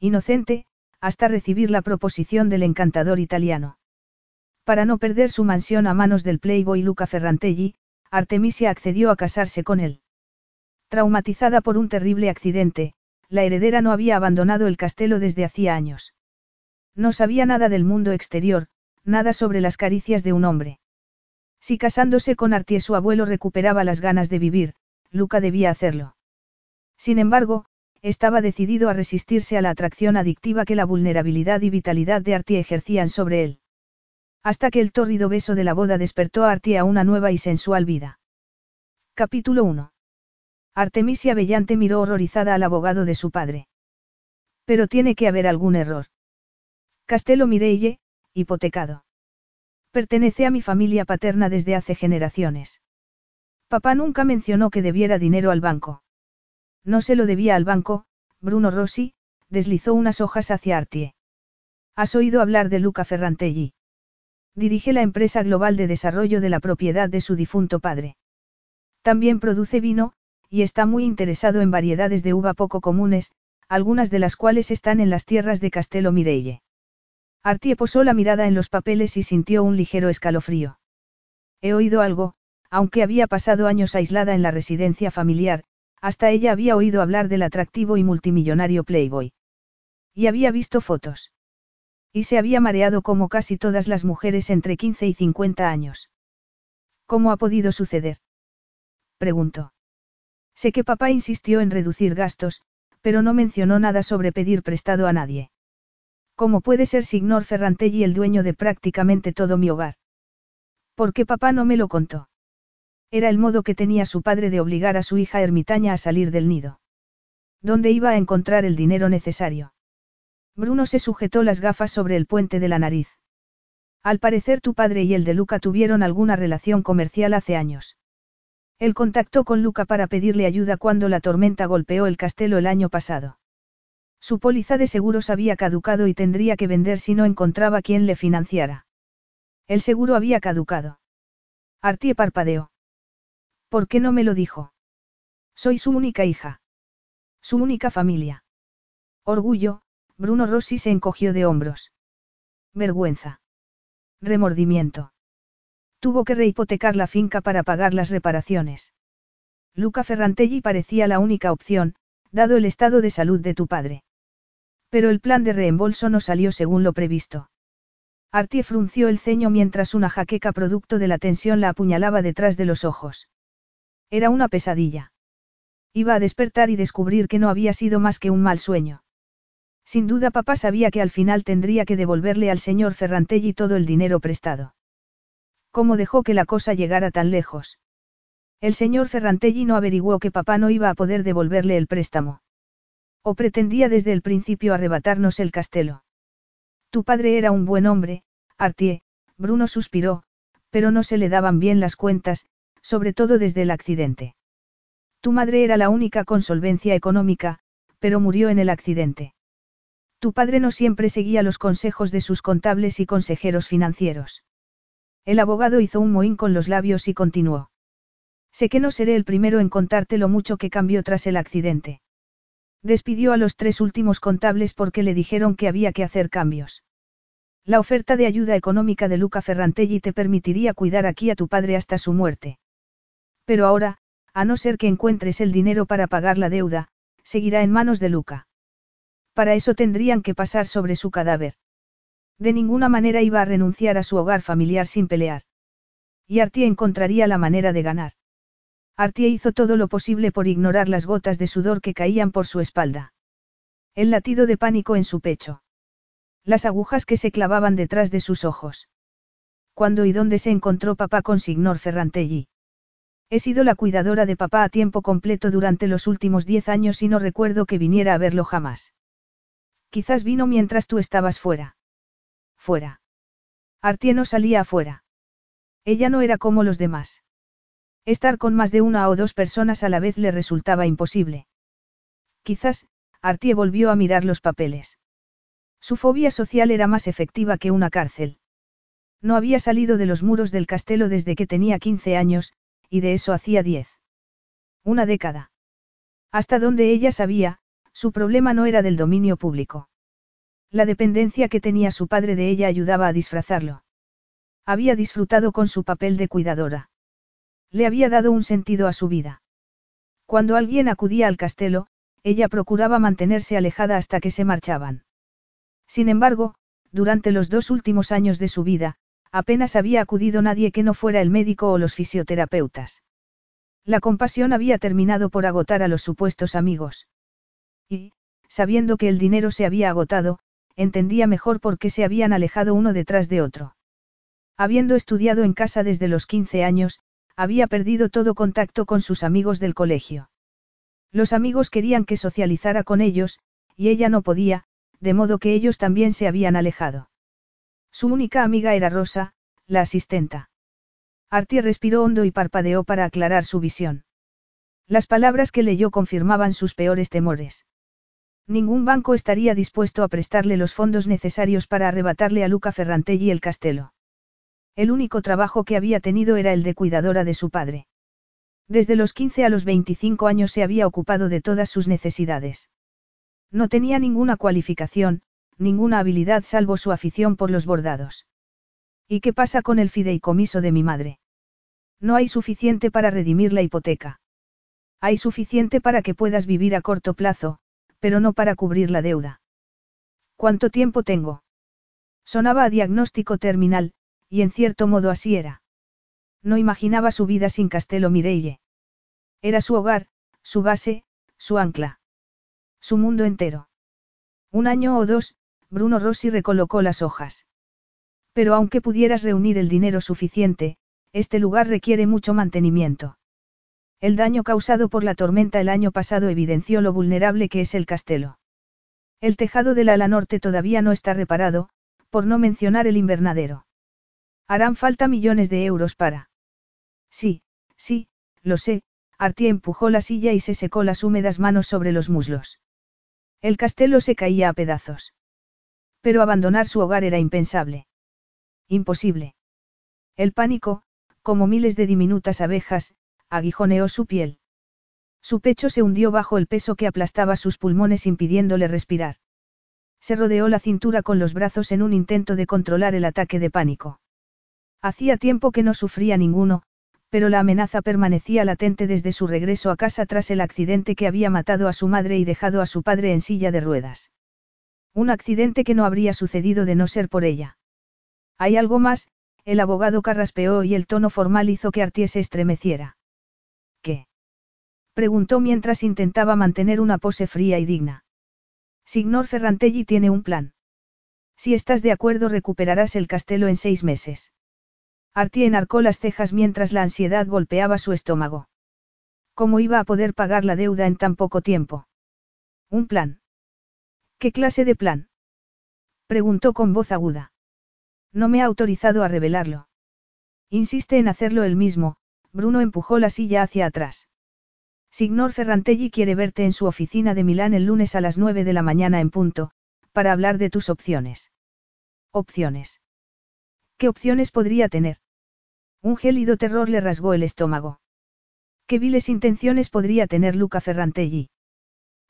Inocente, hasta recibir la proposición del encantador italiano. Para no perder su mansión a manos del playboy Luca Ferrantelli, Artemisia accedió a casarse con él. Traumatizada por un terrible accidente, la heredera no había abandonado el castelo desde hacía años. No sabía nada del mundo exterior, nada sobre las caricias de un hombre. Si casándose con Artie su abuelo recuperaba las ganas de vivir, Luca debía hacerlo. Sin embargo, estaba decidido a resistirse a la atracción adictiva que la vulnerabilidad y vitalidad de Artie ejercían sobre él. Hasta que el tórrido beso de la boda despertó a Artie a una nueva y sensual vida. Capítulo 1. Artemisia Bellante miró horrorizada al abogado de su padre. Pero tiene que haber algún error. Castelo Mireille, hipotecado. Pertenece a mi familia paterna desde hace generaciones. Papá nunca mencionó que debiera dinero al banco. No se lo debía al banco, Bruno Rossi, deslizó unas hojas hacia Artie. ¿Has oído hablar de Luca Ferrantelli? Dirige la empresa global de desarrollo de la propiedad de su difunto padre. También produce vino, y está muy interesado en variedades de uva poco comunes, algunas de las cuales están en las tierras de Castelo Mireille. Artie posó la mirada en los papeles y sintió un ligero escalofrío. He oído algo, aunque había pasado años aislada en la residencia familiar, hasta ella había oído hablar del atractivo y multimillonario Playboy. Y había visto fotos. Y se había mareado como casi todas las mujeres entre 15 y 50 años. ¿Cómo ha podido suceder? Preguntó. Sé que papá insistió en reducir gastos, pero no mencionó nada sobre pedir prestado a nadie. ¿Cómo puede ser Signor Ferrantelli el dueño de prácticamente todo mi hogar? ¿Por qué papá no me lo contó? Era el modo que tenía su padre de obligar a su hija ermitaña a salir del nido. ¿Dónde iba a encontrar el dinero necesario? Bruno se sujetó las gafas sobre el puente de la nariz. Al parecer tu padre y el de Luca tuvieron alguna relación comercial hace años. Él contactó con Luca para pedirle ayuda cuando la tormenta golpeó el castelo el año pasado. Su póliza de seguros había caducado y tendría que vender si no encontraba quien le financiara. El seguro había caducado. Artie parpadeó. ¿Por qué no me lo dijo? Soy su única hija. Su única familia. Orgullo, Bruno Rossi se encogió de hombros. Vergüenza. Remordimiento. Tuvo que rehipotecar la finca para pagar las reparaciones. Luca Ferrantelli parecía la única opción, dado el estado de salud de tu padre. Pero el plan de reembolso no salió según lo previsto. Artie frunció el ceño mientras una jaqueca producto de la tensión la apuñalaba detrás de los ojos. Era una pesadilla. Iba a despertar y descubrir que no había sido más que un mal sueño. Sin duda papá sabía que al final tendría que devolverle al señor Ferrantelli todo el dinero prestado. ¿Cómo dejó que la cosa llegara tan lejos? El señor Ferrantelli no averiguó que papá no iba a poder devolverle el préstamo. O pretendía desde el principio arrebatarnos el castelo. Tu padre era un buen hombre, Artie, Bruno suspiró, pero no se le daban bien las cuentas, sobre todo desde el accidente. Tu madre era la única con solvencia económica, pero murió en el accidente. Tu padre no siempre seguía los consejos de sus contables y consejeros financieros. El abogado hizo un mohín con los labios y continuó. Sé que no seré el primero en contarte lo mucho que cambió tras el accidente. Despidió a los tres últimos contables porque le dijeron que había que hacer cambios. La oferta de ayuda económica de Luca Ferrantelli te permitiría cuidar aquí a tu padre hasta su muerte. Pero ahora, a no ser que encuentres el dinero para pagar la deuda, seguirá en manos de Luca. Para eso tendrían que pasar sobre su cadáver. De ninguna manera iba a renunciar a su hogar familiar sin pelear. Y Artie encontraría la manera de ganar. Artie hizo todo lo posible por ignorar las gotas de sudor que caían por su espalda. El latido de pánico en su pecho. Las agujas que se clavaban detrás de sus ojos. ¿Cuándo y dónde se encontró papá con Signor Ferrantelli? He sido la cuidadora de papá a tiempo completo durante los últimos diez años y no recuerdo que viniera a verlo jamás. Quizás vino mientras tú estabas fuera. Fuera. Artie no salía afuera. Ella no era como los demás. Estar con más de una o dos personas a la vez le resultaba imposible. Quizás, Artie volvió a mirar los papeles. Su fobia social era más efectiva que una cárcel. No había salido de los muros del castelo desde que tenía 15 años, y de eso hacía 10. Una década. Hasta donde ella sabía, su problema no era del dominio público. La dependencia que tenía su padre de ella ayudaba a disfrazarlo. Había disfrutado con su papel de cuidadora. Le había dado un sentido a su vida. Cuando alguien acudía al castelo, ella procuraba mantenerse alejada hasta que se marchaban. Sin embargo, durante los dos últimos años de su vida, apenas había acudido nadie que no fuera el médico o los fisioterapeutas. La compasión había terminado por agotar a los supuestos amigos. Y, sabiendo que el dinero se había agotado, entendía mejor por qué se habían alejado uno detrás de otro. Habiendo estudiado en casa desde los 15 años, había perdido todo contacto con sus amigos del colegio. Los amigos querían que socializara con ellos, y ella no podía, de modo que ellos también se habían alejado. Su única amiga era Rosa, la asistenta. Artie respiró hondo y parpadeó para aclarar su visión. Las palabras que leyó confirmaban sus peores temores. Ningún banco estaría dispuesto a prestarle los fondos necesarios para arrebatarle a Luca Ferrantelli el castelo. El único trabajo que había tenido era el de cuidadora de su padre. Desde los 15 a los 25 años se había ocupado de todas sus necesidades. No tenía ninguna cualificación, ninguna habilidad salvo su afición por los bordados. ¿Y qué pasa con el fideicomiso de mi madre? No hay suficiente para redimir la hipoteca. Hay suficiente para que puedas vivir a corto plazo, pero no para cubrir la deuda. ¿Cuánto tiempo tengo? Sonaba a diagnóstico terminal, y en cierto modo así era. No imaginaba su vida sin Castelo Mireille. Era su hogar, su base, su ancla. Su mundo entero. Un año o dos, Bruno Rossi recolocó las hojas. Pero aunque pudieras reunir el dinero suficiente, este lugar requiere mucho mantenimiento. El daño causado por la tormenta el año pasado evidenció lo vulnerable que es el castelo. El tejado del ala norte todavía no está reparado, por no mencionar el invernadero. Harán falta millones de euros para. Sí, sí, lo sé, Artie empujó la silla y se secó las húmedas manos sobre los muslos. El castelo se caía a pedazos. Pero abandonar su hogar era impensable. Imposible. El pánico, como miles de diminutas abejas, aguijoneó su piel. Su pecho se hundió bajo el peso que aplastaba sus pulmones impidiéndole respirar. Se rodeó la cintura con los brazos en un intento de controlar el ataque de pánico. Hacía tiempo que no sufría ninguno, pero la amenaza permanecía latente desde su regreso a casa tras el accidente que había matado a su madre y dejado a su padre en silla de ruedas. Un accidente que no habría sucedido de no ser por ella. Hay algo más, el abogado carraspeó y el tono formal hizo que Artie se estremeciera. ¿Qué? preguntó mientras intentaba mantener una pose fría y digna. Signor Ferrantelli tiene un plan. Si estás de acuerdo recuperarás el castelo en seis meses. Artie enarcó las cejas mientras la ansiedad golpeaba su estómago. ¿Cómo iba a poder pagar la deuda en tan poco tiempo? Un plan. ¿Qué clase de plan? Preguntó con voz aguda. No me ha autorizado a revelarlo. Insiste en hacerlo él mismo, Bruno empujó la silla hacia atrás. Signor Ferrantelli quiere verte en su oficina de Milán el lunes a las nueve de la mañana en punto, para hablar de tus opciones. Opciones. ¿Qué opciones podría tener? Un gélido terror le rasgó el estómago. ¿Qué viles intenciones podría tener Luca Ferrantelli?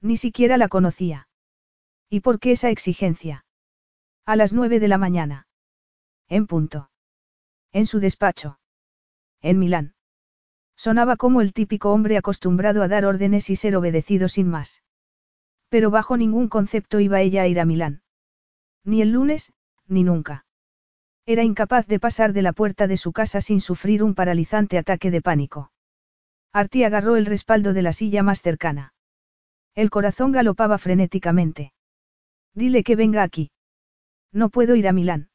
Ni siquiera la conocía. ¿Y por qué esa exigencia? A las nueve de la mañana. En punto. En su despacho. En Milán. Sonaba como el típico hombre acostumbrado a dar órdenes y ser obedecido sin más. Pero bajo ningún concepto iba ella a ir a Milán. Ni el lunes, ni nunca. Era incapaz de pasar de la puerta de su casa sin sufrir un paralizante ataque de pánico. Artie agarró el respaldo de la silla más cercana. El corazón galopaba frenéticamente. Dile que venga aquí. No puedo ir a Milán.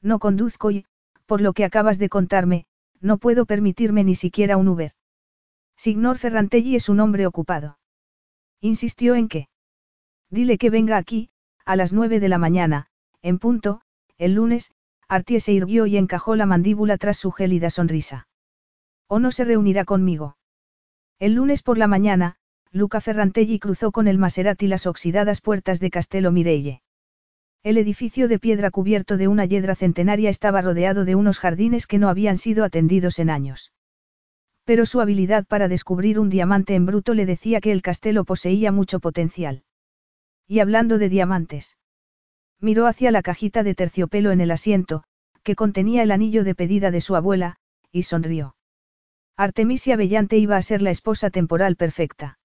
No conduzco y, por lo que acabas de contarme, no puedo permitirme ni siquiera un Uber. Signor Ferrantelli es un hombre ocupado. Insistió en que. Dile que venga aquí, A las nueve de la mañana, en punto, el lunes, Artie se irguió y encajó la mandíbula tras su gélida sonrisa. ¿O no se reunirá conmigo? El lunes por la mañana, Luca Ferrantelli cruzó con el Maserati las oxidadas puertas de Castello Mireille. El edificio de piedra cubierto de una yedra centenaria estaba rodeado de unos jardines que no habían sido atendidos en años. Pero su habilidad para descubrir un diamante en bruto le decía que el castelo poseía mucho potencial. Y hablando de diamantes. Miró hacia la cajita de terciopelo en el asiento, que contenía el anillo de pedida de su abuela, y sonrió. Artemisia Bellante iba a ser la esposa temporal perfecta.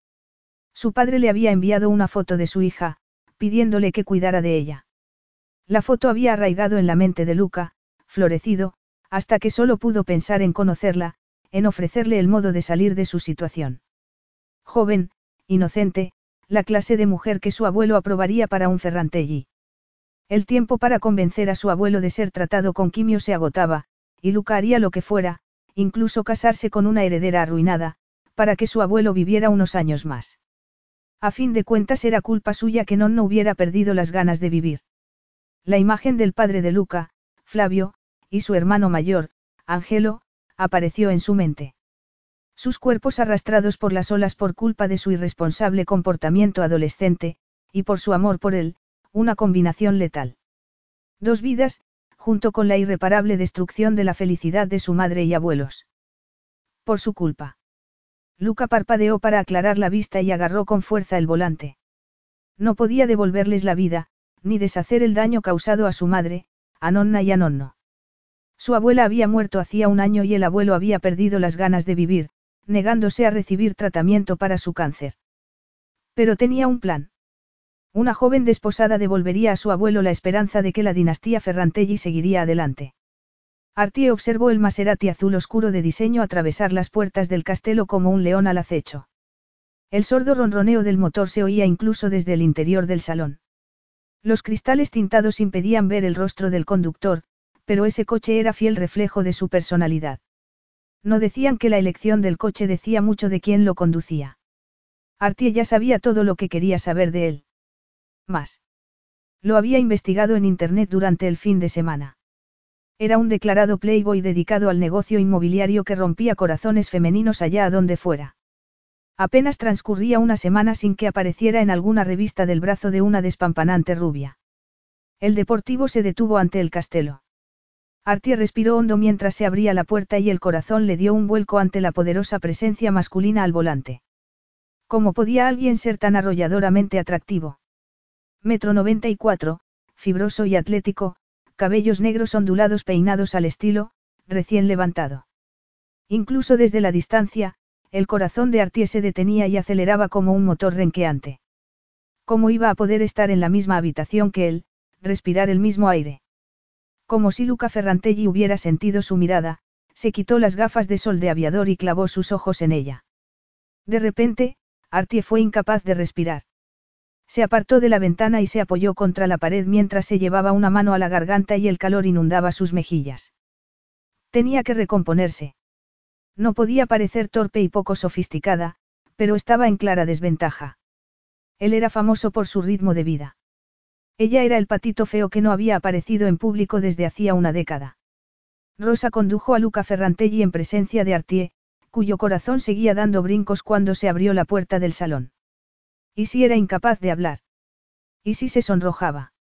Su padre le había enviado una foto de su hija, pidiéndole que cuidara de ella. La foto había arraigado en la mente de Luca, florecido, hasta que solo pudo pensar en conocerla, en ofrecerle el modo de salir de su situación. Joven, inocente, la clase de mujer que su abuelo aprobaría para un Ferrantelli. El tiempo para convencer a su abuelo de ser tratado con quimio se agotaba, y Luca haría lo que fuera, incluso casarse con una heredera arruinada, para que su abuelo viviera unos años más. A fin de cuentas era culpa suya que non no hubiera perdido las ganas de vivir. La imagen del padre de Luca, Flavio, y su hermano mayor, Angelo, apareció en su mente. Sus cuerpos arrastrados por las olas por culpa de su irresponsable comportamiento adolescente, y por su amor por él, una combinación letal. Dos vidas, junto con la irreparable destrucción de la felicidad de su madre y abuelos. Por su culpa. Luca parpadeó para aclarar la vista y agarró con fuerza el volante. No podía devolverles la vida, ni deshacer el daño causado a su madre, a Nonna y a Nonno. Su abuela había muerto hacía un año y el abuelo había perdido las ganas de vivir, negándose a recibir tratamiento para su cáncer. Pero tenía un plan. Una joven desposada devolvería a su abuelo la esperanza de que la dinastía Ferrantelli seguiría adelante. Artie observó el Maserati azul oscuro de diseño atravesar las puertas del castelo como un león al acecho. El sordo ronroneo del motor se oía incluso desde el interior del salón. Los cristales tintados impedían ver el rostro del conductor, pero ese coche era fiel reflejo de su personalidad. No decían que la elección del coche decía mucho de quién lo conducía. Artie ya sabía todo lo que quería saber de él. Más. Lo había investigado en Internet durante el fin de semana. Era un declarado playboy dedicado al negocio inmobiliario que rompía corazones femeninos allá a donde fuera. Apenas transcurría una semana sin que apareciera en alguna revista del brazo de una despampanante rubia. El deportivo se detuvo ante el castelo. Artie respiró hondo mientras se abría la puerta y el corazón le dio un vuelco ante la poderosa presencia masculina al volante. ¿Cómo podía alguien ser tan arrolladoramente atractivo? Metro 94, fibroso y atlético, cabellos negros ondulados peinados al estilo, recién levantado. Incluso desde la distancia, el corazón de Artie se detenía y aceleraba como un motor renqueante. ¿Cómo iba a poder estar en la misma habitación que él, respirar el mismo aire? Como si Luca Ferrantelli hubiera sentido su mirada, se quitó las gafas de sol de aviador y clavó sus ojos en ella. De repente, Artie fue incapaz de respirar. Se apartó de la ventana y se apoyó contra la pared mientras se llevaba una mano a la garganta y el calor inundaba sus mejillas. Tenía que recomponerse. No podía parecer torpe y poco sofisticada, pero estaba en clara desventaja. Él era famoso por su ritmo de vida. Ella era el patito feo que no había aparecido en público desde hacía una década. Rosa condujo a Luca Ferrantelli en presencia de Artie, cuyo corazón seguía dando brincos cuando se abrió la puerta del salón. ¿Y si era incapaz de hablar? ¿Y si se sonrojaba?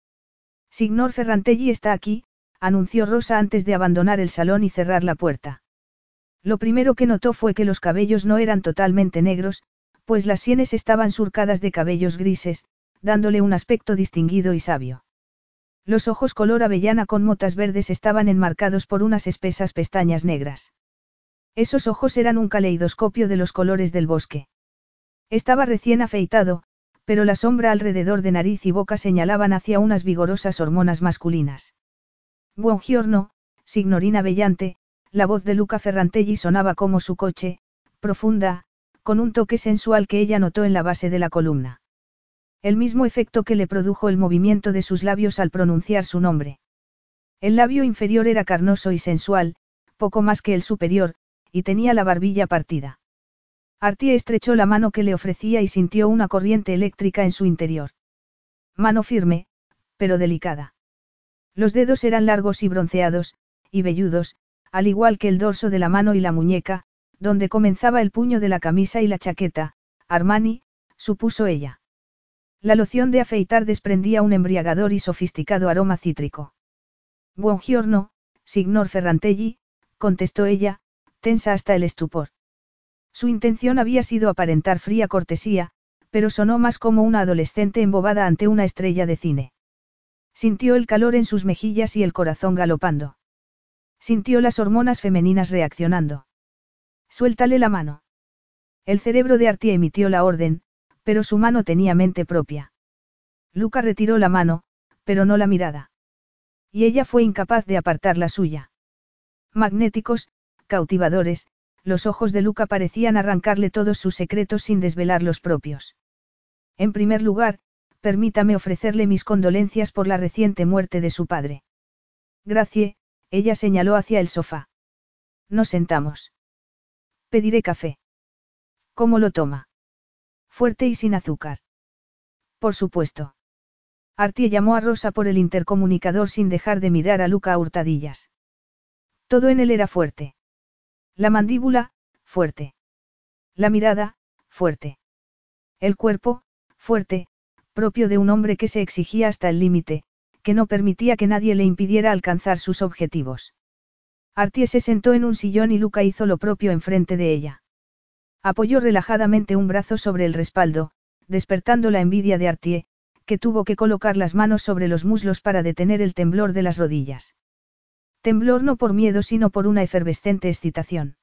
Signor Ferrantelli está aquí, anunció Rosa antes de abandonar el salón y cerrar la puerta. Lo primero que notó fue que los cabellos no eran totalmente negros, pues las sienes estaban surcadas de cabellos grises, dándole un aspecto distinguido y sabio. Los ojos color avellana con motas verdes estaban enmarcados por unas espesas pestañas negras. Esos ojos eran un caleidoscopio de los colores del bosque. Estaba recién afeitado, pero la sombra alrededor de nariz y boca señalaban hacia unas vigorosas hormonas masculinas. Buongiorno, signorina Bellante, la voz de Luca Ferrantelli sonaba como su coche, profunda, con un toque sensual que ella notó en la base de la columna. El mismo efecto que le produjo el movimiento de sus labios al pronunciar su nombre. El labio inferior era carnoso y sensual, poco más que el superior, y tenía la barbilla partida. Artie estrechó la mano que le ofrecía y sintió una corriente eléctrica en su interior. Mano firme, pero delicada. Los dedos eran largos y bronceados, y velludos, al igual que el dorso de la mano y la muñeca, donde comenzaba el puño de la camisa y la chaqueta, Armani, supuso ella. La loción de afeitar desprendía un embriagador y sofisticado aroma cítrico. Buongiorno, signor Ferrantelli, contestó ella, tensa hasta el estupor. Su intención había sido aparentar fría cortesía, pero sonó más como una adolescente embobada ante una estrella de cine. Sintió el calor en sus mejillas y el corazón galopando. Sintió las hormonas femeninas reaccionando. Suéltale la mano. El cerebro de Artie emitió la orden, pero su mano tenía mente propia. Luca retiró la mano, pero no la mirada. Y ella fue incapaz de apartar la suya. Magnéticos, cautivadores, los ojos de Luca parecían arrancarle todos sus secretos sin desvelar los propios. En primer lugar, permítame ofrecerle mis condolencias por la reciente muerte de su padre. Gracie, ella señaló hacia el sofá. Nos sentamos. Pediré café. ¿Cómo lo toma? Fuerte y sin azúcar. Por supuesto. Artie llamó a Rosa por el intercomunicador sin dejar de mirar a Luca a hurtadillas. Todo en él era fuerte. La mandíbula, fuerte. La mirada, fuerte. El cuerpo, fuerte, propio de un hombre que se exigía hasta el límite, que no permitía que nadie le impidiera alcanzar sus objetivos. Artie se sentó en un sillón y Luca hizo lo propio enfrente de ella. Apoyó relajadamente un brazo sobre el respaldo, despertando la envidia de Artie, que tuvo que colocar las manos sobre los muslos para detener el temblor de las rodillas. Temblor no por miedo sino por una efervescente excitación.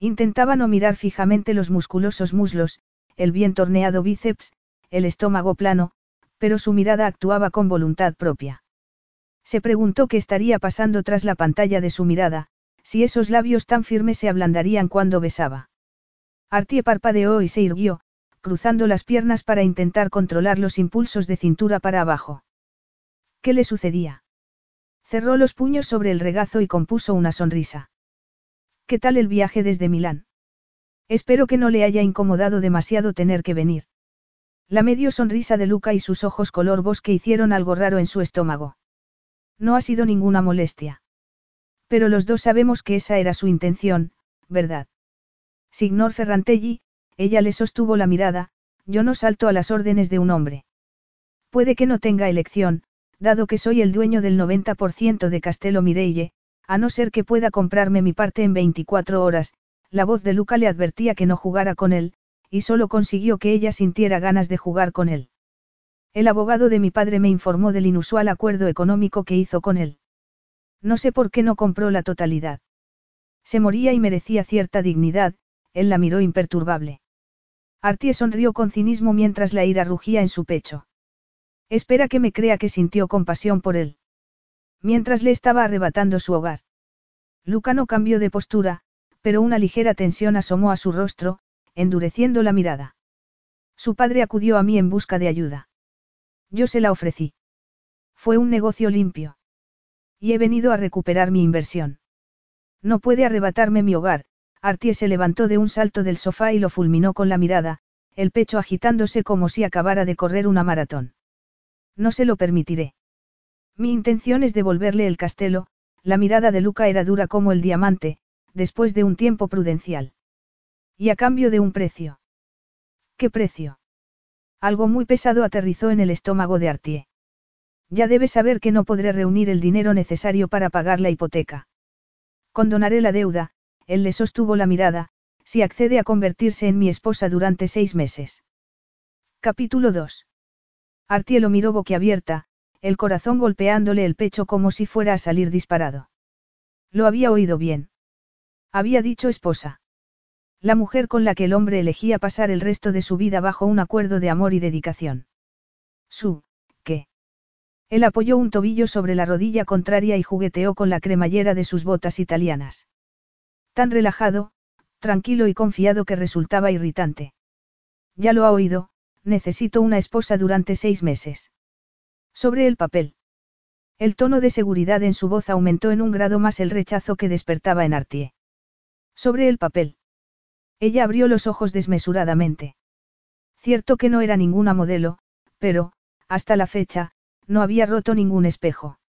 Intentaba no mirar fijamente los musculosos muslos, el bien torneado bíceps, el estómago plano, pero su mirada actuaba con voluntad propia. Se preguntó qué estaría pasando tras la pantalla de su mirada, si esos labios tan firmes se ablandarían cuando besaba. Artie parpadeó y se irguió, cruzando las piernas para intentar controlar los impulsos de cintura para abajo. ¿Qué le sucedía? Cerró los puños sobre el regazo y compuso una sonrisa. ¿Qué tal el viaje desde Milán? Espero que no le haya incomodado demasiado tener que venir. La medio sonrisa de Luca y sus ojos color bosque hicieron algo raro en su estómago. No ha sido ninguna molestia. Pero los dos sabemos que esa era su intención, ¿verdad? Signor Ferrantelli, ella le sostuvo la mirada, yo no salto a las órdenes de un hombre. Puede que no tenga elección, dado que soy el dueño del 90% de Castelo Mireille, a no ser que pueda comprarme mi parte en 24 horas, la voz de Luca le advertía que no jugara con él, y solo consiguió que ella sintiera ganas de jugar con él. El abogado de mi padre me informó del inusual acuerdo económico que hizo con él. No sé por qué no compró la totalidad. Se moría y merecía cierta dignidad, él la miró imperturbable. Artie sonrió con cinismo mientras la ira rugía en su pecho. Espera que me crea que sintió compasión por él. Mientras le estaba arrebatando su hogar. Luca no cambió de postura, pero una ligera tensión asomó a su rostro, endureciendo la mirada. Su padre acudió a mí en busca de ayuda. Yo se la ofrecí. Fue un negocio limpio. Y he venido a recuperar mi inversión. No puede arrebatarme mi hogar, Artie se levantó de un salto del sofá y lo fulminó con la mirada, el pecho agitándose como si acabara de correr una maratón. No se lo permitiré. Mi intención es devolverle el castelo, la mirada de Luca era dura como el diamante, después de un tiempo prudencial. Y a cambio de un precio. ¿Qué precio? Algo muy pesado aterrizó en el estómago de Artie. Ya debe saber que no podré reunir el dinero necesario para pagar la hipoteca. Condonaré la deuda, él le sostuvo la mirada, si accede a convertirse en mi esposa durante seis meses. Capítulo 2. Artie lo miró boquiabierta, el corazón golpeándole el pecho como si fuera a salir disparado. Lo había oído bien. Había dicho esposa. La mujer con la que el hombre elegía pasar el resto de su vida bajo un acuerdo de amor y dedicación. Su, ¿qué? Él apoyó un tobillo sobre la rodilla contraria y jugueteó con la cremallera de sus botas italianas. Tan relajado, tranquilo y confiado que resultaba irritante. Ya lo ha oído, necesito una esposa durante seis meses. Sobre el papel. El tono de seguridad en su voz aumentó en un grado más el rechazo que despertaba en Artie. Sobre el papel. Ella abrió los ojos desmesuradamente. Cierto que no era ninguna modelo, pero, hasta la fecha, no había roto ningún espejo.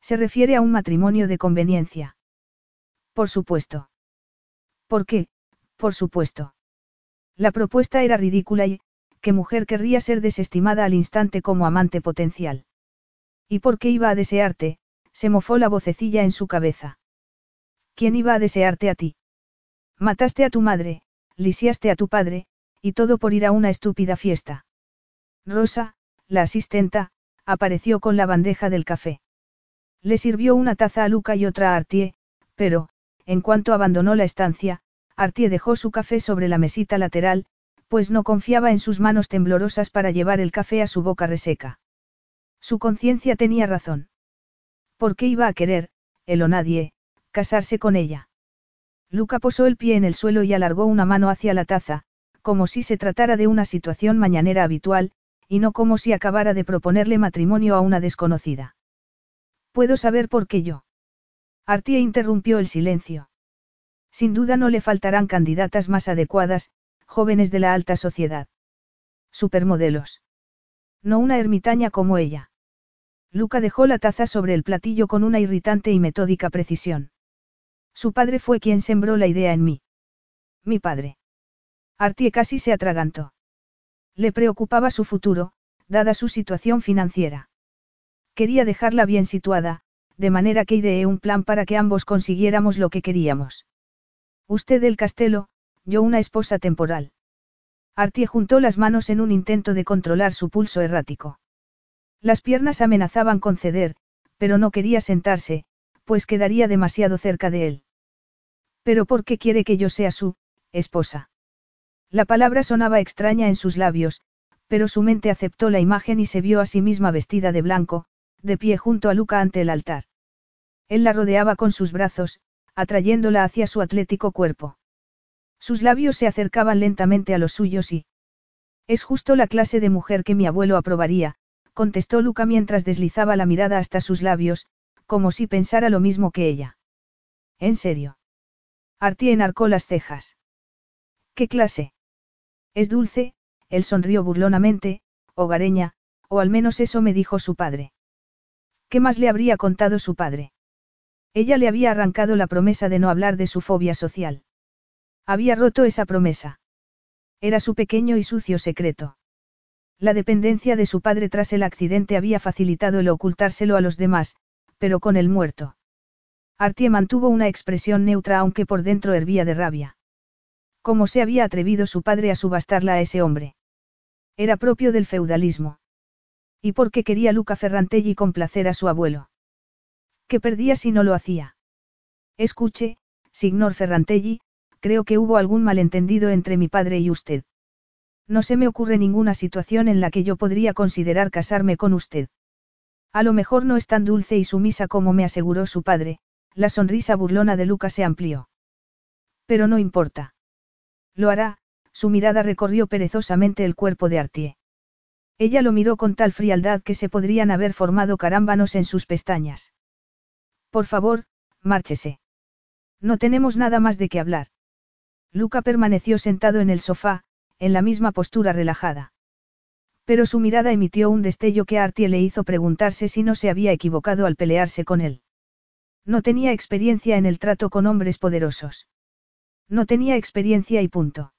Se refiere a un matrimonio de conveniencia. Por supuesto. ¿Por qué? Por supuesto. La propuesta era ridícula y, ¿qué mujer querría ser desestimada al instante como amante potencial? ¿Y por qué iba a desearte? se mofó la vocecilla en su cabeza. ¿Quién iba a desearte a ti? Mataste a tu madre, lisiaste a tu padre, y todo por ir a una estúpida fiesta. Rosa, la asistenta, apareció con la bandeja del café. Le sirvió una taza a Luca y otra a Artie, pero, en cuanto abandonó la estancia, Artie dejó su café sobre la mesita lateral, pues no confiaba en sus manos temblorosas para llevar el café a su boca reseca. Su conciencia tenía razón. ¿Por qué iba a querer, él o nadie, casarse con ella? Luca posó el pie en el suelo y alargó una mano hacia la taza, como si se tratara de una situación mañanera habitual, y no como si acabara de proponerle matrimonio a una desconocida. ¿Puedo saber por qué yo? Artie interrumpió el silencio. Sin duda no le faltarán candidatas más adecuadas, jóvenes de la alta sociedad. Supermodelos. No una ermitaña como ella. Luca dejó la taza sobre el platillo con una irritante y metódica precisión. Su padre fue quien sembró la idea en mí. Mi padre. Artie casi se atragantó. Le preocupaba su futuro, dada su situación financiera. Quería dejarla bien situada, de manera que ideé un plan para que ambos consiguiéramos lo que queríamos. Usted del castelo, yo una esposa temporal. Artie juntó las manos en un intento de controlar su pulso errático. Las piernas amenazaban con ceder, pero no quería sentarse, pues quedaría demasiado cerca de él. ¿Pero por qué quiere que yo sea su esposa? La palabra sonaba extraña en sus labios, pero su mente aceptó la imagen y se vio a sí misma vestida de blanco, de pie junto a Luca ante el altar. Él la rodeaba con sus brazos, atrayéndola hacia su atlético cuerpo. Sus labios se acercaban lentamente a los suyos y... Es justo la clase de mujer que mi abuelo aprobaría, contestó Luca mientras deslizaba la mirada hasta sus labios, como si pensara lo mismo que ella. ¿En serio? Artie enarcó las cejas. ¿Qué clase? Es dulce, él sonrió burlonamente, hogareña, o al menos eso me dijo su padre. ¿Qué más le habría contado su padre? Ella le había arrancado la promesa de no hablar de su fobia social. Había roto esa promesa. Era su pequeño y sucio secreto. La dependencia de su padre tras el accidente había facilitado el ocultárselo a los demás, pero con el muerto. Artie mantuvo una expresión neutra aunque por dentro hervía de rabia. ¿Cómo se había atrevido su padre a subastarla a ese hombre? Era propio del feudalismo. ¿Y por qué quería Luca Ferrantelli complacer a su abuelo? ¿Qué perdía si no lo hacía? Escuche, signor Ferrantelli, creo que hubo algún malentendido entre mi padre y usted. No se me ocurre ninguna situación en la que yo podría considerar casarme con usted. A lo mejor no es tan dulce y sumisa como me aseguró su padre, la sonrisa burlona de Luca se amplió. Pero no importa. Lo hará, su mirada recorrió perezosamente el cuerpo de Artie. Ella lo miró con tal frialdad que se podrían haber formado carámbanos en sus pestañas. Por favor, márchese. No tenemos nada más de qué hablar. Luca permaneció sentado en el sofá, en la misma postura relajada. Pero su mirada emitió un destello que Artie le hizo preguntarse si no se había equivocado al pelearse con él. No tenía experiencia en el trato con hombres poderosos. No tenía experiencia y punto.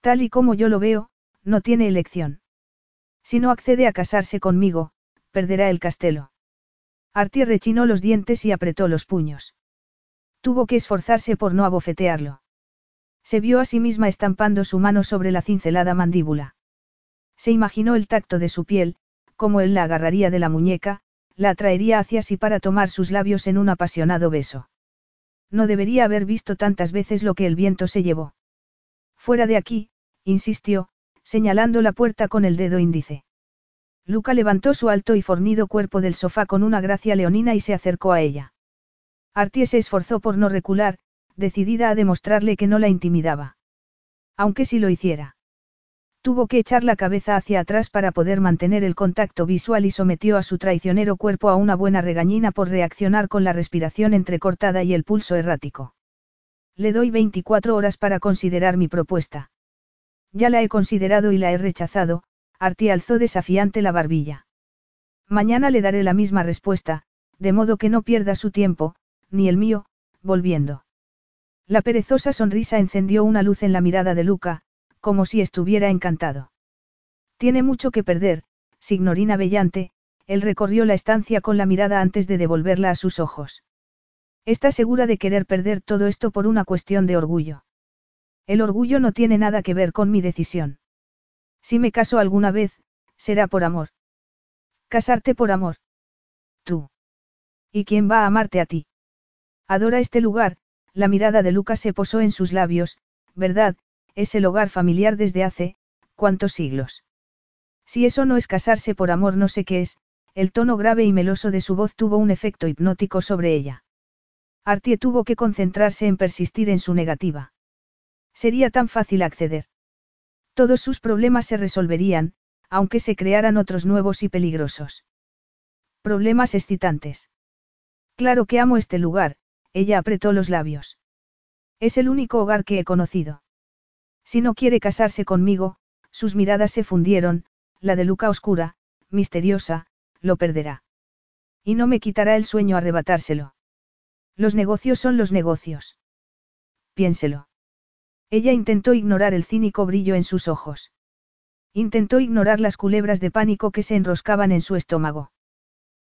Tal y como yo lo veo, no tiene elección. Si no accede a casarse conmigo, perderá el castelo. Artie rechinó los dientes y apretó los puños. Tuvo que esforzarse por no abofetearlo. Se vio a sí misma estampando su mano sobre la cincelada mandíbula. Se imaginó el tacto de su piel, como él la agarraría de la muñeca, la atraería hacia sí para tomar sus labios en un apasionado beso. No debería haber visto tantas veces lo que el viento se llevó. Fuera de aquí, insistió, señalando la puerta con el dedo índice. Luca levantó su alto y fornido cuerpo del sofá con una gracia leonina y se acercó a ella. Artie se esforzó por no recular, decidida a demostrarle que no la intimidaba. Aunque si lo hiciera. Tuvo que echar la cabeza hacia atrás para poder mantener el contacto visual y sometió a su traicionero cuerpo a una buena regañina por reaccionar con la respiración entrecortada y el pulso errático. Le doy 24 horas para considerar mi propuesta. Ya la he considerado y la he rechazado, Artie alzó desafiante la barbilla. Mañana le daré la misma respuesta, de modo que no pierda su tiempo, ni el mío, volviendo. La perezosa sonrisa encendió una luz en la mirada de Luca, como si estuviera encantado. Tiene mucho que perder, signorina Bellante, él recorrió la estancia con la mirada antes de devolverla a sus ojos. Está segura de querer perder todo esto por una cuestión de orgullo. El orgullo no tiene nada que ver con mi decisión. Si me caso alguna vez, será por amor. Casarte por amor. Tú. ¿Y quién va a amarte a ti? Adora este lugar, la mirada de Lucas se posó en sus labios, ¿verdad? Es el hogar familiar desde hace, ¿cuántos siglos? Si eso no es casarse por amor no sé qué es, el tono grave y meloso de su voz tuvo un efecto hipnótico sobre ella. Artie tuvo que concentrarse en persistir en su negativa. Sería tan fácil acceder. Todos sus problemas se resolverían, aunque se crearan otros nuevos y peligrosos. Problemas excitantes. Claro que amo este lugar, ella apretó los labios. Es el único hogar que he conocido. Si no quiere casarse conmigo, sus miradas se fundieron, la de Luca oscura, misteriosa, lo perderá. Y no me quitará el sueño arrebatárselo. Los negocios son los negocios. Piénselo. Ella intentó ignorar el cínico brillo en sus ojos. Intentó ignorar las culebras de pánico que se enroscaban en su estómago.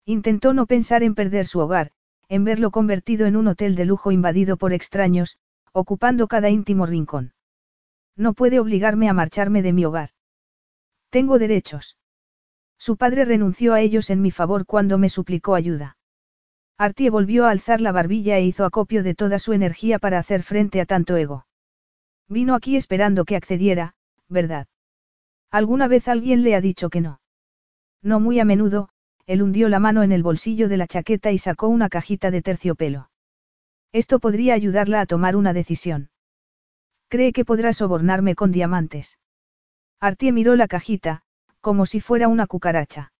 Intentó no pensar en perder su hogar, en verlo convertido en un hotel de lujo invadido por extraños, ocupando cada íntimo rincón. No puede obligarme a marcharme de mi hogar. Tengo derechos. Su padre renunció a ellos en mi favor cuando me suplicó ayuda. Artie volvió a alzar la barbilla e hizo acopio de toda su energía para hacer frente a tanto ego. Vino aquí esperando que accediera, ¿verdad? ¿Alguna vez alguien le ha dicho que no? No muy a menudo, él hundió la mano en el bolsillo de la chaqueta y sacó una cajita de terciopelo. Esto podría ayudarla a tomar una decisión. ¿Cree que podrá sobornarme con diamantes? Artie miró la cajita, como si fuera una cucaracha.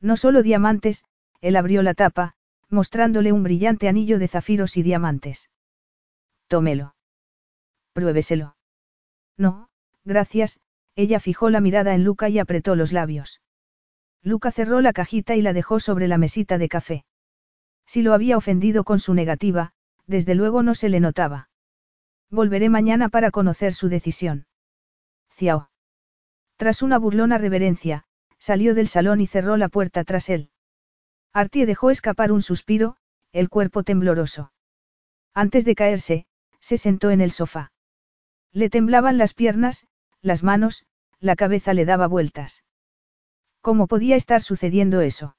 No solo diamantes, él abrió la tapa, mostrándole un brillante anillo de zafiros y diamantes. Tómelo. Pruébeselo. No, gracias, ella fijó la mirada en Luca y apretó los labios. Luca cerró la cajita y la dejó sobre la mesita de café. Si lo había ofendido con su negativa, desde luego no se le notaba. Volveré mañana para conocer su decisión. Ciao. Tras una burlona reverencia, salió del salón y cerró la puerta tras él. Artie dejó escapar un suspiro, el cuerpo tembloroso. Antes de caerse, se sentó en el sofá. Le temblaban las piernas, las manos, la cabeza le daba vueltas. ¿Cómo podía estar sucediendo eso?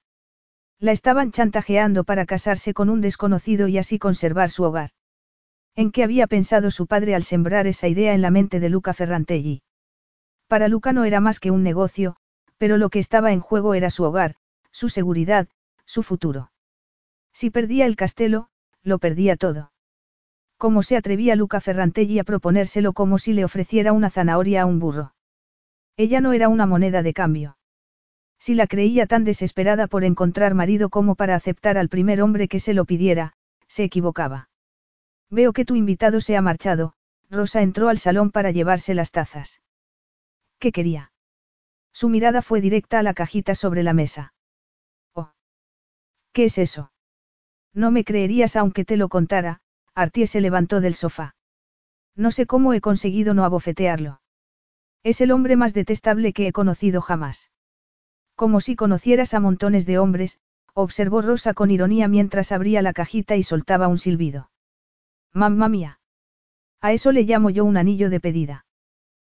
La estaban chantajeando para casarse con un desconocido y así conservar su hogar. ¿En qué había pensado su padre al sembrar esa idea en la mente de Luca Ferrantelli? Para Luca no era más que un negocio, pero lo que estaba en juego era su hogar, su seguridad, su futuro. Si perdía el castelo, lo perdía todo. ¿Cómo se atrevía Luca Ferrantelli a proponérselo como si le ofreciera una zanahoria a un burro? Ella no era una moneda de cambio. Si la creía tan desesperada por encontrar marido como para aceptar al primer hombre que se lo pidiera, se equivocaba. Veo que tu invitado se ha marchado, Rosa entró al salón para llevarse las tazas. ¿Qué quería? Su mirada fue directa a la cajita sobre la mesa. Oh. ¿Qué es eso? No me creerías aunque te lo contara, Artie se levantó del sofá. No sé cómo he conseguido no abofetearlo. Es el hombre más detestable que he conocido jamás. Como si conocieras a montones de hombres, observó Rosa con ironía mientras abría la cajita y soltaba un silbido. Mamma mía. A eso le llamo yo un anillo de pedida.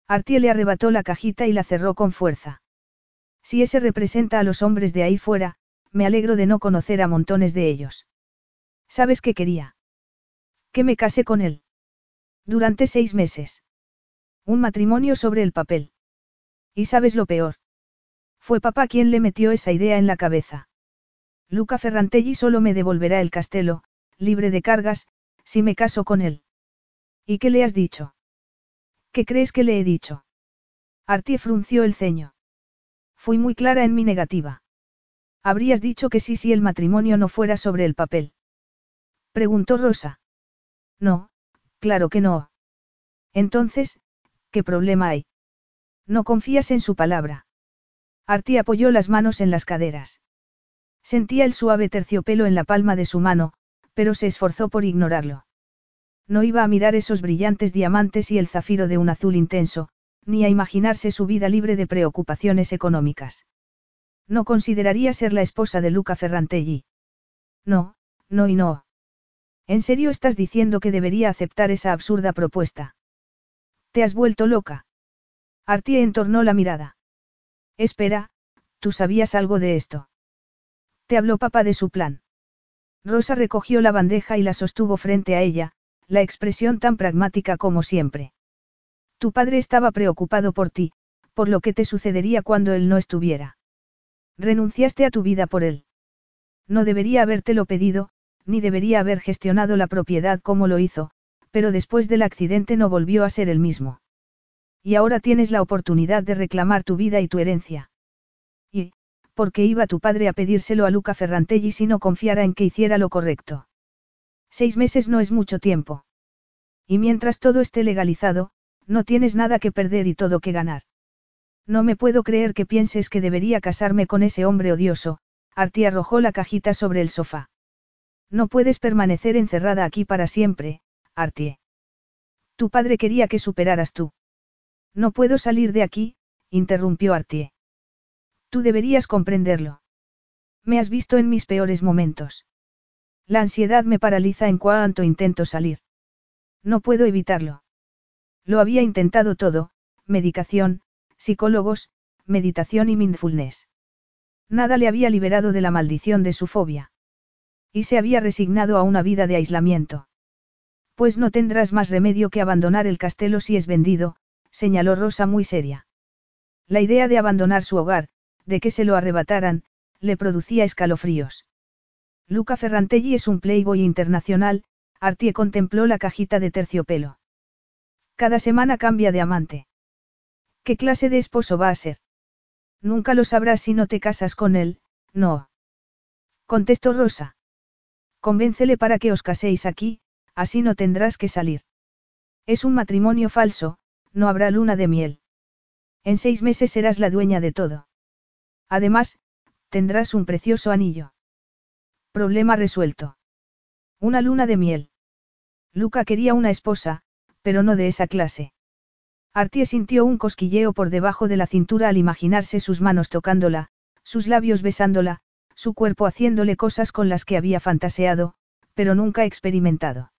Artie le arrebató la cajita y la cerró con fuerza. Si ese representa a los hombres de ahí fuera, me alegro de no conocer a montones de ellos. ¿Sabes qué quería? Que me case con él. Durante seis meses. Un matrimonio sobre el papel. ¿Y sabes lo peor? Fue papá quien le metió esa idea en la cabeza. Luca Ferrantelli solo me devolverá el castelo, libre de cargas, si me caso con él. ¿Y qué le has dicho? ¿Qué crees que le he dicho? Artie frunció el ceño. Fui muy clara en mi negativa. Habrías dicho que sí si el matrimonio no fuera sobre el papel. Preguntó Rosa. No, claro que no. Entonces, ¿qué problema hay? No confías en su palabra. Artie apoyó las manos en las caderas. Sentía el suave terciopelo en la palma de su mano, pero se esforzó por ignorarlo. No iba a mirar esos brillantes diamantes y el zafiro de un azul intenso, ni a imaginarse su vida libre de preocupaciones económicas. No consideraría ser la esposa de Luca Ferrantelli. No, no y no. ¿En serio estás diciendo que debería aceptar esa absurda propuesta? ¿Te has vuelto loca? Artie entornó la mirada. Espera, tú sabías algo de esto. Te habló papá de su plan. Rosa recogió la bandeja y la sostuvo frente a ella, la expresión tan pragmática como siempre. Tu padre estaba preocupado por ti, por lo que te sucedería cuando él no estuviera. Renunciaste a tu vida por él. No debería habértelo pedido, ni debería haber gestionado la propiedad como lo hizo, pero después del accidente no volvió a ser el mismo. Y ahora tienes la oportunidad de reclamar tu vida y tu herencia. Y, ¿por qué iba tu padre a pedírselo a Luca Ferrantelli si no confiara en que hiciera lo correcto? Seis meses no es mucho tiempo. Y mientras todo esté legalizado, no tienes nada que perder y todo que ganar. No me puedo creer que pienses que debería casarme con ese hombre odioso, Artie arrojó la cajita sobre el sofá. No puedes permanecer encerrada aquí para siempre, Artie. Tu padre quería que superaras tú. No puedo salir de aquí, interrumpió Artie. Tú deberías comprenderlo. Me has visto en mis peores momentos. La ansiedad me paraliza en cuanto intento salir. No puedo evitarlo. Lo había intentado todo, medicación, psicólogos, meditación y mindfulness. Nada le había liberado de la maldición de su fobia. Y se había resignado a una vida de aislamiento. Pues no tendrás más remedio que abandonar el castelo si es vendido, señaló Rosa muy seria. La idea de abandonar su hogar, de que se lo arrebataran, le producía escalofríos. Luca Ferrantelli es un playboy internacional, Artie contempló la cajita de terciopelo. Cada semana cambia de amante. ¿Qué clase de esposo va a ser? Nunca lo sabrás si no te casas con él, no. Contestó Rosa. Convéncele para que os caséis aquí, así no tendrás que salir. Es un matrimonio falso, no habrá luna de miel. En seis meses serás la dueña de todo. Además, tendrás un precioso anillo. Problema resuelto. Una luna de miel. Luca quería una esposa, pero no de esa clase. Artie sintió un cosquilleo por debajo de la cintura al imaginarse sus manos tocándola, sus labios besándola, su cuerpo haciéndole cosas con las que había fantaseado, pero nunca experimentado.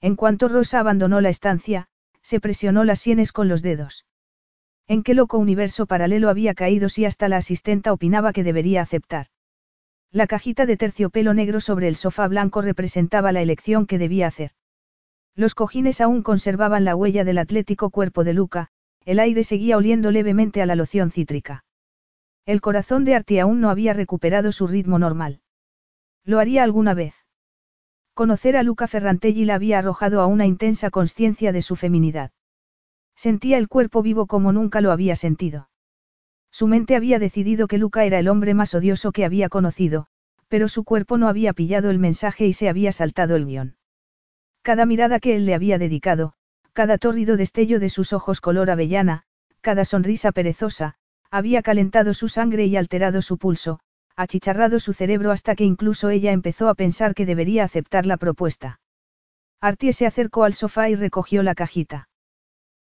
En cuanto Rosa abandonó la estancia, se presionó las sienes con los dedos. ¿En qué loco universo paralelo había caído si hasta la asistenta opinaba que debería aceptar? La cajita de terciopelo negro sobre el sofá blanco representaba la elección que debía hacer. Los cojines aún conservaban la huella del atlético cuerpo de Luca, el aire seguía oliendo levemente a la loción cítrica. El corazón de Artie aún no había recuperado su ritmo normal. ¿Lo haría alguna vez? Conocer a Luca Ferrantelli la había arrojado a una intensa conciencia de su feminidad. Sentía el cuerpo vivo como nunca lo había sentido. Su mente había decidido que Luca era el hombre más odioso que había conocido, pero su cuerpo no había pillado el mensaje y se había saltado el guion. Cada mirada que él le había dedicado, cada tórrido destello de sus ojos color avellana, cada sonrisa perezosa, había calentado su sangre y alterado su pulso, achicharrado su cerebro hasta que incluso ella empezó a pensar que debería aceptar la propuesta. Artie se acercó al sofá y recogió la cajita.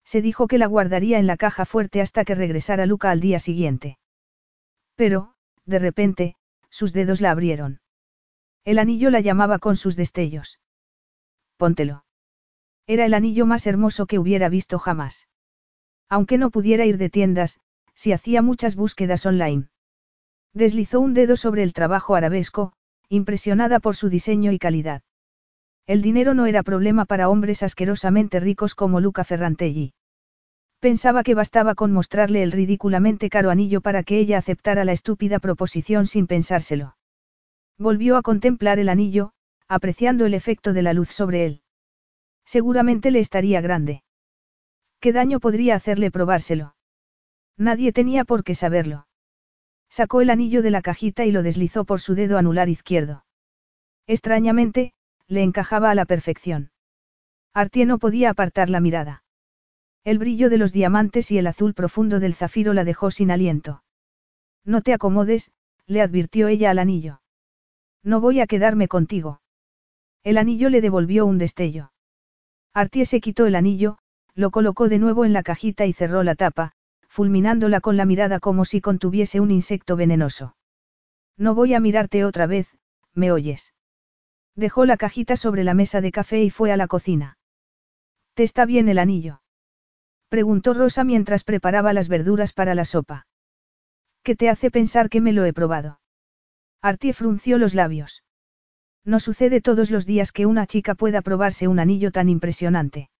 Se dijo que la guardaría en la caja fuerte hasta que regresara Luca al día siguiente. Pero, de repente, sus dedos la abrieron. El anillo la llamaba con sus destellos póntelo. Era el anillo más hermoso que hubiera visto jamás. Aunque no pudiera ir de tiendas, si hacía muchas búsquedas online. Deslizó un dedo sobre el trabajo arabesco, impresionada por su diseño y calidad. El dinero no era problema para hombres asquerosamente ricos como Luca Ferrantelli. Pensaba que bastaba con mostrarle el ridículamente caro anillo para que ella aceptara la estúpida proposición sin pensárselo. Volvió a contemplar el anillo, apreciando el efecto de la luz sobre él. Seguramente le estaría grande. ¿Qué daño podría hacerle probárselo? Nadie tenía por qué saberlo. Sacó el anillo de la cajita y lo deslizó por su dedo anular izquierdo. Extrañamente, le encajaba a la perfección. Artie no podía apartar la mirada. El brillo de los diamantes y el azul profundo del zafiro la dejó sin aliento. No te acomodes, le advirtió ella al anillo. No voy a quedarme contigo. El anillo le devolvió un destello. Artie se quitó el anillo, lo colocó de nuevo en la cajita y cerró la tapa, fulminándola con la mirada como si contuviese un insecto venenoso. No voy a mirarte otra vez, ¿me oyes? Dejó la cajita sobre la mesa de café y fue a la cocina. ¿Te está bien el anillo? Preguntó Rosa mientras preparaba las verduras para la sopa. ¿Qué te hace pensar que me lo he probado? Artie frunció los labios. No sucede todos los días que una chica pueda probarse un anillo tan impresionante.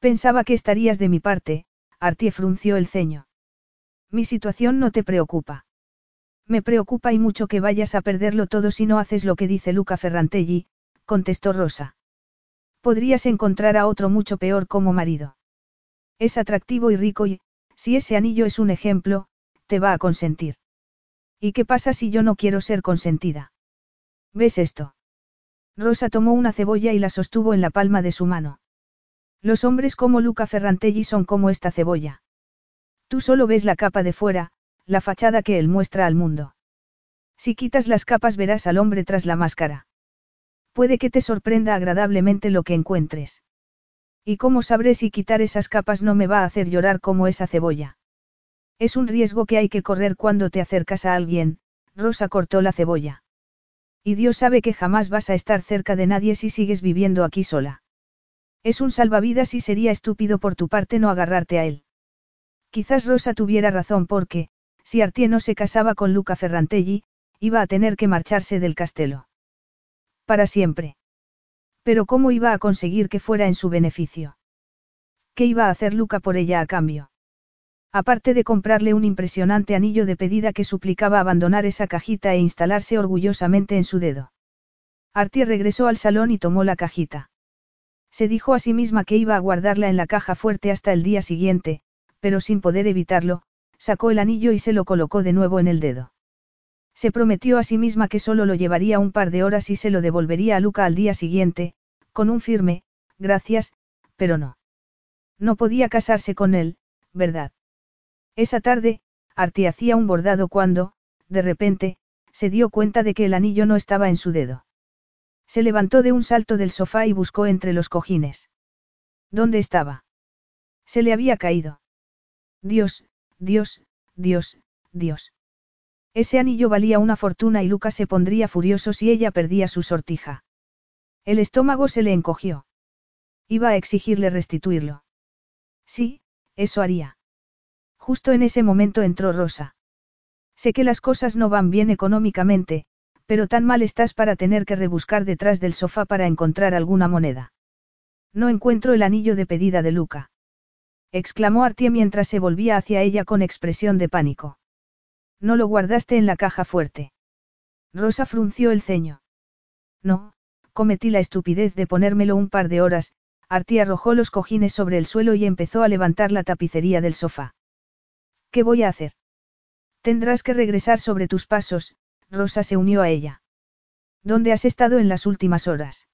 Pensaba que estarías de mi parte, Artie frunció el ceño. Mi situación no te preocupa. Me preocupa y mucho que vayas a perderlo todo si no haces lo que dice Luca Ferrantelli, contestó Rosa. Podrías encontrar a otro mucho peor como marido. Es atractivo y rico y, si ese anillo es un ejemplo, te va a consentir. ¿Y qué pasa si yo no quiero ser consentida? ¿Ves esto? Rosa tomó una cebolla y la sostuvo en la palma de su mano. Los hombres como Luca Ferrantelli son como esta cebolla. Tú solo ves la capa de fuera, la fachada que él muestra al mundo. Si quitas las capas verás al hombre tras la máscara. Puede que te sorprenda agradablemente lo que encuentres. ¿Y cómo sabré si quitar esas capas no me va a hacer llorar como esa cebolla? Es un riesgo que hay que correr cuando te acercas a alguien, Rosa cortó la cebolla. Y Dios sabe que jamás vas a estar cerca de nadie si sigues viviendo aquí sola. Es un salvavidas y sería estúpido por tu parte no agarrarte a él. Quizás Rosa tuviera razón porque, si Artie no se casaba con Luca Ferrantelli, iba a tener que marcharse del castelo. Para siempre. Pero ¿cómo iba a conseguir que fuera en su beneficio? ¿Qué iba a hacer Luca por ella a cambio? Aparte de comprarle un impresionante anillo de pedida que suplicaba abandonar esa cajita e instalarse orgullosamente en su dedo. Artie regresó al salón y tomó la cajita. Se dijo a sí misma que iba a guardarla en la caja fuerte hasta el día siguiente, pero sin poder evitarlo, sacó el anillo y se lo colocó de nuevo en el dedo. Se prometió a sí misma que solo lo llevaría un par de horas y se lo devolvería a Luca al día siguiente, con un firme, gracias, pero no. No podía casarse con él, ¿verdad? Esa tarde, Artie hacía un bordado cuando, de repente, se dio cuenta de que el anillo no estaba en su dedo. Se levantó de un salto del sofá y buscó entre los cojines. ¿Dónde estaba? Se le había caído. Dios, Dios, Dios, Dios. Ese anillo valía una fortuna y Lucas se pondría furioso si ella perdía su sortija. El estómago se le encogió. Iba a exigirle restituirlo. Sí, eso haría. Justo en ese momento entró Rosa. Sé que las cosas no van bien económicamente, pero tan mal estás para tener que rebuscar detrás del sofá para encontrar alguna moneda. No encuentro el anillo de pedida de Luca. Exclamó Artie mientras se volvía hacia ella con expresión de pánico. No lo guardaste en la caja fuerte. Rosa frunció el ceño. No, cometí la estupidez de ponérmelo un par de horas, Artie arrojó los cojines sobre el suelo y empezó a levantar la tapicería del sofá. ¿Qué voy a hacer? Tendrás que regresar sobre tus pasos, Rosa se unió a ella. ¿Dónde has estado en las últimas horas?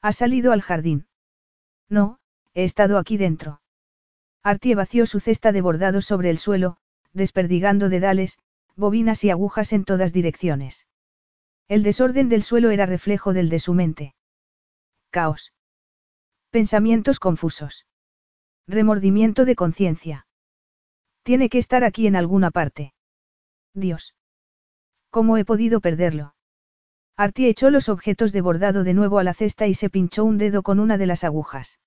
¿Has salido al jardín? No, he estado aquí dentro. Artie vació su cesta de bordado sobre el suelo, desperdigando dedales, bobinas y agujas en todas direcciones. El desorden del suelo era reflejo del de su mente. Caos. Pensamientos confusos. Remordimiento de conciencia. Tiene que estar aquí en alguna parte. Dios. ¿Cómo he podido perderlo? Artie echó los objetos de bordado de nuevo a la cesta y se pinchó un dedo con una de las agujas.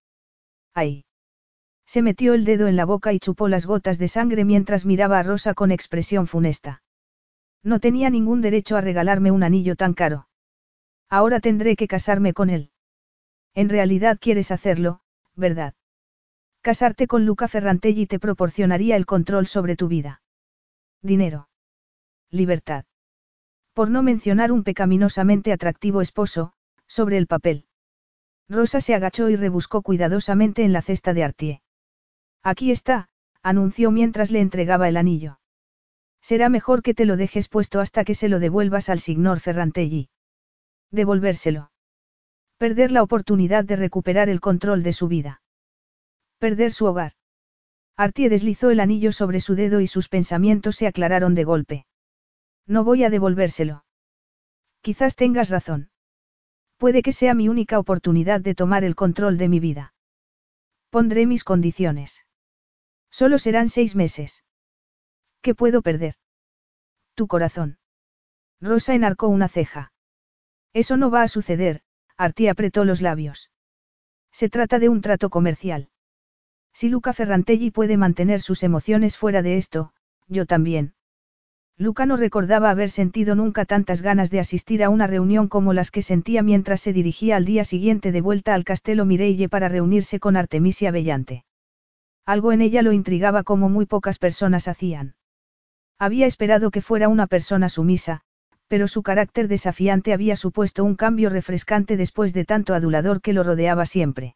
¡Ay! Se metió el dedo en la boca y chupó las gotas de sangre mientras miraba a Rosa con expresión funesta. No tenía ningún derecho a regalarme un anillo tan caro. Ahora tendré que casarme con él. En realidad quieres hacerlo, ¿verdad? Casarte con Luca Ferrantelli te proporcionaría el control sobre tu vida. Dinero. Libertad. Por no mencionar un pecaminosamente atractivo esposo, sobre el papel. Rosa se agachó y rebuscó cuidadosamente en la cesta de Artie. Aquí está, anunció mientras le entregaba el anillo. Será mejor que te lo dejes puesto hasta que se lo devuelvas al señor Ferrantelli. Devolvérselo. Perder la oportunidad de recuperar el control de su vida. Perder su hogar. Artie deslizó el anillo sobre su dedo y sus pensamientos se aclararon de golpe. No voy a devolvérselo. Quizás tengas razón. Puede que sea mi única oportunidad de tomar el control de mi vida. Pondré mis condiciones. Solo serán seis meses. ¿Qué puedo perder? Tu corazón. Rosa enarcó una ceja. Eso no va a suceder, Artie apretó los labios. Se trata de un trato comercial. Si Luca Ferrantelli puede mantener sus emociones fuera de esto, yo también. Luca no recordaba haber sentido nunca tantas ganas de asistir a una reunión como las que sentía mientras se dirigía al día siguiente de vuelta al Castelo Mireille para reunirse con Artemisia Bellante. Algo en ella lo intrigaba como muy pocas personas hacían. Había esperado que fuera una persona sumisa, pero su carácter desafiante había supuesto un cambio refrescante después de tanto adulador que lo rodeaba siempre.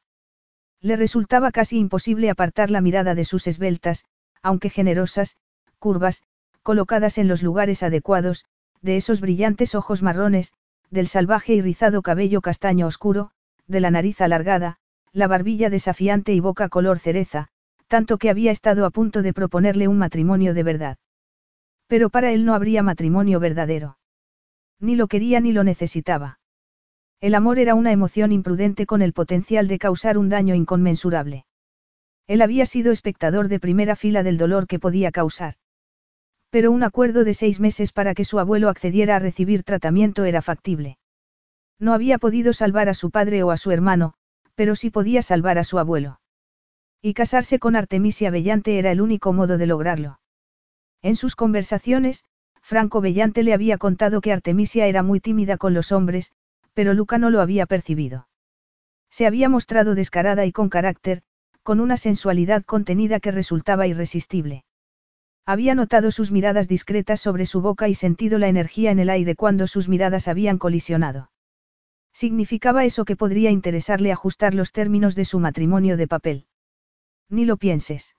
Le resultaba casi imposible apartar la mirada de sus esbeltas, aunque generosas, curvas, colocadas en los lugares adecuados, de esos brillantes ojos marrones, del salvaje y rizado cabello castaño oscuro, de la nariz alargada, la barbilla desafiante y boca color cereza, tanto que había estado a punto de proponerle un matrimonio de verdad. Pero para él no habría matrimonio verdadero. Ni lo quería ni lo necesitaba. El amor era una emoción imprudente con el potencial de causar un daño inconmensurable. Él había sido espectador de primera fila del dolor que podía causar. Pero un acuerdo de seis meses para que su abuelo accediera a recibir tratamiento era factible. No había podido salvar a su padre o a su hermano, pero sí podía salvar a su abuelo. Y casarse con Artemisia Bellante era el único modo de lograrlo. En sus conversaciones, Franco Bellante le había contado que Artemisia era muy tímida con los hombres, pero Luca no lo había percibido. Se había mostrado descarada y con carácter, con una sensualidad contenida que resultaba irresistible. Había notado sus miradas discretas sobre su boca y sentido la energía en el aire cuando sus miradas habían colisionado. Significaba eso que podría interesarle ajustar los términos de su matrimonio de papel. Ni lo pienses.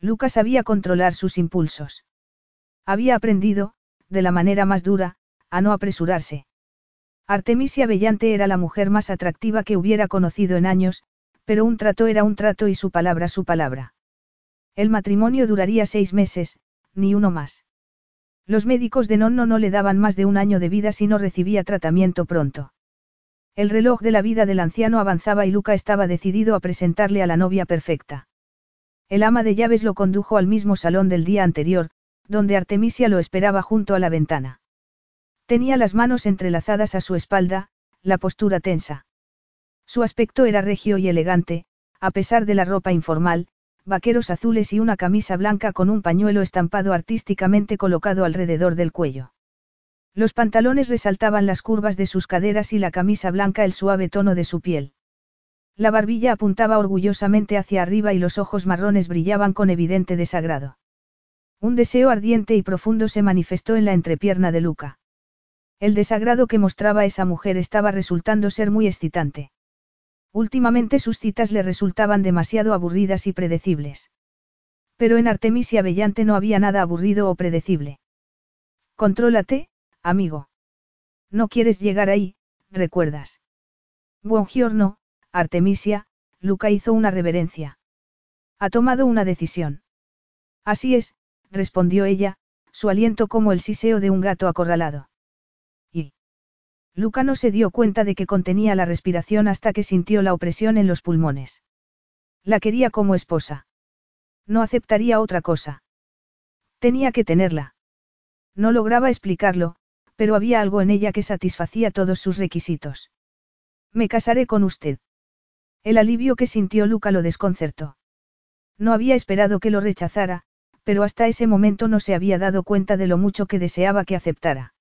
Lucas sabía controlar sus impulsos. Había aprendido, de la manera más dura, a no apresurarse. Artemisia Bellante era la mujer más atractiva que hubiera conocido en años, pero un trato era un trato y su palabra su palabra. El matrimonio duraría seis meses, ni uno más. Los médicos de Nonno no le daban más de un año de vida si no recibía tratamiento pronto. El reloj de la vida del anciano avanzaba y Luca estaba decidido a presentarle a la novia perfecta. El ama de llaves lo condujo al mismo salón del día anterior, donde Artemisia lo esperaba junto a la ventana. Tenía las manos entrelazadas a su espalda, la postura tensa. Su aspecto era regio y elegante, a pesar de la ropa informal, vaqueros azules y una camisa blanca con un pañuelo estampado artísticamente colocado alrededor del cuello. Los pantalones resaltaban las curvas de sus caderas y la camisa blanca el suave tono de su piel. La barbilla apuntaba orgullosamente hacia arriba y los ojos marrones brillaban con evidente desagrado. Un deseo ardiente y profundo se manifestó en la entrepierna de Luca. El desagrado que mostraba esa mujer estaba resultando ser muy excitante. Últimamente sus citas le resultaban demasiado aburridas y predecibles. Pero en Artemisia Bellante no había nada aburrido o predecible. Contrólate, amigo. No quieres llegar ahí, recuerdas. Buongiorno, Artemisia, Luca hizo una reverencia. Ha tomado una decisión. Así es, respondió ella, su aliento como el siseo de un gato acorralado. Luca no se dio cuenta de que contenía la respiración hasta que sintió la opresión en los pulmones. La quería como esposa. No aceptaría otra cosa. Tenía que tenerla. No lograba explicarlo, pero había algo en ella que satisfacía todos sus requisitos. Me casaré con usted. El alivio que sintió Luca lo desconcertó. No había esperado que lo rechazara, pero hasta ese momento no se había dado cuenta de lo mucho que deseaba que aceptara.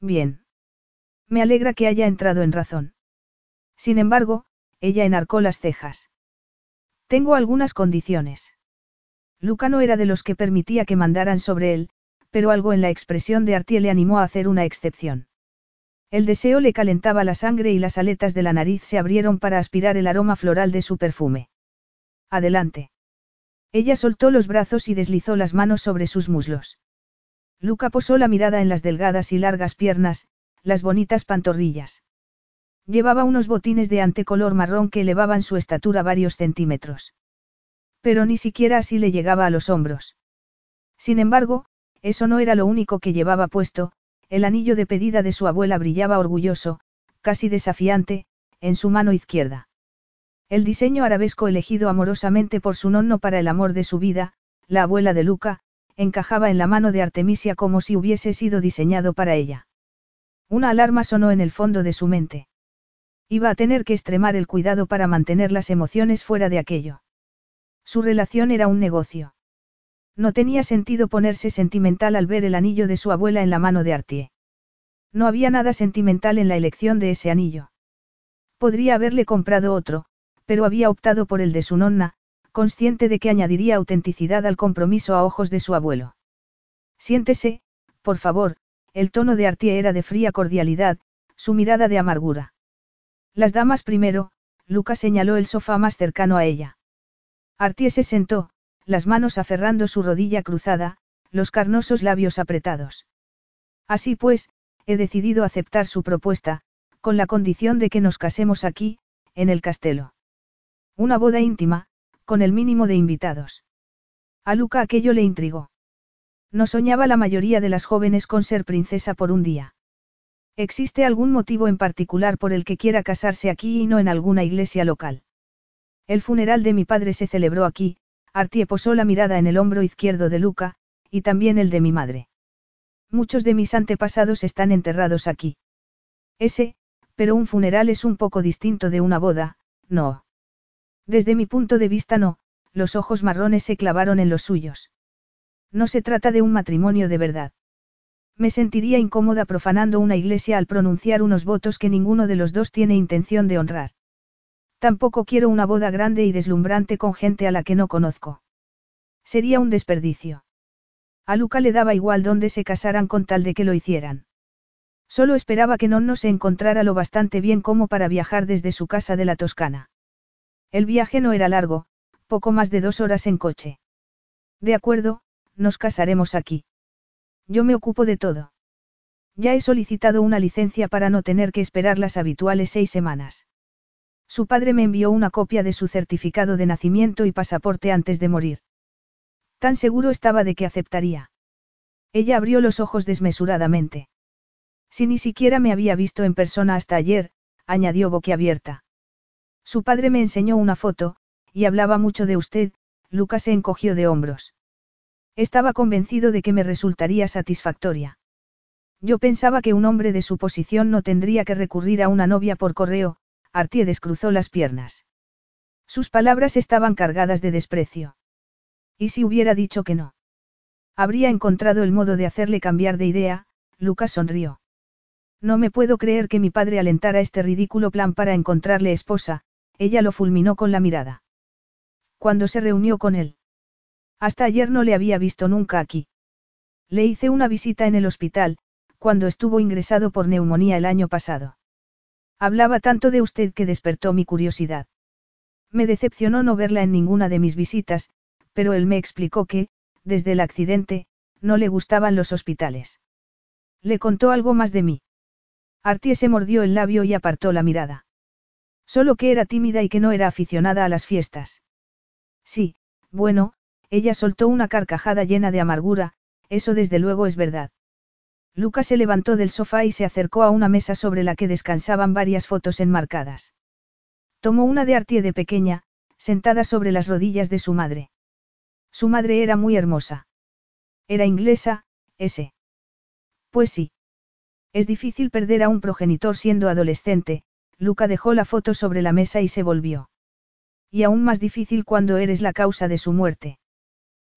Bien. Me alegra que haya entrado en razón. Sin embargo, ella enarcó las cejas. Tengo algunas condiciones. Luca no era de los que permitía que mandaran sobre él, pero algo en la expresión de Artie le animó a hacer una excepción. El deseo le calentaba la sangre y las aletas de la nariz se abrieron para aspirar el aroma floral de su perfume. Adelante. Ella soltó los brazos y deslizó las manos sobre sus muslos. Luca posó la mirada en las delgadas y largas piernas, las bonitas pantorrillas. Llevaba unos botines de antecolor marrón que elevaban su estatura varios centímetros. Pero ni siquiera así le llegaba a los hombros. Sin embargo, eso no era lo único que llevaba puesto, el anillo de pedida de su abuela brillaba orgulloso, casi desafiante, en su mano izquierda. El diseño arabesco elegido amorosamente por su nonno para el amor de su vida, la abuela de Luca, encajaba en la mano de Artemisia como si hubiese sido diseñado para ella. Una alarma sonó en el fondo de su mente. Iba a tener que extremar el cuidado para mantener las emociones fuera de aquello. Su relación era un negocio. No tenía sentido ponerse sentimental al ver el anillo de su abuela en la mano de Artie. No había nada sentimental en la elección de ese anillo. Podría haberle comprado otro, pero había optado por el de su nonna, consciente de que añadiría autenticidad al compromiso a ojos de su abuelo. Siéntese, por favor, el tono de Artie era de fría cordialidad, su mirada de amargura. Las damas primero, Luca señaló el sofá más cercano a ella. Artie se sentó, las manos aferrando su rodilla cruzada, los carnosos labios apretados. Así pues, he decidido aceptar su propuesta, con la condición de que nos casemos aquí, en el castelo. Una boda íntima, con el mínimo de invitados. A Luca aquello le intrigó. No soñaba la mayoría de las jóvenes con ser princesa por un día. ¿Existe algún motivo en particular por el que quiera casarse aquí y no en alguna iglesia local? El funeral de mi padre se celebró aquí, Artie posó la mirada en el hombro izquierdo de Luca, y también el de mi madre. Muchos de mis antepasados están enterrados aquí. Ese, pero un funeral es un poco distinto de una boda, no. Desde mi punto de vista no, los ojos marrones se clavaron en los suyos. No se trata de un matrimonio de verdad. Me sentiría incómoda profanando una iglesia al pronunciar unos votos que ninguno de los dos tiene intención de honrar. Tampoco quiero una boda grande y deslumbrante con gente a la que no conozco. Sería un desperdicio. A Luca le daba igual dónde se casaran con tal de que lo hicieran. Solo esperaba que Nonno se encontrara lo bastante bien como para viajar desde su casa de la Toscana. El viaje no era largo, poco más de dos horas en coche. De acuerdo, nos casaremos aquí. Yo me ocupo de todo. Ya he solicitado una licencia para no tener que esperar las habituales seis semanas. Su padre me envió una copia de su certificado de nacimiento y pasaporte antes de morir. Tan seguro estaba de que aceptaría. Ella abrió los ojos desmesuradamente. Si ni siquiera me había visto en persona hasta ayer, añadió boquiabierta. Su padre me enseñó una foto, y hablaba mucho de usted, Lucas se encogió de hombros. Estaba convencido de que me resultaría satisfactoria. Yo pensaba que un hombre de su posición no tendría que recurrir a una novia por correo, Artie descruzó las piernas. Sus palabras estaban cargadas de desprecio. ¿Y si hubiera dicho que no? Habría encontrado el modo de hacerle cambiar de idea, Lucas sonrió. No me puedo creer que mi padre alentara este ridículo plan para encontrarle esposa, ella lo fulminó con la mirada. Cuando se reunió con él. Hasta ayer no le había visto nunca aquí. Le hice una visita en el hospital, cuando estuvo ingresado por neumonía el año pasado. Hablaba tanto de usted que despertó mi curiosidad. Me decepcionó no verla en ninguna de mis visitas, pero él me explicó que, desde el accidente, no le gustaban los hospitales. Le contó algo más de mí. Artie se mordió el labio y apartó la mirada. Solo que era tímida y que no era aficionada a las fiestas. Sí, bueno, ella soltó una carcajada llena de amargura, eso desde luego es verdad. Lucas se levantó del sofá y se acercó a una mesa sobre la que descansaban varias fotos enmarcadas. Tomó una de Artie de pequeña, sentada sobre las rodillas de su madre. Su madre era muy hermosa. Era inglesa, ese. Pues sí. Es difícil perder a un progenitor siendo adolescente, Luca dejó la foto sobre la mesa y se volvió. Y aún más difícil cuando eres la causa de su muerte.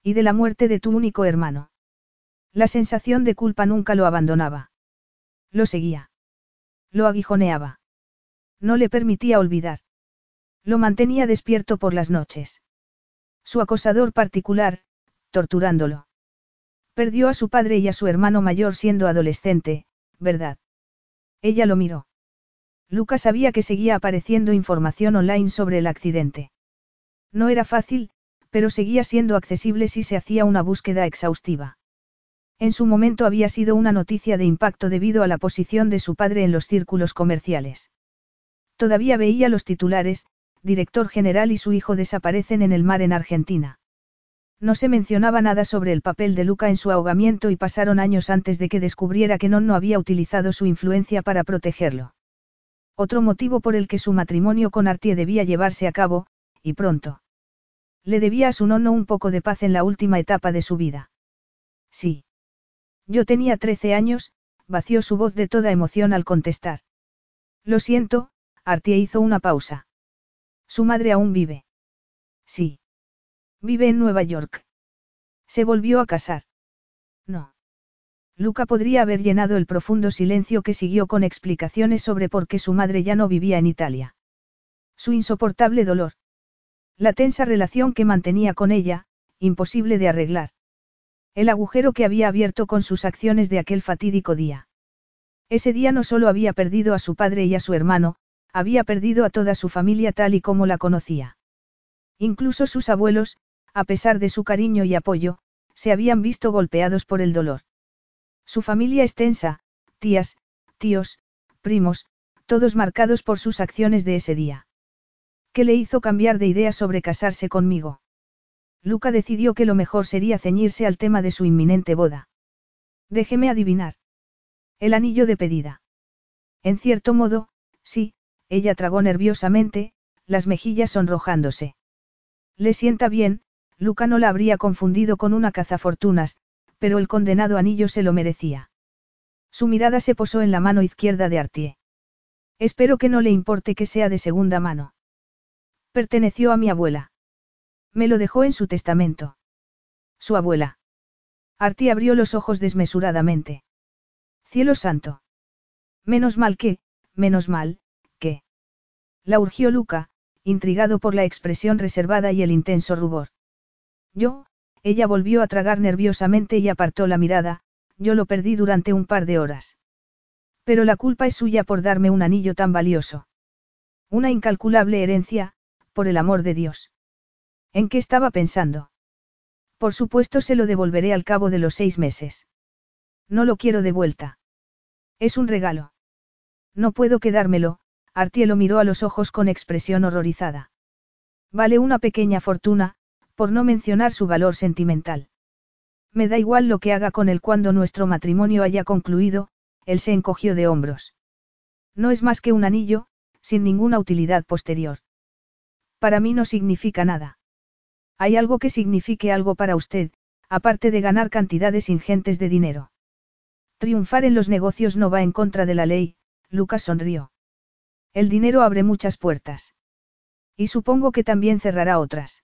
Y de la muerte de tu único hermano. La sensación de culpa nunca lo abandonaba. Lo seguía. Lo aguijoneaba. No le permitía olvidar. Lo mantenía despierto por las noches. Su acosador particular, torturándolo. Perdió a su padre y a su hermano mayor siendo adolescente, ¿verdad? Ella lo miró. Lucas sabía que seguía apareciendo información online sobre el accidente. No era fácil, pero seguía siendo accesible si se hacía una búsqueda exhaustiva. En su momento había sido una noticia de impacto debido a la posición de su padre en los círculos comerciales. Todavía veía los titulares, director general y su hijo desaparecen en el mar en Argentina. No se mencionaba nada sobre el papel de Luca en su ahogamiento y pasaron años antes de que descubriera que Non no había utilizado su influencia para protegerlo. Otro motivo por el que su matrimonio con Artie debía llevarse a cabo, y pronto. Le debía a su nonno un poco de paz en la última etapa de su vida. Sí. Yo tenía 13 años, vació su voz de toda emoción al contestar. Lo siento, Artie hizo una pausa. Su madre aún vive. Sí. Vive en Nueva York. Se volvió a casar. No. Luca podría haber llenado el profundo silencio que siguió con explicaciones sobre por qué su madre ya no vivía en Italia. Su insoportable dolor. La tensa relación que mantenía con ella, imposible de arreglar. El agujero que había abierto con sus acciones de aquel fatídico día. Ese día no solo había perdido a su padre y a su hermano, había perdido a toda su familia tal y como la conocía. Incluso sus abuelos, a pesar de su cariño y apoyo, se habían visto golpeados por el dolor. Su familia extensa, tías, tíos, primos, todos marcados por sus acciones de ese día. ¿Qué le hizo cambiar de idea sobre casarse conmigo? Luca decidió que lo mejor sería ceñirse al tema de su inminente boda. Déjeme adivinar. El anillo de pedida. En cierto modo, sí, ella tragó nerviosamente, las mejillas sonrojándose. Le sienta bien, Luca no la habría confundido con una cazafortunas, pero el condenado anillo se lo merecía. Su mirada se posó en la mano izquierda de Artie. Espero que no le importe que sea de segunda mano. Perteneció a mi abuela. Me lo dejó en su testamento. Su abuela. Artie abrió los ojos desmesuradamente. Cielo santo. Menos mal que, menos mal, que. La urgió Luca, intrigado por la expresión reservada y el intenso rubor. Yo, ella volvió a tragar nerviosamente y apartó la mirada, yo lo perdí durante un par de horas. Pero la culpa es suya por darme un anillo tan valioso. Una incalculable herencia, por el amor de Dios. ¿En qué estaba pensando? Por supuesto se lo devolveré al cabo de los seis meses. No lo quiero de vuelta. Es un regalo. No puedo quedármelo, Artie lo miró a los ojos con expresión horrorizada. Vale una pequeña fortuna, por no mencionar su valor sentimental. Me da igual lo que haga con él cuando nuestro matrimonio haya concluido, él se encogió de hombros. No es más que un anillo, sin ninguna utilidad posterior. Para mí no significa nada. Hay algo que signifique algo para usted, aparte de ganar cantidades ingentes de dinero. Triunfar en los negocios no va en contra de la ley, Lucas sonrió. El dinero abre muchas puertas. Y supongo que también cerrará otras.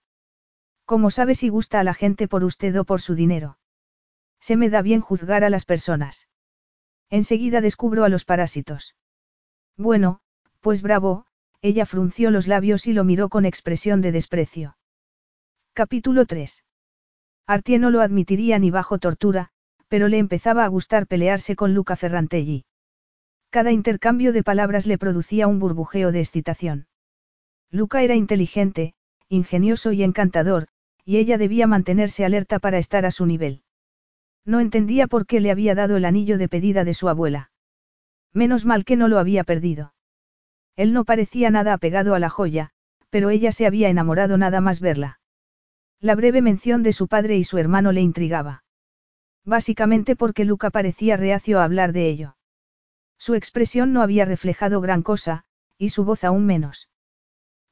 ¿Cómo sabe si gusta a la gente por usted o por su dinero? Se me da bien juzgar a las personas. Enseguida descubro a los parásitos. Bueno, pues bravo, ella frunció los labios y lo miró con expresión de desprecio. Capítulo 3. Artie no lo admitiría ni bajo tortura, pero le empezaba a gustar pelearse con Luca Ferrantelli. Cada intercambio de palabras le producía un burbujeo de excitación. Luca era inteligente, ingenioso y encantador, y ella debía mantenerse alerta para estar a su nivel. No entendía por qué le había dado el anillo de pedida de su abuela. Menos mal que no lo había perdido. Él no parecía nada apegado a la joya, pero ella se había enamorado nada más verla. La breve mención de su padre y su hermano le intrigaba. Básicamente porque Luca parecía reacio a hablar de ello. Su expresión no había reflejado gran cosa, y su voz aún menos.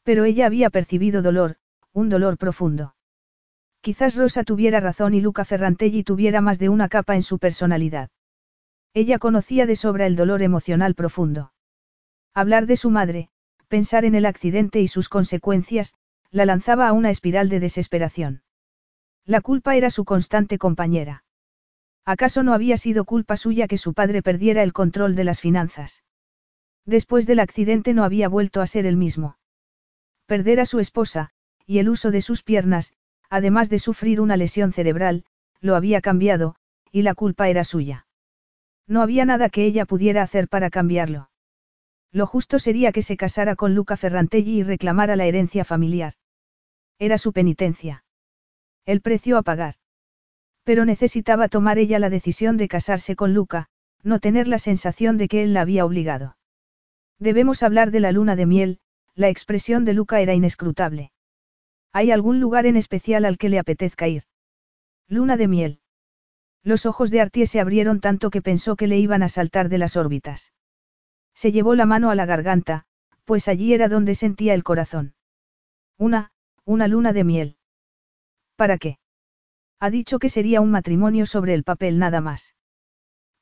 Pero ella había percibido dolor, un dolor profundo. Quizás Rosa tuviera razón y Luca Ferrantelli tuviera más de una capa en su personalidad. Ella conocía de sobra el dolor emocional profundo. Hablar de su madre, pensar en el accidente y sus consecuencias, la lanzaba a una espiral de desesperación. La culpa era su constante compañera. ¿Acaso no había sido culpa suya que su padre perdiera el control de las finanzas? Después del accidente no había vuelto a ser el mismo. Perder a su esposa, y el uso de sus piernas, además de sufrir una lesión cerebral, lo había cambiado, y la culpa era suya. No había nada que ella pudiera hacer para cambiarlo. Lo justo sería que se casara con Luca Ferrantelli y reclamara la herencia familiar. Era su penitencia. El precio a pagar. Pero necesitaba tomar ella la decisión de casarse con Luca, no tener la sensación de que él la había obligado. Debemos hablar de la luna de miel, la expresión de Luca era inescrutable. ¿Hay algún lugar en especial al que le apetezca ir? Luna de miel. Los ojos de Artie se abrieron tanto que pensó que le iban a saltar de las órbitas. Se llevó la mano a la garganta, pues allí era donde sentía el corazón. Una, una luna de miel. ¿Para qué? Ha dicho que sería un matrimonio sobre el papel nada más.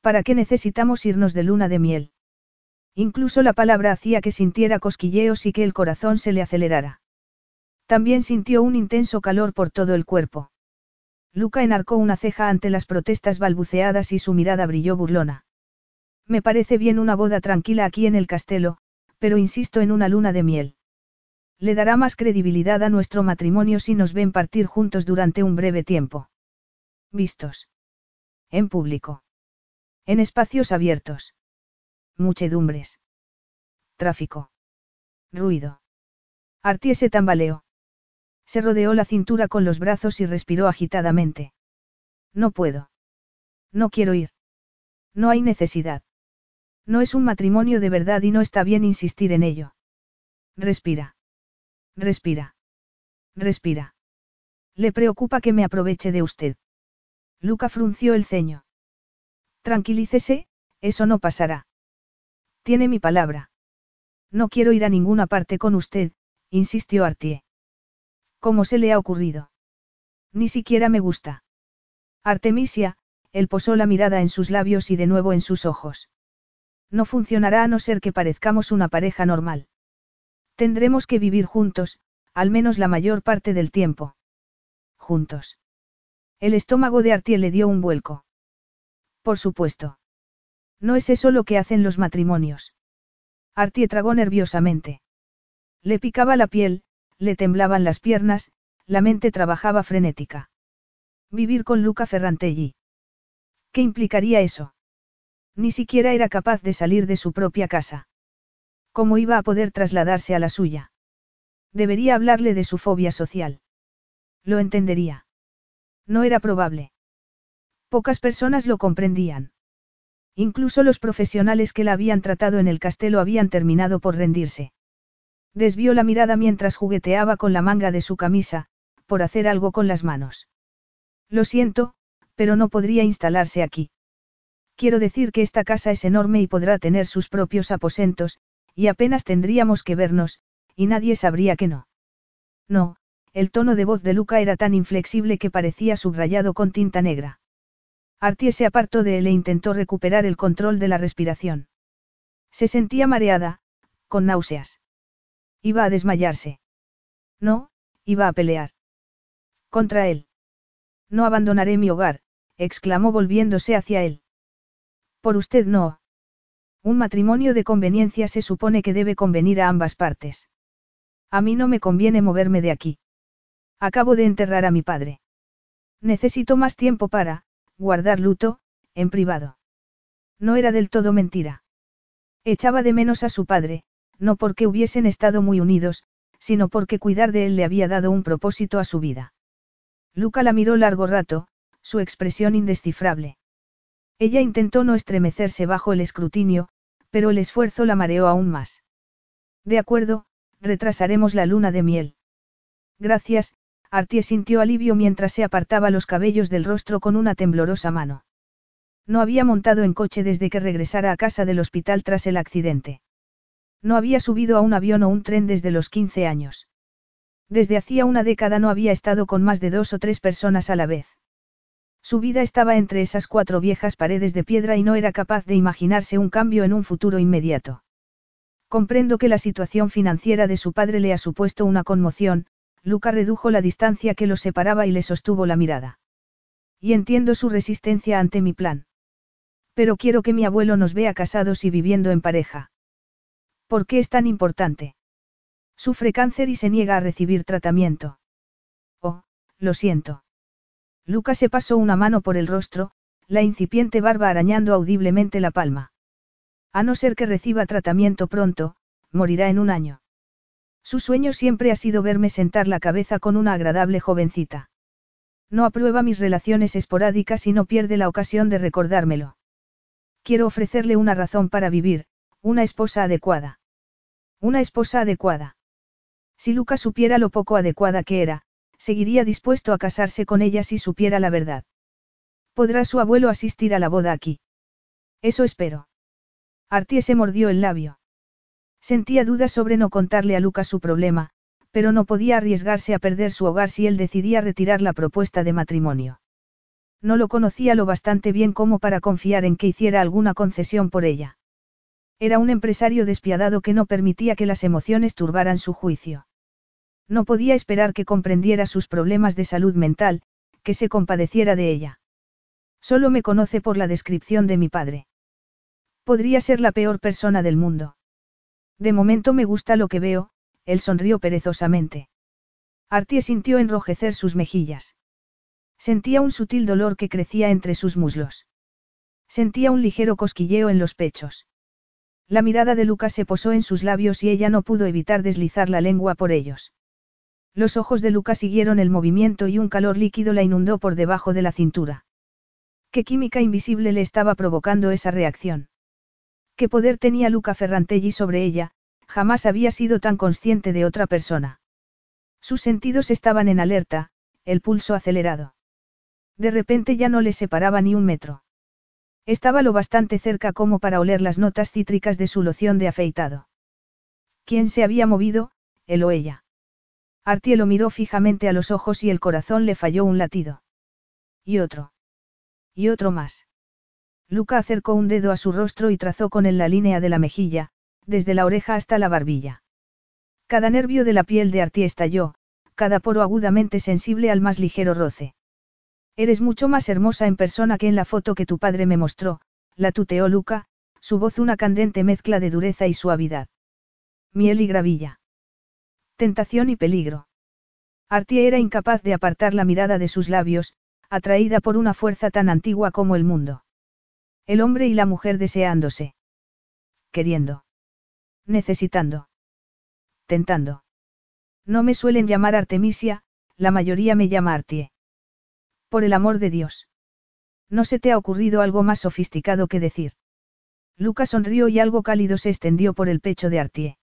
¿Para qué necesitamos irnos de luna de miel? Incluso la palabra hacía que sintiera cosquilleos y que el corazón se le acelerara. También sintió un intenso calor por todo el cuerpo. Luca enarcó una ceja ante las protestas balbuceadas y su mirada brilló burlona. Me parece bien una boda tranquila aquí en el castelo, pero insisto en una luna de miel. Le dará más credibilidad a nuestro matrimonio si nos ven partir juntos durante un breve tiempo. Vistos. En público. En espacios abiertos. Muchedumbres. Tráfico. Ruido. Artie se tambaleó. Se rodeó la cintura con los brazos y respiró agitadamente. No puedo. No quiero ir. No hay necesidad. No es un matrimonio de verdad y no está bien insistir en ello. Respira. Respira. Respira. Le preocupa que me aproveche de usted. Luca frunció el ceño. Tranquilícese, eso no pasará. Tiene mi palabra. No quiero ir a ninguna parte con usted, insistió Artie. ¿Cómo se le ha ocurrido? Ni siquiera me gusta. Artemisia, él posó la mirada en sus labios y de nuevo en sus ojos. No funcionará a no ser que parezcamos una pareja normal. Tendremos que vivir juntos, al menos la mayor parte del tiempo. Juntos. El estómago de Artie le dio un vuelco. Por supuesto. No es eso lo que hacen los matrimonios. Artie tragó nerviosamente. Le picaba la piel, le temblaban las piernas, la mente trabajaba frenética. Vivir con Luca Ferrantelli. ¿Qué implicaría eso? Ni siquiera era capaz de salir de su propia casa. ¿Cómo iba a poder trasladarse a la suya? Debería hablarle de su fobia social. Lo entendería. No era probable. Pocas personas lo comprendían. Incluso los profesionales que la habían tratado en el castelo habían terminado por rendirse. Desvió la mirada mientras jugueteaba con la manga de su camisa, por hacer algo con las manos. Lo siento, pero no podría instalarse aquí. Quiero decir que esta casa es enorme y podrá tener sus propios aposentos, y apenas tendríamos que vernos, y nadie sabría que no. No, el tono de voz de Luca era tan inflexible que parecía subrayado con tinta negra. Artie se apartó de él e intentó recuperar el control de la respiración. Se sentía mareada, con náuseas. Iba a desmayarse. No, iba a pelear. Contra él. No abandonaré mi hogar, exclamó volviéndose hacia él. Por usted no. Un matrimonio de conveniencia se supone que debe convenir a ambas partes. A mí no me conviene moverme de aquí. Acabo de enterrar a mi padre. Necesito más tiempo para, guardar luto, en privado. No era del todo mentira. Echaba de menos a su padre, no porque hubiesen estado muy unidos, sino porque cuidar de él le había dado un propósito a su vida. Luca la miró largo rato, su expresión indescifrable. Ella intentó no estremecerse bajo el escrutinio, pero el esfuerzo la mareó aún más. De acuerdo, retrasaremos la luna de miel. Gracias, Artie sintió alivio mientras se apartaba los cabellos del rostro con una temblorosa mano. No había montado en coche desde que regresara a casa del hospital tras el accidente. No había subido a un avión o un tren desde los 15 años. Desde hacía una década no había estado con más de dos o tres personas a la vez. Su vida estaba entre esas cuatro viejas paredes de piedra y no era capaz de imaginarse un cambio en un futuro inmediato. Comprendo que la situación financiera de su padre le ha supuesto una conmoción, Luca redujo la distancia que los separaba y le sostuvo la mirada. Y entiendo su resistencia ante mi plan. Pero quiero que mi abuelo nos vea casados y viviendo en pareja. ¿Por qué es tan importante? Sufre cáncer y se niega a recibir tratamiento. Oh, lo siento. Luca se pasó una mano por el rostro, la incipiente barba arañando audiblemente la palma. A no ser que reciba tratamiento pronto, morirá en un año. Su sueño siempre ha sido verme sentar la cabeza con una agradable jovencita. No aprueba mis relaciones esporádicas y no pierde la ocasión de recordármelo. Quiero ofrecerle una razón para vivir, una esposa adecuada. Una esposa adecuada. Si Luca supiera lo poco adecuada que era, seguiría dispuesto a casarse con ella si supiera la verdad. ¿Podrá su abuelo asistir a la boda aquí? Eso espero. Artie se mordió el labio. Sentía dudas sobre no contarle a Lucas su problema, pero no podía arriesgarse a perder su hogar si él decidía retirar la propuesta de matrimonio. No lo conocía lo bastante bien como para confiar en que hiciera alguna concesión por ella. Era un empresario despiadado que no permitía que las emociones turbaran su juicio. No podía esperar que comprendiera sus problemas de salud mental, que se compadeciera de ella. Solo me conoce por la descripción de mi padre. Podría ser la peor persona del mundo. De momento me gusta lo que veo, él sonrió perezosamente. Artie sintió enrojecer sus mejillas. Sentía un sutil dolor que crecía entre sus muslos. Sentía un ligero cosquilleo en los pechos. La mirada de Lucas se posó en sus labios y ella no pudo evitar deslizar la lengua por ellos. Los ojos de Lucas siguieron el movimiento y un calor líquido la inundó por debajo de la cintura. ¿Qué química invisible le estaba provocando esa reacción? ¿Qué poder tenía Luca Ferrantelli sobre ella? Jamás había sido tan consciente de otra persona. Sus sentidos estaban en alerta, el pulso acelerado. De repente ya no le separaba ni un metro. Estaba lo bastante cerca como para oler las notas cítricas de su loción de afeitado. ¿Quién se había movido, él o ella? Artie lo miró fijamente a los ojos y el corazón le falló un latido. Y otro. Y otro más. Luca acercó un dedo a su rostro y trazó con él la línea de la mejilla, desde la oreja hasta la barbilla. Cada nervio de la piel de Artie estalló, cada poro agudamente sensible al más ligero roce. Eres mucho más hermosa en persona que en la foto que tu padre me mostró, la tuteó Luca, su voz una candente mezcla de dureza y suavidad. Miel y gravilla. Tentación y peligro. Artie era incapaz de apartar la mirada de sus labios, atraída por una fuerza tan antigua como el mundo. El hombre y la mujer deseándose. Queriendo. Necesitando. Tentando. No me suelen llamar Artemisia, la mayoría me llama Artie. Por el amor de Dios. ¿No se te ha ocurrido algo más sofisticado que decir? Luca sonrió y algo cálido se extendió por el pecho de Artie.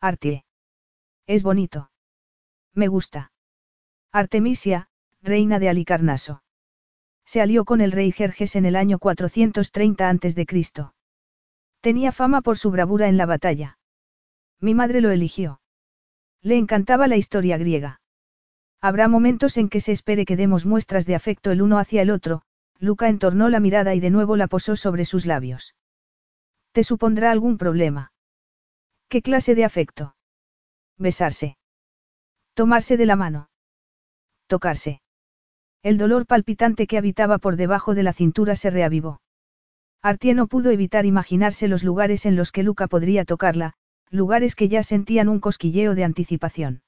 Artie. Es bonito. Me gusta. Artemisia, reina de Alicarnaso. Se alió con el rey Jerjes en el año 430 a.C. Tenía fama por su bravura en la batalla. Mi madre lo eligió. Le encantaba la historia griega. Habrá momentos en que se espere que demos muestras de afecto el uno hacia el otro, Luca entornó la mirada y de nuevo la posó sobre sus labios. ¿Te supondrá algún problema? ¿Qué clase de afecto? Besarse. Tomarse de la mano. Tocarse. El dolor palpitante que habitaba por debajo de la cintura se reavivó. Artie no pudo evitar imaginarse los lugares en los que Luca podría tocarla, lugares que ya sentían un cosquilleo de anticipación.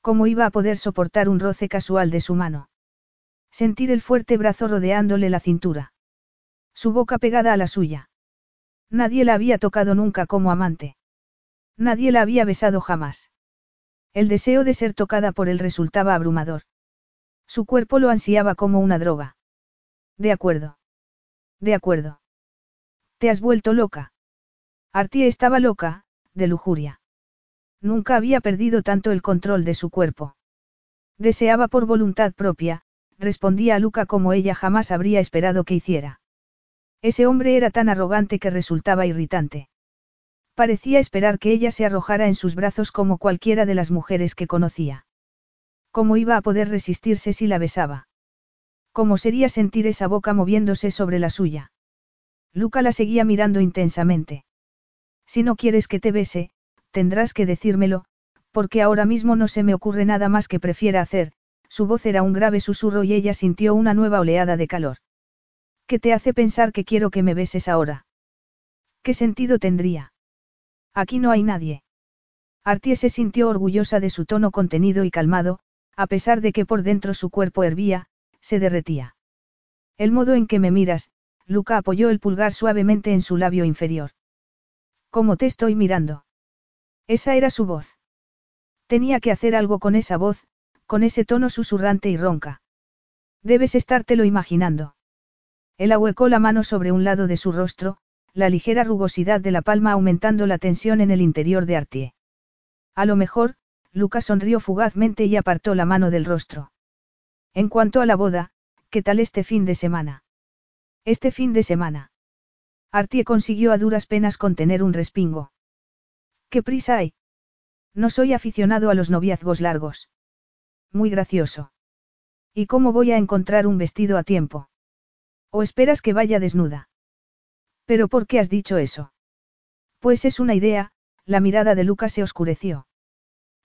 ¿Cómo iba a poder soportar un roce casual de su mano? Sentir el fuerte brazo rodeándole la cintura. Su boca pegada a la suya. Nadie la había tocado nunca como amante. Nadie la había besado jamás. El deseo de ser tocada por él resultaba abrumador. Su cuerpo lo ansiaba como una droga. De acuerdo. De acuerdo. Te has vuelto loca. Artie estaba loca, de lujuria. Nunca había perdido tanto el control de su cuerpo. Deseaba por voluntad propia, respondía a Luca como ella jamás habría esperado que hiciera. Ese hombre era tan arrogante que resultaba irritante. Parecía esperar que ella se arrojara en sus brazos como cualquiera de las mujeres que conocía. ¿Cómo iba a poder resistirse si la besaba? ¿Cómo sería sentir esa boca moviéndose sobre la suya? Luca la seguía mirando intensamente. Si no quieres que te bese, tendrás que decírmelo, porque ahora mismo no se me ocurre nada más que prefiera hacer, su voz era un grave susurro y ella sintió una nueva oleada de calor. ¿Qué te hace pensar que quiero que me beses ahora? ¿Qué sentido tendría? Aquí no hay nadie. Artie se sintió orgullosa de su tono contenido y calmado, a pesar de que por dentro su cuerpo hervía, se derretía. El modo en que me miras, Luca apoyó el pulgar suavemente en su labio inferior. ¿Cómo te estoy mirando? Esa era su voz. Tenía que hacer algo con esa voz, con ese tono susurrante y ronca. Debes estártelo imaginando. Él ahuecó la mano sobre un lado de su rostro, la ligera rugosidad de la palma aumentando la tensión en el interior de Artie. A lo mejor, Luca sonrió fugazmente y apartó la mano del rostro. En cuanto a la boda, ¿qué tal este fin de semana? Este fin de semana. Artie consiguió a duras penas contener un respingo. ¿Qué prisa hay? No soy aficionado a los noviazgos largos. Muy gracioso. ¿Y cómo voy a encontrar un vestido a tiempo? ¿O esperas que vaya desnuda? ¿Pero por qué has dicho eso? Pues es una idea, la mirada de Lucas se oscureció.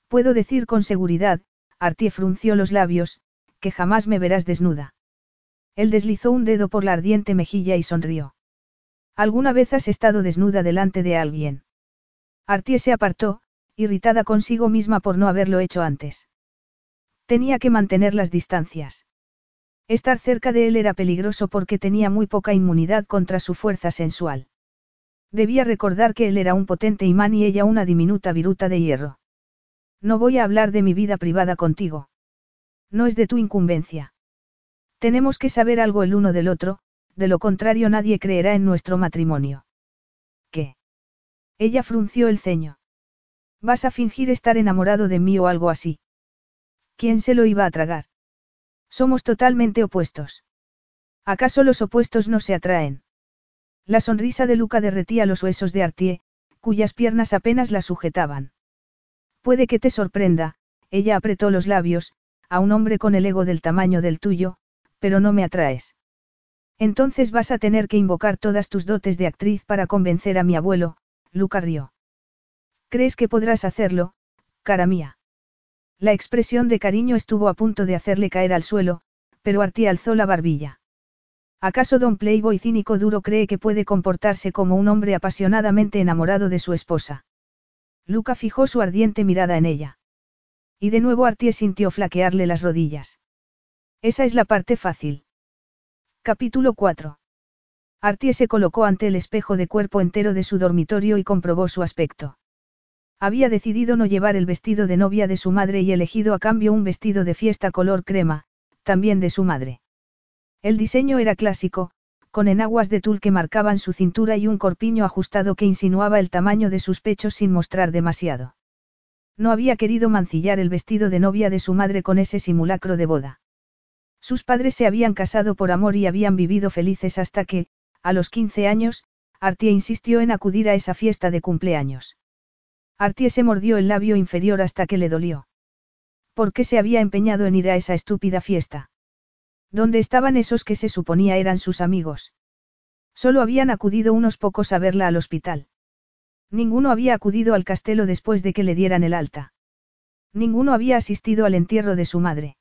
Puedo decir con seguridad, Artie frunció los labios, que jamás me verás desnuda. Él deslizó un dedo por la ardiente mejilla y sonrió. ¿Alguna vez has estado desnuda delante de alguien? Artie se apartó, irritada consigo misma por no haberlo hecho antes. Tenía que mantener las distancias. Estar cerca de él era peligroso porque tenía muy poca inmunidad contra su fuerza sensual. Debía recordar que él era un potente imán y ella una diminuta viruta de hierro. No voy a hablar de mi vida privada contigo. No es de tu incumbencia. Tenemos que saber algo el uno del otro, de lo contrario nadie creerá en nuestro matrimonio. ¿Qué? Ella frunció el ceño. ¿Vas a fingir estar enamorado de mí o algo así? ¿Quién se lo iba a tragar? Somos totalmente opuestos. ¿Acaso los opuestos no se atraen? La sonrisa de Luca derretía los huesos de Artie, cuyas piernas apenas la sujetaban. Puede que te sorprenda, ella apretó los labios, a un hombre con el ego del tamaño del tuyo, pero no me atraes. Entonces vas a tener que invocar todas tus dotes de actriz para convencer a mi abuelo, Luca rió. ¿Crees que podrás hacerlo, cara mía? La expresión de cariño estuvo a punto de hacerle caer al suelo, pero Artie alzó la barbilla. ¿Acaso don Playboy cínico duro cree que puede comportarse como un hombre apasionadamente enamorado de su esposa? Luca fijó su ardiente mirada en ella. Y de nuevo Artie sintió flaquearle las rodillas. Esa es la parte fácil. Capítulo 4. Artie se colocó ante el espejo de cuerpo entero de su dormitorio y comprobó su aspecto. Había decidido no llevar el vestido de novia de su madre y elegido a cambio un vestido de fiesta color crema, también de su madre. El diseño era clásico, con enaguas de tul que marcaban su cintura y un corpiño ajustado que insinuaba el tamaño de sus pechos sin mostrar demasiado. No había querido mancillar el vestido de novia de su madre con ese simulacro de boda. Sus padres se habían casado por amor y habían vivido felices hasta que, a los 15 años, Artie insistió en acudir a esa fiesta de cumpleaños. Artie se mordió el labio inferior hasta que le dolió. ¿Por qué se había empeñado en ir a esa estúpida fiesta? ¿Dónde estaban esos que se suponía eran sus amigos? Solo habían acudido unos pocos a verla al hospital. Ninguno había acudido al castelo después de que le dieran el alta. Ninguno había asistido al entierro de su madre.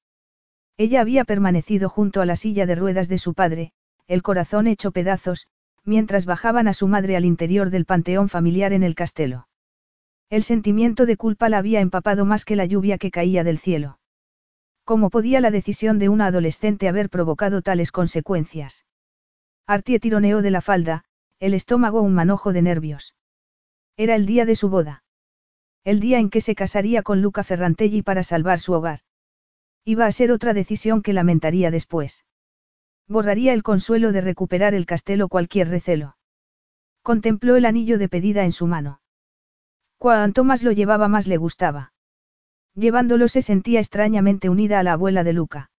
Ella había permanecido junto a la silla de ruedas de su padre, el corazón hecho pedazos, mientras bajaban a su madre al interior del panteón familiar en el castelo. El sentimiento de culpa la había empapado más que la lluvia que caía del cielo. ¿Cómo podía la decisión de una adolescente haber provocado tales consecuencias? Artie tironeó de la falda, el estómago un manojo de nervios. Era el día de su boda. El día en que se casaría con Luca Ferrantelli para salvar su hogar. Iba a ser otra decisión que lamentaría después. Borraría el consuelo de recuperar el castelo cualquier recelo. Contempló el anillo de pedida en su mano. Cuanto más lo llevaba más le gustaba. Llevándolo se sentía extrañamente unida a la abuela de Luca.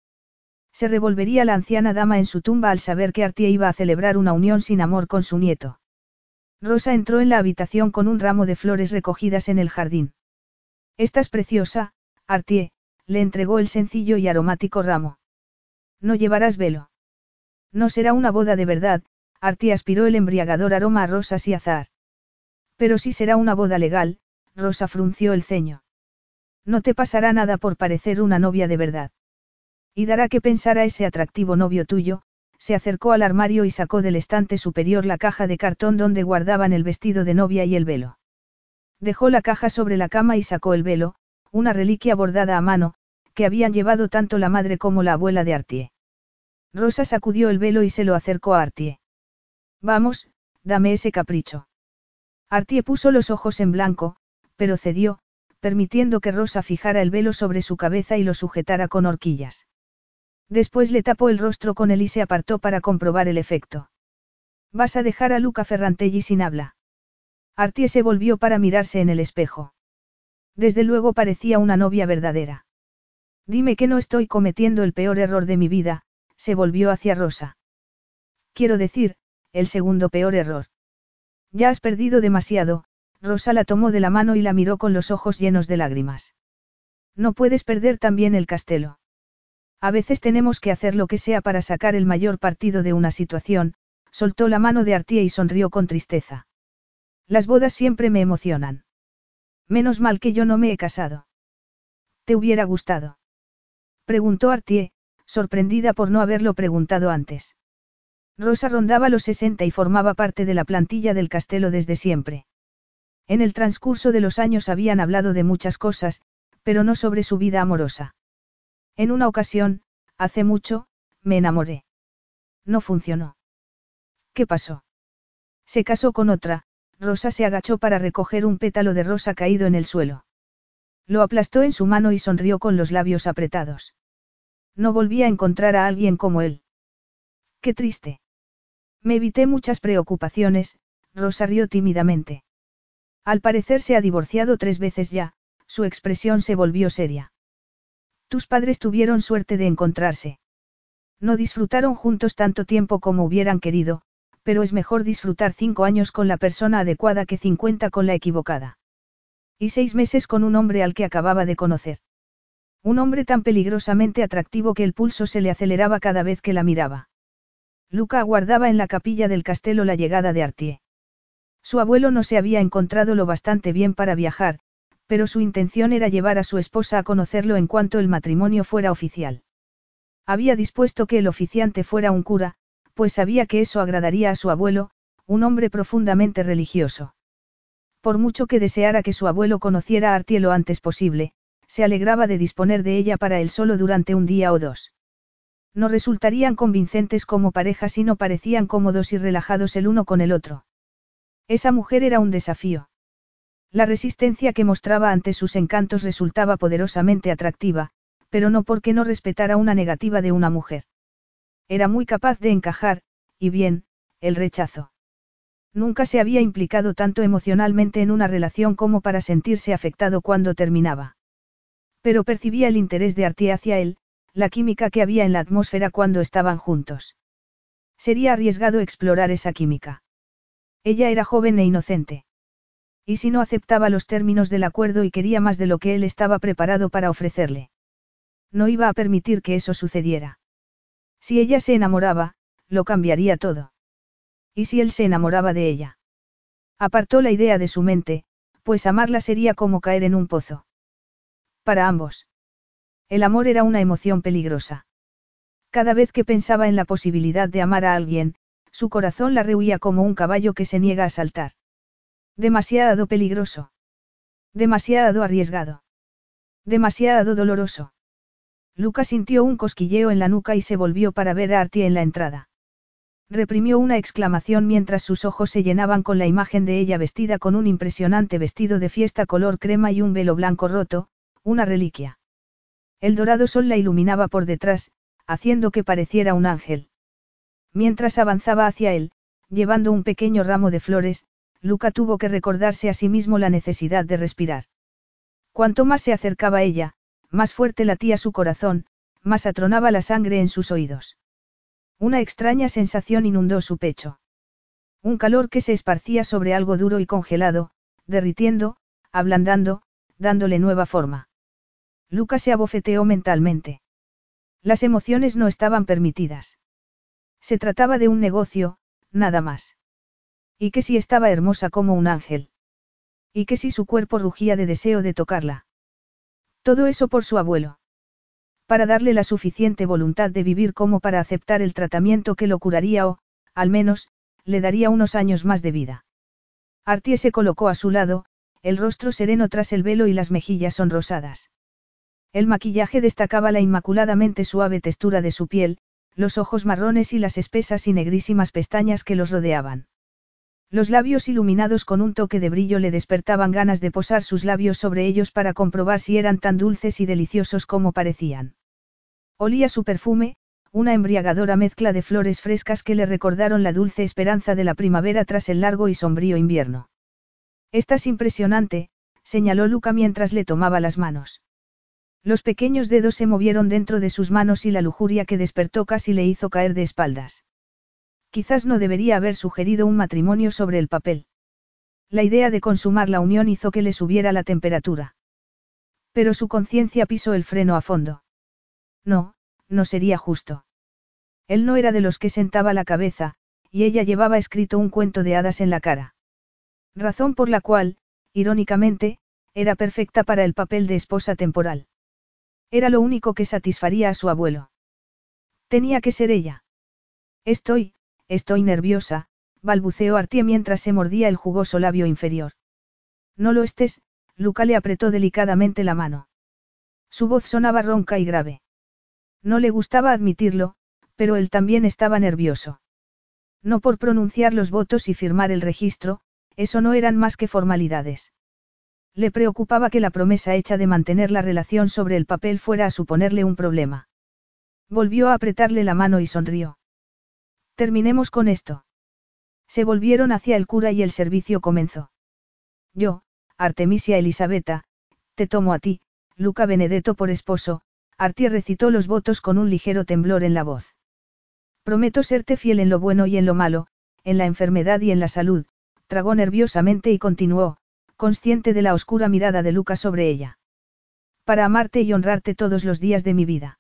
Se revolvería la anciana dama en su tumba al saber que Artie iba a celebrar una unión sin amor con su nieto. Rosa entró en la habitación con un ramo de flores recogidas en el jardín. Estás preciosa, Artie, le entregó el sencillo y aromático ramo. No llevarás velo. No será una boda de verdad, Artie aspiró el embriagador aroma a rosas y azar. Pero sí será una boda legal, Rosa frunció el ceño. No te pasará nada por parecer una novia de verdad. Y dará que pensar a ese atractivo novio tuyo, se acercó al armario y sacó del estante superior la caja de cartón donde guardaban el vestido de novia y el velo. Dejó la caja sobre la cama y sacó el velo, una reliquia bordada a mano, que habían llevado tanto la madre como la abuela de Artie. Rosa sacudió el velo y se lo acercó a Artie. Vamos, dame ese capricho. Artie puso los ojos en blanco, pero cedió, permitiendo que Rosa fijara el velo sobre su cabeza y lo sujetara con horquillas. Después le tapó el rostro con él y se apartó para comprobar el efecto. Vas a dejar a Luca Ferrantelli sin habla. Artie se volvió para mirarse en el espejo. Desde luego parecía una novia verdadera. Dime que no estoy cometiendo el peor error de mi vida, se volvió hacia Rosa. Quiero decir, el segundo peor error. Ya has perdido demasiado, Rosa la tomó de la mano y la miró con los ojos llenos de lágrimas. No puedes perder también el castelo. A veces tenemos que hacer lo que sea para sacar el mayor partido de una situación, soltó la mano de Artie y sonrió con tristeza. Las bodas siempre me emocionan. Menos mal que yo no me he casado. ¿Te hubiera gustado? Preguntó Artie, sorprendida por no haberlo preguntado antes. Rosa rondaba los 60 y formaba parte de la plantilla del castelo desde siempre. En el transcurso de los años habían hablado de muchas cosas, pero no sobre su vida amorosa. En una ocasión, hace mucho, me enamoré. No funcionó. ¿Qué pasó? Se casó con otra, Rosa se agachó para recoger un pétalo de rosa caído en el suelo. Lo aplastó en su mano y sonrió con los labios apretados. No volví a encontrar a alguien como él. Qué triste. Me evité muchas preocupaciones, Rosa rió tímidamente. Al parecer se ha divorciado tres veces ya, su expresión se volvió seria. Tus padres tuvieron suerte de encontrarse. No disfrutaron juntos tanto tiempo como hubieran querido, pero es mejor disfrutar cinco años con la persona adecuada que cincuenta con la equivocada. Y seis meses con un hombre al que acababa de conocer. Un hombre tan peligrosamente atractivo que el pulso se le aceleraba cada vez que la miraba. Luca aguardaba en la capilla del castelo la llegada de Artie. Su abuelo no se había encontrado lo bastante bien para viajar, pero su intención era llevar a su esposa a conocerlo en cuanto el matrimonio fuera oficial. Había dispuesto que el oficiante fuera un cura, pues sabía que eso agradaría a su abuelo, un hombre profundamente religioso. Por mucho que deseara que su abuelo conociera a Artie lo antes posible, se alegraba de disponer de ella para él solo durante un día o dos. No resultarían convincentes como pareja si no parecían cómodos y relajados el uno con el otro. Esa mujer era un desafío. La resistencia que mostraba ante sus encantos resultaba poderosamente atractiva, pero no porque no respetara una negativa de una mujer. Era muy capaz de encajar, y bien, el rechazo. Nunca se había implicado tanto emocionalmente en una relación como para sentirse afectado cuando terminaba. Pero percibía el interés de Artie hacia él, la química que había en la atmósfera cuando estaban juntos. Sería arriesgado explorar esa química. Ella era joven e inocente. ¿Y si no aceptaba los términos del acuerdo y quería más de lo que él estaba preparado para ofrecerle? No iba a permitir que eso sucediera. Si ella se enamoraba, lo cambiaría todo. ¿Y si él se enamoraba de ella? Apartó la idea de su mente, pues amarla sería como caer en un pozo. Para ambos. El amor era una emoción peligrosa. Cada vez que pensaba en la posibilidad de amar a alguien, su corazón la rehuía como un caballo que se niega a saltar. Demasiado peligroso. Demasiado arriesgado. Demasiado doloroso. Lucas sintió un cosquilleo en la nuca y se volvió para ver a Artie en la entrada. Reprimió una exclamación mientras sus ojos se llenaban con la imagen de ella vestida con un impresionante vestido de fiesta color crema y un velo blanco roto, una reliquia. El dorado sol la iluminaba por detrás, haciendo que pareciera un ángel. Mientras avanzaba hacia él, llevando un pequeño ramo de flores, Luca tuvo que recordarse a sí mismo la necesidad de respirar. Cuanto más se acercaba ella, más fuerte latía su corazón, más atronaba la sangre en sus oídos. Una extraña sensación inundó su pecho. Un calor que se esparcía sobre algo duro y congelado, derritiendo, ablandando, dándole nueva forma. Lucas se abofeteó mentalmente. Las emociones no estaban permitidas. Se trataba de un negocio, nada más. Y que si estaba hermosa como un ángel. Y que si su cuerpo rugía de deseo de tocarla. Todo eso por su abuelo. Para darle la suficiente voluntad de vivir como para aceptar el tratamiento que lo curaría o, al menos, le daría unos años más de vida. Artie se colocó a su lado, el rostro sereno tras el velo y las mejillas sonrosadas. El maquillaje destacaba la inmaculadamente suave textura de su piel, los ojos marrones y las espesas y negrísimas pestañas que los rodeaban. Los labios iluminados con un toque de brillo le despertaban ganas de posar sus labios sobre ellos para comprobar si eran tan dulces y deliciosos como parecían. Olía su perfume, una embriagadora mezcla de flores frescas que le recordaron la dulce esperanza de la primavera tras el largo y sombrío invierno. Estás impresionante, señaló Luca mientras le tomaba las manos. Los pequeños dedos se movieron dentro de sus manos y la lujuria que despertó casi le hizo caer de espaldas. Quizás no debería haber sugerido un matrimonio sobre el papel. La idea de consumar la unión hizo que le subiera la temperatura. Pero su conciencia pisó el freno a fondo. No, no sería justo. Él no era de los que sentaba la cabeza, y ella llevaba escrito un cuento de hadas en la cara. Razón por la cual, irónicamente, era perfecta para el papel de esposa temporal. Era lo único que satisfaría a su abuelo. Tenía que ser ella. Estoy, estoy nerviosa, balbuceó Artie mientras se mordía el jugoso labio inferior. No lo estés, Luca le apretó delicadamente la mano. Su voz sonaba ronca y grave. No le gustaba admitirlo, pero él también estaba nervioso. No por pronunciar los votos y firmar el registro, eso no eran más que formalidades. Le preocupaba que la promesa hecha de mantener la relación sobre el papel fuera a suponerle un problema. Volvió a apretarle la mano y sonrió. Terminemos con esto. Se volvieron hacia el cura y el servicio comenzó. Yo, Artemisia Elisabetta, te tomo a ti, Luca Benedetto por esposo, Artie recitó los votos con un ligero temblor en la voz. Prometo serte fiel en lo bueno y en lo malo, en la enfermedad y en la salud, tragó nerviosamente y continuó, consciente de la oscura mirada de Luca sobre ella. Para amarte y honrarte todos los días de mi vida.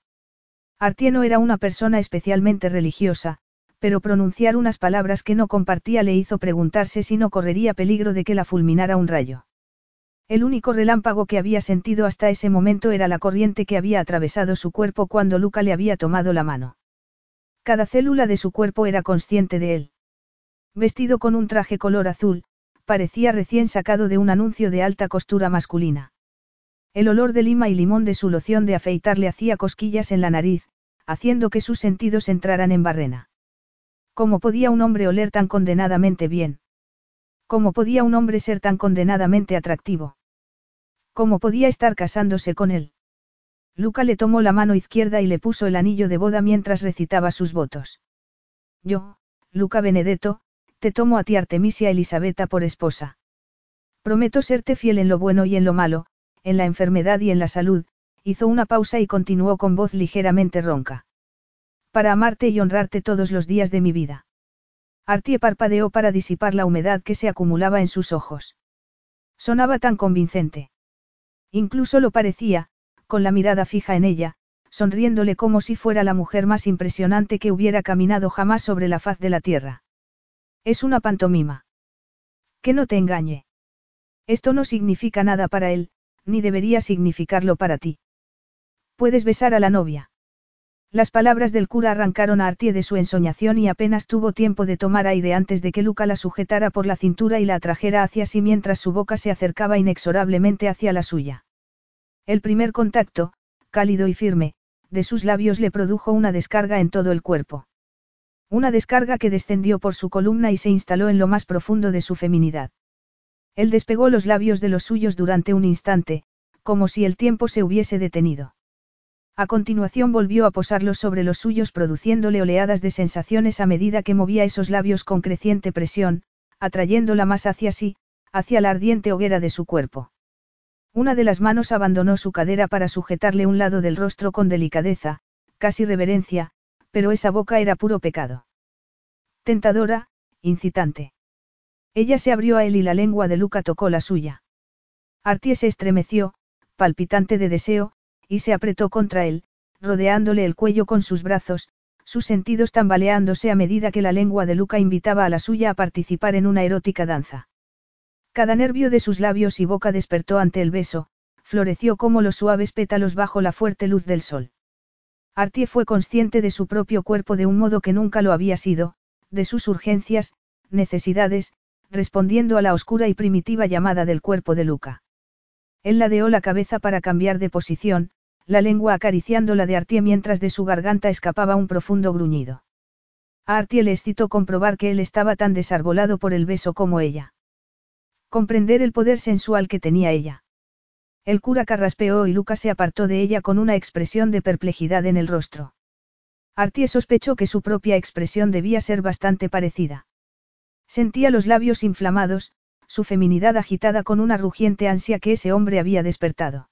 Artieno era una persona especialmente religiosa, pero pronunciar unas palabras que no compartía le hizo preguntarse si no correría peligro de que la fulminara un rayo. El único relámpago que había sentido hasta ese momento era la corriente que había atravesado su cuerpo cuando Luca le había tomado la mano. Cada célula de su cuerpo era consciente de él. Vestido con un traje color azul, parecía recién sacado de un anuncio de alta costura masculina. El olor de lima y limón de su loción de afeitar le hacía cosquillas en la nariz, haciendo que sus sentidos entraran en barrena. ¿Cómo podía un hombre oler tan condenadamente bien? ¿Cómo podía un hombre ser tan condenadamente atractivo? ¿Cómo podía estar casándose con él? Luca le tomó la mano izquierda y le puso el anillo de boda mientras recitaba sus votos. Yo, Luca Benedetto, te tomo a ti Artemisia Elisabetta por esposa. Prometo serte fiel en lo bueno y en lo malo, en la enfermedad y en la salud, hizo una pausa y continuó con voz ligeramente ronca. Para amarte y honrarte todos los días de mi vida. Artie parpadeó para disipar la humedad que se acumulaba en sus ojos. Sonaba tan convincente. Incluso lo parecía, con la mirada fija en ella, sonriéndole como si fuera la mujer más impresionante que hubiera caminado jamás sobre la faz de la tierra. Es una pantomima. Que no te engañe. Esto no significa nada para él, ni debería significarlo para ti. Puedes besar a la novia. Las palabras del cura arrancaron a Artie de su ensoñación y apenas tuvo tiempo de tomar aire antes de que Luca la sujetara por la cintura y la atrajera hacia sí mientras su boca se acercaba inexorablemente hacia la suya. El primer contacto, cálido y firme, de sus labios le produjo una descarga en todo el cuerpo. Una descarga que descendió por su columna y se instaló en lo más profundo de su feminidad. Él despegó los labios de los suyos durante un instante, como si el tiempo se hubiese detenido. A continuación volvió a posarlos sobre los suyos produciéndole oleadas de sensaciones a medida que movía esos labios con creciente presión, atrayéndola más hacia sí, hacia la ardiente hoguera de su cuerpo. Una de las manos abandonó su cadera para sujetarle un lado del rostro con delicadeza, casi reverencia, pero esa boca era puro pecado. Tentadora, incitante. Ella se abrió a él y la lengua de Luca tocó la suya. Artie se estremeció, palpitante de deseo, y se apretó contra él, rodeándole el cuello con sus brazos, sus sentidos tambaleándose a medida que la lengua de Luca invitaba a la suya a participar en una erótica danza. Cada nervio de sus labios y boca despertó ante el beso, floreció como los suaves pétalos bajo la fuerte luz del sol. Artie fue consciente de su propio cuerpo de un modo que nunca lo había sido, de sus urgencias, necesidades, respondiendo a la oscura y primitiva llamada del cuerpo de Luca. Él ladeó la cabeza para cambiar de posición, la lengua acariciando la de Artie mientras de su garganta escapaba un profundo gruñido. A Artie le excitó comprobar que él estaba tan desarbolado por el beso como ella. Comprender el poder sensual que tenía ella. El cura carraspeó y Lucas se apartó de ella con una expresión de perplejidad en el rostro. Artie sospechó que su propia expresión debía ser bastante parecida. Sentía los labios inflamados, su feminidad agitada con una rugiente ansia que ese hombre había despertado.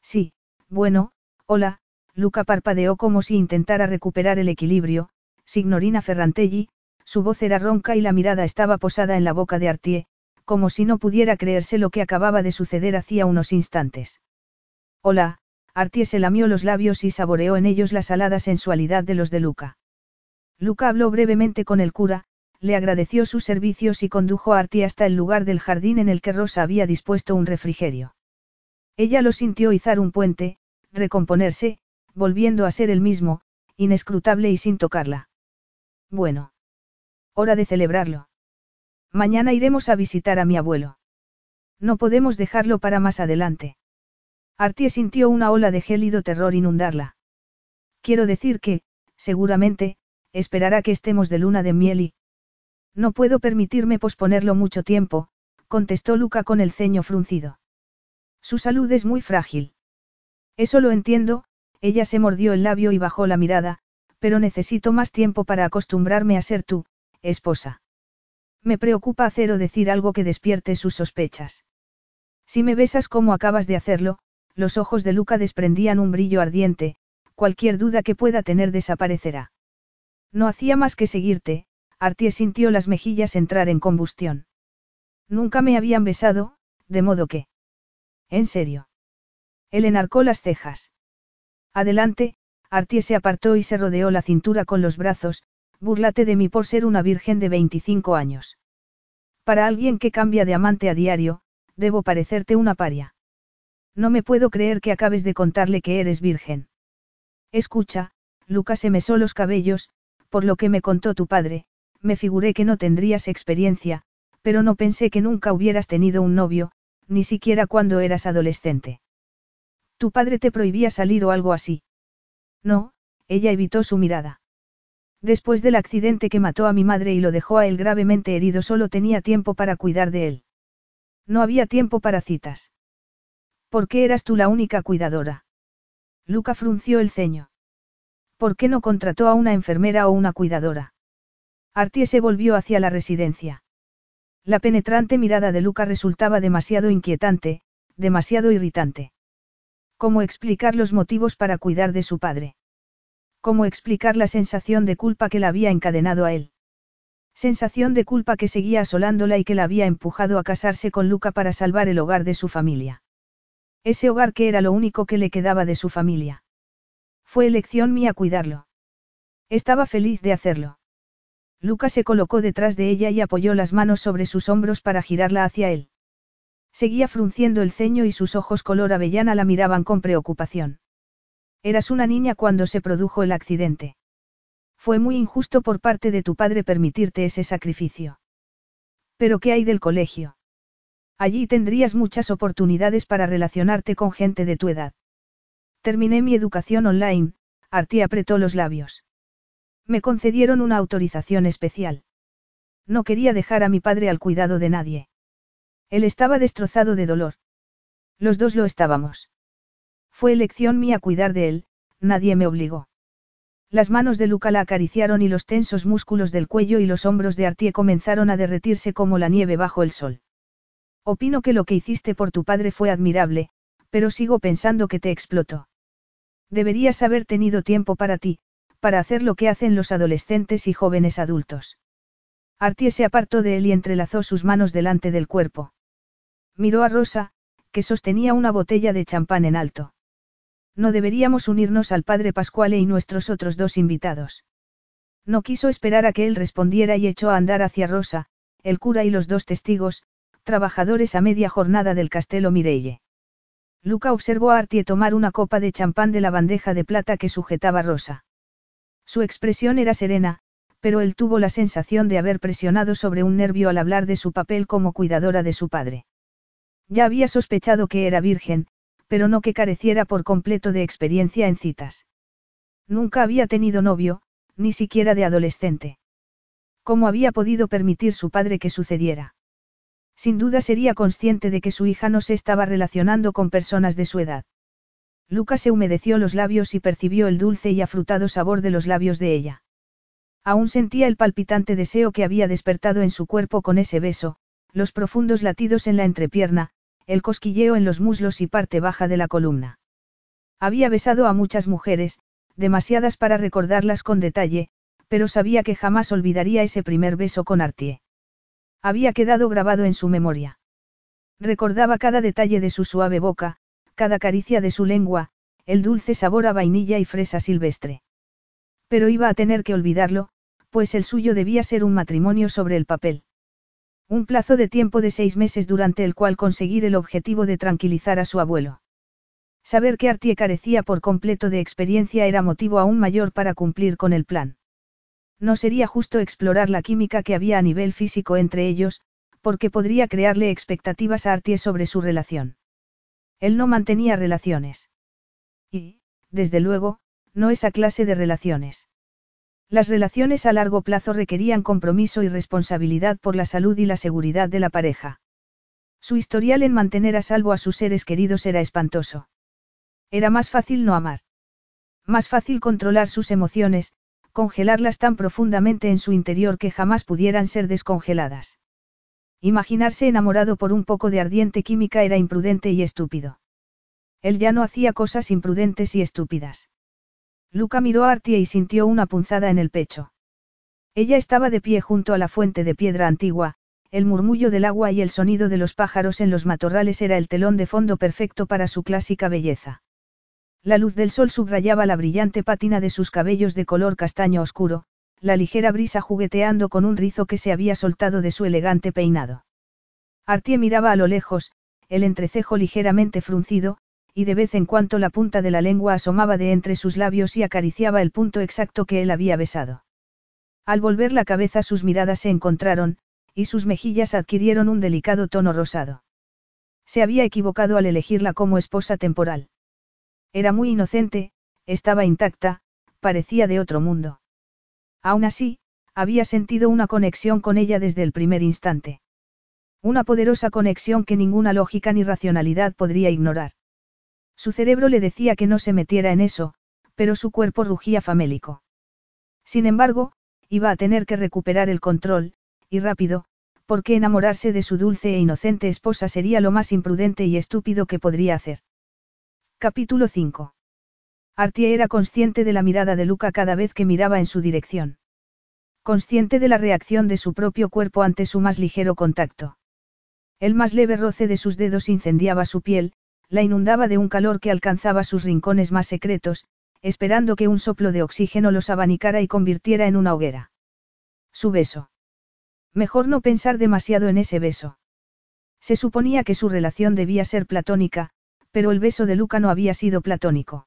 Sí, bueno, hola, Luca parpadeó como si intentara recuperar el equilibrio, signorina Ferrantelli, su voz era ronca y la mirada estaba posada en la boca de Artie, como si no pudiera creerse lo que acababa de suceder hacía unos instantes. Hola, Artie se lamió los labios y saboreó en ellos la salada sensualidad de los de Luca. Luca habló brevemente con el cura, le agradeció sus servicios y condujo a Artie hasta el lugar del jardín en el que Rosa había dispuesto un refrigerio. Ella lo sintió izar un puente, recomponerse, volviendo a ser el mismo, inescrutable y sin tocarla. Bueno. Hora de celebrarlo. Mañana iremos a visitar a mi abuelo. No podemos dejarlo para más adelante. Artie sintió una ola de gélido terror inundarla. Quiero decir que, seguramente, esperará que estemos de luna de miel y... No puedo permitirme posponerlo mucho tiempo, contestó Luca con el ceño fruncido. Su salud es muy frágil. Eso lo entiendo, ella se mordió el labio y bajó la mirada, pero necesito más tiempo para acostumbrarme a ser tú, esposa. Me preocupa hacer o decir algo que despierte sus sospechas. Si me besas como acabas de hacerlo, los ojos de Luca desprendían un brillo ardiente, cualquier duda que pueda tener desaparecerá. No hacía más que seguirte, Artie sintió las mejillas entrar en combustión. Nunca me habían besado, de modo que... ¿En serio? Él enarcó las cejas. Adelante, Artie se apartó y se rodeó la cintura con los brazos, búrlate de mí por ser una virgen de 25 años. Para alguien que cambia de amante a diario, debo parecerte una paria. No me puedo creer que acabes de contarle que eres virgen. Escucha, Lucas se mesó los cabellos, por lo que me contó tu padre, me figuré que no tendrías experiencia, pero no pensé que nunca hubieras tenido un novio, ni siquiera cuando eras adolescente. ¿Tu padre te prohibía salir o algo así? No, ella evitó su mirada. Después del accidente que mató a mi madre y lo dejó a él gravemente herido, solo tenía tiempo para cuidar de él. No había tiempo para citas. ¿Por qué eras tú la única cuidadora? Luca frunció el ceño. ¿Por qué no contrató a una enfermera o una cuidadora? Artie se volvió hacia la residencia. La penetrante mirada de Luca resultaba demasiado inquietante, demasiado irritante. ¿Cómo explicar los motivos para cuidar de su padre? ¿Cómo explicar la sensación de culpa que la había encadenado a él? Sensación de culpa que seguía asolándola y que la había empujado a casarse con Luca para salvar el hogar de su familia. Ese hogar que era lo único que le quedaba de su familia. Fue elección mía cuidarlo. Estaba feliz de hacerlo. Luca se colocó detrás de ella y apoyó las manos sobre sus hombros para girarla hacia él. Seguía frunciendo el ceño y sus ojos color avellana la miraban con preocupación. Eras una niña cuando se produjo el accidente. Fue muy injusto por parte de tu padre permitirte ese sacrificio. Pero ¿qué hay del colegio? Allí tendrías muchas oportunidades para relacionarte con gente de tu edad. Terminé mi educación online, Artie apretó los labios. Me concedieron una autorización especial. No quería dejar a mi padre al cuidado de nadie. Él estaba destrozado de dolor. Los dos lo estábamos. Fue elección mía cuidar de él, nadie me obligó. Las manos de Luca la acariciaron y los tensos músculos del cuello y los hombros de Artie comenzaron a derretirse como la nieve bajo el sol. Opino que lo que hiciste por tu padre fue admirable, pero sigo pensando que te explotó. Deberías haber tenido tiempo para ti, para hacer lo que hacen los adolescentes y jóvenes adultos. Artie se apartó de él y entrelazó sus manos delante del cuerpo. Miró a Rosa, que sostenía una botella de champán en alto. No deberíamos unirnos al padre Pascuale y nuestros otros dos invitados. No quiso esperar a que él respondiera y echó a andar hacia Rosa, el cura y los dos testigos, trabajadores a media jornada del Castelo Mireille. Luca observó a Artie tomar una copa de champán de la bandeja de plata que sujetaba Rosa. Su expresión era serena, pero él tuvo la sensación de haber presionado sobre un nervio al hablar de su papel como cuidadora de su padre. Ya había sospechado que era virgen, pero no que careciera por completo de experiencia en citas. Nunca había tenido novio, ni siquiera de adolescente. ¿Cómo había podido permitir su padre que sucediera? Sin duda sería consciente de que su hija no se estaba relacionando con personas de su edad. Lucas se humedeció los labios y percibió el dulce y afrutado sabor de los labios de ella. Aún sentía el palpitante deseo que había despertado en su cuerpo con ese beso, los profundos latidos en la entrepierna, el cosquilleo en los muslos y parte baja de la columna. Había besado a muchas mujeres, demasiadas para recordarlas con detalle, pero sabía que jamás olvidaría ese primer beso con Artie. Había quedado grabado en su memoria. Recordaba cada detalle de su suave boca, cada caricia de su lengua, el dulce sabor a vainilla y fresa silvestre. Pero iba a tener que olvidarlo, pues el suyo debía ser un matrimonio sobre el papel. Un plazo de tiempo de seis meses durante el cual conseguir el objetivo de tranquilizar a su abuelo. Saber que Artie carecía por completo de experiencia era motivo aún mayor para cumplir con el plan. No sería justo explorar la química que había a nivel físico entre ellos, porque podría crearle expectativas a Artie sobre su relación. Él no mantenía relaciones. Y, desde luego, no esa clase de relaciones. Las relaciones a largo plazo requerían compromiso y responsabilidad por la salud y la seguridad de la pareja. Su historial en mantener a salvo a sus seres queridos era espantoso. Era más fácil no amar. Más fácil controlar sus emociones, congelarlas tan profundamente en su interior que jamás pudieran ser descongeladas. Imaginarse enamorado por un poco de ardiente química era imprudente y estúpido. Él ya no hacía cosas imprudentes y estúpidas. Luca miró a Artie y sintió una punzada en el pecho. Ella estaba de pie junto a la fuente de piedra antigua, el murmullo del agua y el sonido de los pájaros en los matorrales era el telón de fondo perfecto para su clásica belleza. La luz del sol subrayaba la brillante pátina de sus cabellos de color castaño oscuro, la ligera brisa jugueteando con un rizo que se había soltado de su elegante peinado. Artie miraba a lo lejos, el entrecejo ligeramente fruncido, y de vez en cuando la punta de la lengua asomaba de entre sus labios y acariciaba el punto exacto que él había besado. Al volver la cabeza sus miradas se encontraron, y sus mejillas adquirieron un delicado tono rosado. Se había equivocado al elegirla como esposa temporal. Era muy inocente, estaba intacta, parecía de otro mundo. Aún así, había sentido una conexión con ella desde el primer instante. Una poderosa conexión que ninguna lógica ni racionalidad podría ignorar. Su cerebro le decía que no se metiera en eso, pero su cuerpo rugía famélico. Sin embargo, iba a tener que recuperar el control, y rápido, porque enamorarse de su dulce e inocente esposa sería lo más imprudente y estúpido que podría hacer. Capítulo 5. Artie era consciente de la mirada de Luca cada vez que miraba en su dirección. Consciente de la reacción de su propio cuerpo ante su más ligero contacto. El más leve roce de sus dedos incendiaba su piel, la inundaba de un calor que alcanzaba sus rincones más secretos, esperando que un soplo de oxígeno los abanicara y convirtiera en una hoguera. Su beso. Mejor no pensar demasiado en ese beso. Se suponía que su relación debía ser platónica, pero el beso de Luca no había sido platónico.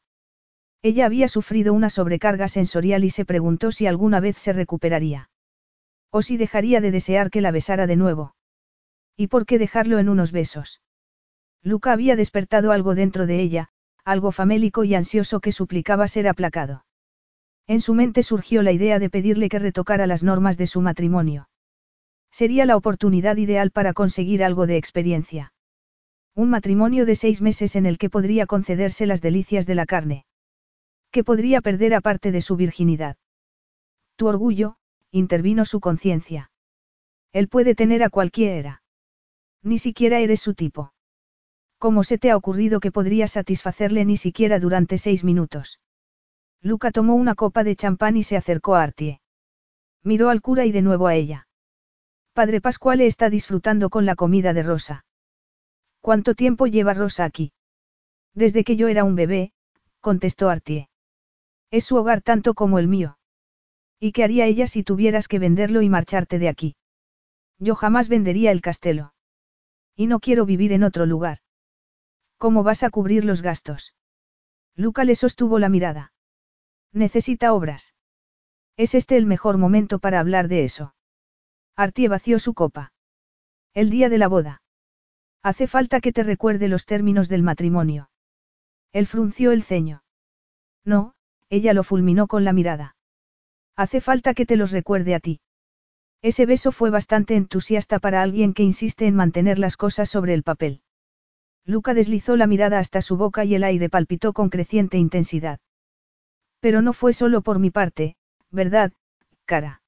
Ella había sufrido una sobrecarga sensorial y se preguntó si alguna vez se recuperaría. O si dejaría de desear que la besara de nuevo. ¿Y por qué dejarlo en unos besos? Luca había despertado algo dentro de ella, algo famélico y ansioso que suplicaba ser aplacado. En su mente surgió la idea de pedirle que retocara las normas de su matrimonio. Sería la oportunidad ideal para conseguir algo de experiencia. Un matrimonio de seis meses en el que podría concederse las delicias de la carne. Que podría perder aparte de su virginidad. Tu orgullo, intervino su conciencia. Él puede tener a cualquiera. Ni siquiera eres su tipo. ¿Cómo se te ha ocurrido que podría satisfacerle ni siquiera durante seis minutos? Luca tomó una copa de champán y se acercó a Artie. Miró al cura y de nuevo a ella. Padre Pascuale está disfrutando con la comida de Rosa. ¿Cuánto tiempo lleva Rosa aquí? Desde que yo era un bebé, contestó Artie. Es su hogar tanto como el mío. ¿Y qué haría ella si tuvieras que venderlo y marcharte de aquí? Yo jamás vendería el castelo. Y no quiero vivir en otro lugar. ¿Cómo vas a cubrir los gastos? Luca le sostuvo la mirada. Necesita obras. ¿Es este el mejor momento para hablar de eso? Artie vació su copa. El día de la boda. Hace falta que te recuerde los términos del matrimonio. Él frunció el ceño. No, ella lo fulminó con la mirada. Hace falta que te los recuerde a ti. Ese beso fue bastante entusiasta para alguien que insiste en mantener las cosas sobre el papel. Luca deslizó la mirada hasta su boca y el aire palpitó con creciente intensidad. Pero no fue solo por mi parte, ¿verdad, cara?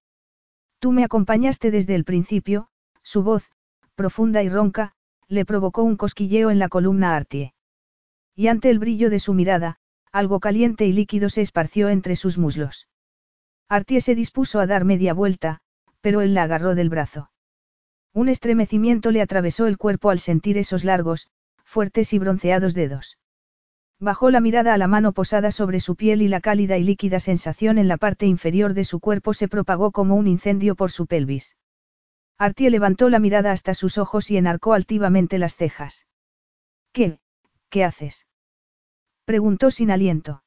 Tú me acompañaste desde el principio, su voz, profunda y ronca, le provocó un cosquilleo en la columna Artie. Y ante el brillo de su mirada, algo caliente y líquido se esparció entre sus muslos. Artie se dispuso a dar media vuelta, pero él la agarró del brazo. Un estremecimiento le atravesó el cuerpo al sentir esos largos, fuertes y bronceados dedos. Bajó la mirada a la mano posada sobre su piel y la cálida y líquida sensación en la parte inferior de su cuerpo se propagó como un incendio por su pelvis. Artie levantó la mirada hasta sus ojos y enarcó altivamente las cejas. ¿Qué? ¿Qué haces? Preguntó sin aliento.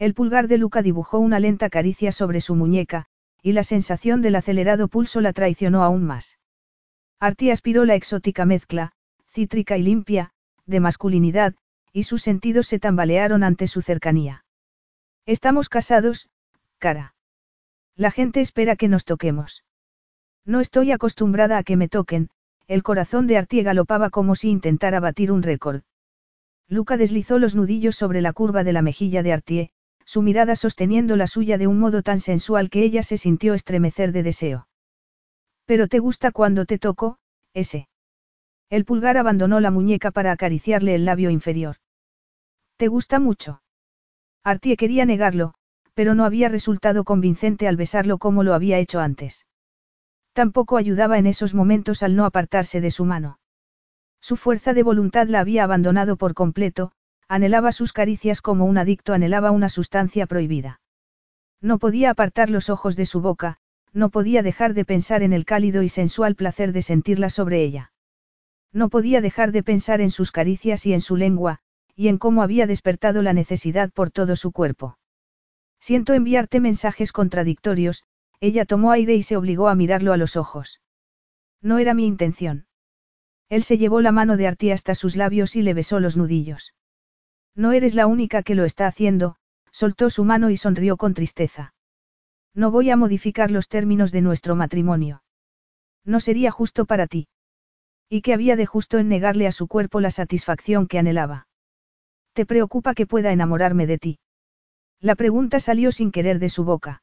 El pulgar de Luca dibujó una lenta caricia sobre su muñeca, y la sensación del acelerado pulso la traicionó aún más. Artie aspiró la exótica mezcla, cítrica y limpia, de masculinidad, y sus sentidos se tambalearon ante su cercanía. Estamos casados, cara. La gente espera que nos toquemos. No estoy acostumbrada a que me toquen, el corazón de Artie galopaba como si intentara batir un récord. Luca deslizó los nudillos sobre la curva de la mejilla de Artie, su mirada sosteniendo la suya de un modo tan sensual que ella se sintió estremecer de deseo. Pero te gusta cuando te toco, ese. El pulgar abandonó la muñeca para acariciarle el labio inferior. ¿Te gusta mucho? Artie quería negarlo, pero no había resultado convincente al besarlo como lo había hecho antes. Tampoco ayudaba en esos momentos al no apartarse de su mano. Su fuerza de voluntad la había abandonado por completo, anhelaba sus caricias como un adicto anhelaba una sustancia prohibida. No podía apartar los ojos de su boca, no podía dejar de pensar en el cálido y sensual placer de sentirla sobre ella. No podía dejar de pensar en sus caricias y en su lengua, y en cómo había despertado la necesidad por todo su cuerpo. Siento enviarte mensajes contradictorios, ella tomó aire y se obligó a mirarlo a los ojos. No era mi intención. Él se llevó la mano de Artie hasta sus labios y le besó los nudillos. No eres la única que lo está haciendo, soltó su mano y sonrió con tristeza. No voy a modificar los términos de nuestro matrimonio. No sería justo para ti. ¿Y qué había de justo en negarle a su cuerpo la satisfacción que anhelaba? ¿Te preocupa que pueda enamorarme de ti? La pregunta salió sin querer de su boca.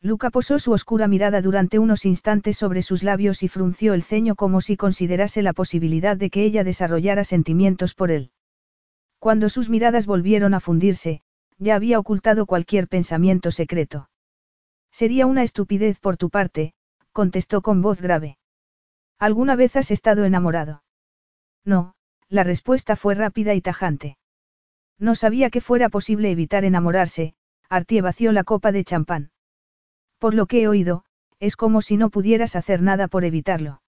Luca posó su oscura mirada durante unos instantes sobre sus labios y frunció el ceño como si considerase la posibilidad de que ella desarrollara sentimientos por él. Cuando sus miradas volvieron a fundirse, ya había ocultado cualquier pensamiento secreto. Sería una estupidez por tu parte, contestó con voz grave. ¿Alguna vez has estado enamorado? No, la respuesta fue rápida y tajante. No sabía que fuera posible evitar enamorarse, Artie vació la copa de champán. Por lo que he oído, es como si no pudieras hacer nada por evitarlo.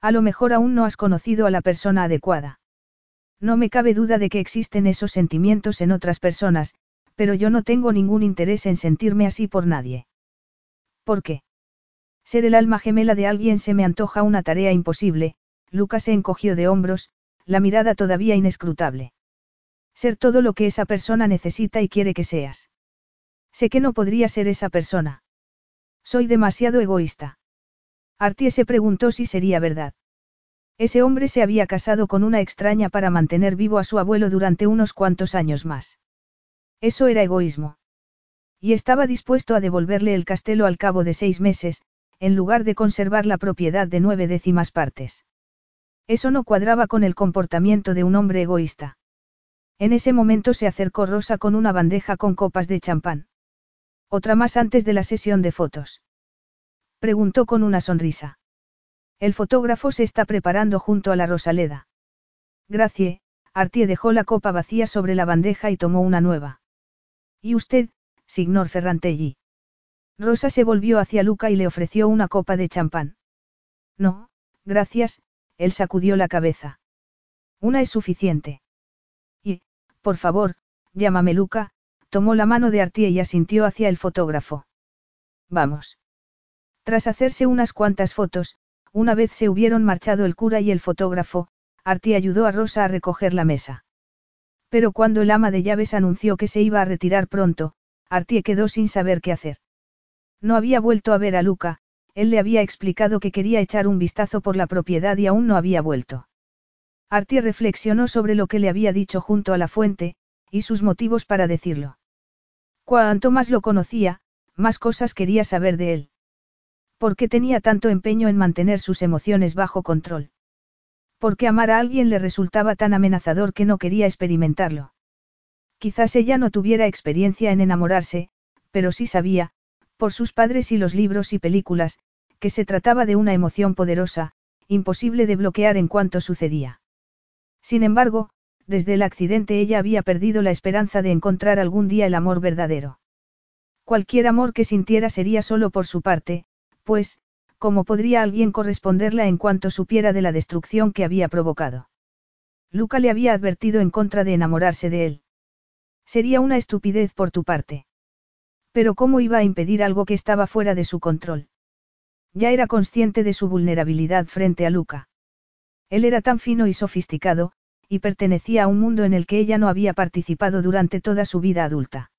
A lo mejor aún no has conocido a la persona adecuada. No me cabe duda de que existen esos sentimientos en otras personas, pero yo no tengo ningún interés en sentirme así por nadie. ¿Por qué? Ser el alma gemela de alguien se me antoja una tarea imposible, Lucas se encogió de hombros, la mirada todavía inescrutable. Ser todo lo que esa persona necesita y quiere que seas. Sé que no podría ser esa persona. Soy demasiado egoísta. Artie se preguntó si sería verdad. Ese hombre se había casado con una extraña para mantener vivo a su abuelo durante unos cuantos años más. Eso era egoísmo. Y estaba dispuesto a devolverle el castelo al cabo de seis meses, en lugar de conservar la propiedad de nueve décimas partes. Eso no cuadraba con el comportamiento de un hombre egoísta. En ese momento se acercó Rosa con una bandeja con copas de champán. Otra más antes de la sesión de fotos. Preguntó con una sonrisa. El fotógrafo se está preparando junto a la Rosaleda. Gracie, Artie dejó la copa vacía sobre la bandeja y tomó una nueva. ¿Y usted, signor Ferrantelli. Rosa se volvió hacia Luca y le ofreció una copa de champán. No, gracias, él sacudió la cabeza. Una es suficiente. Y, por favor, llámame Luca, tomó la mano de Artie y asintió hacia el fotógrafo. Vamos. Tras hacerse unas cuantas fotos, una vez se hubieron marchado el cura y el fotógrafo, Artie ayudó a Rosa a recoger la mesa. Pero cuando el ama de llaves anunció que se iba a retirar pronto, Artie quedó sin saber qué hacer. No había vuelto a ver a Luca, él le había explicado que quería echar un vistazo por la propiedad y aún no había vuelto. Artie reflexionó sobre lo que le había dicho junto a la fuente, y sus motivos para decirlo. Cuanto más lo conocía, más cosas quería saber de él. ¿Por qué tenía tanto empeño en mantener sus emociones bajo control? ¿Por qué amar a alguien le resultaba tan amenazador que no quería experimentarlo? Quizás ella no tuviera experiencia en enamorarse, pero sí sabía, por sus padres y los libros y películas, que se trataba de una emoción poderosa, imposible de bloquear en cuanto sucedía. Sin embargo, desde el accidente ella había perdido la esperanza de encontrar algún día el amor verdadero. Cualquier amor que sintiera sería solo por su parte, pues, ¿cómo podría alguien corresponderla en cuanto supiera de la destrucción que había provocado? Luca le había advertido en contra de enamorarse de él. Sería una estupidez por tu parte. Pero ¿cómo iba a impedir algo que estaba fuera de su control? Ya era consciente de su vulnerabilidad frente a Luca. Él era tan fino y sofisticado, y pertenecía a un mundo en el que ella no había participado durante toda su vida adulta.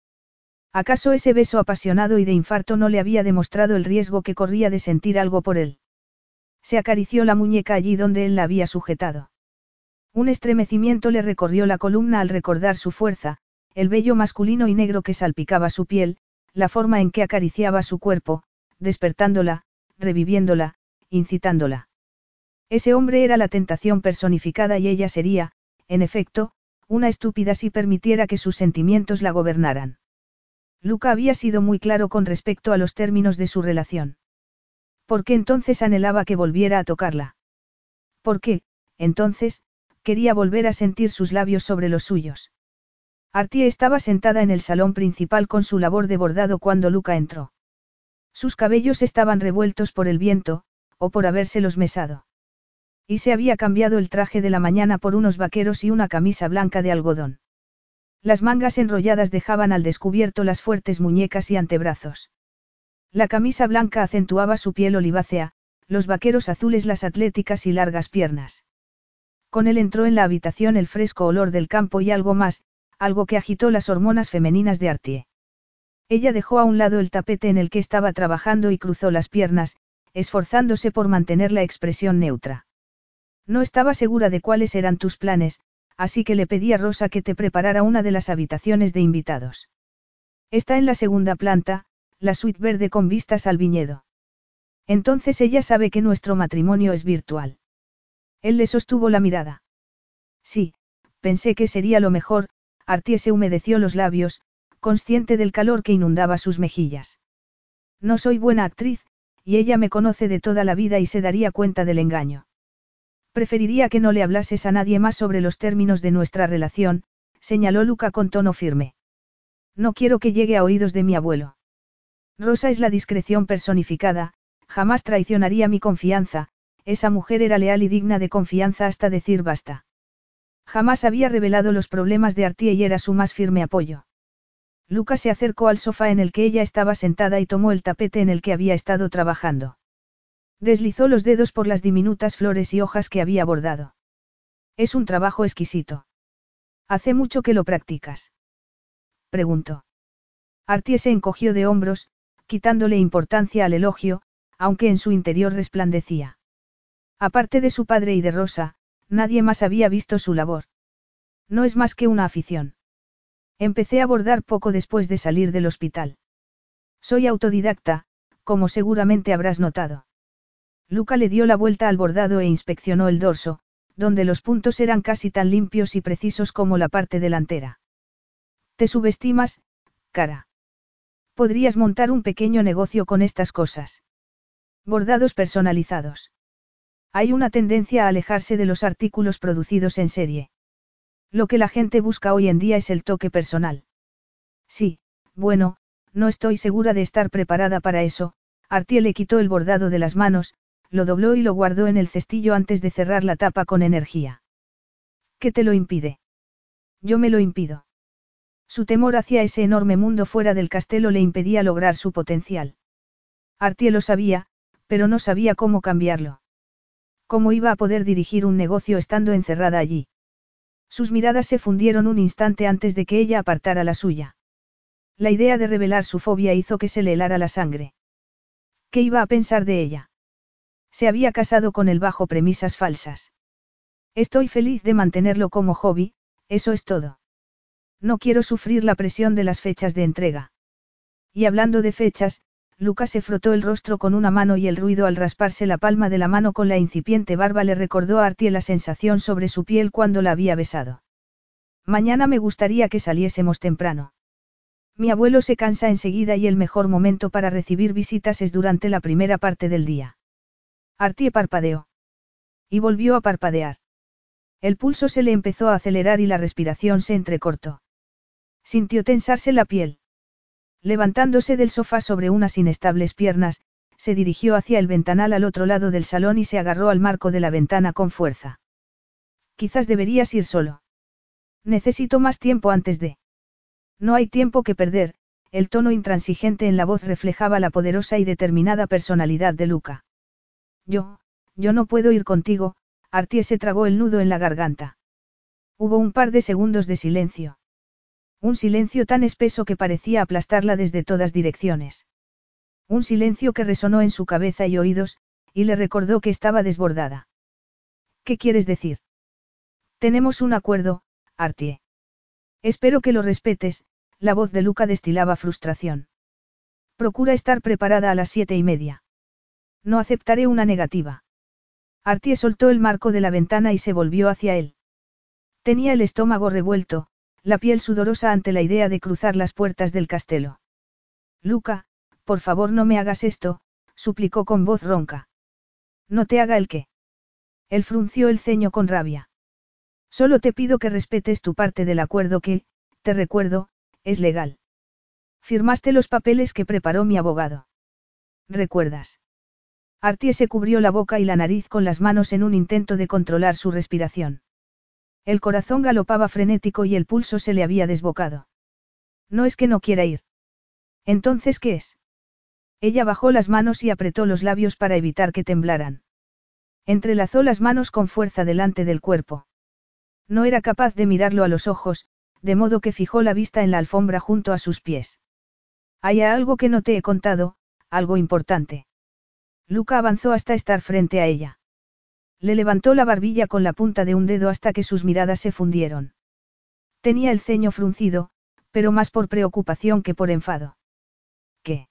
¿Acaso ese beso apasionado y de infarto no le había demostrado el riesgo que corría de sentir algo por él? Se acarició la muñeca allí donde él la había sujetado. Un estremecimiento le recorrió la columna al recordar su fuerza, el vello masculino y negro que salpicaba su piel, la forma en que acariciaba su cuerpo, despertándola, reviviéndola, incitándola. Ese hombre era la tentación personificada y ella sería, en efecto, una estúpida si permitiera que sus sentimientos la gobernaran. Luca había sido muy claro con respecto a los términos de su relación. ¿Por qué entonces anhelaba que volviera a tocarla? ¿Por qué, entonces, quería volver a sentir sus labios sobre los suyos? Artie estaba sentada en el salón principal con su labor de bordado cuando Luca entró. Sus cabellos estaban revueltos por el viento, o por habérselos mesado. Y se había cambiado el traje de la mañana por unos vaqueros y una camisa blanca de algodón. Las mangas enrolladas dejaban al descubierto las fuertes muñecas y antebrazos. La camisa blanca acentuaba su piel olivácea, los vaqueros azules las atléticas y largas piernas. Con él entró en la habitación el fresco olor del campo y algo más, algo que agitó las hormonas femeninas de Artie. Ella dejó a un lado el tapete en el que estaba trabajando y cruzó las piernas, esforzándose por mantener la expresión neutra. No estaba segura de cuáles eran tus planes, así que le pedí a Rosa que te preparara una de las habitaciones de invitados. Está en la segunda planta, la suite verde con vistas al viñedo. Entonces ella sabe que nuestro matrimonio es virtual. Él le sostuvo la mirada. Sí, pensé que sería lo mejor, Artie se humedeció los labios, consciente del calor que inundaba sus mejillas. No soy buena actriz, y ella me conoce de toda la vida y se daría cuenta del engaño. Preferiría que no le hablases a nadie más sobre los términos de nuestra relación, señaló Luca con tono firme. No quiero que llegue a oídos de mi abuelo. Rosa es la discreción personificada, jamás traicionaría mi confianza, esa mujer era leal y digna de confianza hasta decir basta. Jamás había revelado los problemas de Artie y era su más firme apoyo. Luca se acercó al sofá en el que ella estaba sentada y tomó el tapete en el que había estado trabajando. Deslizó los dedos por las diminutas flores y hojas que había bordado. Es un trabajo exquisito. ¿Hace mucho que lo practicas? Preguntó. Artie se encogió de hombros, quitándole importancia al elogio, aunque en su interior resplandecía. Aparte de su padre y de Rosa, nadie más había visto su labor. No es más que una afición. Empecé a bordar poco después de salir del hospital. Soy autodidacta, como seguramente habrás notado. Luca le dio la vuelta al bordado e inspeccionó el dorso, donde los puntos eran casi tan limpios y precisos como la parte delantera. Te subestimas, cara. Podrías montar un pequeño negocio con estas cosas. Bordados personalizados. Hay una tendencia a alejarse de los artículos producidos en serie. Lo que la gente busca hoy en día es el toque personal. Sí, bueno, no estoy segura de estar preparada para eso, Artie le quitó el bordado de las manos, lo dobló y lo guardó en el cestillo antes de cerrar la tapa con energía. ¿Qué te lo impide? Yo me lo impido. Su temor hacia ese enorme mundo fuera del castelo le impedía lograr su potencial. Artie lo sabía, pero no sabía cómo cambiarlo. ¿Cómo iba a poder dirigir un negocio estando encerrada allí? Sus miradas se fundieron un instante antes de que ella apartara la suya. La idea de revelar su fobia hizo que se le helara la sangre. ¿Qué iba a pensar de ella? Se había casado con él bajo premisas falsas. Estoy feliz de mantenerlo como hobby, eso es todo. No quiero sufrir la presión de las fechas de entrega. Y hablando de fechas, Luca se frotó el rostro con una mano y el ruido al rasparse la palma de la mano con la incipiente barba le recordó a Artie la sensación sobre su piel cuando la había besado. Mañana me gustaría que saliésemos temprano. Mi abuelo se cansa enseguida y el mejor momento para recibir visitas es durante la primera parte del día. Artie parpadeó. Y volvió a parpadear. El pulso se le empezó a acelerar y la respiración se entrecortó. Sintió tensarse la piel. Levantándose del sofá sobre unas inestables piernas, se dirigió hacia el ventanal al otro lado del salón y se agarró al marco de la ventana con fuerza. Quizás deberías ir solo. Necesito más tiempo antes de. No hay tiempo que perder, el tono intransigente en la voz reflejaba la poderosa y determinada personalidad de Luca. Yo, yo no puedo ir contigo, Artie se tragó el nudo en la garganta. Hubo un par de segundos de silencio. Un silencio tan espeso que parecía aplastarla desde todas direcciones. Un silencio que resonó en su cabeza y oídos, y le recordó que estaba desbordada. ¿Qué quieres decir? Tenemos un acuerdo, Artie. Espero que lo respetes, la voz de Luca destilaba frustración. Procura estar preparada a las siete y media. No aceptaré una negativa. Artie soltó el marco de la ventana y se volvió hacia él. Tenía el estómago revuelto, la piel sudorosa ante la idea de cruzar las puertas del castelo. Luca, por favor no me hagas esto, suplicó con voz ronca. No te haga el qué. Él frunció el ceño con rabia. Solo te pido que respetes tu parte del acuerdo que, te recuerdo, es legal. Firmaste los papeles que preparó mi abogado. ¿Recuerdas? Artie se cubrió la boca y la nariz con las manos en un intento de controlar su respiración. El corazón galopaba frenético y el pulso se le había desbocado. No es que no quiera ir. Entonces, ¿qué es? Ella bajó las manos y apretó los labios para evitar que temblaran. Entrelazó las manos con fuerza delante del cuerpo. No era capaz de mirarlo a los ojos, de modo que fijó la vista en la alfombra junto a sus pies. Hay algo que no te he contado, algo importante. Luca avanzó hasta estar frente a ella. Le levantó la barbilla con la punta de un dedo hasta que sus miradas se fundieron. Tenía el ceño fruncido, pero más por preocupación que por enfado. ¿Qué?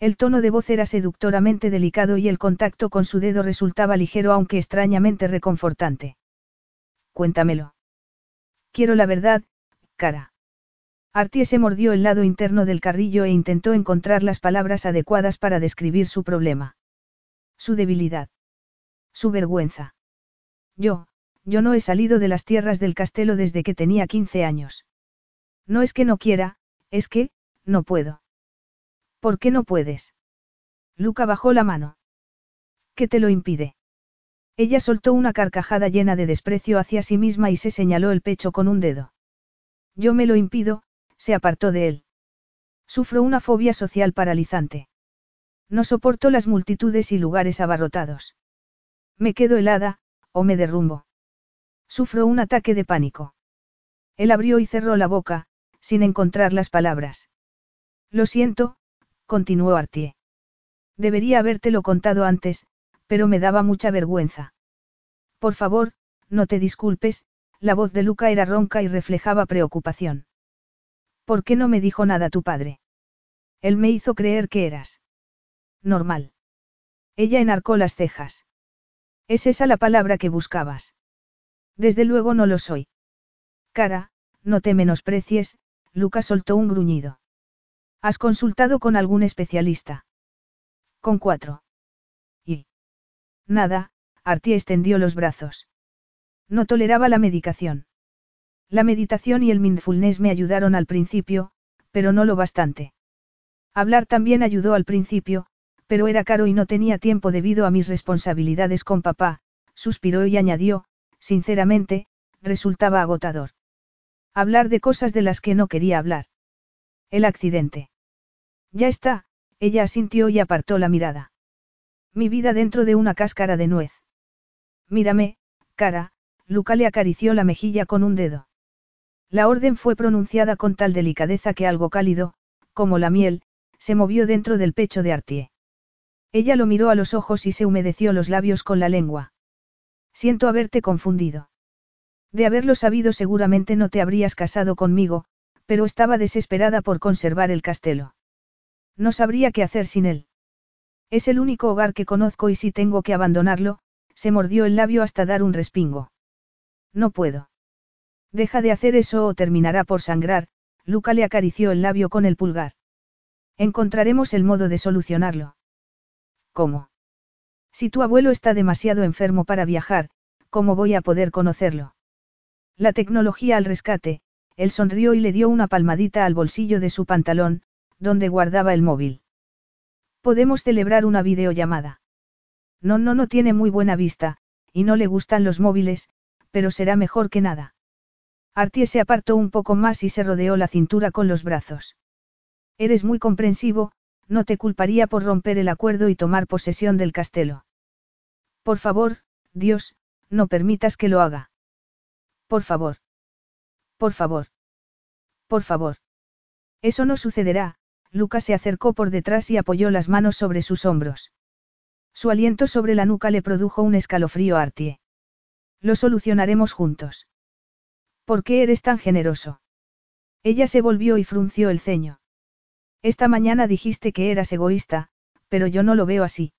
El tono de voz era seductoramente delicado y el contacto con su dedo resultaba ligero aunque extrañamente reconfortante. Cuéntamelo. Quiero la verdad, cara. Artie se mordió el lado interno del carrillo e intentó encontrar las palabras adecuadas para describir su problema. Su debilidad. Su vergüenza. Yo, yo no he salido de las tierras del castelo desde que tenía 15 años. No es que no quiera, es que, no puedo. ¿Por qué no puedes? Luca bajó la mano. ¿Qué te lo impide? Ella soltó una carcajada llena de desprecio hacia sí misma y se señaló el pecho con un dedo. Yo me lo impido, se apartó de él. Sufro una fobia social paralizante. No soporto las multitudes y lugares abarrotados. Me quedo helada, o me derrumbo. Sufro un ataque de pánico. Él abrió y cerró la boca, sin encontrar las palabras. Lo siento, continuó Artie. Debería habértelo contado antes, pero me daba mucha vergüenza. Por favor, no te disculpes, la voz de Luca era ronca y reflejaba preocupación. ¿Por qué no me dijo nada tu padre? Él me hizo creer que eras. Normal. Ella enarcó las cejas. ¿Es esa la palabra que buscabas? Desde luego no lo soy. Cara, no te menosprecies, Lucas soltó un gruñido. ¿Has consultado con algún especialista? Con cuatro. Y. Nada, Artie extendió los brazos. No toleraba la medicación. La meditación y el mindfulness me ayudaron al principio, pero no lo bastante. Hablar también ayudó al principio, pero era caro y no tenía tiempo debido a mis responsabilidades con papá, suspiró y añadió, sinceramente, resultaba agotador. Hablar de cosas de las que no quería hablar. El accidente. Ya está, ella asintió y apartó la mirada. Mi vida dentro de una cáscara de nuez. Mírame, cara, Luca le acarició la mejilla con un dedo. La orden fue pronunciada con tal delicadeza que algo cálido, como la miel, se movió dentro del pecho de Artie. Ella lo miró a los ojos y se humedeció los labios con la lengua. Siento haberte confundido. De haberlo sabido seguramente no te habrías casado conmigo, pero estaba desesperada por conservar el castelo. No sabría qué hacer sin él. Es el único hogar que conozco y si tengo que abandonarlo, se mordió el labio hasta dar un respingo. No puedo. Deja de hacer eso o terminará por sangrar, Luca le acarició el labio con el pulgar. Encontraremos el modo de solucionarlo. ¿Cómo? Si tu abuelo está demasiado enfermo para viajar, ¿cómo voy a poder conocerlo? La tecnología al rescate, él sonrió y le dio una palmadita al bolsillo de su pantalón, donde guardaba el móvil. Podemos celebrar una videollamada. No, no, no tiene muy buena vista, y no le gustan los móviles, pero será mejor que nada. Artie se apartó un poco más y se rodeó la cintura con los brazos. Eres muy comprensivo, no te culparía por romper el acuerdo y tomar posesión del castelo. Por favor, Dios, no permitas que lo haga. Por favor. Por favor. Por favor. Eso no sucederá, Lucas se acercó por detrás y apoyó las manos sobre sus hombros. Su aliento sobre la nuca le produjo un escalofrío Artie. Lo solucionaremos juntos. ¿Por qué eres tan generoso? Ella se volvió y frunció el ceño. Esta mañana dijiste que eras egoísta, pero yo no lo veo así.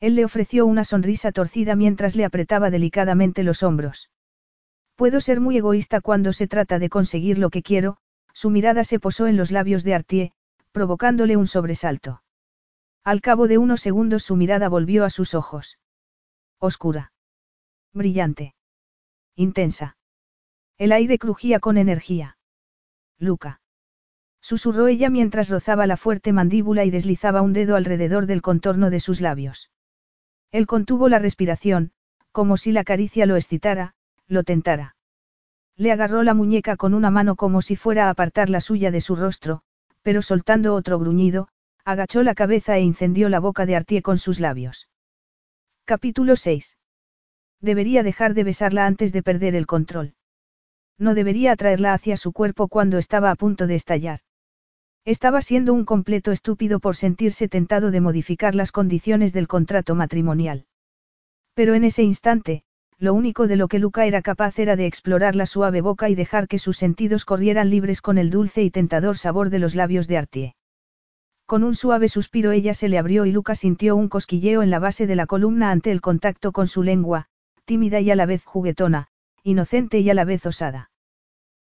Él le ofreció una sonrisa torcida mientras le apretaba delicadamente los hombros. Puedo ser muy egoísta cuando se trata de conseguir lo que quiero, su mirada se posó en los labios de Artie, provocándole un sobresalto. Al cabo de unos segundos su mirada volvió a sus ojos. Oscura. Brillante. Intensa. El aire crujía con energía. Luca. Susurró ella mientras rozaba la fuerte mandíbula y deslizaba un dedo alrededor del contorno de sus labios. Él contuvo la respiración, como si la caricia lo excitara, lo tentara. Le agarró la muñeca con una mano como si fuera a apartar la suya de su rostro, pero soltando otro gruñido, agachó la cabeza e incendió la boca de Artie con sus labios. Capítulo 6. Debería dejar de besarla antes de perder el control. No debería atraerla hacia su cuerpo cuando estaba a punto de estallar. Estaba siendo un completo estúpido por sentirse tentado de modificar las condiciones del contrato matrimonial. Pero en ese instante, lo único de lo que Luca era capaz era de explorar la suave boca y dejar que sus sentidos corrieran libres con el dulce y tentador sabor de los labios de Artie. Con un suave suspiro ella se le abrió y Luca sintió un cosquilleo en la base de la columna ante el contacto con su lengua, tímida y a la vez juguetona, inocente y a la vez osada.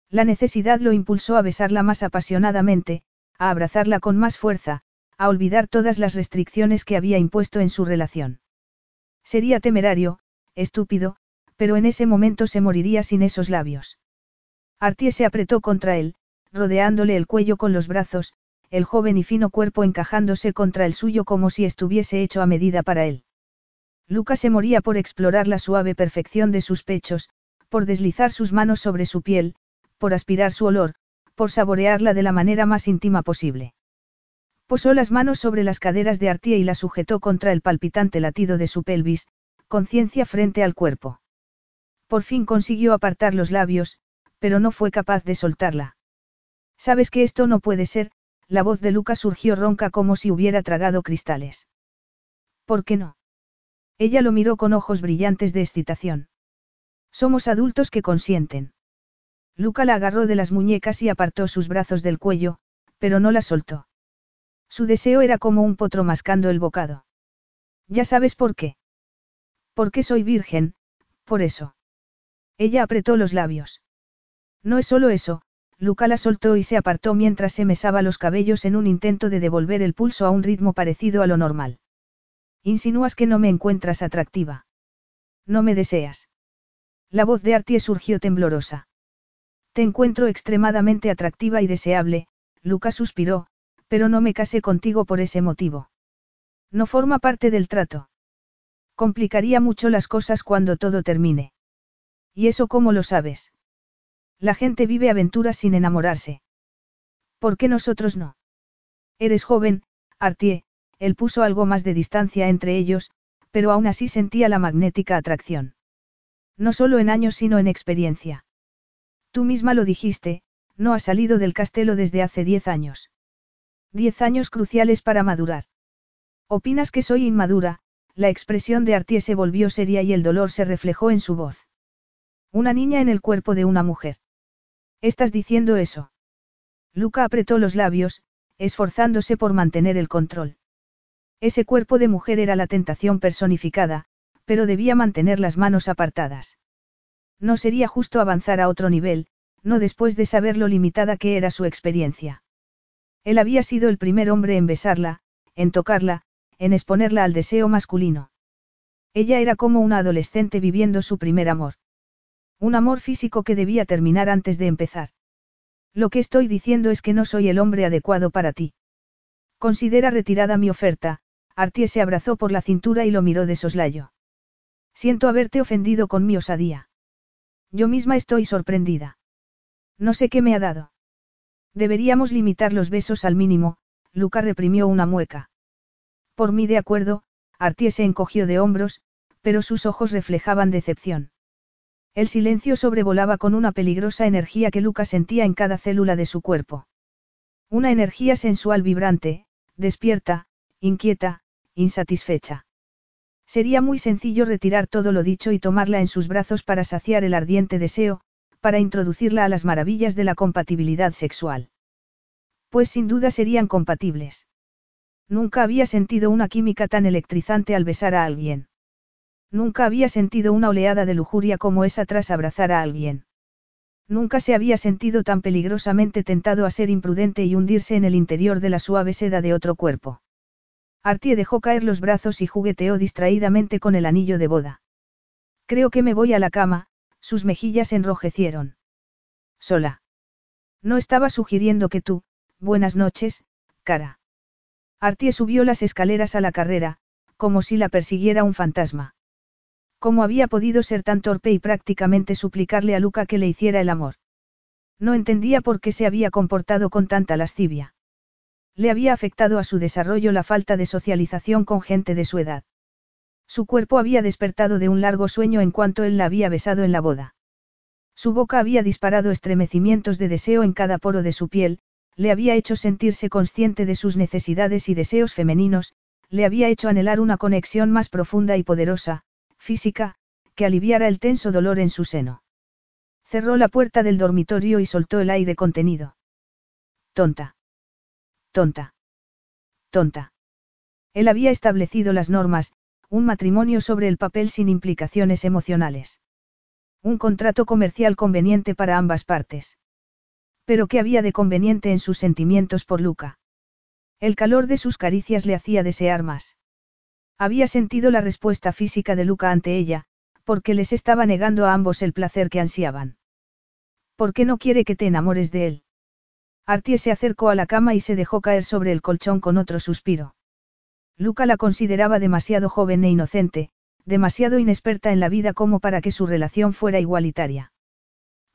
La necesidad lo impulsó a besarla más apasionadamente, a abrazarla con más fuerza, a olvidar todas las restricciones que había impuesto en su relación. Sería temerario, estúpido, pero en ese momento se moriría sin esos labios. Artie se apretó contra él, rodeándole el cuello con los brazos, el joven y fino cuerpo encajándose contra el suyo como si estuviese hecho a medida para él. Lucas se moría por explorar la suave perfección de sus pechos, por deslizar sus manos sobre su piel, por aspirar su olor, por saborearla de la manera más íntima posible. Posó las manos sobre las caderas de Artie y la sujetó contra el palpitante latido de su pelvis, conciencia frente al cuerpo. Por fin consiguió apartar los labios, pero no fue capaz de soltarla. Sabes que esto no puede ser, la voz de Lucas surgió ronca como si hubiera tragado cristales. ¿Por qué no? Ella lo miró con ojos brillantes de excitación. Somos adultos que consienten. Luca la agarró de las muñecas y apartó sus brazos del cuello, pero no la soltó. Su deseo era como un potro mascando el bocado. Ya sabes por qué. Porque soy virgen, por eso. Ella apretó los labios. No es solo eso, Luca la soltó y se apartó mientras se mesaba los cabellos en un intento de devolver el pulso a un ritmo parecido a lo normal. Insinúas que no me encuentras atractiva. No me deseas. La voz de Artie surgió temblorosa. Te encuentro extremadamente atractiva y deseable, Luca suspiró, pero no me casé contigo por ese motivo. No forma parte del trato. Complicaría mucho las cosas cuando todo termine. ¿Y eso cómo lo sabes? La gente vive aventuras sin enamorarse. ¿Por qué nosotros no? Eres joven, Artie, él puso algo más de distancia entre ellos, pero aún así sentía la magnética atracción. No solo en años sino en experiencia. Tú misma lo dijiste, no has salido del castelo desde hace diez años. Diez años cruciales para madurar. ¿Opinas que soy inmadura? La expresión de Artie se volvió seria y el dolor se reflejó en su voz. Una niña en el cuerpo de una mujer. ¿Estás diciendo eso? Luca apretó los labios, esforzándose por mantener el control. Ese cuerpo de mujer era la tentación personificada, pero debía mantener las manos apartadas. No sería justo avanzar a otro nivel, no después de saber lo limitada que era su experiencia. Él había sido el primer hombre en besarla, en tocarla, en exponerla al deseo masculino. Ella era como una adolescente viviendo su primer amor. Un amor físico que debía terminar antes de empezar. Lo que estoy diciendo es que no soy el hombre adecuado para ti. Considera retirada mi oferta, Artie se abrazó por la cintura y lo miró de soslayo. Siento haberte ofendido con mi osadía. Yo misma estoy sorprendida. No sé qué me ha dado. Deberíamos limitar los besos al mínimo, Luca reprimió una mueca. Por mí de acuerdo, Artie se encogió de hombros, pero sus ojos reflejaban decepción. El silencio sobrevolaba con una peligrosa energía que Luca sentía en cada célula de su cuerpo. Una energía sensual vibrante, despierta, inquieta, insatisfecha. Sería muy sencillo retirar todo lo dicho y tomarla en sus brazos para saciar el ardiente deseo, para introducirla a las maravillas de la compatibilidad sexual. Pues sin duda serían compatibles. Nunca había sentido una química tan electrizante al besar a alguien. Nunca había sentido una oleada de lujuria como esa tras abrazar a alguien. Nunca se había sentido tan peligrosamente tentado a ser imprudente y hundirse en el interior de la suave seda de otro cuerpo. Artie dejó caer los brazos y jugueteó distraídamente con el anillo de boda. Creo que me voy a la cama, sus mejillas enrojecieron. Sola. No estaba sugiriendo que tú, buenas noches, cara. Artie subió las escaleras a la carrera, como si la persiguiera un fantasma. ¿Cómo había podido ser tan torpe y prácticamente suplicarle a Luca que le hiciera el amor? No entendía por qué se había comportado con tanta lascivia. Le había afectado a su desarrollo la falta de socialización con gente de su edad. Su cuerpo había despertado de un largo sueño en cuanto él la había besado en la boda. Su boca había disparado estremecimientos de deseo en cada poro de su piel, le había hecho sentirse consciente de sus necesidades y deseos femeninos, le había hecho anhelar una conexión más profunda y poderosa, física, que aliviara el tenso dolor en su seno. Cerró la puerta del dormitorio y soltó el aire contenido. Tonta. Tonta. Tonta. Él había establecido las normas, un matrimonio sobre el papel sin implicaciones emocionales. Un contrato comercial conveniente para ambas partes. Pero ¿qué había de conveniente en sus sentimientos por Luca? El calor de sus caricias le hacía desear más. Había sentido la respuesta física de Luca ante ella, porque les estaba negando a ambos el placer que ansiaban. ¿Por qué no quiere que te enamores de él? Artie se acercó a la cama y se dejó caer sobre el colchón con otro suspiro. Luca la consideraba demasiado joven e inocente, demasiado inexperta en la vida como para que su relación fuera igualitaria.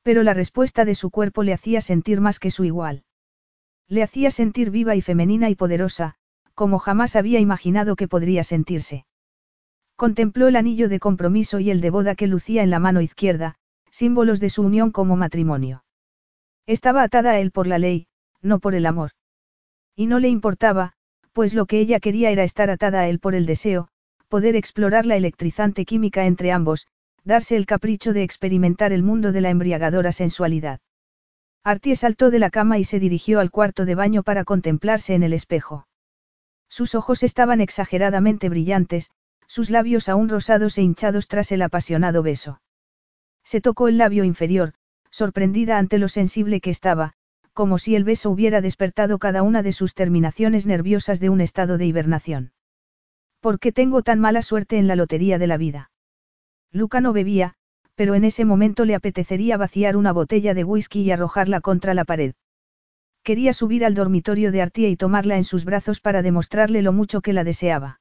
Pero la respuesta de su cuerpo le hacía sentir más que su igual. Le hacía sentir viva y femenina y poderosa, como jamás había imaginado que podría sentirse. Contempló el anillo de compromiso y el de boda que lucía en la mano izquierda, símbolos de su unión como matrimonio. Estaba atada a él por la ley, no por el amor. Y no le importaba, pues lo que ella quería era estar atada a él por el deseo, poder explorar la electrizante química entre ambos, darse el capricho de experimentar el mundo de la embriagadora sensualidad. Artie saltó de la cama y se dirigió al cuarto de baño para contemplarse en el espejo. Sus ojos estaban exageradamente brillantes, sus labios aún rosados e hinchados tras el apasionado beso. Se tocó el labio inferior, sorprendida ante lo sensible que estaba, como si el beso hubiera despertado cada una de sus terminaciones nerviosas de un estado de hibernación. ¿Por qué tengo tan mala suerte en la lotería de la vida? Luca no bebía, pero en ese momento le apetecería vaciar una botella de whisky y arrojarla contra la pared. Quería subir al dormitorio de Artie y tomarla en sus brazos para demostrarle lo mucho que la deseaba.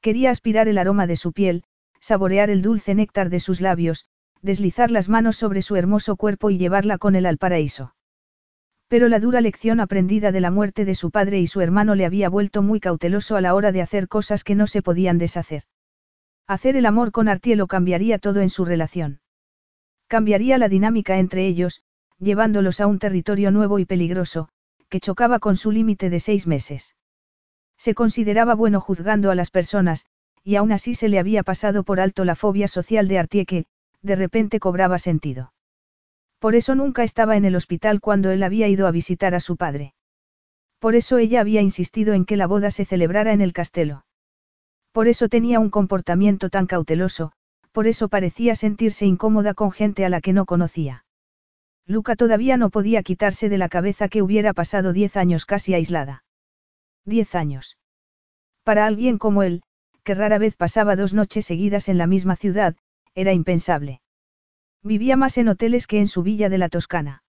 Quería aspirar el aroma de su piel, saborear el dulce néctar de sus labios, deslizar las manos sobre su hermoso cuerpo y llevarla con él al paraíso. Pero la dura lección aprendida de la muerte de su padre y su hermano le había vuelto muy cauteloso a la hora de hacer cosas que no se podían deshacer. Hacer el amor con Artielo cambiaría todo en su relación. Cambiaría la dinámica entre ellos, llevándolos a un territorio nuevo y peligroso, que chocaba con su límite de seis meses. Se consideraba bueno juzgando a las personas, y aún así se le había pasado por alto la fobia social de Artie que, de repente cobraba sentido. Por eso nunca estaba en el hospital cuando él había ido a visitar a su padre. Por eso ella había insistido en que la boda se celebrara en el castelo. Por eso tenía un comportamiento tan cauteloso, por eso parecía sentirse incómoda con gente a la que no conocía. Luca todavía no podía quitarse de la cabeza que hubiera pasado diez años casi aislada. Diez años. Para alguien como él, que rara vez pasaba dos noches seguidas en la misma ciudad, era impensable. Vivía más en hoteles que en su villa de la Toscana.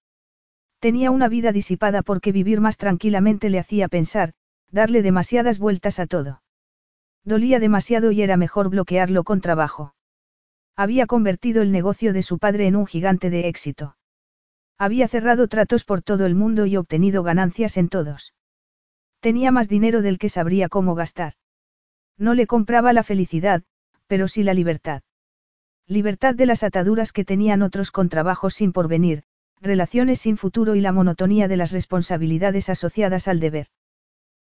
Tenía una vida disipada porque vivir más tranquilamente le hacía pensar, darle demasiadas vueltas a todo. Dolía demasiado y era mejor bloquearlo con trabajo. Había convertido el negocio de su padre en un gigante de éxito. Había cerrado tratos por todo el mundo y obtenido ganancias en todos. Tenía más dinero del que sabría cómo gastar. No le compraba la felicidad, pero sí la libertad. Libertad de las ataduras que tenían otros con trabajos sin porvenir, relaciones sin futuro y la monotonía de las responsabilidades asociadas al deber.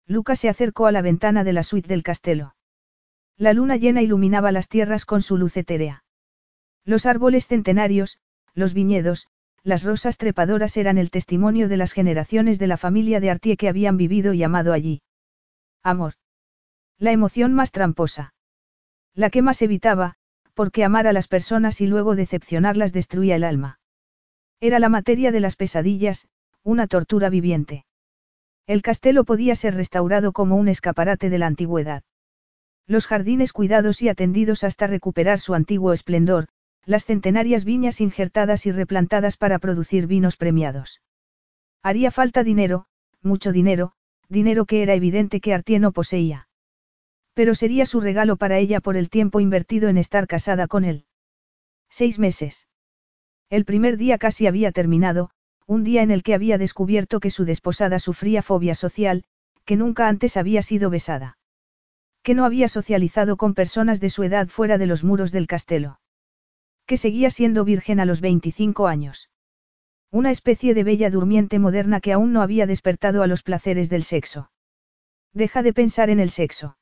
Lucas se acercó a la ventana de la suite del castelo. La luna llena iluminaba las tierras con su luz etérea. Los árboles centenarios, los viñedos, las rosas trepadoras eran el testimonio de las generaciones de la familia de Artie que habían vivido y amado allí. Amor. La emoción más tramposa. La que más evitaba, porque amar a las personas y luego decepcionarlas destruía el alma. Era la materia de las pesadillas, una tortura viviente. El castelo podía ser restaurado como un escaparate de la antigüedad. Los jardines cuidados y atendidos hasta recuperar su antiguo esplendor, las centenarias viñas injertadas y replantadas para producir vinos premiados. Haría falta dinero, mucho dinero, dinero que era evidente que Artie no poseía. Pero sería su regalo para ella por el tiempo invertido en estar casada con él. Seis meses. El primer día casi había terminado, un día en el que había descubierto que su desposada sufría fobia social, que nunca antes había sido besada. Que no había socializado con personas de su edad fuera de los muros del castelo. Que seguía siendo virgen a los 25 años. Una especie de bella durmiente moderna que aún no había despertado a los placeres del sexo. Deja de pensar en el sexo.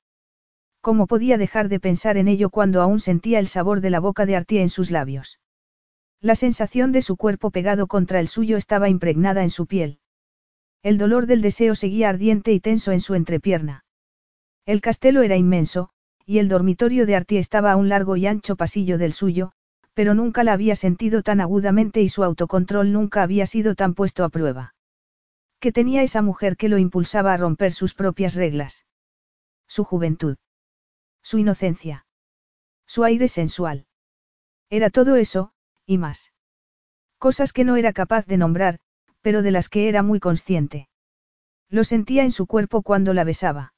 ¿Cómo podía dejar de pensar en ello cuando aún sentía el sabor de la boca de Artie en sus labios? La sensación de su cuerpo pegado contra el suyo estaba impregnada en su piel. El dolor del deseo seguía ardiente y tenso en su entrepierna. El castelo era inmenso, y el dormitorio de Artie estaba a un largo y ancho pasillo del suyo, pero nunca la había sentido tan agudamente y su autocontrol nunca había sido tan puesto a prueba. ¿Qué tenía esa mujer que lo impulsaba a romper sus propias reglas? Su juventud. Su inocencia. Su aire sensual. Era todo eso, y más. Cosas que no era capaz de nombrar, pero de las que era muy consciente. Lo sentía en su cuerpo cuando la besaba.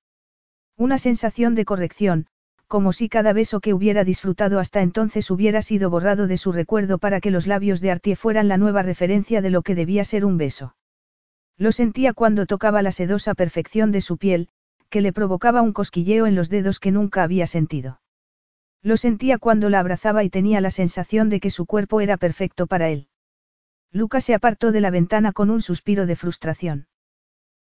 Una sensación de corrección, como si cada beso que hubiera disfrutado hasta entonces hubiera sido borrado de su recuerdo para que los labios de Artie fueran la nueva referencia de lo que debía ser un beso. Lo sentía cuando tocaba la sedosa perfección de su piel, que le provocaba un cosquilleo en los dedos que nunca había sentido. Lo sentía cuando la abrazaba y tenía la sensación de que su cuerpo era perfecto para él. Lucas se apartó de la ventana con un suspiro de frustración.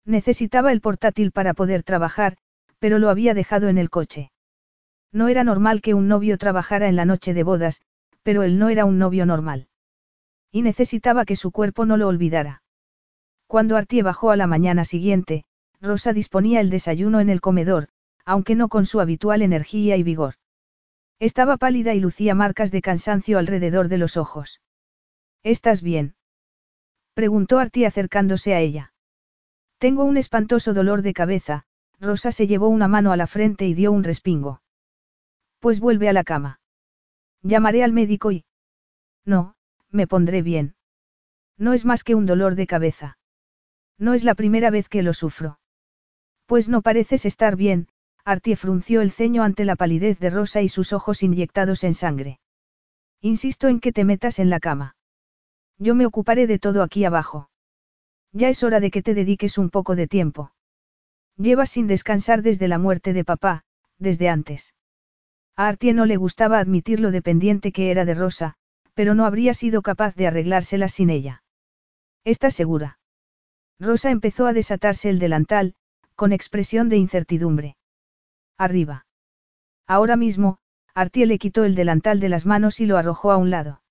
Necesitaba el portátil para poder trabajar, pero lo había dejado en el coche. No era normal que un novio trabajara en la noche de bodas, pero él no era un novio normal. Y necesitaba que su cuerpo no lo olvidara. Cuando Artie bajó a la mañana siguiente, Rosa disponía el desayuno en el comedor, aunque no con su habitual energía y vigor. Estaba pálida y lucía marcas de cansancio alrededor de los ojos. ¿Estás bien? preguntó Artie acercándose a ella. Tengo un espantoso dolor de cabeza, Rosa se llevó una mano a la frente y dio un respingo. Pues vuelve a la cama. Llamaré al médico y... No, me pondré bien. No es más que un dolor de cabeza. No es la primera vez que lo sufro. Pues no pareces estar bien, Artie frunció el ceño ante la palidez de Rosa y sus ojos inyectados en sangre. Insisto en que te metas en la cama. Yo me ocuparé de todo aquí abajo. Ya es hora de que te dediques un poco de tiempo. Llevas sin descansar desde la muerte de papá, desde antes. A Artie no le gustaba admitir lo dependiente que era de Rosa, pero no habría sido capaz de arreglárselas sin ella. ¿Estás segura? Rosa empezó a desatarse el delantal, con expresión de incertidumbre. Arriba. Ahora mismo, Artie le quitó el delantal de las manos y lo arrojó a un lado.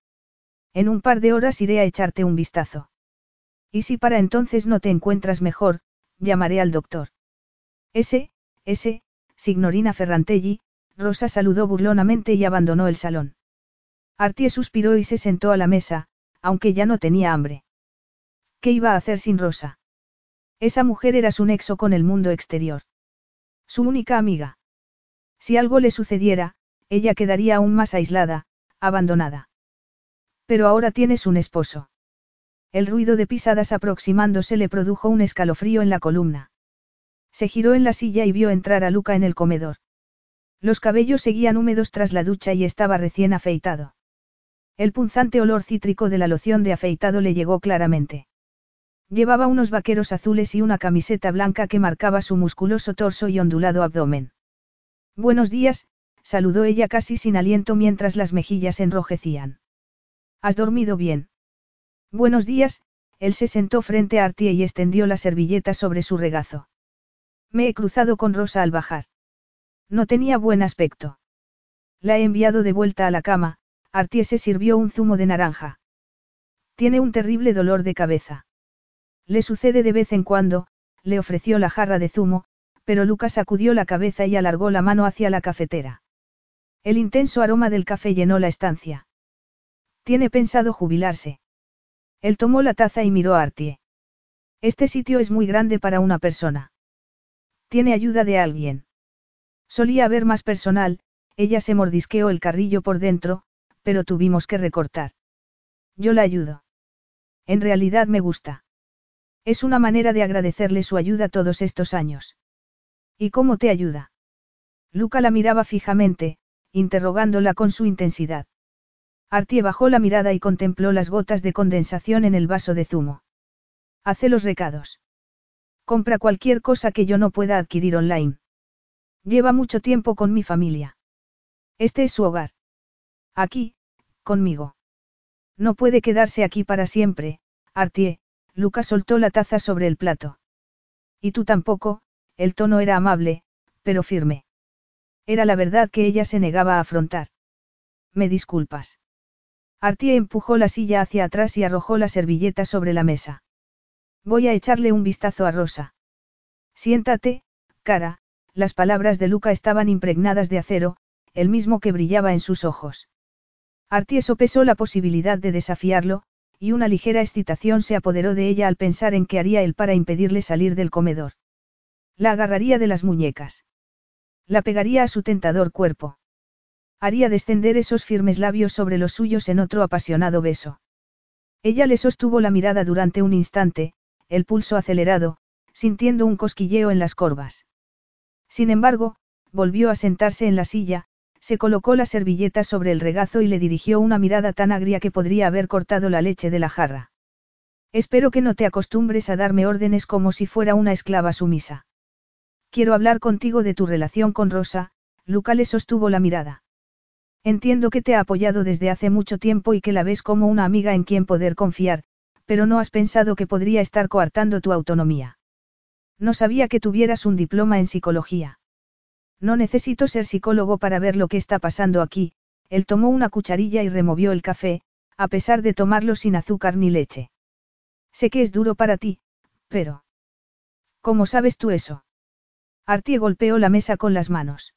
En un par de horas iré a echarte un vistazo. Y si para entonces no te encuentras mejor, llamaré al doctor. Ese, ese, signorina Ferrantelli, Rosa saludó burlonamente y abandonó el salón. Artie suspiró y se sentó a la mesa, aunque ya no tenía hambre. ¿Qué iba a hacer sin Rosa? Esa mujer era su nexo con el mundo exterior. Su única amiga. Si algo le sucediera, ella quedaría aún más aislada, abandonada. Pero ahora tienes un esposo. El ruido de pisadas aproximándose le produjo un escalofrío en la columna. Se giró en la silla y vio entrar a Luca en el comedor. Los cabellos seguían húmedos tras la ducha y estaba recién afeitado. El punzante olor cítrico de la loción de afeitado le llegó claramente. Llevaba unos vaqueros azules y una camiseta blanca que marcaba su musculoso torso y ondulado abdomen. Buenos días, saludó ella casi sin aliento mientras las mejillas enrojecían. ¿Has dormido bien? Buenos días, él se sentó frente a Artie y extendió la servilleta sobre su regazo. Me he cruzado con Rosa al bajar. No tenía buen aspecto. La he enviado de vuelta a la cama, Artie se sirvió un zumo de naranja. Tiene un terrible dolor de cabeza. Le sucede de vez en cuando, le ofreció la jarra de zumo, pero Lucas sacudió la cabeza y alargó la mano hacia la cafetera. El intenso aroma del café llenó la estancia. Tiene pensado jubilarse. Él tomó la taza y miró a Artie. Este sitio es muy grande para una persona. Tiene ayuda de alguien. Solía haber más personal, ella se mordisqueó el carrillo por dentro, pero tuvimos que recortar. Yo la ayudo. En realidad me gusta. Es una manera de agradecerle su ayuda todos estos años. ¿Y cómo te ayuda? Luca la miraba fijamente, interrogándola con su intensidad. Artie bajó la mirada y contempló las gotas de condensación en el vaso de zumo. Hace los recados. Compra cualquier cosa que yo no pueda adquirir online. Lleva mucho tiempo con mi familia. Este es su hogar. Aquí, conmigo. No puede quedarse aquí para siempre, Artie, Lucas soltó la taza sobre el plato. Y tú tampoco, el tono era amable, pero firme. Era la verdad que ella se negaba a afrontar. Me disculpas. Artie empujó la silla hacia atrás y arrojó la servilleta sobre la mesa. Voy a echarle un vistazo a Rosa. Siéntate, cara, las palabras de Luca estaban impregnadas de acero, el mismo que brillaba en sus ojos. Artie sopesó la posibilidad de desafiarlo, y una ligera excitación se apoderó de ella al pensar en qué haría él para impedirle salir del comedor. La agarraría de las muñecas. La pegaría a su tentador cuerpo. Haría descender esos firmes labios sobre los suyos en otro apasionado beso. Ella le sostuvo la mirada durante un instante, el pulso acelerado, sintiendo un cosquilleo en las corvas. Sin embargo, volvió a sentarse en la silla, se colocó la servilleta sobre el regazo y le dirigió una mirada tan agria que podría haber cortado la leche de la jarra. Espero que no te acostumbres a darme órdenes como si fuera una esclava sumisa. Quiero hablar contigo de tu relación con Rosa, Luca le sostuvo la mirada. Entiendo que te ha apoyado desde hace mucho tiempo y que la ves como una amiga en quien poder confiar, pero no has pensado que podría estar coartando tu autonomía. No sabía que tuvieras un diploma en psicología. No necesito ser psicólogo para ver lo que está pasando aquí, él tomó una cucharilla y removió el café, a pesar de tomarlo sin azúcar ni leche. Sé que es duro para ti, pero... ¿Cómo sabes tú eso? Artie golpeó la mesa con las manos.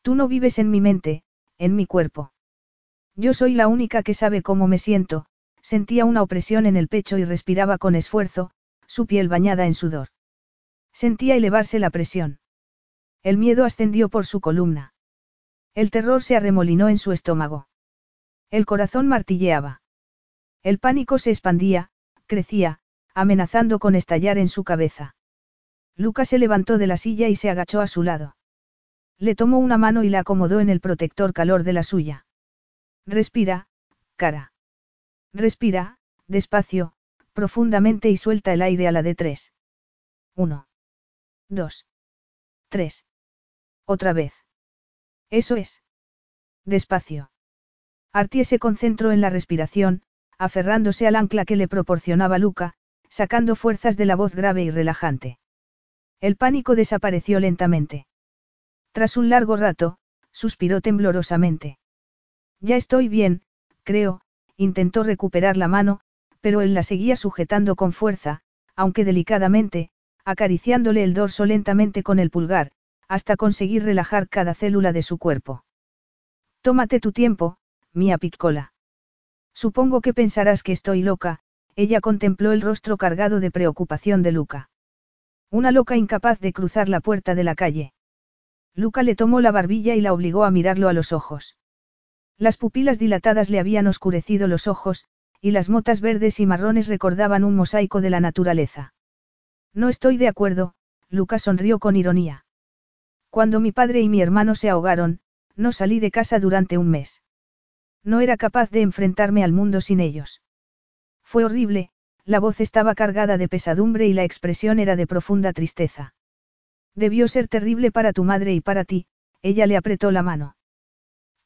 Tú no vives en mi mente, en mi cuerpo. Yo soy la única que sabe cómo me siento, sentía una opresión en el pecho y respiraba con esfuerzo, su piel bañada en sudor. Sentía elevarse la presión. El miedo ascendió por su columna. El terror se arremolinó en su estómago. El corazón martilleaba. El pánico se expandía, crecía, amenazando con estallar en su cabeza. Lucas se levantó de la silla y se agachó a su lado. Le tomó una mano y la acomodó en el protector calor de la suya. Respira, cara. Respira, despacio, profundamente y suelta el aire a la de tres. Uno. Dos. Tres. Otra vez. Eso es. Despacio. Artie se concentró en la respiración, aferrándose al ancla que le proporcionaba Luca, sacando fuerzas de la voz grave y relajante. El pánico desapareció lentamente. Tras un largo rato, suspiró temblorosamente. Ya estoy bien, creo, intentó recuperar la mano, pero él la seguía sujetando con fuerza, aunque delicadamente, acariciándole el dorso lentamente con el pulgar, hasta conseguir relajar cada célula de su cuerpo. Tómate tu tiempo, mía Piccola. Supongo que pensarás que estoy loca, ella contempló el rostro cargado de preocupación de Luca. Una loca incapaz de cruzar la puerta de la calle. Luca le tomó la barbilla y la obligó a mirarlo a los ojos. Las pupilas dilatadas le habían oscurecido los ojos, y las motas verdes y marrones recordaban un mosaico de la naturaleza. No estoy de acuerdo, Luca sonrió con ironía. Cuando mi padre y mi hermano se ahogaron, no salí de casa durante un mes. No era capaz de enfrentarme al mundo sin ellos. Fue horrible, la voz estaba cargada de pesadumbre y la expresión era de profunda tristeza. Debió ser terrible para tu madre y para ti, ella le apretó la mano.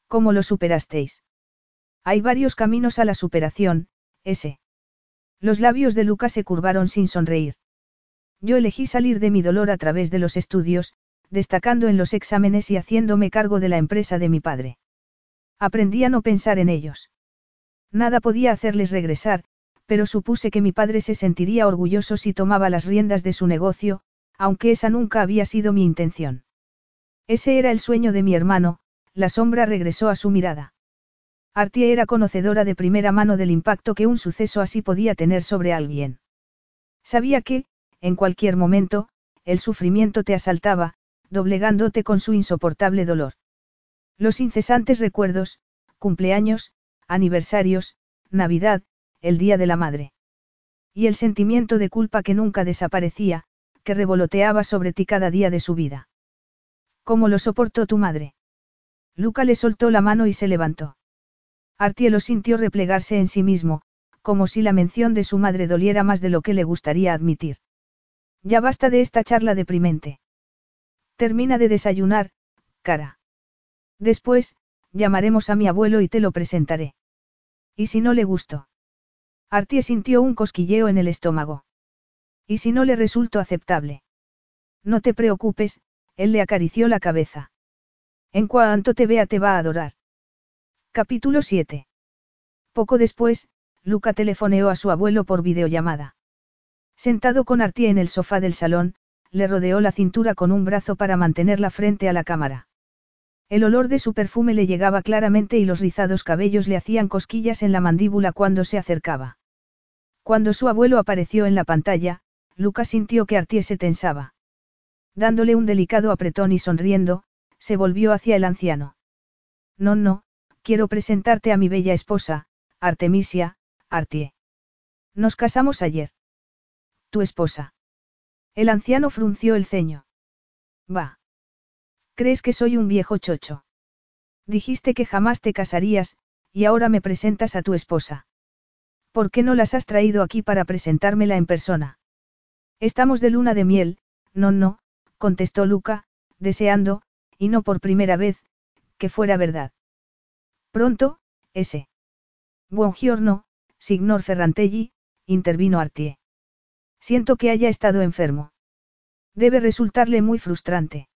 ¿Cómo lo superasteis? Hay varios caminos a la superación, ese. Los labios de Luca se curvaron sin sonreír. Yo elegí salir de mi dolor a través de los estudios, destacando en los exámenes y haciéndome cargo de la empresa de mi padre. Aprendí a no pensar en ellos. Nada podía hacerles regresar, pero supuse que mi padre se sentiría orgulloso si tomaba las riendas de su negocio, aunque esa nunca había sido mi intención. Ese era el sueño de mi hermano, la sombra regresó a su mirada. Artie era conocedora de primera mano del impacto que un suceso así podía tener sobre alguien. Sabía que, en cualquier momento, el sufrimiento te asaltaba, doblegándote con su insoportable dolor. Los incesantes recuerdos, cumpleaños, aniversarios, Navidad, el Día de la Madre. Y el sentimiento de culpa que nunca desaparecía, que revoloteaba sobre ti cada día de su vida. ¿Cómo lo soportó tu madre? Luca le soltó la mano y se levantó. Artie lo sintió replegarse en sí mismo, como si la mención de su madre doliera más de lo que le gustaría admitir. Ya basta de esta charla deprimente. Termina de desayunar, cara. Después, llamaremos a mi abuelo y te lo presentaré. ¿Y si no le gustó? Artie sintió un cosquilleo en el estómago. ¿Y si no le resultó aceptable? No te preocupes, él le acarició la cabeza. En cuanto te vea te va a adorar. Capítulo 7. Poco después, Luca telefoneó a su abuelo por videollamada. Sentado con Artie en el sofá del salón, le rodeó la cintura con un brazo para mantenerla frente a la cámara. El olor de su perfume le llegaba claramente y los rizados cabellos le hacían cosquillas en la mandíbula cuando se acercaba. Cuando su abuelo apareció en la pantalla, Lucas sintió que Artie se tensaba. Dándole un delicado apretón y sonriendo, se volvió hacia el anciano. No, no, quiero presentarte a mi bella esposa, Artemisia, Artie. Nos casamos ayer. Tu esposa. El anciano frunció el ceño. Va. ¿Crees que soy un viejo chocho? Dijiste que jamás te casarías, y ahora me presentas a tu esposa. ¿Por qué no las has traído aquí para presentármela en persona? Estamos de luna de miel, no, no, contestó Luca, deseando, y no por primera vez, que fuera verdad. Pronto, ese. Buongiorno, signor Ferrantelli, intervino Artie. Siento que haya estado enfermo. Debe resultarle muy frustrante.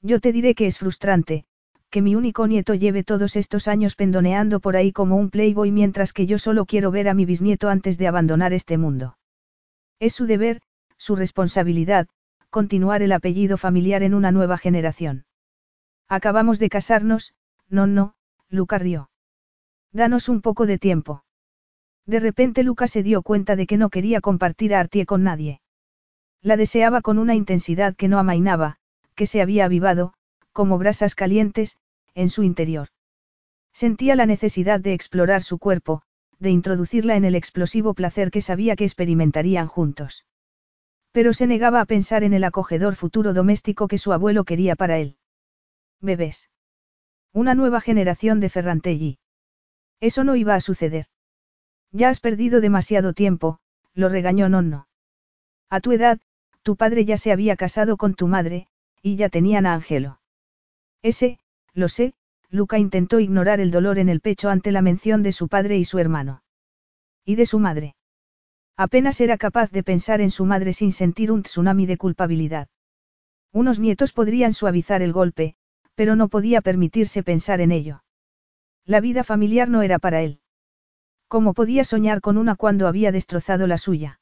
Yo te diré que es frustrante, que mi único nieto lleve todos estos años pendoneando por ahí como un playboy mientras que yo solo quiero ver a mi bisnieto antes de abandonar este mundo. Es su deber, su responsabilidad, continuar el apellido familiar en una nueva generación. Acabamos de casarnos, no, no, Luca rió. Danos un poco de tiempo. De repente Luca se dio cuenta de que no quería compartir a Artie con nadie. La deseaba con una intensidad que no amainaba, que se había avivado, como brasas calientes, en su interior. Sentía la necesidad de explorar su cuerpo, de introducirla en el explosivo placer que sabía que experimentarían juntos. Pero se negaba a pensar en el acogedor futuro doméstico que su abuelo quería para él. Bebés. Una nueva generación de Ferrantelli. Eso no iba a suceder. Ya has perdido demasiado tiempo, lo regañó Nonno. A tu edad, tu padre ya se había casado con tu madre, y ya tenían a Angelo. Ese, lo sé, Luca intentó ignorar el dolor en el pecho ante la mención de su padre y su hermano. Y de su madre. Apenas era capaz de pensar en su madre sin sentir un tsunami de culpabilidad. Unos nietos podrían suavizar el golpe, pero no podía permitirse pensar en ello. La vida familiar no era para él. ¿Cómo podía soñar con una cuando había destrozado la suya?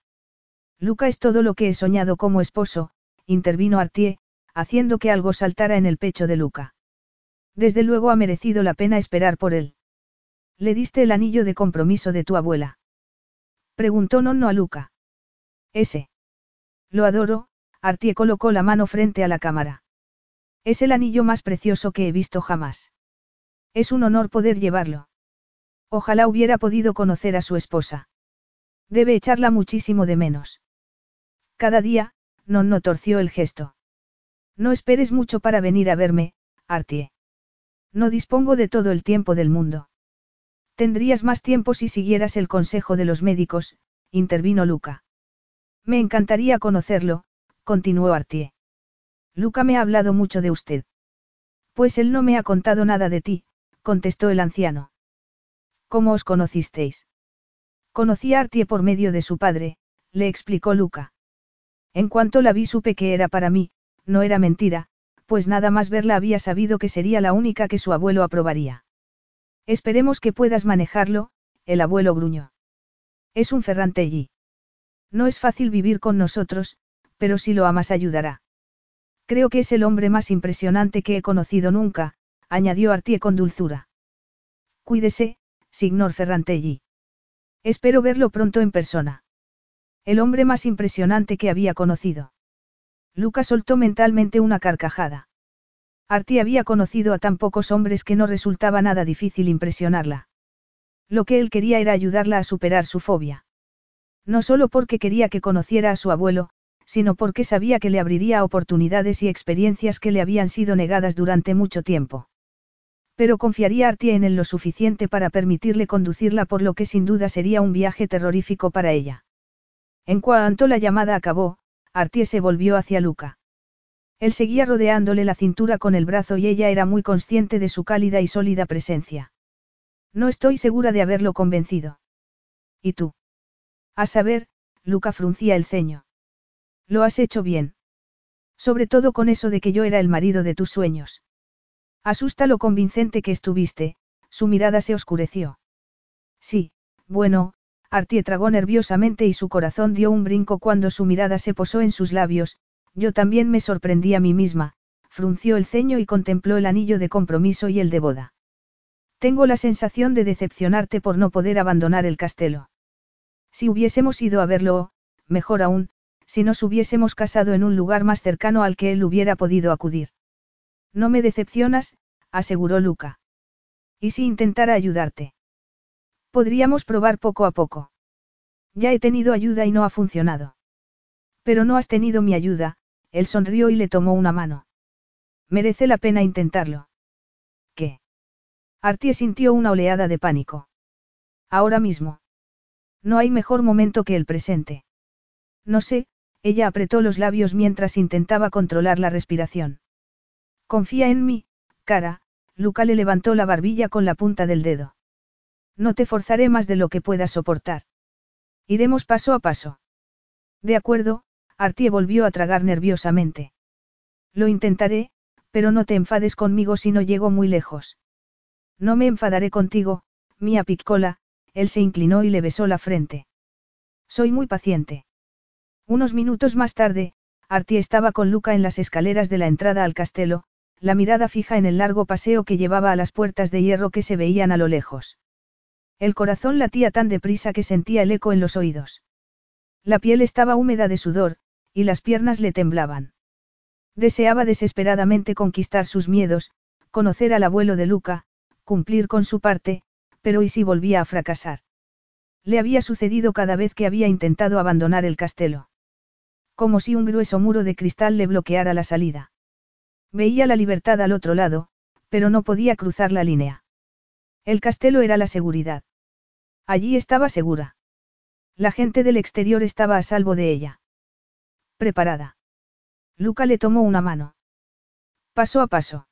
Luca es todo lo que he soñado como esposo, intervino Artie, haciendo que algo saltara en el pecho de Luca. Desde luego ha merecido la pena esperar por él. ¿Le diste el anillo de compromiso de tu abuela? Preguntó Nonno a Luca. Ese. Lo adoro, Artie colocó la mano frente a la cámara. Es el anillo más precioso que he visto jamás. Es un honor poder llevarlo. Ojalá hubiera podido conocer a su esposa. Debe echarla muchísimo de menos. Cada día, Nonno torció el gesto. No esperes mucho para venir a verme, Artie. No dispongo de todo el tiempo del mundo. Tendrías más tiempo si siguieras el consejo de los médicos, intervino Luca. Me encantaría conocerlo, continuó Artie. Luca me ha hablado mucho de usted. Pues él no me ha contado nada de ti, contestó el anciano. ¿Cómo os conocisteis? Conocí a Artie por medio de su padre, le explicó Luca. En cuanto la vi supe que era para mí, no era mentira, pues nada más verla había sabido que sería la única que su abuelo aprobaría. Esperemos que puedas manejarlo, el abuelo gruñó. Es un Ferrantelli. No es fácil vivir con nosotros, pero si lo amas ayudará. Creo que es el hombre más impresionante que he conocido nunca, añadió Artie con dulzura. Cuídese, signor Ferrantelli. Espero verlo pronto en persona. El hombre más impresionante que había conocido. Luca soltó mentalmente una carcajada. Artie había conocido a tan pocos hombres que no resultaba nada difícil impresionarla. Lo que él quería era ayudarla a superar su fobia. No solo porque quería que conociera a su abuelo, sino porque sabía que le abriría oportunidades y experiencias que le habían sido negadas durante mucho tiempo. Pero confiaría Artie en él lo suficiente para permitirle conducirla por lo que sin duda sería un viaje terrorífico para ella. En cuanto la llamada acabó, Artie se volvió hacia Luca. Él seguía rodeándole la cintura con el brazo y ella era muy consciente de su cálida y sólida presencia. No estoy segura de haberlo convencido. ¿Y tú? A saber, Luca fruncía el ceño. Lo has hecho bien. Sobre todo con eso de que yo era el marido de tus sueños. Asusta lo convincente que estuviste, su mirada se oscureció. Sí, bueno, Artie tragó nerviosamente y su corazón dio un brinco cuando su mirada se posó en sus labios, yo también me sorprendí a mí misma, frunció el ceño y contempló el anillo de compromiso y el de boda. Tengo la sensación de decepcionarte por no poder abandonar el castelo. Si hubiésemos ido a verlo mejor aún, si nos hubiésemos casado en un lugar más cercano al que él hubiera podido acudir. No me decepcionas, aseguró Luca. ¿Y si intentara ayudarte? Podríamos probar poco a poco. Ya he tenido ayuda y no ha funcionado. Pero no has tenido mi ayuda, él sonrió y le tomó una mano. Merece la pena intentarlo. ¿Qué? Artie sintió una oleada de pánico. Ahora mismo. No hay mejor momento que el presente. No sé, ella apretó los labios mientras intentaba controlar la respiración. Confía en mí, cara, Luca le levantó la barbilla con la punta del dedo. No te forzaré más de lo que puedas soportar. Iremos paso a paso. De acuerdo, Artie volvió a tragar nerviosamente. Lo intentaré, pero no te enfades conmigo si no llego muy lejos. No me enfadaré contigo, mía Piccola, él se inclinó y le besó la frente. Soy muy paciente. Unos minutos más tarde, Artie estaba con Luca en las escaleras de la entrada al castelo, la mirada fija en el largo paseo que llevaba a las puertas de hierro que se veían a lo lejos. El corazón latía tan deprisa que sentía el eco en los oídos. La piel estaba húmeda de sudor, y las piernas le temblaban. Deseaba desesperadamente conquistar sus miedos, conocer al abuelo de Luca, cumplir con su parte, pero ¿y si volvía a fracasar? Le había sucedido cada vez que había intentado abandonar el castelo. Como si un grueso muro de cristal le bloqueara la salida. Veía la libertad al otro lado, pero no podía cruzar la línea. El castelo era la seguridad. Allí estaba segura. La gente del exterior estaba a salvo de ella. Preparada. Luca le tomó una mano. Paso a paso.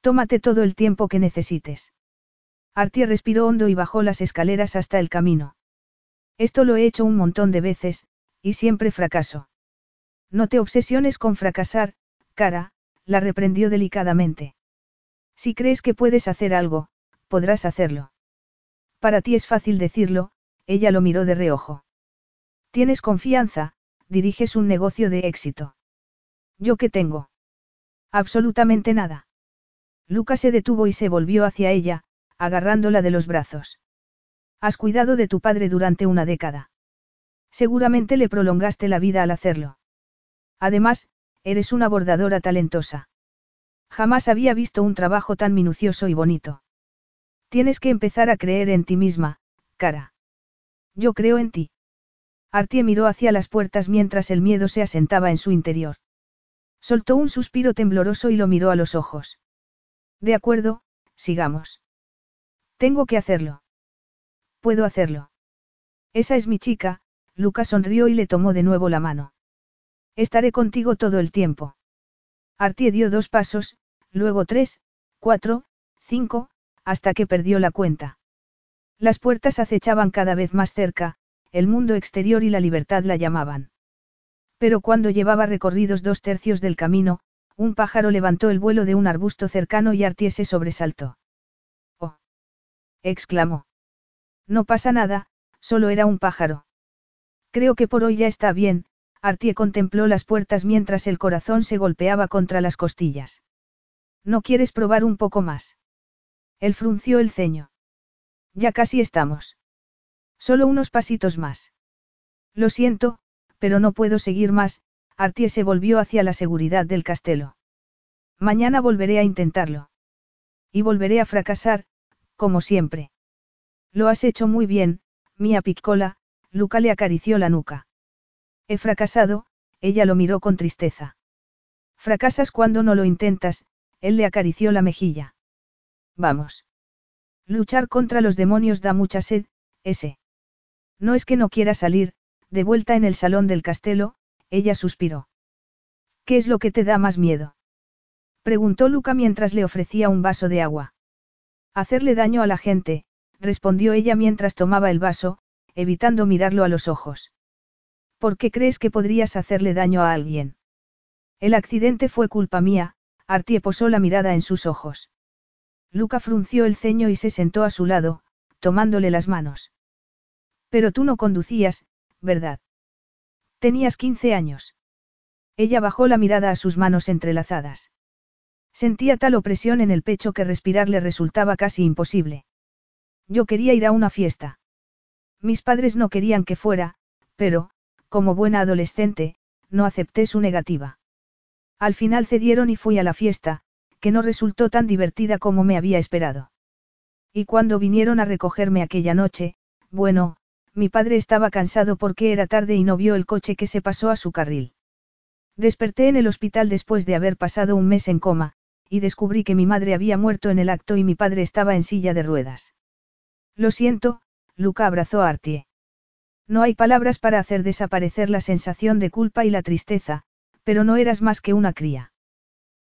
Tómate todo el tiempo que necesites. Artie respiró hondo y bajó las escaleras hasta el camino. Esto lo he hecho un montón de veces, y siempre fracaso. No te obsesiones con fracasar, cara, la reprendió delicadamente. Si crees que puedes hacer algo, podrás hacerlo. Para ti es fácil decirlo, ella lo miró de reojo. Tienes confianza, diriges un negocio de éxito. ¿Yo qué tengo? Absolutamente nada. Luca se detuvo y se volvió hacia ella, agarrándola de los brazos. Has cuidado de tu padre durante una década. Seguramente le prolongaste la vida al hacerlo. Además, eres una bordadora talentosa. Jamás había visto un trabajo tan minucioso y bonito. Tienes que empezar a creer en ti misma, cara. Yo creo en ti. Artie miró hacia las puertas mientras el miedo se asentaba en su interior. Soltó un suspiro tembloroso y lo miró a los ojos. De acuerdo, sigamos. Tengo que hacerlo. Puedo hacerlo. Esa es mi chica, Luca sonrió y le tomó de nuevo la mano. Estaré contigo todo el tiempo. Artie dio dos pasos, luego tres, cuatro, cinco, hasta que perdió la cuenta. Las puertas acechaban cada vez más cerca, el mundo exterior y la libertad la llamaban. Pero cuando llevaba recorridos dos tercios del camino, un pájaro levantó el vuelo de un arbusto cercano y Artie se sobresaltó. ¡Oh! exclamó. No pasa nada, solo era un pájaro. Creo que por hoy ya está bien, Artie contempló las puertas mientras el corazón se golpeaba contra las costillas. ¿No quieres probar un poco más? Él frunció el ceño. Ya casi estamos. Solo unos pasitos más. Lo siento, pero no puedo seguir más, Artie se volvió hacia la seguridad del castelo. Mañana volveré a intentarlo. Y volveré a fracasar, como siempre. Lo has hecho muy bien, mía Piccola, Luca le acarició la nuca. He fracasado, ella lo miró con tristeza. Fracasas cuando no lo intentas, él le acarició la mejilla. Vamos. Luchar contra los demonios da mucha sed, ese. No es que no quiera salir, de vuelta en el salón del castelo, ella suspiró. ¿Qué es lo que te da más miedo? Preguntó Luca mientras le ofrecía un vaso de agua. Hacerle daño a la gente, respondió ella mientras tomaba el vaso, evitando mirarlo a los ojos. ¿Por qué crees que podrías hacerle daño a alguien? El accidente fue culpa mía, Artie posó la mirada en sus ojos. Luca frunció el ceño y se sentó a su lado, tomándole las manos. Pero tú no conducías, ¿verdad? Tenías 15 años. Ella bajó la mirada a sus manos entrelazadas. Sentía tal opresión en el pecho que respirar le resultaba casi imposible. Yo quería ir a una fiesta. Mis padres no querían que fuera, pero, como buena adolescente, no acepté su negativa. Al final cedieron y fui a la fiesta, que no resultó tan divertida como me había esperado. Y cuando vinieron a recogerme aquella noche, bueno, mi padre estaba cansado porque era tarde y no vio el coche que se pasó a su carril. Desperté en el hospital después de haber pasado un mes en coma, y descubrí que mi madre había muerto en el acto y mi padre estaba en silla de ruedas. Lo siento, Luca abrazó a Artie. No hay palabras para hacer desaparecer la sensación de culpa y la tristeza, pero no eras más que una cría.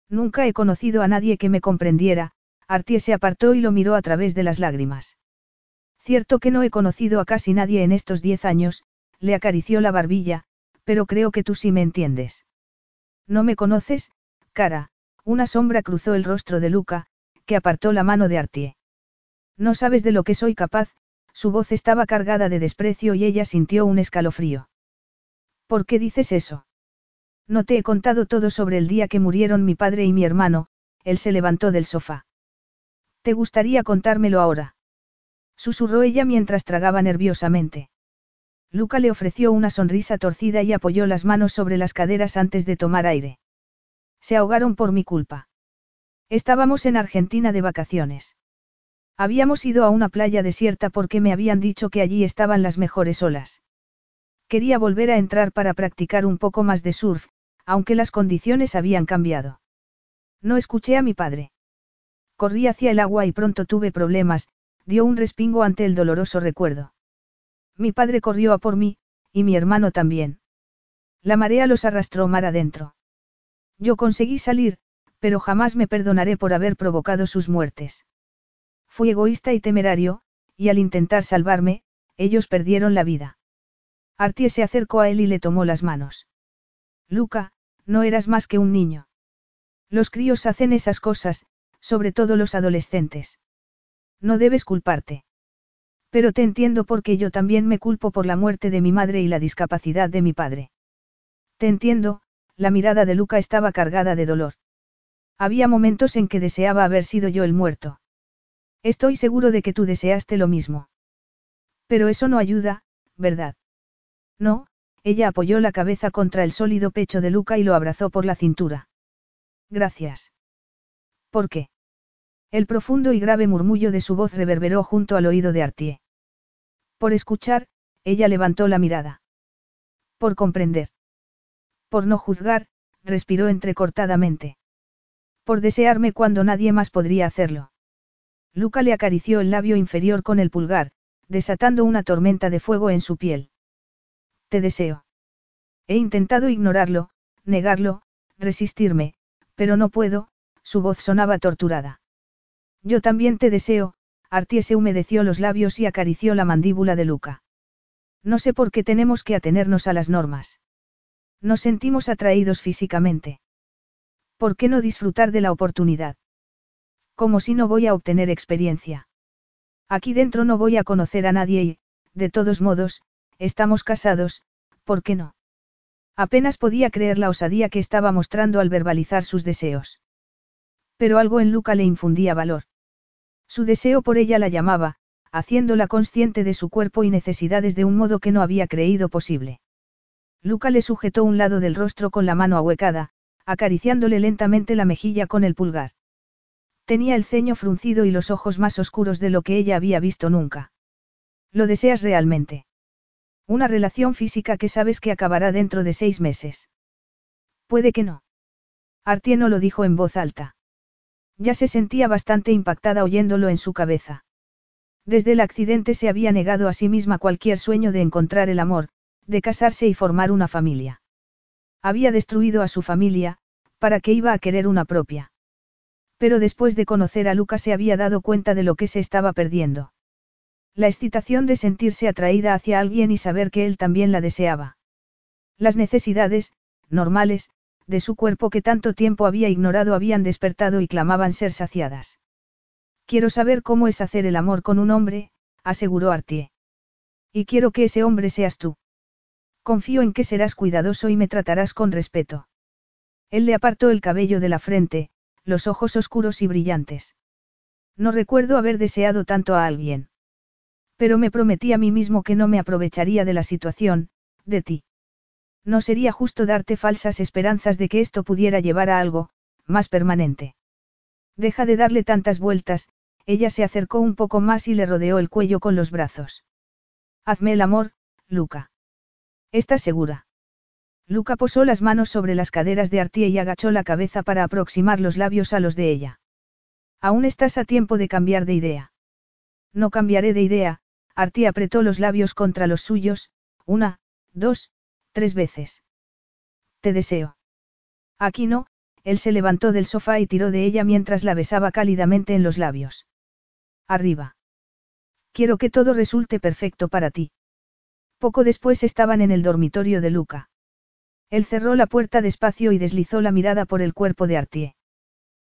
Nunca he conocido a nadie que me comprendiera, Artie se apartó y lo miró a través de las lágrimas. Cierto que no he conocido a casi nadie en estos diez años, le acarició la barbilla, pero creo que tú sí me entiendes. No me conoces, cara, una sombra cruzó el rostro de Luca, que apartó la mano de Artie. No sabes de lo que soy capaz, su voz estaba cargada de desprecio y ella sintió un escalofrío. ¿Por qué dices eso? No te he contado todo sobre el día que murieron mi padre y mi hermano, él se levantó del sofá. ¿Te gustaría contármelo ahora? Susurró ella mientras tragaba nerviosamente. Luca le ofreció una sonrisa torcida y apoyó las manos sobre las caderas antes de tomar aire. Se ahogaron por mi culpa. Estábamos en Argentina de vacaciones. Habíamos ido a una playa desierta porque me habían dicho que allí estaban las mejores olas. Quería volver a entrar para practicar un poco más de surf, aunque las condiciones habían cambiado. No escuché a mi padre. Corrí hacia el agua y pronto tuve problemas, dio un respingo ante el doloroso recuerdo. Mi padre corrió a por mí, y mi hermano también. La marea los arrastró mar adentro. Yo conseguí salir, pero jamás me perdonaré por haber provocado sus muertes. Fui egoísta y temerario, y al intentar salvarme, ellos perdieron la vida. Artie se acercó a él y le tomó las manos. Luca, no eras más que un niño. Los críos hacen esas cosas, sobre todo los adolescentes. No debes culparte. Pero te entiendo porque yo también me culpo por la muerte de mi madre y la discapacidad de mi padre. Te entiendo, la mirada de Luca estaba cargada de dolor. Había momentos en que deseaba haber sido yo el muerto. Estoy seguro de que tú deseaste lo mismo. Pero eso no ayuda, ¿verdad? No, ella apoyó la cabeza contra el sólido pecho de Luca y lo abrazó por la cintura. Gracias. ¿Por qué? El profundo y grave murmullo de su voz reverberó junto al oído de Artie. Por escuchar, ella levantó la mirada. Por comprender. Por no juzgar, respiró entrecortadamente. Por desearme cuando nadie más podría hacerlo. Luca le acarició el labio inferior con el pulgar, desatando una tormenta de fuego en su piel. Te deseo. He intentado ignorarlo, negarlo, resistirme, pero no puedo, su voz sonaba torturada. Yo también te deseo, Artie se humedeció los labios y acarició la mandíbula de Luca. No sé por qué tenemos que atenernos a las normas. Nos sentimos atraídos físicamente. ¿Por qué no disfrutar de la oportunidad? Como si no voy a obtener experiencia. Aquí dentro no voy a conocer a nadie y, de todos modos, estamos casados, ¿por qué no? Apenas podía creer la osadía que estaba mostrando al verbalizar sus deseos. Pero algo en Luca le infundía valor. Su deseo por ella la llamaba, haciéndola consciente de su cuerpo y necesidades de un modo que no había creído posible. Luca le sujetó un lado del rostro con la mano ahuecada, acariciándole lentamente la mejilla con el pulgar. Tenía el ceño fruncido y los ojos más oscuros de lo que ella había visto nunca. ¿Lo deseas realmente? Una relación física que sabes que acabará dentro de seis meses. Puede que no. Artieno lo dijo en voz alta. Ya se sentía bastante impactada oyéndolo en su cabeza. Desde el accidente se había negado a sí misma cualquier sueño de encontrar el amor, de casarse y formar una familia. Había destruido a su familia, ¿para qué iba a querer una propia? Pero después de conocer a Lucas se había dado cuenta de lo que se estaba perdiendo. La excitación de sentirse atraída hacia alguien y saber que él también la deseaba. Las necesidades, normales, de su cuerpo que tanto tiempo había ignorado habían despertado y clamaban ser saciadas. Quiero saber cómo es hacer el amor con un hombre, aseguró Artie. Y quiero que ese hombre seas tú. Confío en que serás cuidadoso y me tratarás con respeto. Él le apartó el cabello de la frente, los ojos oscuros y brillantes. No recuerdo haber deseado tanto a alguien. Pero me prometí a mí mismo que no me aprovecharía de la situación, de ti. No sería justo darte falsas esperanzas de que esto pudiera llevar a algo, más permanente. Deja de darle tantas vueltas, ella se acercó un poco más y le rodeó el cuello con los brazos. Hazme el amor, Luca. ¿Estás segura? Luca posó las manos sobre las caderas de Artie y agachó la cabeza para aproximar los labios a los de ella. Aún estás a tiempo de cambiar de idea. No cambiaré de idea, Artie apretó los labios contra los suyos, una, dos, tres veces. Te deseo. Aquí no, él se levantó del sofá y tiró de ella mientras la besaba cálidamente en los labios. Arriba. Quiero que todo resulte perfecto para ti. Poco después estaban en el dormitorio de Luca. Él cerró la puerta despacio y deslizó la mirada por el cuerpo de Artie.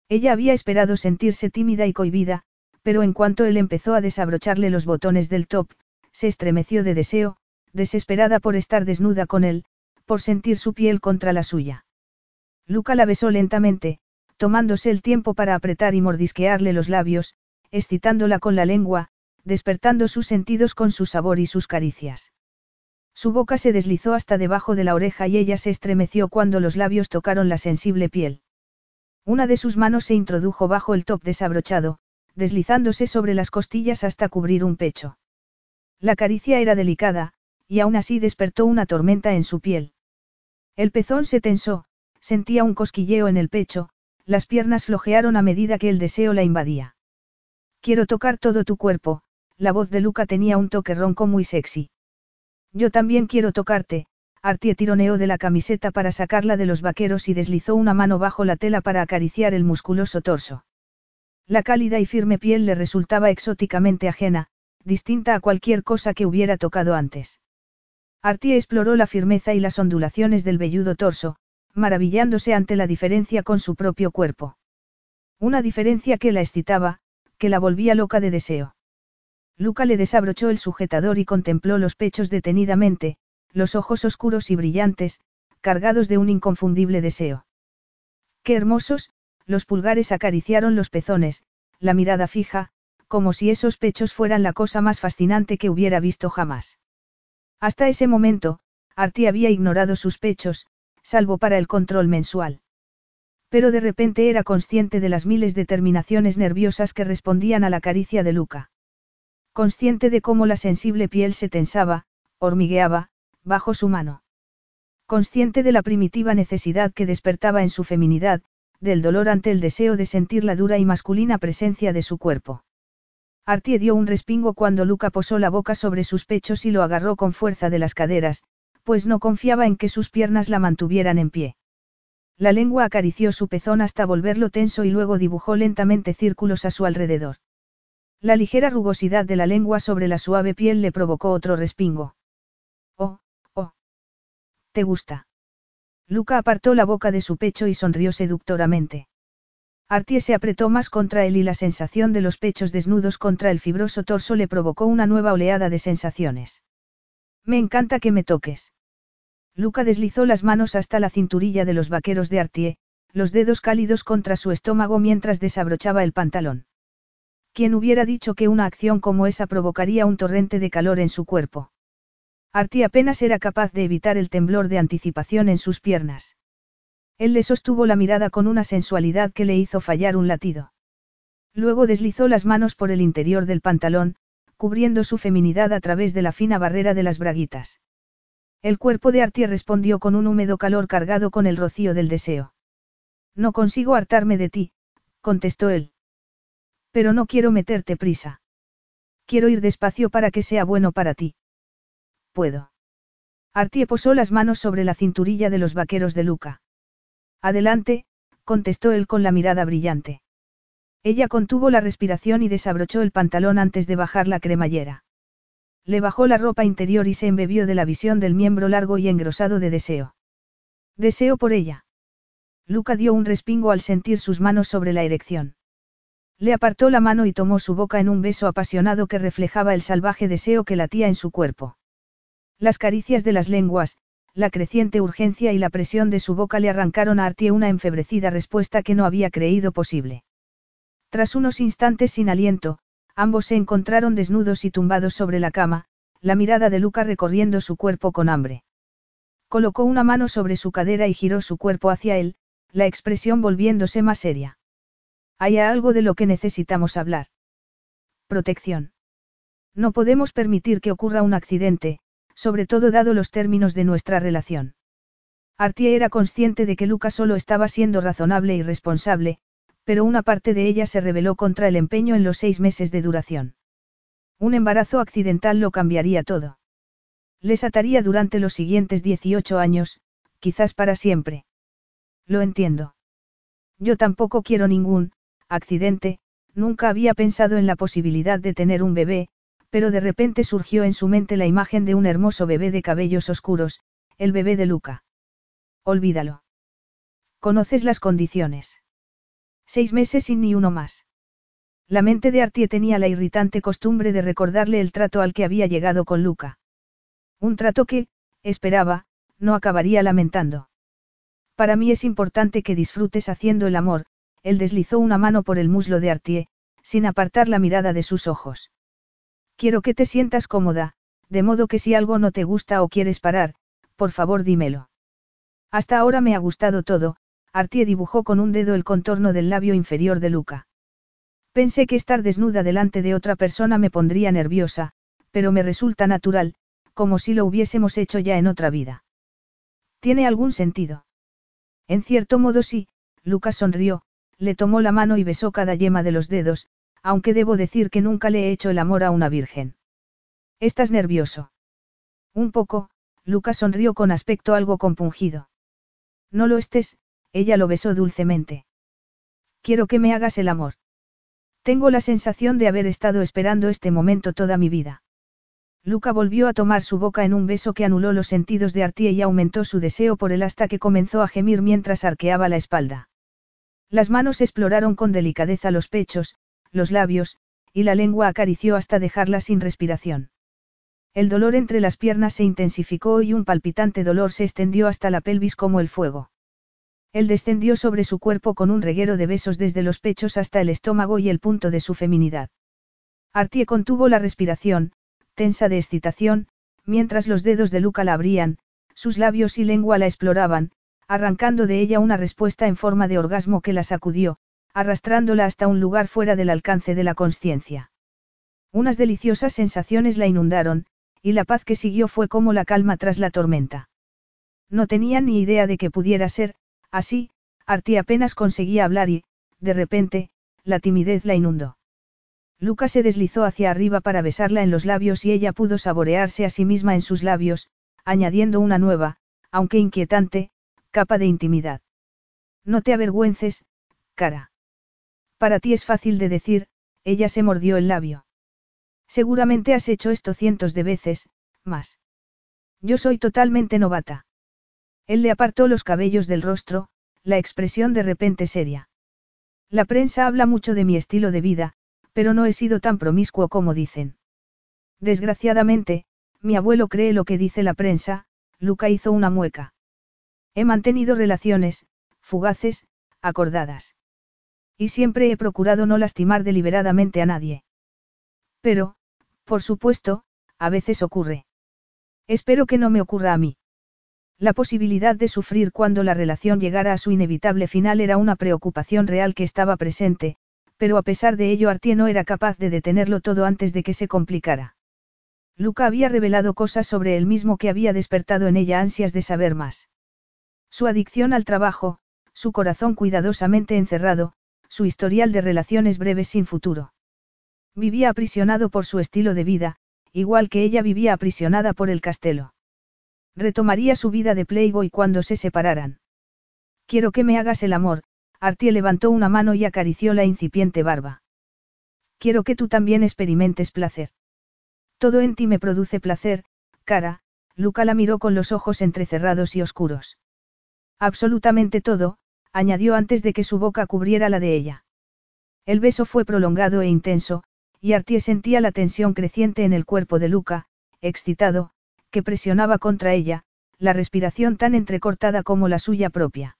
Ella había esperado sentirse tímida y cohibida, pero en cuanto él empezó a desabrocharle los botones del top, se estremeció de deseo, desesperada por estar desnuda con él, por sentir su piel contra la suya. Luca la besó lentamente, tomándose el tiempo para apretar y mordisquearle los labios, excitándola con la lengua, despertando sus sentidos con su sabor y sus caricias. Su boca se deslizó hasta debajo de la oreja y ella se estremeció cuando los labios tocaron la sensible piel. Una de sus manos se introdujo bajo el top desabrochado, deslizándose sobre las costillas hasta cubrir un pecho. La caricia era delicada, y aún así despertó una tormenta en su piel. El pezón se tensó, sentía un cosquilleo en el pecho, las piernas flojearon a medida que el deseo la invadía. Quiero tocar todo tu cuerpo, la voz de Luca tenía un toque ronco muy sexy. Yo también quiero tocarte, Artie tironeó de la camiseta para sacarla de los vaqueros y deslizó una mano bajo la tela para acariciar el musculoso torso. La cálida y firme piel le resultaba exóticamente ajena, distinta a cualquier cosa que hubiera tocado antes. Artie exploró la firmeza y las ondulaciones del velludo torso, maravillándose ante la diferencia con su propio cuerpo. Una diferencia que la excitaba, que la volvía loca de deseo. Luca le desabrochó el sujetador y contempló los pechos detenidamente, los ojos oscuros y brillantes, cargados de un inconfundible deseo. Qué hermosos, los pulgares acariciaron los pezones, la mirada fija, como si esos pechos fueran la cosa más fascinante que hubiera visto jamás. Hasta ese momento, Artie había ignorado sus pechos, salvo para el control mensual. Pero de repente era consciente de las miles de terminaciones nerviosas que respondían a la caricia de Luca. Consciente de cómo la sensible piel se tensaba, hormigueaba, bajo su mano. Consciente de la primitiva necesidad que despertaba en su feminidad, del dolor ante el deseo de sentir la dura y masculina presencia de su cuerpo. Artie dio un respingo cuando Luca posó la boca sobre sus pechos y lo agarró con fuerza de las caderas, pues no confiaba en que sus piernas la mantuvieran en pie. La lengua acarició su pezón hasta volverlo tenso y luego dibujó lentamente círculos a su alrededor. La ligera rugosidad de la lengua sobre la suave piel le provocó otro respingo. Oh, oh. ¿Te gusta? Luca apartó la boca de su pecho y sonrió seductoramente. Artie se apretó más contra él y la sensación de los pechos desnudos contra el fibroso torso le provocó una nueva oleada de sensaciones. Me encanta que me toques. Luca deslizó las manos hasta la cinturilla de los vaqueros de Artie, los dedos cálidos contra su estómago mientras desabrochaba el pantalón. ¿Quién hubiera dicho que una acción como esa provocaría un torrente de calor en su cuerpo? Artie apenas era capaz de evitar el temblor de anticipación en sus piernas. Él le sostuvo la mirada con una sensualidad que le hizo fallar un latido. Luego deslizó las manos por el interior del pantalón, cubriendo su feminidad a través de la fina barrera de las braguitas. El cuerpo de Artie respondió con un húmedo calor cargado con el rocío del deseo. No consigo hartarme de ti, contestó él. Pero no quiero meterte prisa. Quiero ir despacio para que sea bueno para ti. Puedo. Artie posó las manos sobre la cinturilla de los vaqueros de Luca. Adelante, contestó él con la mirada brillante. Ella contuvo la respiración y desabrochó el pantalón antes de bajar la cremallera. Le bajó la ropa interior y se embebió de la visión del miembro largo y engrosado de deseo. Deseo por ella. Luca dio un respingo al sentir sus manos sobre la erección. Le apartó la mano y tomó su boca en un beso apasionado que reflejaba el salvaje deseo que latía en su cuerpo. Las caricias de las lenguas, la creciente urgencia y la presión de su boca le arrancaron a Artie una enfebrecida respuesta que no había creído posible. Tras unos instantes sin aliento, ambos se encontraron desnudos y tumbados sobre la cama, la mirada de Luca recorriendo su cuerpo con hambre. Colocó una mano sobre su cadera y giró su cuerpo hacia él, la expresión volviéndose más seria. Hay algo de lo que necesitamos hablar. Protección. No podemos permitir que ocurra un accidente, sobre todo dado los términos de nuestra relación. Artie era consciente de que Luca solo estaba siendo razonable y responsable, pero una parte de ella se rebeló contra el empeño en los seis meses de duración. Un embarazo accidental lo cambiaría todo. Les ataría durante los siguientes 18 años, quizás para siempre. Lo entiendo. Yo tampoco quiero ningún, accidente, nunca había pensado en la posibilidad de tener un bebé, pero de repente surgió en su mente la imagen de un hermoso bebé de cabellos oscuros, el bebé de Luca. Olvídalo. Conoces las condiciones. Seis meses sin ni uno más. La mente de Artie tenía la irritante costumbre de recordarle el trato al que había llegado con Luca. Un trato que, esperaba, no acabaría lamentando. Para mí es importante que disfrutes haciendo el amor, él deslizó una mano por el muslo de Artie, sin apartar la mirada de sus ojos. Quiero que te sientas cómoda, de modo que si algo no te gusta o quieres parar, por favor dímelo. Hasta ahora me ha gustado todo, Artie dibujó con un dedo el contorno del labio inferior de Luca. Pensé que estar desnuda delante de otra persona me pondría nerviosa, pero me resulta natural, como si lo hubiésemos hecho ya en otra vida. ¿Tiene algún sentido? En cierto modo sí, Luca sonrió, le tomó la mano y besó cada yema de los dedos, aunque debo decir que nunca le he hecho el amor a una virgen. ¿Estás nervioso? Un poco, Lucas sonrió con aspecto algo compungido. No lo estés, ella lo besó dulcemente. Quiero que me hagas el amor. Tengo la sensación de haber estado esperando este momento toda mi vida. Luca volvió a tomar su boca en un beso que anuló los sentidos de Artie y aumentó su deseo por él hasta que comenzó a gemir mientras arqueaba la espalda. Las manos exploraron con delicadeza los pechos, los labios, y la lengua acarició hasta dejarla sin respiración. El dolor entre las piernas se intensificó y un palpitante dolor se extendió hasta la pelvis como el fuego. Él descendió sobre su cuerpo con un reguero de besos desde los pechos hasta el estómago y el punto de su feminidad. Artie contuvo la respiración, tensa de excitación, mientras los dedos de Luca la abrían, sus labios y lengua la exploraban, arrancando de ella una respuesta en forma de orgasmo que la sacudió, arrastrándola hasta un lugar fuera del alcance de la conciencia. Unas deliciosas sensaciones la inundaron, y la paz que siguió fue como la calma tras la tormenta. No tenía ni idea de que pudiera ser, así, Artie apenas conseguía hablar y, de repente, la timidez la inundó. Luca se deslizó hacia arriba para besarla en los labios y ella pudo saborearse a sí misma en sus labios, añadiendo una nueva, aunque inquietante, capa de intimidad. No te avergüences, cara. Para ti es fácil de decir, ella se mordió el labio. Seguramente has hecho esto cientos de veces, más. Yo soy totalmente novata. Él le apartó los cabellos del rostro, la expresión de repente seria. La prensa habla mucho de mi estilo de vida, pero no he sido tan promiscuo como dicen. Desgraciadamente, mi abuelo cree lo que dice la prensa, Luca hizo una mueca. He mantenido relaciones, fugaces, acordadas. Y siempre he procurado no lastimar deliberadamente a nadie. Pero, por supuesto, a veces ocurre. Espero que no me ocurra a mí. La posibilidad de sufrir cuando la relación llegara a su inevitable final era una preocupación real que estaba presente, pero a pesar de ello Artie no era capaz de detenerlo todo antes de que se complicara. Luca había revelado cosas sobre él mismo que había despertado en ella ansias de saber más. Su adicción al trabajo, su corazón cuidadosamente encerrado, su historial de relaciones breves sin futuro. Vivía aprisionado por su estilo de vida, igual que ella vivía aprisionada por el castelo. Retomaría su vida de Playboy cuando se separaran. Quiero que me hagas el amor, Artie levantó una mano y acarició la incipiente barba. Quiero que tú también experimentes placer. Todo en ti me produce placer, cara, Luca la miró con los ojos entrecerrados y oscuros. Absolutamente todo, añadió antes de que su boca cubriera la de ella. El beso fue prolongado e intenso, y Artie sentía la tensión creciente en el cuerpo de Luca, excitado, que presionaba contra ella, la respiración tan entrecortada como la suya propia.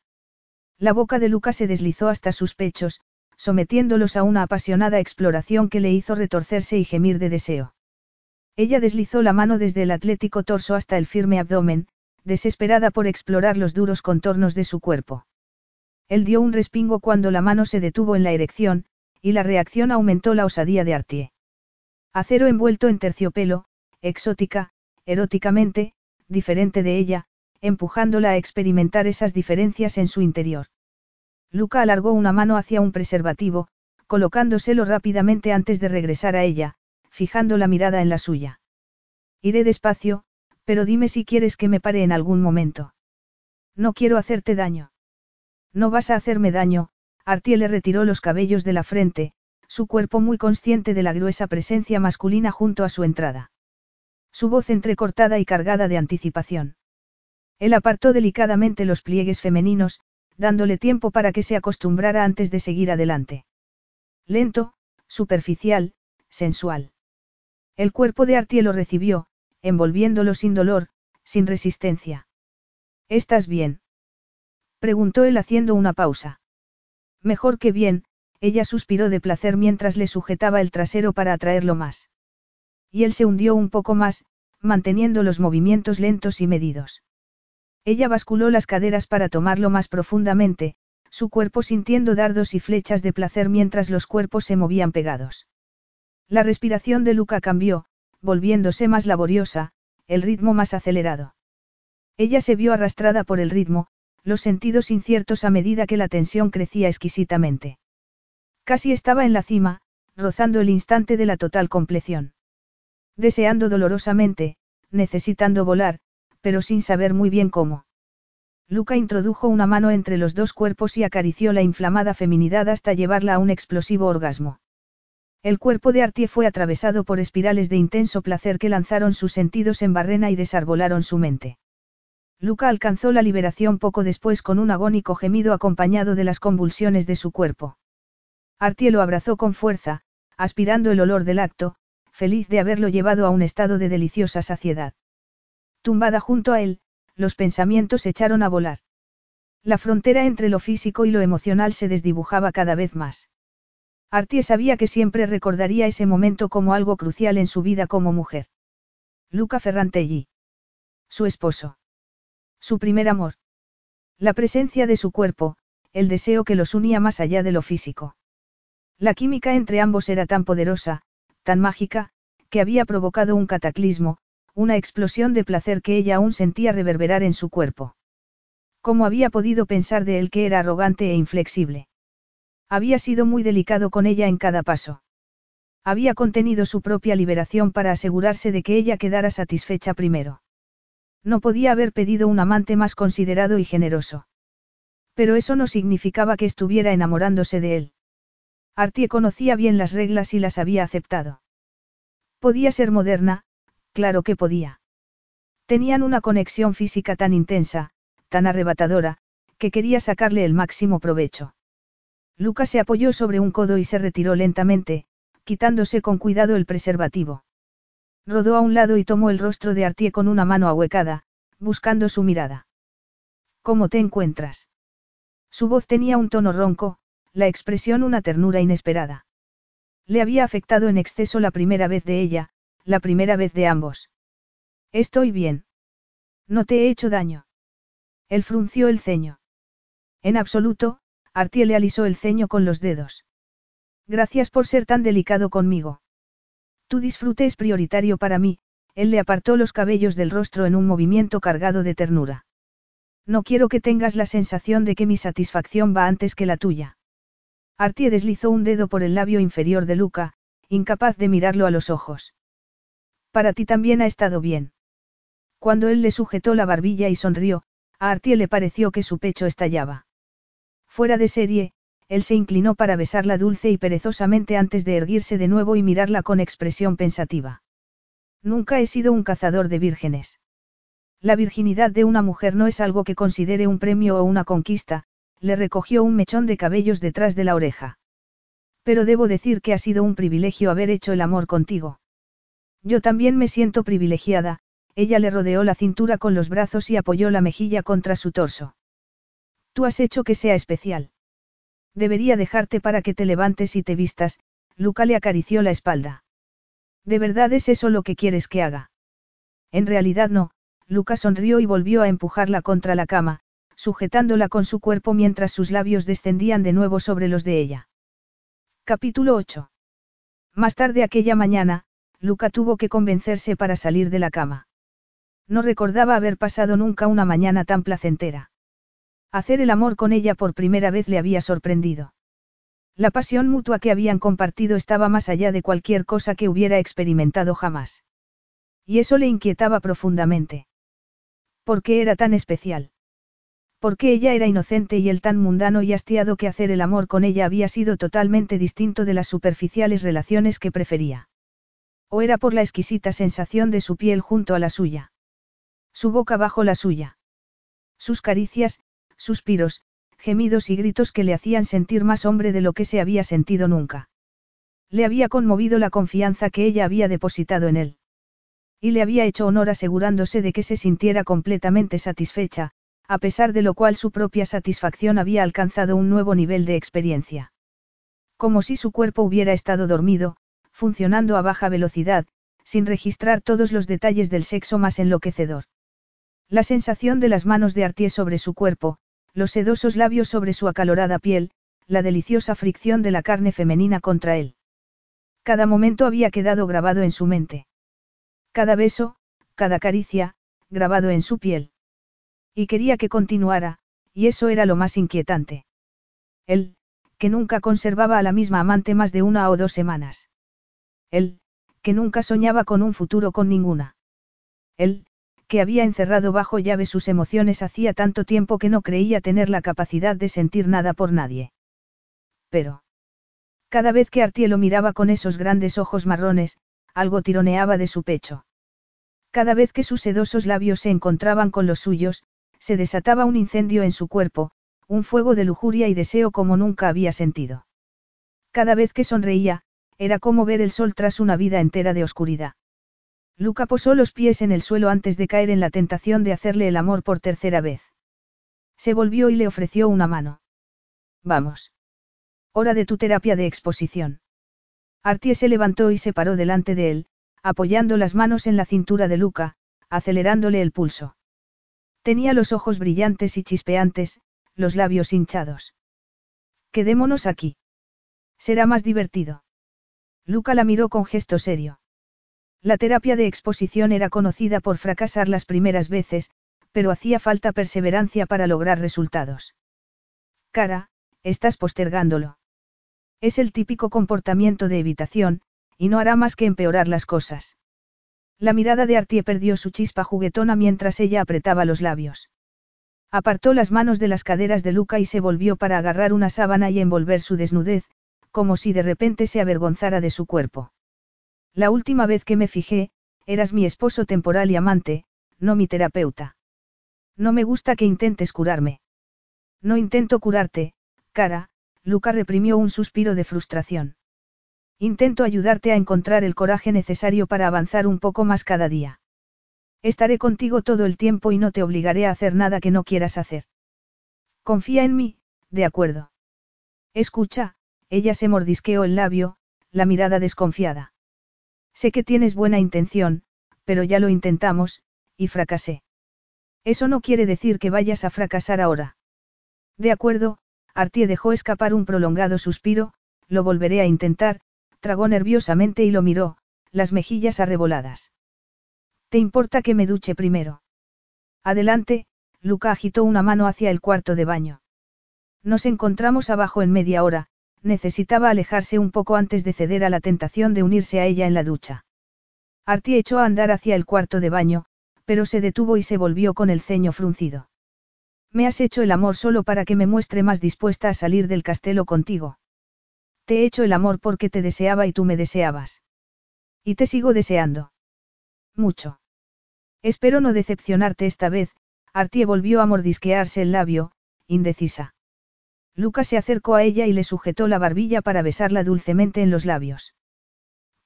La boca de Luca se deslizó hasta sus pechos, sometiéndolos a una apasionada exploración que le hizo retorcerse y gemir de deseo. Ella deslizó la mano desde el atlético torso hasta el firme abdomen, desesperada por explorar los duros contornos de su cuerpo. Él dio un respingo cuando la mano se detuvo en la erección, y la reacción aumentó la osadía de Artie. Acero envuelto en terciopelo, exótica, eróticamente, diferente de ella, empujándola a experimentar esas diferencias en su interior. Luca alargó una mano hacia un preservativo, colocándoselo rápidamente antes de regresar a ella, fijando la mirada en la suya. Iré despacio, pero dime si quieres que me pare en algún momento. No quiero hacerte daño. No vas a hacerme daño, Artie le retiró los cabellos de la frente, su cuerpo muy consciente de la gruesa presencia masculina junto a su entrada. Su voz entrecortada y cargada de anticipación. Él apartó delicadamente los pliegues femeninos, dándole tiempo para que se acostumbrara antes de seguir adelante. Lento, superficial, sensual. El cuerpo de Artie lo recibió, envolviéndolo sin dolor, sin resistencia. ¿Estás bien? preguntó él haciendo una pausa. Mejor que bien, ella suspiró de placer mientras le sujetaba el trasero para atraerlo más. Y él se hundió un poco más, manteniendo los movimientos lentos y medidos. Ella basculó las caderas para tomarlo más profundamente, su cuerpo sintiendo dardos y flechas de placer mientras los cuerpos se movían pegados. La respiración de Luca cambió, volviéndose más laboriosa, el ritmo más acelerado. Ella se vio arrastrada por el ritmo, los sentidos inciertos a medida que la tensión crecía exquisitamente. Casi estaba en la cima, rozando el instante de la total compleción. Deseando dolorosamente, necesitando volar, pero sin saber muy bien cómo. Luca introdujo una mano entre los dos cuerpos y acarició la inflamada feminidad hasta llevarla a un explosivo orgasmo. El cuerpo de Artie fue atravesado por espirales de intenso placer que lanzaron sus sentidos en barrena y desarbolaron su mente. Luca alcanzó la liberación poco después con un agónico gemido acompañado de las convulsiones de su cuerpo. Artie lo abrazó con fuerza, aspirando el olor del acto, feliz de haberlo llevado a un estado de deliciosa saciedad. Tumbada junto a él, los pensamientos echaron a volar. La frontera entre lo físico y lo emocional se desdibujaba cada vez más. Artie sabía que siempre recordaría ese momento como algo crucial en su vida como mujer. Luca Ferrantelli. Su esposo. Su primer amor. La presencia de su cuerpo, el deseo que los unía más allá de lo físico. La química entre ambos era tan poderosa, tan mágica, que había provocado un cataclismo, una explosión de placer que ella aún sentía reverberar en su cuerpo. ¿Cómo había podido pensar de él que era arrogante e inflexible? Había sido muy delicado con ella en cada paso. Había contenido su propia liberación para asegurarse de que ella quedara satisfecha primero. No podía haber pedido un amante más considerado y generoso. Pero eso no significaba que estuviera enamorándose de él. Artie conocía bien las reglas y las había aceptado. Podía ser moderna, claro que podía. Tenían una conexión física tan intensa, tan arrebatadora, que quería sacarle el máximo provecho. Lucas se apoyó sobre un codo y se retiró lentamente, quitándose con cuidado el preservativo. Rodó a un lado y tomó el rostro de Artie con una mano ahuecada, buscando su mirada. ¿Cómo te encuentras? Su voz tenía un tono ronco, la expresión una ternura inesperada. Le había afectado en exceso la primera vez de ella, la primera vez de ambos. Estoy bien. No te he hecho daño. Él frunció el ceño. En absoluto, Artie le alisó el ceño con los dedos. Gracias por ser tan delicado conmigo. Tu disfrute es prioritario para mí, él le apartó los cabellos del rostro en un movimiento cargado de ternura. No quiero que tengas la sensación de que mi satisfacción va antes que la tuya. Artie deslizó un dedo por el labio inferior de Luca, incapaz de mirarlo a los ojos. Para ti también ha estado bien. Cuando él le sujetó la barbilla y sonrió, a Artie le pareció que su pecho estallaba. Fuera de serie, él se inclinó para besarla dulce y perezosamente antes de erguirse de nuevo y mirarla con expresión pensativa. Nunca he sido un cazador de vírgenes. La virginidad de una mujer no es algo que considere un premio o una conquista, le recogió un mechón de cabellos detrás de la oreja. Pero debo decir que ha sido un privilegio haber hecho el amor contigo. Yo también me siento privilegiada, ella le rodeó la cintura con los brazos y apoyó la mejilla contra su torso. Tú has hecho que sea especial. Debería dejarte para que te levantes y te vistas, Luca le acarició la espalda. ¿De verdad es eso lo que quieres que haga? En realidad no, Luca sonrió y volvió a empujarla contra la cama, sujetándola con su cuerpo mientras sus labios descendían de nuevo sobre los de ella. Capítulo 8. Más tarde aquella mañana, Luca tuvo que convencerse para salir de la cama. No recordaba haber pasado nunca una mañana tan placentera. Hacer el amor con ella por primera vez le había sorprendido. La pasión mutua que habían compartido estaba más allá de cualquier cosa que hubiera experimentado jamás. Y eso le inquietaba profundamente. ¿Por qué era tan especial? Porque ella era inocente y él tan mundano y hastiado que hacer el amor con ella había sido totalmente distinto de las superficiales relaciones que prefería. O era por la exquisita sensación de su piel junto a la suya. Su boca bajo la suya. Sus caricias, suspiros, gemidos y gritos que le hacían sentir más hombre de lo que se había sentido nunca. Le había conmovido la confianza que ella había depositado en él. Y le había hecho honor asegurándose de que se sintiera completamente satisfecha, a pesar de lo cual su propia satisfacción había alcanzado un nuevo nivel de experiencia. Como si su cuerpo hubiera estado dormido, funcionando a baja velocidad, sin registrar todos los detalles del sexo más enloquecedor. La sensación de las manos de Artie sobre su cuerpo, los sedosos labios sobre su acalorada piel, la deliciosa fricción de la carne femenina contra él. Cada momento había quedado grabado en su mente. Cada beso, cada caricia, grabado en su piel. Y quería que continuara, y eso era lo más inquietante. Él, que nunca conservaba a la misma amante más de una o dos semanas. Él, que nunca soñaba con un futuro con ninguna. Él, que había encerrado bajo llave sus emociones hacía tanto tiempo que no creía tener la capacidad de sentir nada por nadie. Pero. Cada vez que Artie lo miraba con esos grandes ojos marrones, algo tironeaba de su pecho. Cada vez que sus sedosos labios se encontraban con los suyos, se desataba un incendio en su cuerpo, un fuego de lujuria y deseo como nunca había sentido. Cada vez que sonreía, era como ver el sol tras una vida entera de oscuridad. Luca posó los pies en el suelo antes de caer en la tentación de hacerle el amor por tercera vez. Se volvió y le ofreció una mano. Vamos. Hora de tu terapia de exposición. Artie se levantó y se paró delante de él, apoyando las manos en la cintura de Luca, acelerándole el pulso. Tenía los ojos brillantes y chispeantes, los labios hinchados. Quedémonos aquí. Será más divertido. Luca la miró con gesto serio. La terapia de exposición era conocida por fracasar las primeras veces, pero hacía falta perseverancia para lograr resultados. Cara, estás postergándolo. Es el típico comportamiento de evitación, y no hará más que empeorar las cosas. La mirada de Artie perdió su chispa juguetona mientras ella apretaba los labios. Apartó las manos de las caderas de Luca y se volvió para agarrar una sábana y envolver su desnudez, como si de repente se avergonzara de su cuerpo. La última vez que me fijé, eras mi esposo temporal y amante, no mi terapeuta. No me gusta que intentes curarme. No intento curarte, cara, Luca reprimió un suspiro de frustración. Intento ayudarte a encontrar el coraje necesario para avanzar un poco más cada día. Estaré contigo todo el tiempo y no te obligaré a hacer nada que no quieras hacer. Confía en mí, de acuerdo. Escucha, ella se mordisqueó el labio, la mirada desconfiada. Sé que tienes buena intención, pero ya lo intentamos, y fracasé. Eso no quiere decir que vayas a fracasar ahora. De acuerdo, Artie dejó escapar un prolongado suspiro, lo volveré a intentar, tragó nerviosamente y lo miró, las mejillas arreboladas. ¿Te importa que me duche primero? Adelante, Luca agitó una mano hacia el cuarto de baño. Nos encontramos abajo en media hora, necesitaba alejarse un poco antes de ceder a la tentación de unirse a ella en la ducha. Artie echó a andar hacia el cuarto de baño, pero se detuvo y se volvió con el ceño fruncido. Me has hecho el amor solo para que me muestre más dispuesta a salir del castelo contigo. Te he hecho el amor porque te deseaba y tú me deseabas. Y te sigo deseando. Mucho. Espero no decepcionarte esta vez, Artie volvió a mordisquearse el labio, indecisa. Lucas se acercó a ella y le sujetó la barbilla para besarla dulcemente en los labios.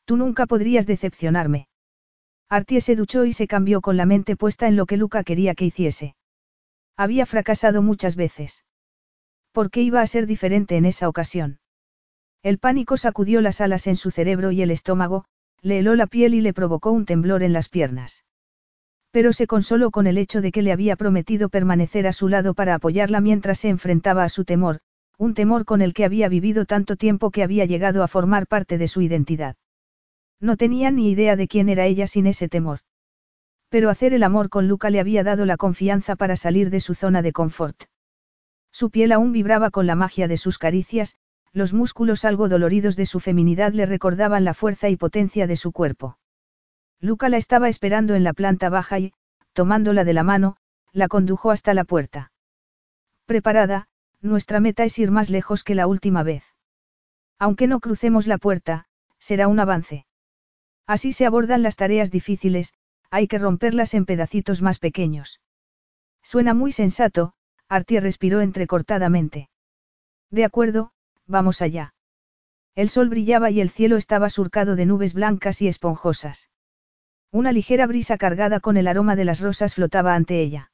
Tú nunca podrías decepcionarme. Artie se duchó y se cambió con la mente puesta en lo que Luca quería que hiciese. Había fracasado muchas veces. ¿Por qué iba a ser diferente en esa ocasión? El pánico sacudió las alas en su cerebro y el estómago, le heló la piel y le provocó un temblor en las piernas. Pero se consoló con el hecho de que le había prometido permanecer a su lado para apoyarla mientras se enfrentaba a su temor, un temor con el que había vivido tanto tiempo que había llegado a formar parte de su identidad. No tenía ni idea de quién era ella sin ese temor. Pero hacer el amor con Luca le había dado la confianza para salir de su zona de confort. Su piel aún vibraba con la magia de sus caricias, los músculos algo doloridos de su feminidad le recordaban la fuerza y potencia de su cuerpo. Luca la estaba esperando en la planta baja y, tomándola de la mano, la condujo hasta la puerta. Preparada, nuestra meta es ir más lejos que la última vez. Aunque no crucemos la puerta, será un avance. Así se abordan las tareas difíciles, hay que romperlas en pedacitos más pequeños. Suena muy sensato, Artie respiró entrecortadamente. De acuerdo, vamos allá. El sol brillaba y el cielo estaba surcado de nubes blancas y esponjosas. Una ligera brisa cargada con el aroma de las rosas flotaba ante ella.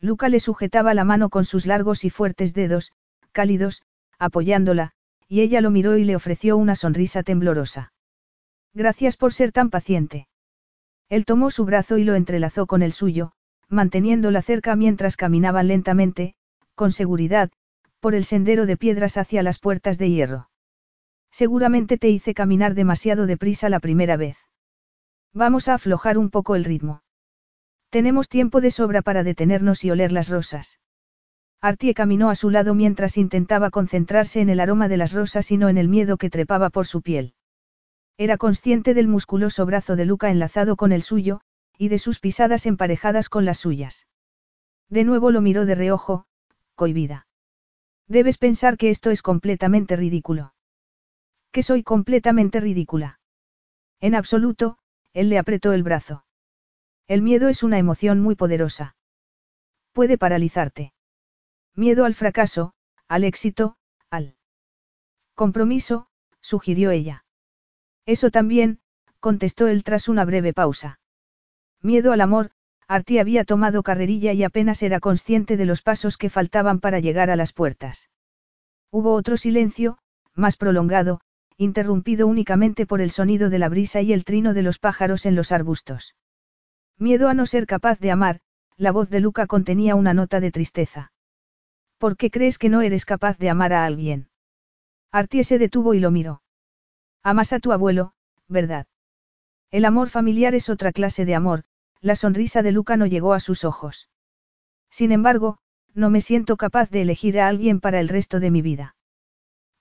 Luca le sujetaba la mano con sus largos y fuertes dedos, cálidos, apoyándola, y ella lo miró y le ofreció una sonrisa temblorosa. Gracias por ser tan paciente. Él tomó su brazo y lo entrelazó con el suyo, manteniéndola cerca mientras caminaban lentamente, con seguridad, por el sendero de piedras hacia las puertas de hierro. Seguramente te hice caminar demasiado deprisa la primera vez. Vamos a aflojar un poco el ritmo. Tenemos tiempo de sobra para detenernos y oler las rosas. Artie caminó a su lado mientras intentaba concentrarse en el aroma de las rosas y no en el miedo que trepaba por su piel. Era consciente del musculoso brazo de Luca enlazado con el suyo, y de sus pisadas emparejadas con las suyas. De nuevo lo miró de reojo, cohibida. Debes pensar que esto es completamente ridículo. Que soy completamente ridícula. En absoluto, él le apretó el brazo. El miedo es una emoción muy poderosa. Puede paralizarte. Miedo al fracaso, al éxito, al compromiso, sugirió ella. Eso también, contestó él tras una breve pausa. Miedo al amor, Artie había tomado carrerilla y apenas era consciente de los pasos que faltaban para llegar a las puertas. Hubo otro silencio, más prolongado, interrumpido únicamente por el sonido de la brisa y el trino de los pájaros en los arbustos. Miedo a no ser capaz de amar, la voz de Luca contenía una nota de tristeza. ¿Por qué crees que no eres capaz de amar a alguien? Artie se detuvo y lo miró. Amas a tu abuelo, ¿verdad? El amor familiar es otra clase de amor, la sonrisa de Luca no llegó a sus ojos. Sin embargo, no me siento capaz de elegir a alguien para el resto de mi vida.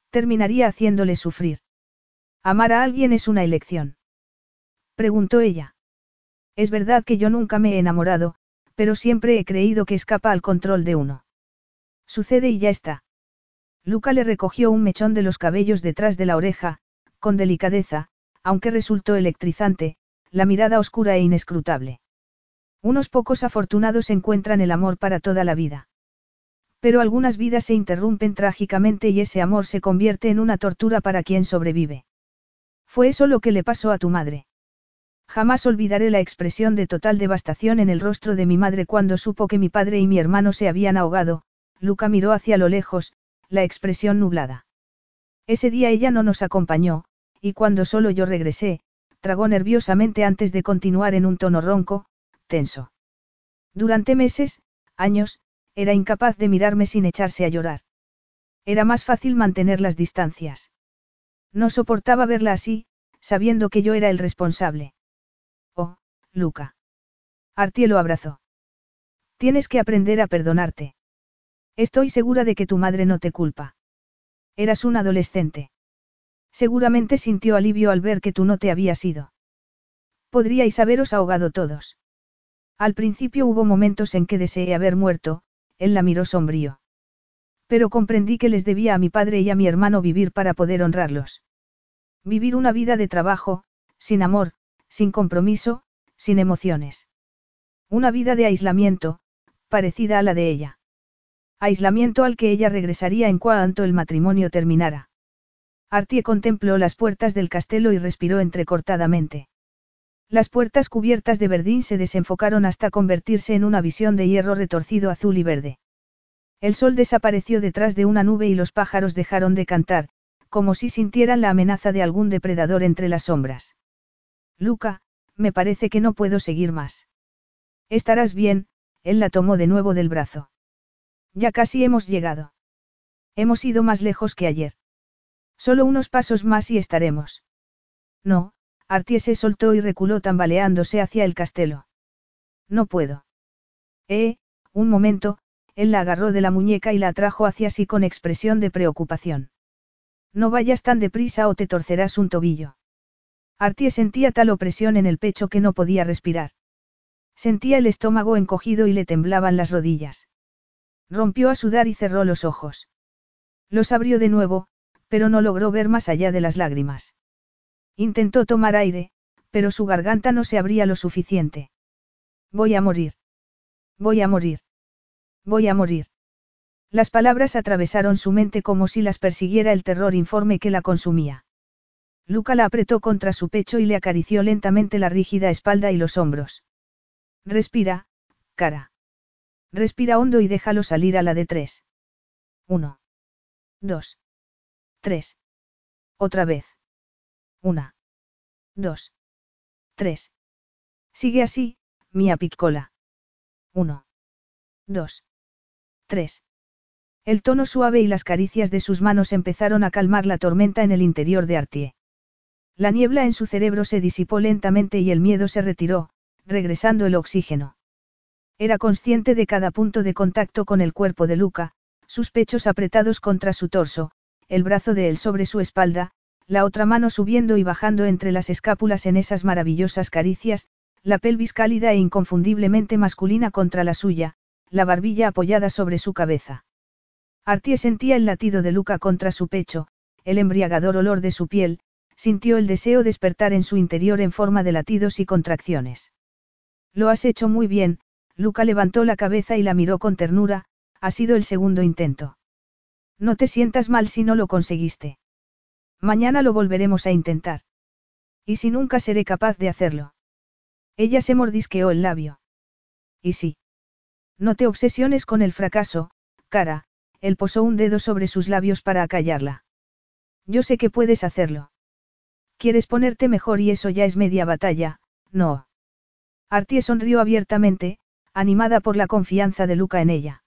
Terminaría haciéndole sufrir. Amar a alguien es una elección. Preguntó ella. Es verdad que yo nunca me he enamorado, pero siempre he creído que escapa al control de uno. Sucede y ya está. Luca le recogió un mechón de los cabellos detrás de la oreja, con delicadeza, aunque resultó electrizante, la mirada oscura e inescrutable. Unos pocos afortunados encuentran el amor para toda la vida. Pero algunas vidas se interrumpen trágicamente y ese amor se convierte en una tortura para quien sobrevive. Fue eso lo que le pasó a tu madre. Jamás olvidaré la expresión de total devastación en el rostro de mi madre cuando supo que mi padre y mi hermano se habían ahogado, Luca miró hacia lo lejos, la expresión nublada. Ese día ella no nos acompañó, y cuando solo yo regresé, tragó nerviosamente antes de continuar en un tono ronco, tenso. Durante meses, años, era incapaz de mirarme sin echarse a llorar. Era más fácil mantener las distancias. No soportaba verla así, sabiendo que yo era el responsable. Oh, Luca. Artie lo abrazó. Tienes que aprender a perdonarte. Estoy segura de que tu madre no te culpa. Eras un adolescente. Seguramente sintió alivio al ver que tú no te habías ido. Podríais haberos ahogado todos. Al principio hubo momentos en que deseé haber muerto, él la miró sombrío. Pero comprendí que les debía a mi padre y a mi hermano vivir para poder honrarlos. Vivir una vida de trabajo, sin amor, sin compromiso, sin emociones. Una vida de aislamiento, parecida a la de ella. Aislamiento al que ella regresaría en cuanto el matrimonio terminara. Artie contempló las puertas del castelo y respiró entrecortadamente. Las puertas cubiertas de verdín se desenfocaron hasta convertirse en una visión de hierro retorcido azul y verde. El sol desapareció detrás de una nube y los pájaros dejaron de cantar, como si sintieran la amenaza de algún depredador entre las sombras. Luca, me parece que no puedo seguir más. Estarás bien, él la tomó de nuevo del brazo. Ya casi hemos llegado. Hemos ido más lejos que ayer. Solo unos pasos más y estaremos. No, Artie se soltó y reculó tambaleándose hacia el castelo. No puedo. Eh, un momento, él la agarró de la muñeca y la atrajo hacia sí con expresión de preocupación. No vayas tan deprisa o te torcerás un tobillo. Artie sentía tal opresión en el pecho que no podía respirar. Sentía el estómago encogido y le temblaban las rodillas. Rompió a sudar y cerró los ojos. Los abrió de nuevo, pero no logró ver más allá de las lágrimas. Intentó tomar aire, pero su garganta no se abría lo suficiente. Voy a morir. Voy a morir. Voy a morir. Las palabras atravesaron su mente como si las persiguiera el terror informe que la consumía. Luca la apretó contra su pecho y le acarició lentamente la rígida espalda y los hombros. Respira, cara. Respira hondo y déjalo salir a la de tres. Uno. Dos. Tres. Otra vez. Una. Dos. Tres. Sigue así, mía piccola. Uno. Dos. Tres. El tono suave y las caricias de sus manos empezaron a calmar la tormenta en el interior de Artie. La niebla en su cerebro se disipó lentamente y el miedo se retiró, regresando el oxígeno. Era consciente de cada punto de contacto con el cuerpo de Luca, sus pechos apretados contra su torso, el brazo de él sobre su espalda, la otra mano subiendo y bajando entre las escápulas en esas maravillosas caricias, la pelvis cálida e inconfundiblemente masculina contra la suya, la barbilla apoyada sobre su cabeza. Artie sentía el latido de Luca contra su pecho, el embriagador olor de su piel, sintió el deseo despertar en su interior en forma de latidos y contracciones. Lo has hecho muy bien, Luca levantó la cabeza y la miró con ternura, ha sido el segundo intento. No te sientas mal si no lo conseguiste. Mañana lo volveremos a intentar. ¿Y si nunca seré capaz de hacerlo? Ella se mordisqueó el labio. ¿Y si? No te obsesiones con el fracaso, cara, él posó un dedo sobre sus labios para acallarla. Yo sé que puedes hacerlo. Quieres ponerte mejor y eso ya es media batalla, no. Artie sonrió abiertamente, animada por la confianza de Luca en ella.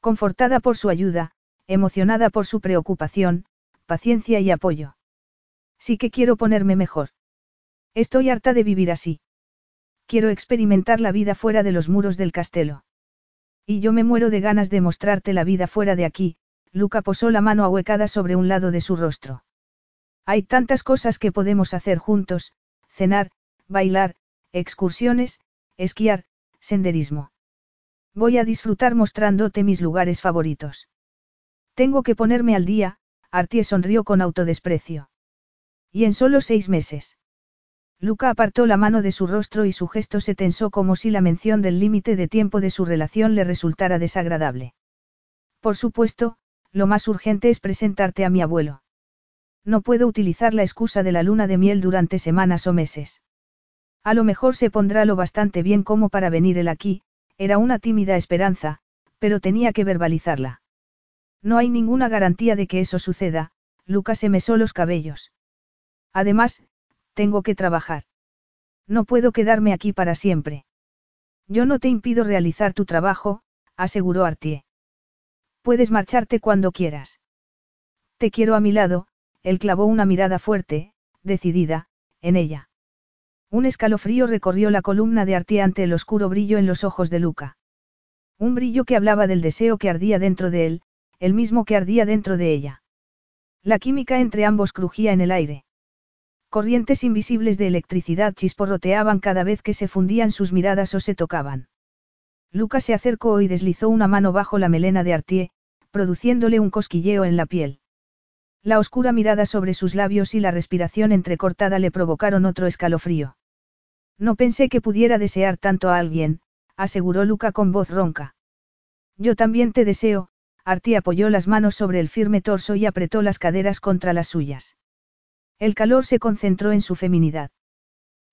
Confortada por su ayuda, emocionada por su preocupación, paciencia y apoyo. Sí que quiero ponerme mejor. Estoy harta de vivir así. Quiero experimentar la vida fuera de los muros del castelo. Y yo me muero de ganas de mostrarte la vida fuera de aquí, Luca posó la mano ahuecada sobre un lado de su rostro. Hay tantas cosas que podemos hacer juntos, cenar, bailar, excursiones, esquiar, senderismo. Voy a disfrutar mostrándote mis lugares favoritos. Tengo que ponerme al día, Artie sonrió con autodesprecio. Y en solo seis meses. Luca apartó la mano de su rostro y su gesto se tensó como si la mención del límite de tiempo de su relación le resultara desagradable. Por supuesto, lo más urgente es presentarte a mi abuelo. No puedo utilizar la excusa de la luna de miel durante semanas o meses. A lo mejor se pondrá lo bastante bien como para venir él aquí, era una tímida esperanza, pero tenía que verbalizarla. No hay ninguna garantía de que eso suceda, Luca se mesó los cabellos. Además, tengo que trabajar. No puedo quedarme aquí para siempre. Yo no te impido realizar tu trabajo, aseguró Artie. Puedes marcharte cuando quieras. Te quiero a mi lado, él clavó una mirada fuerte, decidida, en ella. Un escalofrío recorrió la columna de Artie ante el oscuro brillo en los ojos de Luca. Un brillo que hablaba del deseo que ardía dentro de él, el mismo que ardía dentro de ella. La química entre ambos crujía en el aire. Corrientes invisibles de electricidad chisporroteaban cada vez que se fundían sus miradas o se tocaban. Lucas se acercó y deslizó una mano bajo la melena de Artie, produciéndole un cosquilleo en la piel. La oscura mirada sobre sus labios y la respiración entrecortada le provocaron otro escalofrío. No pensé que pudiera desear tanto a alguien, aseguró Luca con voz ronca. Yo también te deseo, Artie apoyó las manos sobre el firme torso y apretó las caderas contra las suyas. El calor se concentró en su feminidad.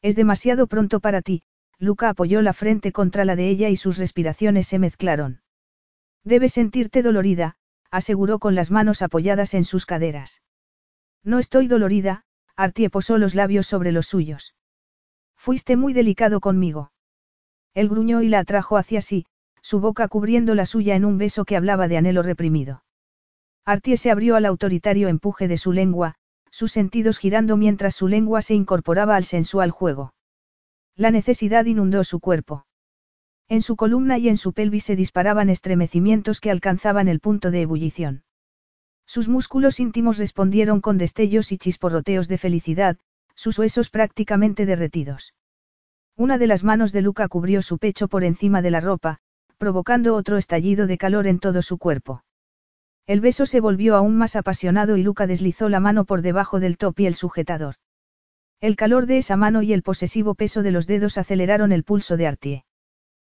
Es demasiado pronto para ti, Luca apoyó la frente contra la de ella y sus respiraciones se mezclaron. Debes sentirte dolorida, aseguró con las manos apoyadas en sus caderas. No estoy dolorida, Artie posó los labios sobre los suyos. Fuiste muy delicado conmigo. Él gruñó y la atrajo hacia sí, su boca cubriendo la suya en un beso que hablaba de anhelo reprimido. Artie se abrió al autoritario empuje de su lengua, sus sentidos girando mientras su lengua se incorporaba al sensual juego. La necesidad inundó su cuerpo. En su columna y en su pelvis se disparaban estremecimientos que alcanzaban el punto de ebullición. Sus músculos íntimos respondieron con destellos y chisporroteos de felicidad, sus huesos prácticamente derretidos. Una de las manos de Luca cubrió su pecho por encima de la ropa, provocando otro estallido de calor en todo su cuerpo. El beso se volvió aún más apasionado y Luca deslizó la mano por debajo del top y el sujetador. El calor de esa mano y el posesivo peso de los dedos aceleraron el pulso de Artie.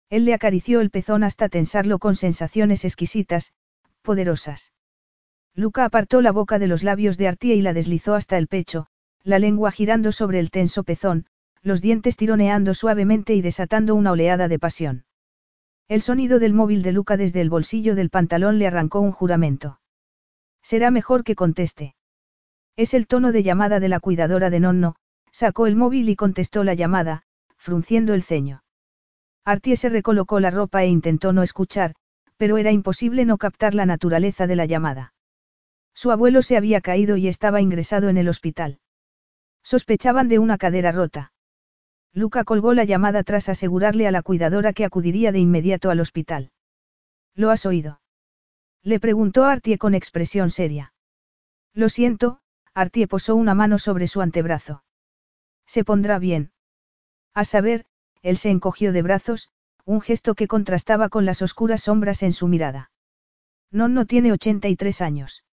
Él le acarició el pezón hasta tensarlo con sensaciones exquisitas, poderosas. Luca apartó la boca de los labios de Artie y la deslizó hasta el pecho, la lengua girando sobre el tenso pezón, los dientes tironeando suavemente y desatando una oleada de pasión. El sonido del móvil de Luca desde el bolsillo del pantalón le arrancó un juramento. Será mejor que conteste. Es el tono de llamada de la cuidadora de Nonno, sacó el móvil y contestó la llamada, frunciendo el ceño. Artie se recolocó la ropa e intentó no escuchar, pero era imposible no captar la naturaleza de la llamada. Su abuelo se había caído y estaba ingresado en el hospital. Sospechaban de una cadera rota. Luca colgó la llamada tras asegurarle a la cuidadora que acudiría de inmediato al hospital. ¿Lo has oído? Le preguntó Artie con expresión seria. Lo siento, Artie posó una mano sobre su antebrazo. Se pondrá bien. A saber, él se encogió de brazos, un gesto que contrastaba con las oscuras sombras en su mirada. Non no tiene 83 años.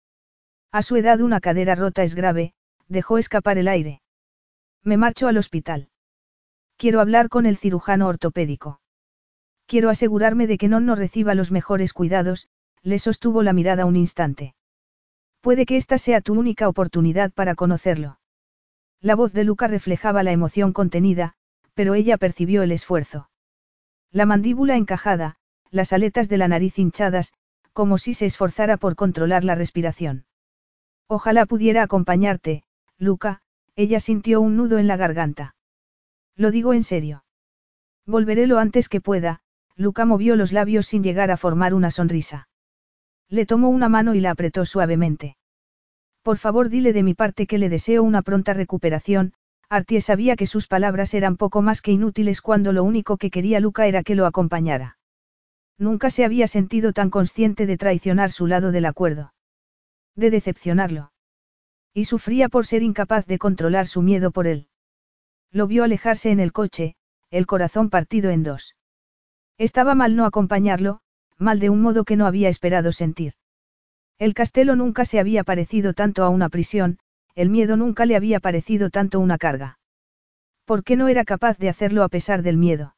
A su edad una cadera rota es grave, dejó escapar el aire. Me marcho al hospital. Quiero hablar con el cirujano ortopédico. Quiero asegurarme de que no reciba los mejores cuidados, le sostuvo la mirada un instante. Puede que esta sea tu única oportunidad para conocerlo. La voz de Luca reflejaba la emoción contenida, pero ella percibió el esfuerzo. La mandíbula encajada, las aletas de la nariz hinchadas, como si se esforzara por controlar la respiración. Ojalá pudiera acompañarte, Luca, ella sintió un nudo en la garganta. Lo digo en serio. Volveré lo antes que pueda, Luca movió los labios sin llegar a formar una sonrisa. Le tomó una mano y la apretó suavemente. Por favor dile de mi parte que le deseo una pronta recuperación, Artie sabía que sus palabras eran poco más que inútiles cuando lo único que quería Luca era que lo acompañara. Nunca se había sentido tan consciente de traicionar su lado del acuerdo. De decepcionarlo. Y sufría por ser incapaz de controlar su miedo por él. Lo vio alejarse en el coche, el corazón partido en dos. Estaba mal no acompañarlo, mal de un modo que no había esperado sentir. El castelo nunca se había parecido tanto a una prisión, el miedo nunca le había parecido tanto una carga. ¿Por qué no era capaz de hacerlo a pesar del miedo?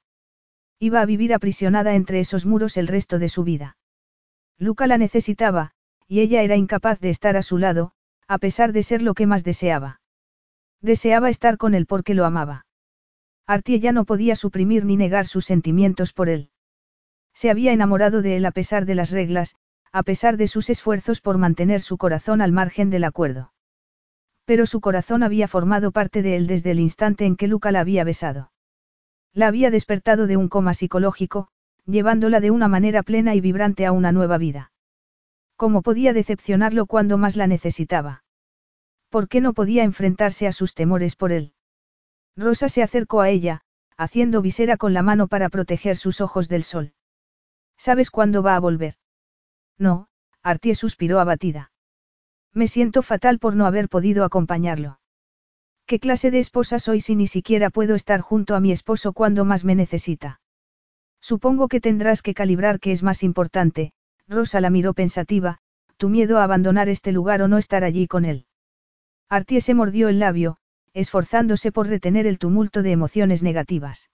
Iba a vivir aprisionada entre esos muros el resto de su vida. Luca la necesitaba, y ella era incapaz de estar a su lado, a pesar de ser lo que más deseaba. Deseaba estar con él porque lo amaba. Artie ya no podía suprimir ni negar sus sentimientos por él. Se había enamorado de él a pesar de las reglas, a pesar de sus esfuerzos por mantener su corazón al margen del acuerdo. Pero su corazón había formado parte de él desde el instante en que Luca la había besado. La había despertado de un coma psicológico, llevándola de una manera plena y vibrante a una nueva vida. ¿Cómo podía decepcionarlo cuando más la necesitaba? ¿Por qué no podía enfrentarse a sus temores por él? Rosa se acercó a ella, haciendo visera con la mano para proteger sus ojos del sol. ¿Sabes cuándo va a volver? No, Artie suspiró abatida. Me siento fatal por no haber podido acompañarlo. ¿Qué clase de esposa soy si ni siquiera puedo estar junto a mi esposo cuando más me necesita? Supongo que tendrás que calibrar qué es más importante, Rosa la miró pensativa, tu miedo a abandonar este lugar o no estar allí con él. Artie se mordió el labio, esforzándose por retener el tumulto de emociones negativas.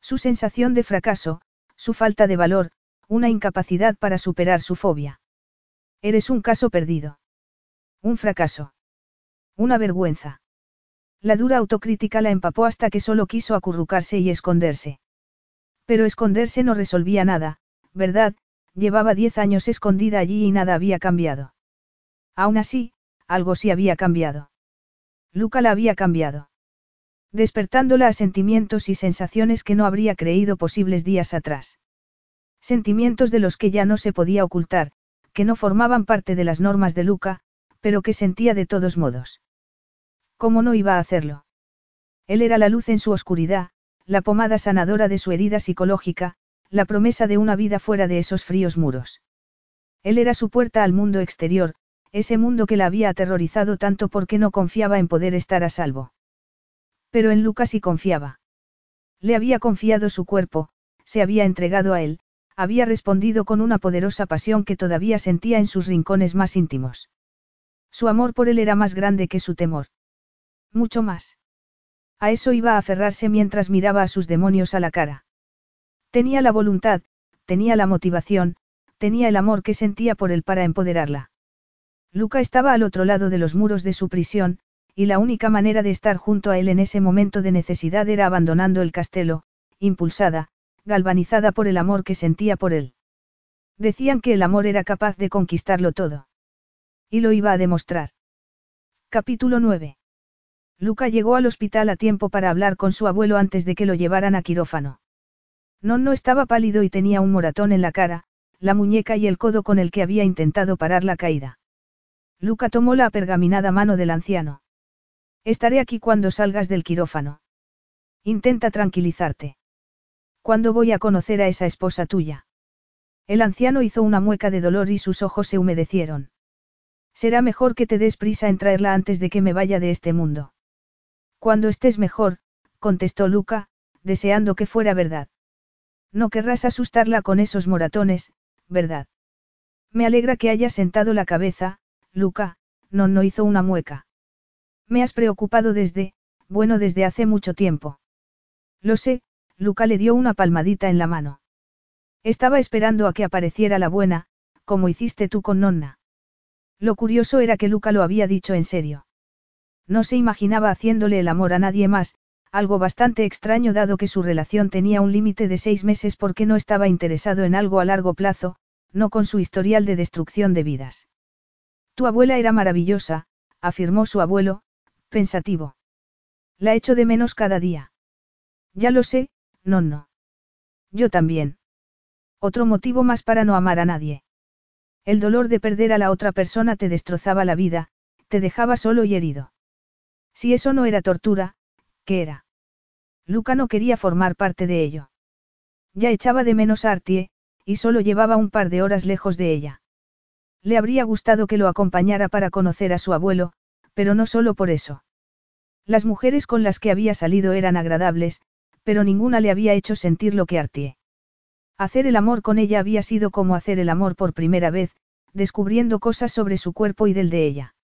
Su sensación de fracaso, su falta de valor, una incapacidad para superar su fobia. Eres un caso perdido. Un fracaso. Una vergüenza. La dura autocrítica la empapó hasta que solo quiso acurrucarse y esconderse. Pero esconderse no resolvía nada, ¿verdad? Llevaba diez años escondida allí y nada había cambiado. Aún así, algo sí había cambiado. Luca la había cambiado. Despertándola a sentimientos y sensaciones que no habría creído posibles días atrás. Sentimientos de los que ya no se podía ocultar, que no formaban parte de las normas de Luca, pero que sentía de todos modos. ¿Cómo no iba a hacerlo? Él era la luz en su oscuridad, la pomada sanadora de su herida psicológica, la promesa de una vida fuera de esos fríos muros. Él era su puerta al mundo exterior, ese mundo que la había aterrorizado tanto porque no confiaba en poder estar a salvo. Pero en Lucas sí confiaba. Le había confiado su cuerpo, se había entregado a él, había respondido con una poderosa pasión que todavía sentía en sus rincones más íntimos. Su amor por él era más grande que su temor. Mucho más. A eso iba a aferrarse mientras miraba a sus demonios a la cara. Tenía la voluntad, tenía la motivación, tenía el amor que sentía por él para empoderarla. Luca estaba al otro lado de los muros de su prisión, y la única manera de estar junto a él en ese momento de necesidad era abandonando el castelo, impulsada, galvanizada por el amor que sentía por él. Decían que el amor era capaz de conquistarlo todo. Y lo iba a demostrar. Capítulo 9. Luca llegó al hospital a tiempo para hablar con su abuelo antes de que lo llevaran a quirófano. Non no estaba pálido y tenía un moratón en la cara, la muñeca y el codo con el que había intentado parar la caída. Luca tomó la pergaminada mano del anciano. Estaré aquí cuando salgas del quirófano. Intenta tranquilizarte. ¿Cuándo voy a conocer a esa esposa tuya? El anciano hizo una mueca de dolor y sus ojos se humedecieron. Será mejor que te des prisa en traerla antes de que me vaya de este mundo. Cuando estés mejor, contestó Luca, deseando que fuera verdad. No querrás asustarla con esos moratones, ¿verdad? Me alegra que hayas sentado la cabeza, Luca, no no hizo una mueca. Me has preocupado desde, bueno desde hace mucho tiempo. Lo sé, Luca le dio una palmadita en la mano. Estaba esperando a que apareciera la buena, como hiciste tú con Nonna. Lo curioso era que Luca lo había dicho en serio. No se imaginaba haciéndole el amor a nadie más, algo bastante extraño dado que su relación tenía un límite de seis meses porque no estaba interesado en algo a largo plazo, no con su historial de destrucción de vidas. Tu abuela era maravillosa, afirmó su abuelo, pensativo. La echo de menos cada día. Ya lo sé, no, no. Yo también. Otro motivo más para no amar a nadie. El dolor de perder a la otra persona te destrozaba la vida, te dejaba solo y herido. Si eso no era tortura, ¿qué era? Luca no quería formar parte de ello. Ya echaba de menos a Artie, y solo llevaba un par de horas lejos de ella. Le habría gustado que lo acompañara para conocer a su abuelo, pero no solo por eso. Las mujeres con las que había salido eran agradables, pero ninguna le había hecho sentir lo que Artie. Hacer el amor con ella había sido como hacer el amor por primera vez, descubriendo cosas sobre su cuerpo y del de ella.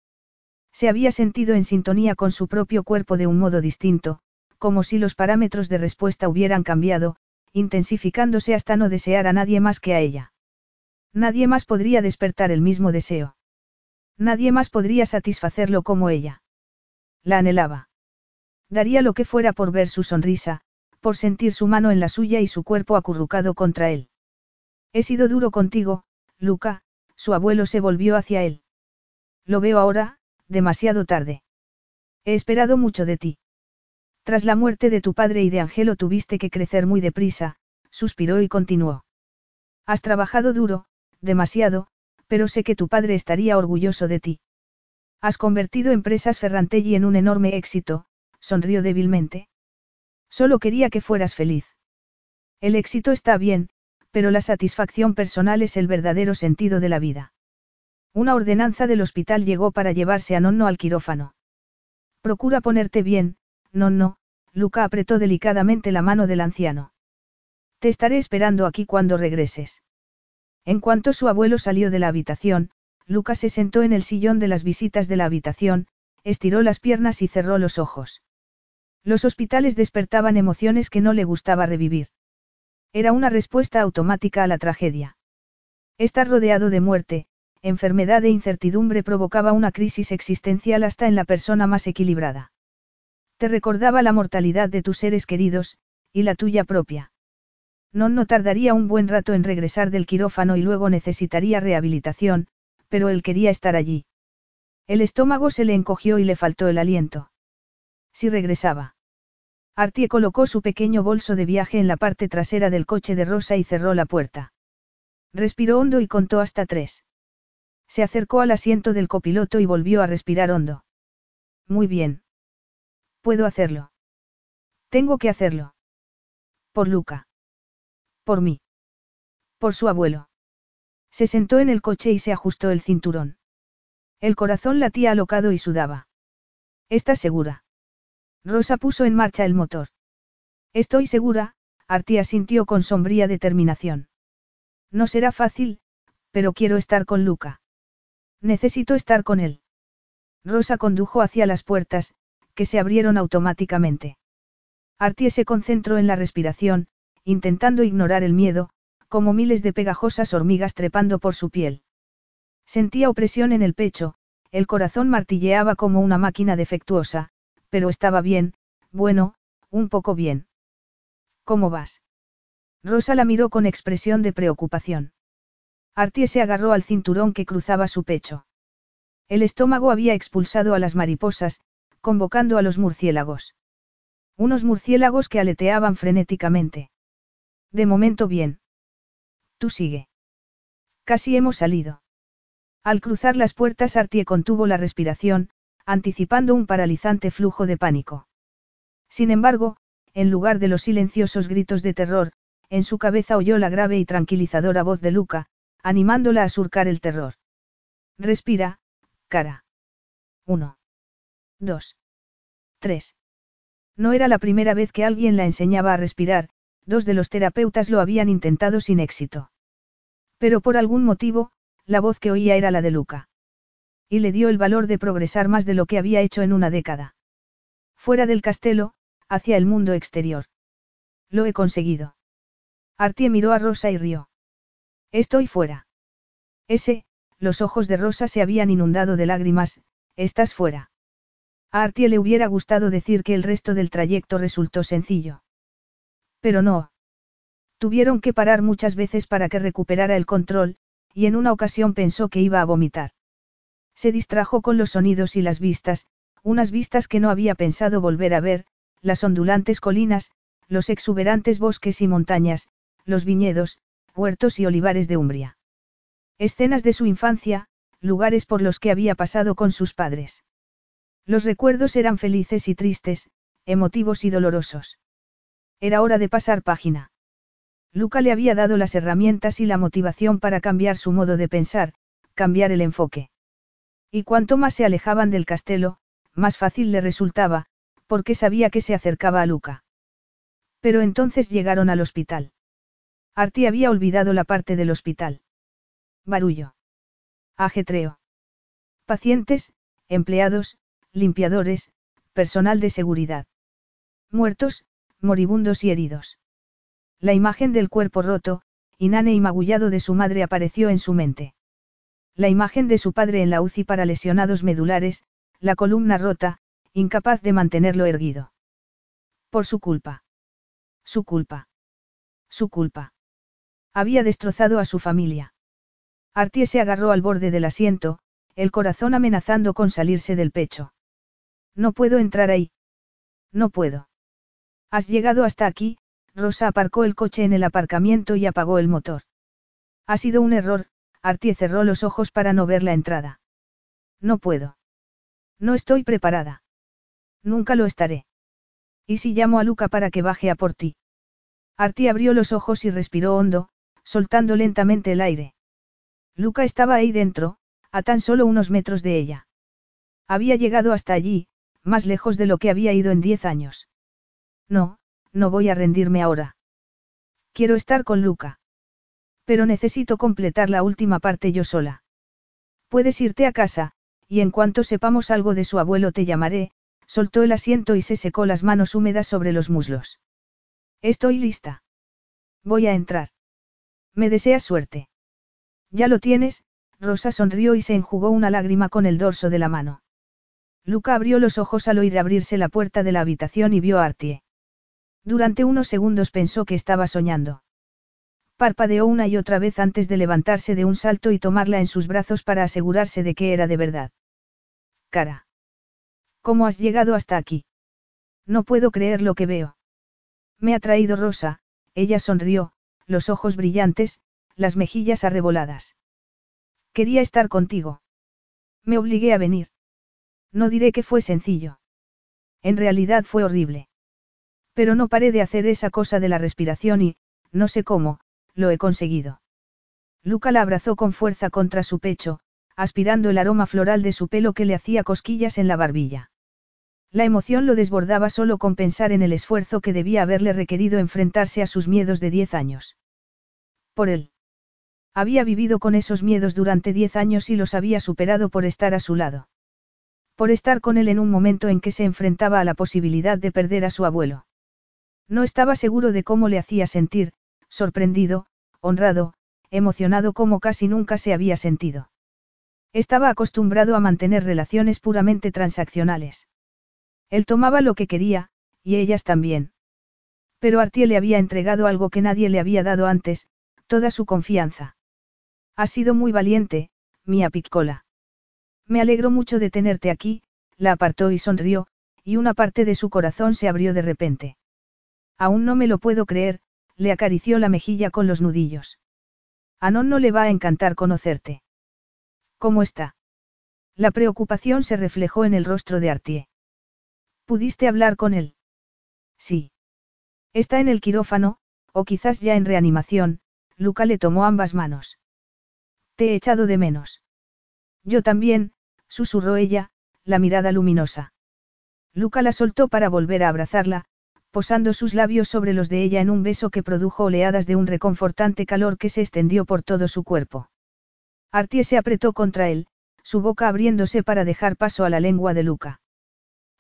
Se había sentido en sintonía con su propio cuerpo de un modo distinto, como si los parámetros de respuesta hubieran cambiado, intensificándose hasta no desear a nadie más que a ella. Nadie más podría despertar el mismo deseo. Nadie más podría satisfacerlo como ella. La anhelaba. Daría lo que fuera por ver su sonrisa, por sentir su mano en la suya y su cuerpo acurrucado contra él. He sido duro contigo, Luca, su abuelo se volvió hacia él. Lo veo ahora, demasiado tarde. He esperado mucho de ti. Tras la muerte de tu padre y de Angelo tuviste que crecer muy deprisa, suspiró y continuó. Has trabajado duro, demasiado, pero sé que tu padre estaría orgulloso de ti. Has convertido Empresas Ferrantelli en un enorme éxito, sonrió débilmente. Solo quería que fueras feliz. El éxito está bien, pero la satisfacción personal es el verdadero sentido de la vida. Una ordenanza del hospital llegó para llevarse a Nonno al quirófano. Procura ponerte bien, Nonno, Luca apretó delicadamente la mano del anciano. Te estaré esperando aquí cuando regreses. En cuanto su abuelo salió de la habitación, Luca se sentó en el sillón de las visitas de la habitación, estiró las piernas y cerró los ojos. Los hospitales despertaban emociones que no le gustaba revivir. Era una respuesta automática a la tragedia. Estar rodeado de muerte, enfermedad e incertidumbre provocaba una crisis existencial hasta en la persona más equilibrada. Te recordaba la mortalidad de tus seres queridos, y la tuya propia. No no tardaría un buen rato en regresar del quirófano y luego necesitaría rehabilitación, pero él quería estar allí. El estómago se le encogió y le faltó el aliento. Si regresaba. Artie colocó su pequeño bolso de viaje en la parte trasera del coche de Rosa y cerró la puerta. Respiró hondo y contó hasta tres. Se acercó al asiento del copiloto y volvió a respirar hondo. Muy bien. Puedo hacerlo. Tengo que hacerlo. Por Luca. Por mí. Por su abuelo. Se sentó en el coche y se ajustó el cinturón. El corazón latía alocado y sudaba. ¿Estás segura? Rosa puso en marcha el motor. Estoy segura, Artia sintió con sombría determinación. No será fácil, pero quiero estar con Luca. Necesito estar con él. Rosa condujo hacia las puertas, que se abrieron automáticamente. Artie se concentró en la respiración, intentando ignorar el miedo, como miles de pegajosas hormigas trepando por su piel. Sentía opresión en el pecho, el corazón martilleaba como una máquina defectuosa, pero estaba bien, bueno, un poco bien. ¿Cómo vas? Rosa la miró con expresión de preocupación. Artie se agarró al cinturón que cruzaba su pecho. El estómago había expulsado a las mariposas, convocando a los murciélagos. Unos murciélagos que aleteaban frenéticamente. De momento bien. Tú sigue. Casi hemos salido. Al cruzar las puertas Artie contuvo la respiración, anticipando un paralizante flujo de pánico. Sin embargo, en lugar de los silenciosos gritos de terror, en su cabeza oyó la grave y tranquilizadora voz de Luca, animándola a surcar el terror. Respira, cara. 1. 2. 3. No era la primera vez que alguien la enseñaba a respirar, dos de los terapeutas lo habían intentado sin éxito. Pero por algún motivo, la voz que oía era la de Luca y le dio el valor de progresar más de lo que había hecho en una década. Fuera del castelo, hacia el mundo exterior. Lo he conseguido. Artie miró a Rosa y rió. Estoy fuera. Ese, los ojos de Rosa se habían inundado de lágrimas, estás fuera. A Artie le hubiera gustado decir que el resto del trayecto resultó sencillo. Pero no. Tuvieron que parar muchas veces para que recuperara el control, y en una ocasión pensó que iba a vomitar. Se distrajo con los sonidos y las vistas, unas vistas que no había pensado volver a ver, las ondulantes colinas, los exuberantes bosques y montañas, los viñedos, huertos y olivares de Umbria. Escenas de su infancia, lugares por los que había pasado con sus padres. Los recuerdos eran felices y tristes, emotivos y dolorosos. Era hora de pasar página. Luca le había dado las herramientas y la motivación para cambiar su modo de pensar, cambiar el enfoque. Y cuanto más se alejaban del castelo, más fácil le resultaba, porque sabía que se acercaba a Luca. Pero entonces llegaron al hospital. Artie había olvidado la parte del hospital. Barullo. Ajetreo. Pacientes, empleados, limpiadores, personal de seguridad. Muertos, moribundos y heridos. La imagen del cuerpo roto, inane y magullado de su madre apareció en su mente. La imagen de su padre en la UCI para lesionados medulares, la columna rota, incapaz de mantenerlo erguido. Por su culpa. Su culpa. Su culpa. Había destrozado a su familia. Artie se agarró al borde del asiento, el corazón amenazando con salirse del pecho. No puedo entrar ahí. No puedo. Has llegado hasta aquí, Rosa aparcó el coche en el aparcamiento y apagó el motor. Ha sido un error, Artie cerró los ojos para no ver la entrada. No puedo. No estoy preparada. Nunca lo estaré. ¿Y si llamo a Luca para que baje a por ti? Artie abrió los ojos y respiró hondo, soltando lentamente el aire. Luca estaba ahí dentro, a tan solo unos metros de ella. Había llegado hasta allí, más lejos de lo que había ido en diez años. No, no voy a rendirme ahora. Quiero estar con Luca. Pero necesito completar la última parte yo sola. Puedes irte a casa, y en cuanto sepamos algo de su abuelo te llamaré, soltó el asiento y se secó las manos húmedas sobre los muslos. Estoy lista. Voy a entrar. ¿Me deseas suerte? Ya lo tienes, Rosa sonrió y se enjugó una lágrima con el dorso de la mano. Luca abrió los ojos al oír abrirse la puerta de la habitación y vio a Artie. Durante unos segundos pensó que estaba soñando. Parpadeó una y otra vez antes de levantarse de un salto y tomarla en sus brazos para asegurarse de que era de verdad. Cara. ¿Cómo has llegado hasta aquí? No puedo creer lo que veo. Me ha traído Rosa, ella sonrió, los ojos brillantes, las mejillas arreboladas. Quería estar contigo. Me obligué a venir. No diré que fue sencillo. En realidad fue horrible. Pero no paré de hacer esa cosa de la respiración y, no sé cómo, lo he conseguido. Luca la abrazó con fuerza contra su pecho, aspirando el aroma floral de su pelo que le hacía cosquillas en la barbilla. La emoción lo desbordaba solo con pensar en el esfuerzo que debía haberle requerido enfrentarse a sus miedos de diez años. Por él. Había vivido con esos miedos durante diez años y los había superado por estar a su lado. Por estar con él en un momento en que se enfrentaba a la posibilidad de perder a su abuelo. No estaba seguro de cómo le hacía sentir, sorprendido, honrado, emocionado como casi nunca se había sentido. Estaba acostumbrado a mantener relaciones puramente transaccionales. Él tomaba lo que quería, y ellas también. Pero Artie le había entregado algo que nadie le había dado antes, toda su confianza. Has sido muy valiente, mía Piccola. Me alegro mucho de tenerte aquí, la apartó y sonrió, y una parte de su corazón se abrió de repente. Aún no me lo puedo creer, le acarició la mejilla con los nudillos. A Non no le va a encantar conocerte. ¿Cómo está? La preocupación se reflejó en el rostro de Artie. ¿Pudiste hablar con él? Sí. Está en el quirófano, o quizás ya en reanimación, Luca le tomó ambas manos. Te he echado de menos. Yo también, susurró ella, la mirada luminosa. Luca la soltó para volver a abrazarla, posando sus labios sobre los de ella en un beso que produjo oleadas de un reconfortante calor que se extendió por todo su cuerpo. Artie se apretó contra él, su boca abriéndose para dejar paso a la lengua de Luca.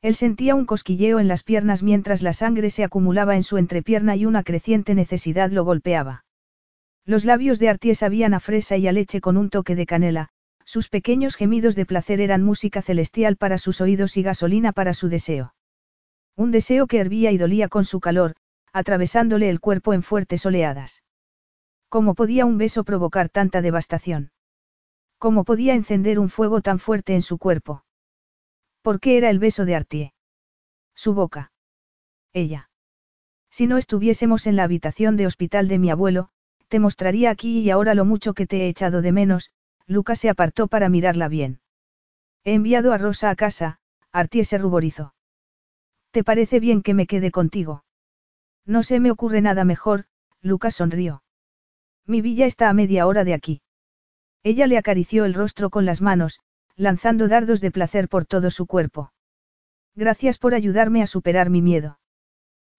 Él sentía un cosquilleo en las piernas mientras la sangre se acumulaba en su entrepierna y una creciente necesidad lo golpeaba. Los labios de Artie sabían a fresa y a leche con un toque de canela, Sus pequeños gemidos de placer eran música celestial para sus oídos y gasolina para su deseo. Un deseo que hervía y dolía con su calor, atravesándole el cuerpo en fuertes oleadas. ¿Cómo podía un beso provocar tanta devastación? ¿Cómo podía encender un fuego tan fuerte en su cuerpo? ¿Por qué era el beso de Artie? Su boca. Ella. Si no estuviésemos en la habitación de hospital de mi abuelo, te mostraría aquí y ahora lo mucho que te he echado de menos, Lucas se apartó para mirarla bien. He enviado a Rosa a casa, Artie se ruborizó. ¿Te parece bien que me quede contigo? No se me ocurre nada mejor, Lucas sonrió. Mi villa está a media hora de aquí. Ella le acarició el rostro con las manos, lanzando dardos de placer por todo su cuerpo. Gracias por ayudarme a superar mi miedo.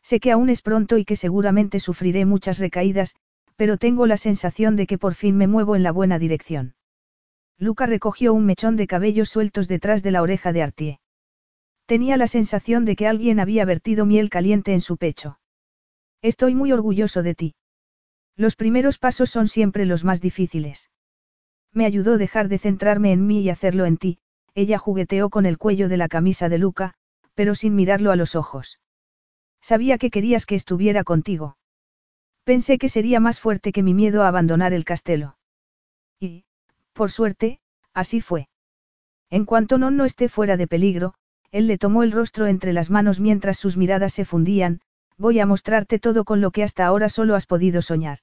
Sé que aún es pronto y que seguramente sufriré muchas recaídas, pero tengo la sensación de que por fin me muevo en la buena dirección. Luca recogió un mechón de cabellos sueltos detrás de la oreja de Artie. Tenía la sensación de que alguien había vertido miel caliente en su pecho. Estoy muy orgulloso de ti. Los primeros pasos son siempre los más difíciles. Me ayudó dejar de centrarme en mí y hacerlo en ti, ella jugueteó con el cuello de la camisa de Luca, pero sin mirarlo a los ojos. Sabía que querías que estuviera contigo. Pensé que sería más fuerte que mi miedo a abandonar el castelo. Y, por suerte, así fue. En cuanto no no esté fuera de peligro, él le tomó el rostro entre las manos mientras sus miradas se fundían, voy a mostrarte todo con lo que hasta ahora solo has podido soñar.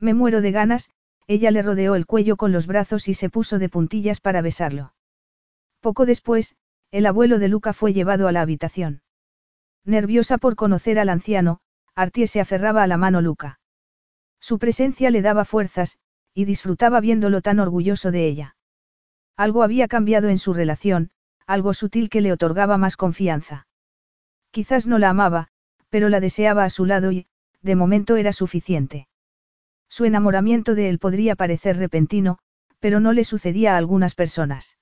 Me muero de ganas, ella le rodeó el cuello con los brazos y se puso de puntillas para besarlo. Poco después, el abuelo de Luca fue llevado a la habitación. Nerviosa por conocer al anciano, Artie se aferraba a la mano Luca. Su presencia le daba fuerzas, y disfrutaba viéndolo tan orgulloso de ella. Algo había cambiado en su relación, algo sutil que le otorgaba más confianza. Quizás no la amaba, pero la deseaba a su lado y, de momento era suficiente. Su enamoramiento de él podría parecer repentino, pero no le sucedía a algunas personas.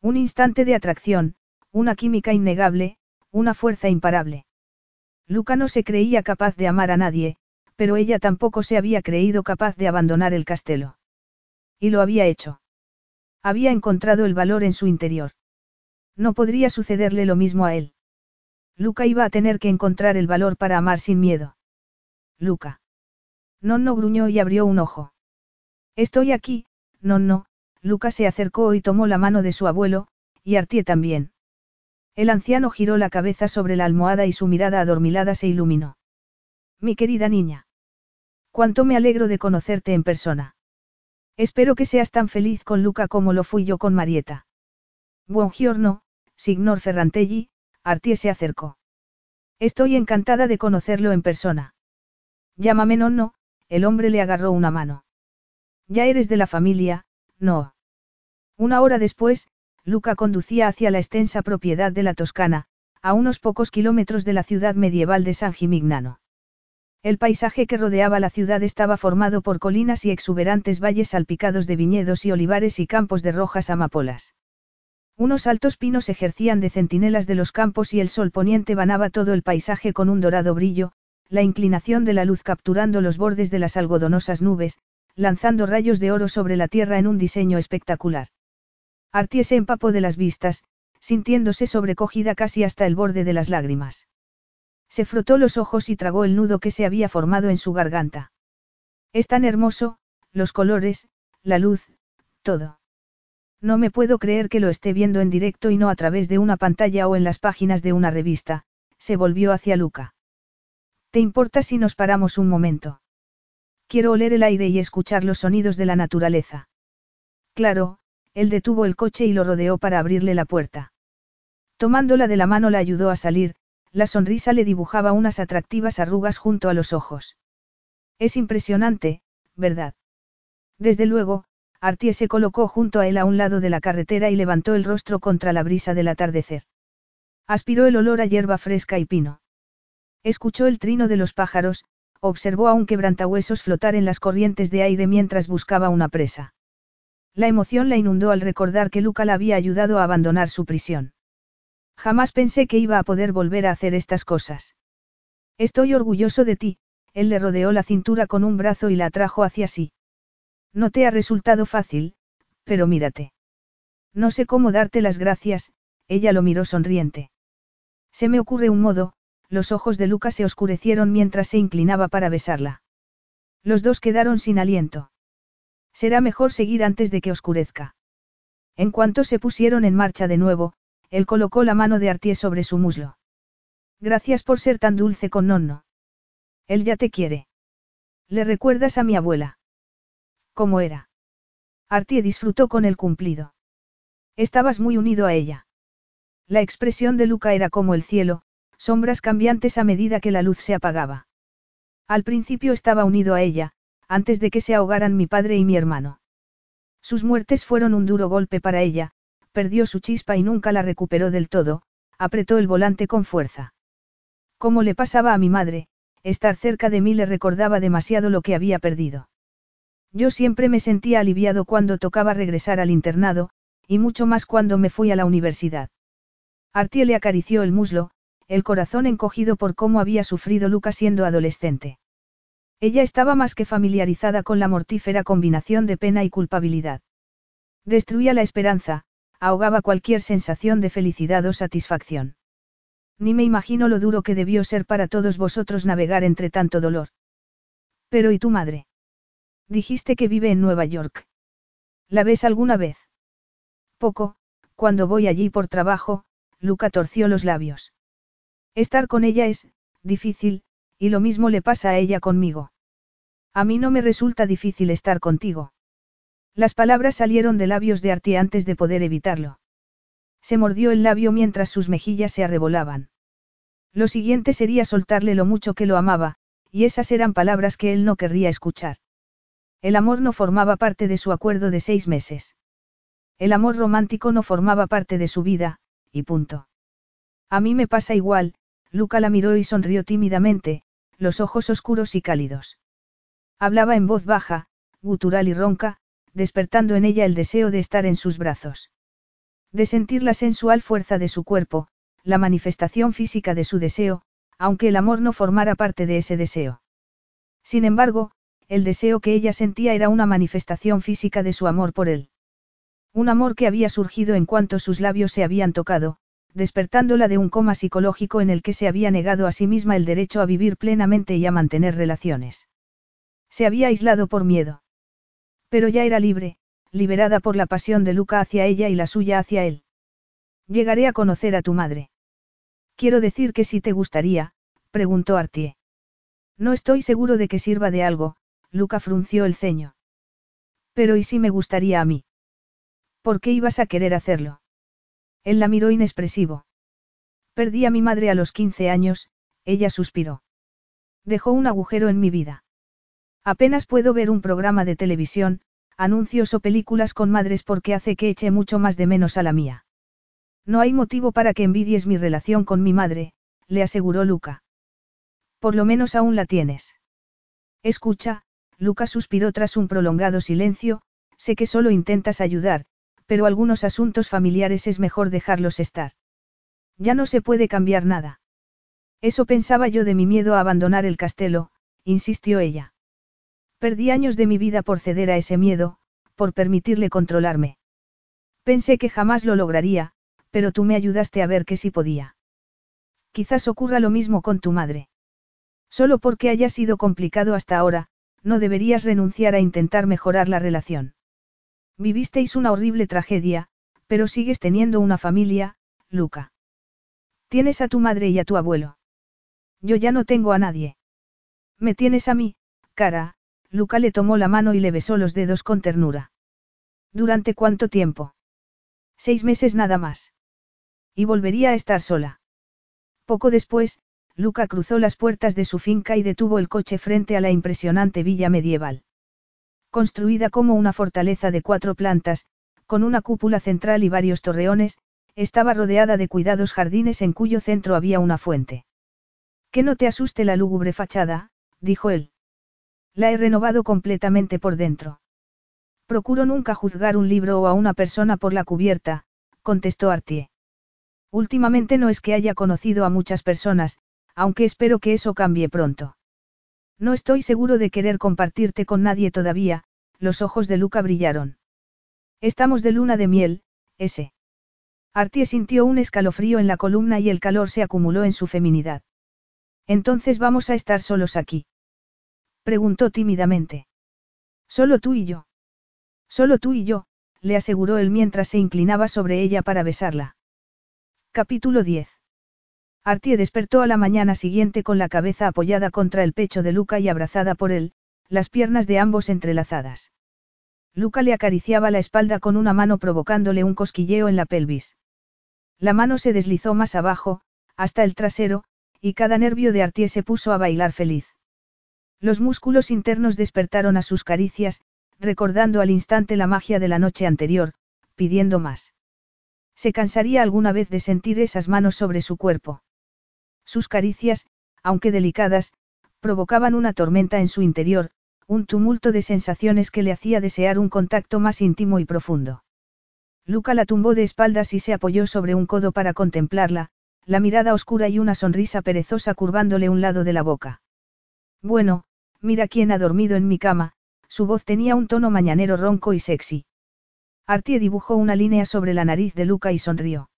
Un instante de atracción, una química innegable, una fuerza imparable. Luca no se creía capaz de amar a nadie, pero ella tampoco se había creído capaz de abandonar el castelo. Y lo había hecho. Había encontrado el valor en su interior. No podría sucederle lo mismo a él. Luca iba a tener que encontrar el valor para amar sin miedo. Luca. no gruñó y abrió un ojo. Estoy aquí, no. Luca se acercó y tomó la mano de su abuelo, y Artie también. El anciano giró la cabeza sobre la almohada y su mirada adormilada se iluminó. Mi querida niña. Cuánto me alegro de conocerte en persona. Espero que seas tan feliz con Luca como lo fui yo con Marieta. Buongiorno, signor Ferrantelli, Artie se acercó. Estoy encantada de conocerlo en persona. Llámame no, el hombre le agarró una mano. Ya eres de la familia, no. Una hora después, Luca conducía hacia la extensa propiedad de la Toscana, a unos pocos kilómetros de la ciudad medieval de San Gimignano. El paisaje que rodeaba la ciudad estaba formado por colinas y exuberantes valles salpicados de viñedos y olivares y campos de rojas amapolas. Unos altos pinos ejercían de centinelas de los campos y el sol poniente banaba todo el paisaje con un dorado brillo, la inclinación de la luz capturando los bordes de las algodonosas nubes, lanzando rayos de oro sobre la tierra en un diseño espectacular. Artie se empapó de las vistas, sintiéndose sobrecogida casi hasta el borde de las lágrimas. Se frotó los ojos y tragó el nudo que se había formado en su garganta. Es tan hermoso, los colores, la luz, todo. No me puedo creer que lo esté viendo en directo y no a través de una pantalla o en las páginas de una revista, se volvió hacia Luca. ¿Te importa si nos paramos un momento? Quiero oler el aire y escuchar los sonidos de la naturaleza. Claro, él detuvo el coche y lo rodeó para abrirle la puerta. Tomándola de la mano la ayudó a salir, la sonrisa le dibujaba unas atractivas arrugas junto a los ojos. Es impresionante, ¿verdad? Desde luego, Artie se colocó junto a él a un lado de la carretera y levantó el rostro contra la brisa del atardecer. Aspiró el olor a hierba fresca y pino. Escuchó el trino de los pájaros, observó a un quebrantahuesos flotar en las corrientes de aire mientras buscaba una presa. La emoción la inundó al recordar que Luca la había ayudado a abandonar su prisión. Jamás pensé que iba a poder volver a hacer estas cosas. Estoy orgulloso de ti, él le rodeó la cintura con un brazo y la atrajo hacia sí. No te ha resultado fácil, Pero mírate. No sé cómo darte las gracias, ella lo miró sonriente. Se me ocurre un modo, los ojos de Luca se oscurecieron mientras se inclinaba para besarla. Los dos quedaron sin aliento. Será mejor seguir antes de que oscurezca. En cuanto se pusieron en marcha de nuevo, él colocó la mano de Artie sobre su muslo. Gracias por ser tan dulce con Nonno. Él ya te quiere. ¿Le recuerdas a mi abuela? ¿Cómo era? Artie disfrutó con el cumplido. Estabas muy unido a ella. La expresión de Luca era como el cielo, sombras cambiantes a medida que la luz se apagaba. Al principio estaba unido a ella, antes de que se ahogaran mi padre y mi hermano. Sus muertes fueron un duro golpe para ella, perdió su chispa y nunca la recuperó del todo, apretó el volante con fuerza. Como le pasaba a mi madre, estar cerca de mí le recordaba demasiado lo que había perdido. Yo siempre me sentía aliviado cuando tocaba regresar al internado, y mucho más cuando me fui a la universidad. Artie le acarició el muslo, el corazón encogido por cómo había sufrido Luca siendo adolescente. Ella estaba más que familiarizada con la mortífera combinación de pena y culpabilidad. Destruía la esperanza, ahogaba cualquier sensación de felicidad o satisfacción. Ni me imagino lo duro que debió ser para todos vosotros navegar entre tanto dolor. Pero ¿y tu madre? Dijiste que vive en Nueva York. ¿La ves alguna vez? Poco, cuando voy allí por trabajo, Luca torció los labios. Estar con ella es, difícil, y lo mismo le pasa a ella conmigo. A mí no me resulta difícil estar contigo. Las palabras salieron de labios de Artie antes de poder evitarlo. Se mordió el labio mientras sus mejillas se arrebolaban. Lo siguiente sería soltarle lo mucho que lo amaba, y esas eran palabras que él no querría escuchar. El amor no formaba parte de su acuerdo de seis meses. El amor romántico no formaba parte de su vida, y punto. A mí me pasa igual, Luca la miró y sonrió tímidamente, los ojos oscuros y cálidos. Hablaba en voz baja, gutural y ronca, despertando en ella el deseo de estar en sus brazos de sentir la sensual fuerza de su cuerpo, la manifestación física de su deseo, aunque el amor no formara parte de ese deseo. Sin embargo, el deseo que ella sentía era una manifestación física de su amor por él. Un amor que había surgido en cuanto sus labios se habían tocado, despertándola de un coma psicológico en el que se había negado a sí misma el derecho a vivir plenamente y a mantener relaciones. Se había aislado por miedo. Pero ya era libre, liberada por la pasión de Luca hacia ella y la suya hacia él. Llegaré a conocer a tu madre. Quiero decir que si te gustaría, preguntó Artie. No estoy seguro de que sirva de algo, Luca frunció el ceño. Pero ¿y si me gustaría a mí? ¿Por qué ibas a querer hacerlo? Él la miró inexpresivo. Perdí a mi madre a los 15 años, ella suspiró. Dejó un agujero en mi vida. Apenas puedo ver un programa de televisión, anuncios o películas con madres porque hace que eche mucho más de menos a la mía. No hay motivo para que envidies mi relación con mi madre, le aseguró Luca. Por lo menos aún la tienes. Escucha, Luca suspiró tras un prolongado silencio, sé que solo intentas ayudar, pero algunos asuntos familiares es mejor dejarlos estar. Ya no se puede cambiar nada. Eso pensaba yo de mi miedo a abandonar el castelo, insistió ella. Perdí años de mi vida por ceder a ese miedo, por permitirle controlarme. Pensé que jamás lo lograría, pero tú me ayudaste a ver que sí podía. Quizás ocurra lo mismo con tu madre. Solo porque haya sido complicado hasta ahora, no deberías renunciar a intentar mejorar la relación. Vivisteis una horrible tragedia, pero sigues teniendo una familia, Luca. Tienes a tu madre y a tu abuelo. Yo ya no tengo a nadie. Me tienes a mí, cara, Luca le tomó la mano y le besó los dedos con ternura. ¿Durante cuánto tiempo? Seis meses nada más. Y volvería a estar sola. Poco después, Luca cruzó las puertas de su finca y detuvo el coche frente a la impresionante villa medieval. Construida como una fortaleza de cuatro plantas, con una cúpula central y varios torreones, estaba rodeada de cuidados jardines en cuyo centro había una fuente. Que no te asuste la lúgubre fachada, dijo él. La he renovado completamente por dentro. Procuro nunca juzgar un libro o a una persona por la cubierta, contestó Artie. Últimamente no es que haya conocido a muchas personas, aunque espero que eso cambie pronto. No estoy seguro de querer compartirte con nadie todavía, los ojos de Luca brillaron. Estamos de luna de miel, ese. Artie sintió un escalofrío en la columna y el calor se acumuló en su feminidad. Entonces vamos a estar solos aquí. Preguntó tímidamente. Solo tú y yo. Solo tú y yo, le aseguró él mientras se inclinaba sobre ella para besarla. Capítulo 10. Artie despertó a la mañana siguiente con la cabeza apoyada contra el pecho de Luca y abrazada por él, las piernas de ambos entrelazadas. Luca le acariciaba la espalda con una mano provocándole un cosquilleo en la pelvis. La mano se deslizó más abajo, hasta el trasero, y cada nervio de Artie se puso a bailar feliz. Los músculos internos despertaron a sus caricias, recordando al instante la magia de la noche anterior, pidiendo más. Se cansaría alguna vez de sentir esas manos sobre su cuerpo. Sus caricias, aunque delicadas, provocaban una tormenta en su interior, un tumulto de sensaciones que le hacía desear un contacto más íntimo y profundo. Luca la tumbó de espaldas y se apoyó sobre un codo para contemplarla, la mirada oscura y una sonrisa perezosa curvándole un lado de la boca. Bueno, mira quién ha dormido en mi cama, su voz tenía un tono mañanero ronco y sexy. Artie dibujó una línea sobre la nariz de Luca y sonrió.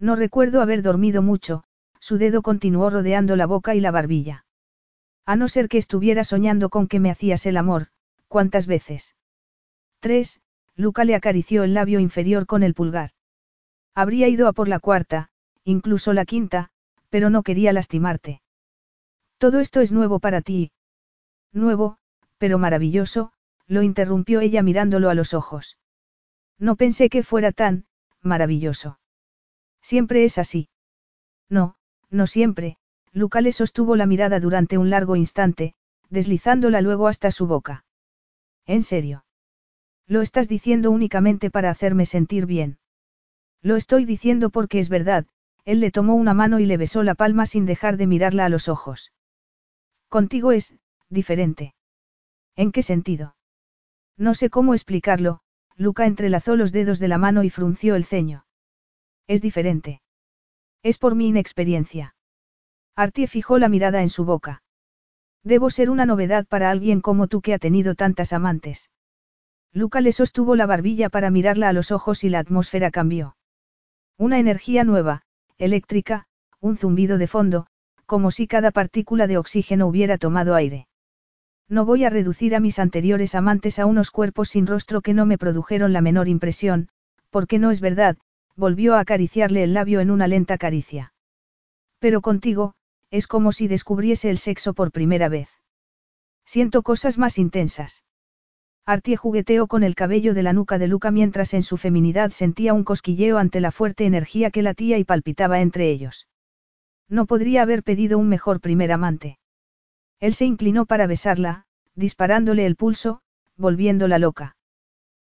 No recuerdo haber dormido mucho, su dedo continuó rodeando la boca y la barbilla. A no ser que estuviera soñando con que me hacías el amor, ¿cuántas veces? Tres, Luca le acarició el labio inferior con el pulgar. Habría ido a por la cuarta, incluso la quinta, pero no quería lastimarte. Todo esto es nuevo para ti. Nuevo, pero maravilloso, lo interrumpió ella mirándolo a los ojos. No pensé que fuera tan, maravilloso. Siempre es así. No, no siempre, Luca le sostuvo la mirada durante un largo instante, deslizándola luego hasta su boca. ¿En serio? Lo estás diciendo únicamente para hacerme sentir bien. Lo estoy diciendo porque es verdad, él le tomó una mano y le besó la palma sin dejar de mirarla a los ojos. Contigo es, diferente. ¿En qué sentido? No sé cómo explicarlo, Luca entrelazó los dedos de la mano y frunció el ceño. Es diferente. Es por mi inexperiencia. Artie fijó la mirada en su boca. Debo ser una novedad para alguien como tú que ha tenido tantas amantes. Luca le sostuvo la barbilla para mirarla a los ojos y la atmósfera cambió. Una energía nueva, eléctrica, un zumbido de fondo, como si cada partícula de oxígeno hubiera tomado aire. No voy a reducir a mis anteriores amantes a unos cuerpos sin rostro que no me produjeron la menor impresión, porque no es verdad, volvió a acariciarle el labio en una lenta caricia. Pero contigo, es como si descubriese el sexo por primera vez. Siento cosas más intensas. Artie jugueteó con el cabello de la nuca de Luca mientras en su feminidad sentía un cosquilleo ante la fuerte energía que latía y palpitaba entre ellos. No podría haber pedido un mejor primer amante. Él se inclinó para besarla, disparándole el pulso, volviéndola loca.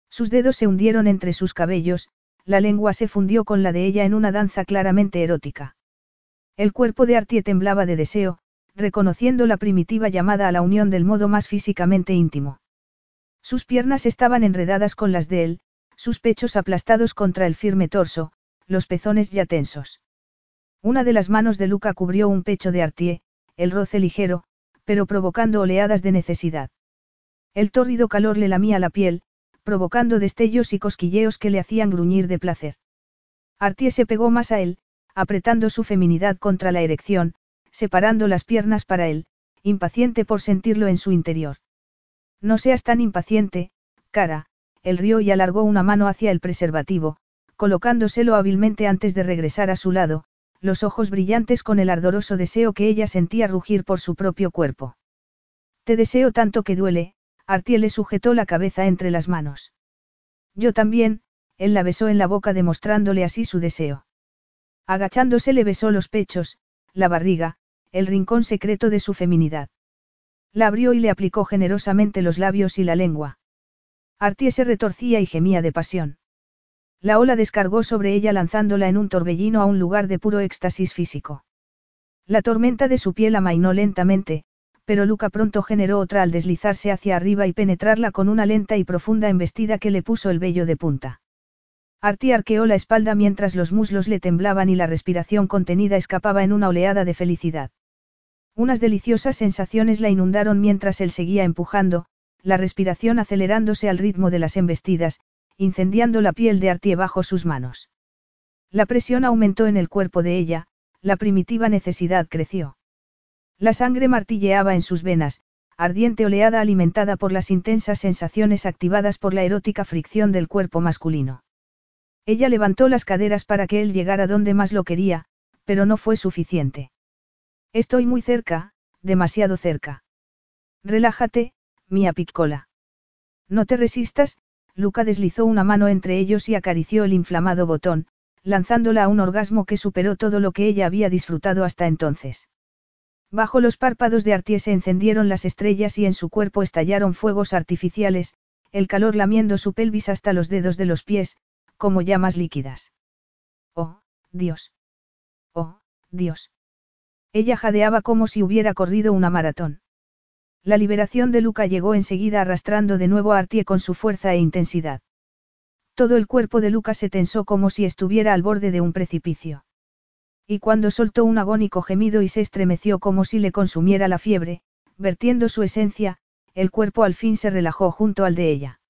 Sus dedos se hundieron entre sus cabellos, la lengua se fundió con la de ella en una danza claramente erótica. El cuerpo de Artie temblaba de deseo, reconociendo la primitiva llamada a la unión del modo más físicamente íntimo. Sus piernas estaban enredadas con las de él, sus pechos aplastados contra el firme torso, los pezones ya tensos. Una de las manos de Luca cubrió un pecho de Artie, el roce ligero, pero provocando oleadas de necesidad. El tórrido calor le lamía la piel, provocando destellos y cosquilleos que le hacían gruñir de placer. Artie se pegó más a él, apretando su feminidad contra la erección, separando las piernas para él, impaciente por sentirlo en su interior. No seas tan impaciente, cara, él rió y alargó una mano hacia el preservativo, colocándoselo hábilmente antes de regresar a su lado, los ojos brillantes con el ardoroso deseo que ella sentía rugir por su propio cuerpo. Te deseo tanto que duele, Artie le sujetó la cabeza entre las manos. Yo también, él la besó en la boca demostrándole así su deseo. Agachándose le besó los pechos, la barriga, el rincón secreto de su feminidad. La abrió y le aplicó generosamente los labios y la lengua. Artie se retorcía y gemía de pasión. La ola descargó sobre ella lanzándola en un torbellino a un lugar de puro éxtasis físico. La tormenta de su piel amainó lentamente, pero Luca pronto generó otra al deslizarse hacia arriba y penetrarla con una lenta y profunda embestida que le puso el vello de punta. Artie arqueó la espalda mientras los muslos le temblaban y la respiración contenida escapaba en una oleada de felicidad. Unas deliciosas sensaciones la inundaron mientras él seguía empujando, la respiración acelerándose al ritmo de las embestidas, incendiando la piel de Artie bajo sus manos. La presión aumentó en el cuerpo de ella, la primitiva necesidad creció. La sangre martilleaba en sus venas, ardiente oleada alimentada por las intensas sensaciones activadas por la erótica fricción del cuerpo masculino. Ella levantó las caderas para que él llegara donde más lo quería, pero no fue suficiente. Estoy muy cerca, demasiado cerca. Relájate, mía piccola. No te resistas, Luca deslizó una mano entre ellos y acarició el inflamado botón, lanzándola a un orgasmo que superó todo lo que ella había disfrutado hasta entonces. Bajo los párpados de Artie se encendieron las estrellas y en su cuerpo estallaron fuegos artificiales, el calor lamiendo su pelvis hasta los dedos de los pies, como llamas líquidas. Oh, Dios. Oh, Dios. Ella jadeaba como si hubiera corrido una maratón. La liberación de Luca llegó enseguida arrastrando de nuevo a Artie con su fuerza e intensidad. Todo el cuerpo de Luca se tensó como si estuviera al borde de un precipicio. Y cuando soltó un agónico gemido y se estremeció como si le consumiera la fiebre, vertiendo su esencia, el cuerpo al fin se relajó junto al de ella.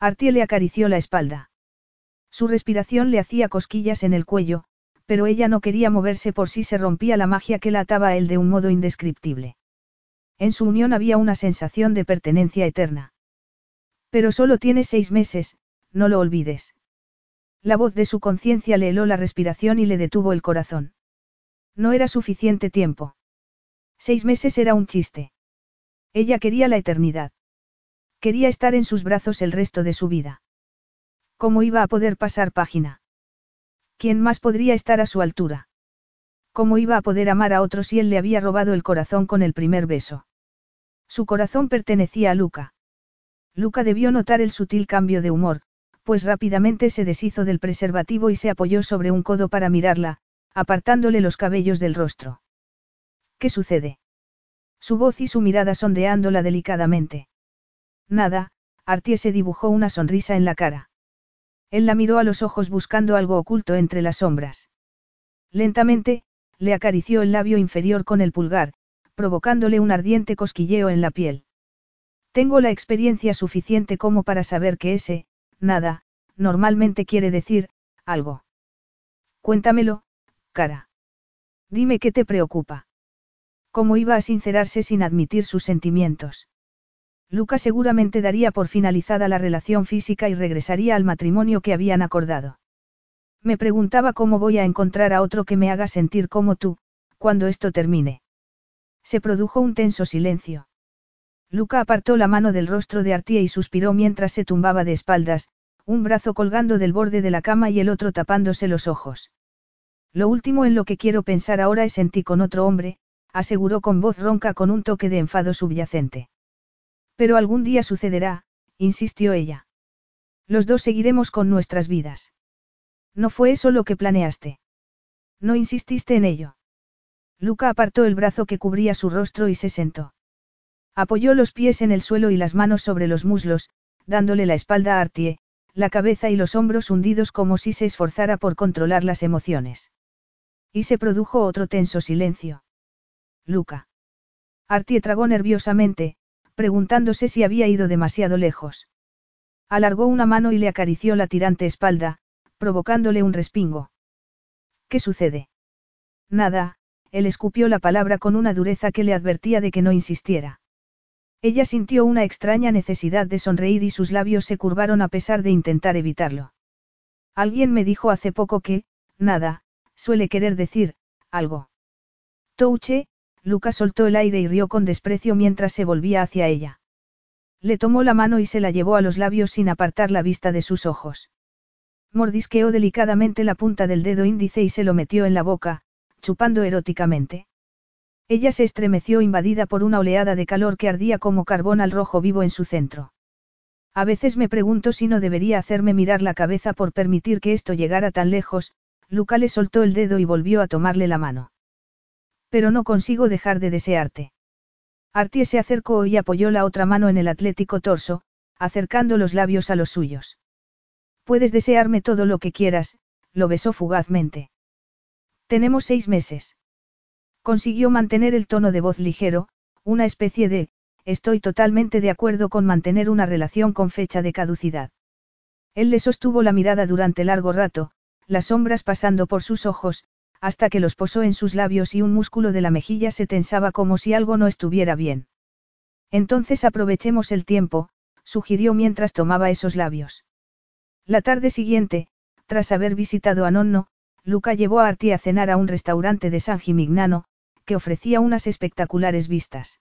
Artie le acarició la espalda. Su respiración le hacía cosquillas en el cuello, pero ella no quería moverse por si se rompía la magia que la ataba a él de un modo indescriptible. En su unión había una sensación de pertenencia eterna. Pero solo tiene seis meses, no lo olvides. La voz de su conciencia le heló la respiración y le detuvo el corazón. No era suficiente tiempo. Seis meses era un chiste. Ella quería la eternidad. Quería estar en sus brazos el resto de su vida. ¿Cómo iba a poder pasar página? ¿Quién más podría estar a su altura? ¿Cómo iba a poder amar a otro si él le había robado el corazón con el primer beso? Su corazón pertenecía a Luca. Luca debió notar el sutil cambio de humor, pues rápidamente se deshizo del preservativo y se apoyó sobre un codo para mirarla, apartándole los cabellos del rostro. ¿Qué sucede? Su voz y su mirada sondeándola delicadamente. Nada, Artie se dibujó una sonrisa en la cara. Él la miró a los ojos buscando algo oculto entre las sombras. Lentamente, le acarició el labio inferior con el pulgar, provocándole un ardiente cosquilleo en la piel. Tengo la experiencia suficiente como para saber que ese, nada, normalmente quiere decir, algo. Cuéntamelo, cara. Dime qué te preocupa. ¿Cómo iba a sincerarse sin admitir sus sentimientos? Luca seguramente daría por finalizada la relación física y regresaría al matrimonio que habían acordado. Me preguntaba cómo voy a encontrar a otro que me haga sentir como tú, cuando esto termine. Se produjo un tenso silencio. Luca apartó la mano del rostro de Artie y suspiró mientras se tumbaba de espaldas, un brazo colgando del borde de la cama y el otro tapándose los ojos. Lo último en lo que quiero pensar ahora es en ti con otro hombre, aseguró con voz ronca con un toque de enfado subyacente. Pero algún día sucederá, insistió ella. Los dos seguiremos con nuestras vidas. No fue eso lo que planeaste. No insististe en ello. Luca apartó el brazo que cubría su rostro y se sentó. Apoyó los pies en el suelo y las manos sobre los muslos, dándole la espalda a Artie, la cabeza y los hombros hundidos como si se esforzara por controlar las emociones. Y se produjo otro tenso silencio. Luca. Artie tragó nerviosamente, preguntándose si había ido demasiado lejos. Alargó una mano y le acarició la tirante espalda, provocándole un respingo. ¿Qué sucede? Nada, él escupió la palabra con una dureza que le advertía de que no insistiera. Ella sintió una extraña necesidad de sonreír y sus labios se curvaron a pesar de intentar evitarlo. Alguien me dijo hace poco que, nada, suele querer decir, algo. Touche, Lucas soltó el aire y rió con desprecio mientras se volvía hacia ella. Le tomó la mano y se la llevó a los labios sin apartar la vista de sus ojos. Mordisqueó delicadamente la punta del dedo índice y se lo metió en la boca, chupando eróticamente. Ella se estremeció invadida por una oleada de calor que ardía como carbón al rojo vivo en su centro. A veces me pregunto si no debería hacerme mirar la cabeza por permitir que esto llegara tan lejos, Luca le soltó el dedo y volvió a tomarle la mano. Pero no consigo dejar de desearte. Artie se acercó y apoyó la otra mano en el atlético torso, acercando los labios a los suyos. Puedes desearme todo lo que quieras, lo besó fugazmente. Tenemos seis meses. Consiguió mantener el tono de voz ligero, una especie de, estoy totalmente de acuerdo con mantener una relación con fecha de caducidad. Él le sostuvo la mirada durante largo rato, las sombras pasando por sus ojos, hasta que los posó en sus labios y un músculo de la mejilla se tensaba como si algo no estuviera bien. Entonces aprovechemos el tiempo, sugirió mientras tomaba esos labios. La tarde siguiente, tras haber visitado a Nonno, Luca llevó a Artie a cenar a un restaurante de San Gimignano, ofrecía unas espectaculares vistas.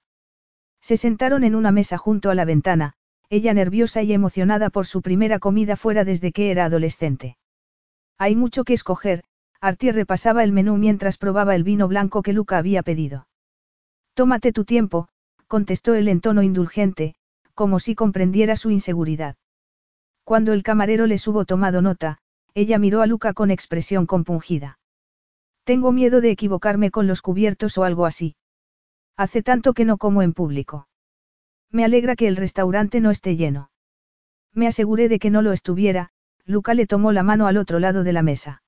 Se sentaron en una mesa junto a la ventana, ella nerviosa y emocionada por su primera comida fuera desde que era adolescente. Hay mucho que escoger, Artie repasaba el menú mientras probaba el vino blanco que Luca había pedido. Tómate tu tiempo, contestó él en tono indulgente, como si comprendiera su inseguridad. Cuando el camarero les hubo tomado nota, ella miró a Luca con expresión compungida. Tengo miedo de equivocarme con los cubiertos o algo así. Hace tanto que no como en público. Me alegra que el restaurante no esté lleno. Me aseguré de que no lo estuviera, Luca le tomó la mano al otro lado de la mesa.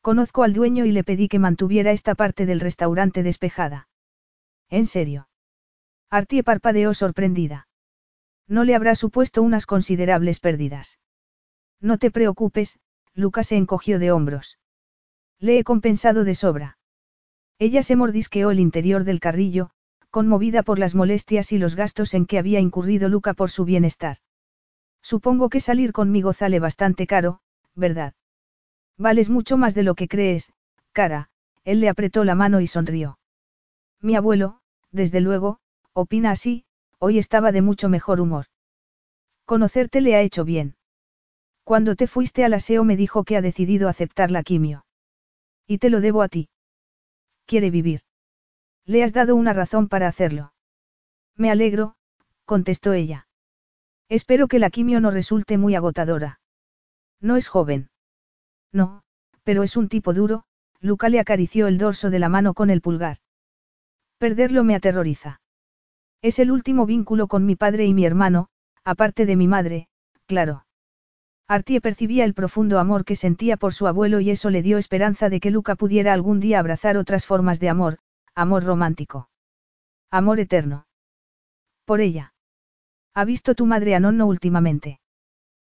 Conozco al dueño y le pedí que mantuviera esta parte del restaurante despejada. ¿En serio? Artie parpadeó sorprendida. No le habrá supuesto unas considerables pérdidas. No te preocupes, Lucas se encogió de hombros. Le he compensado de sobra. Ella se mordisqueó el interior del carrillo, conmovida por las molestias y los gastos en que había incurrido Luca por su bienestar. Supongo que salir conmigo sale bastante caro, ¿verdad? Vales mucho más de lo que crees, cara, él le apretó la mano y sonrió. Mi abuelo, desde luego, opina así, hoy estaba de mucho mejor humor. Conocerte le ha hecho bien. Cuando te fuiste al aseo me dijo que ha decidido aceptar la quimio. Y te lo debo a ti. Quiere vivir. Le has dado una razón para hacerlo. Me alegro, contestó ella. Espero que la quimio no resulte muy agotadora. No es joven. No, pero es un tipo duro, Luca le acarició el dorso de la mano con el pulgar. Perderlo me aterroriza. Es el último vínculo con mi padre y mi hermano, aparte de mi madre, claro. Artie percibía el profundo amor que sentía por su abuelo y eso le dio esperanza de que Luca pudiera algún día abrazar otras formas de amor, amor romántico. Amor eterno. Por ella. ¿Ha visto tu madre a Nonno últimamente?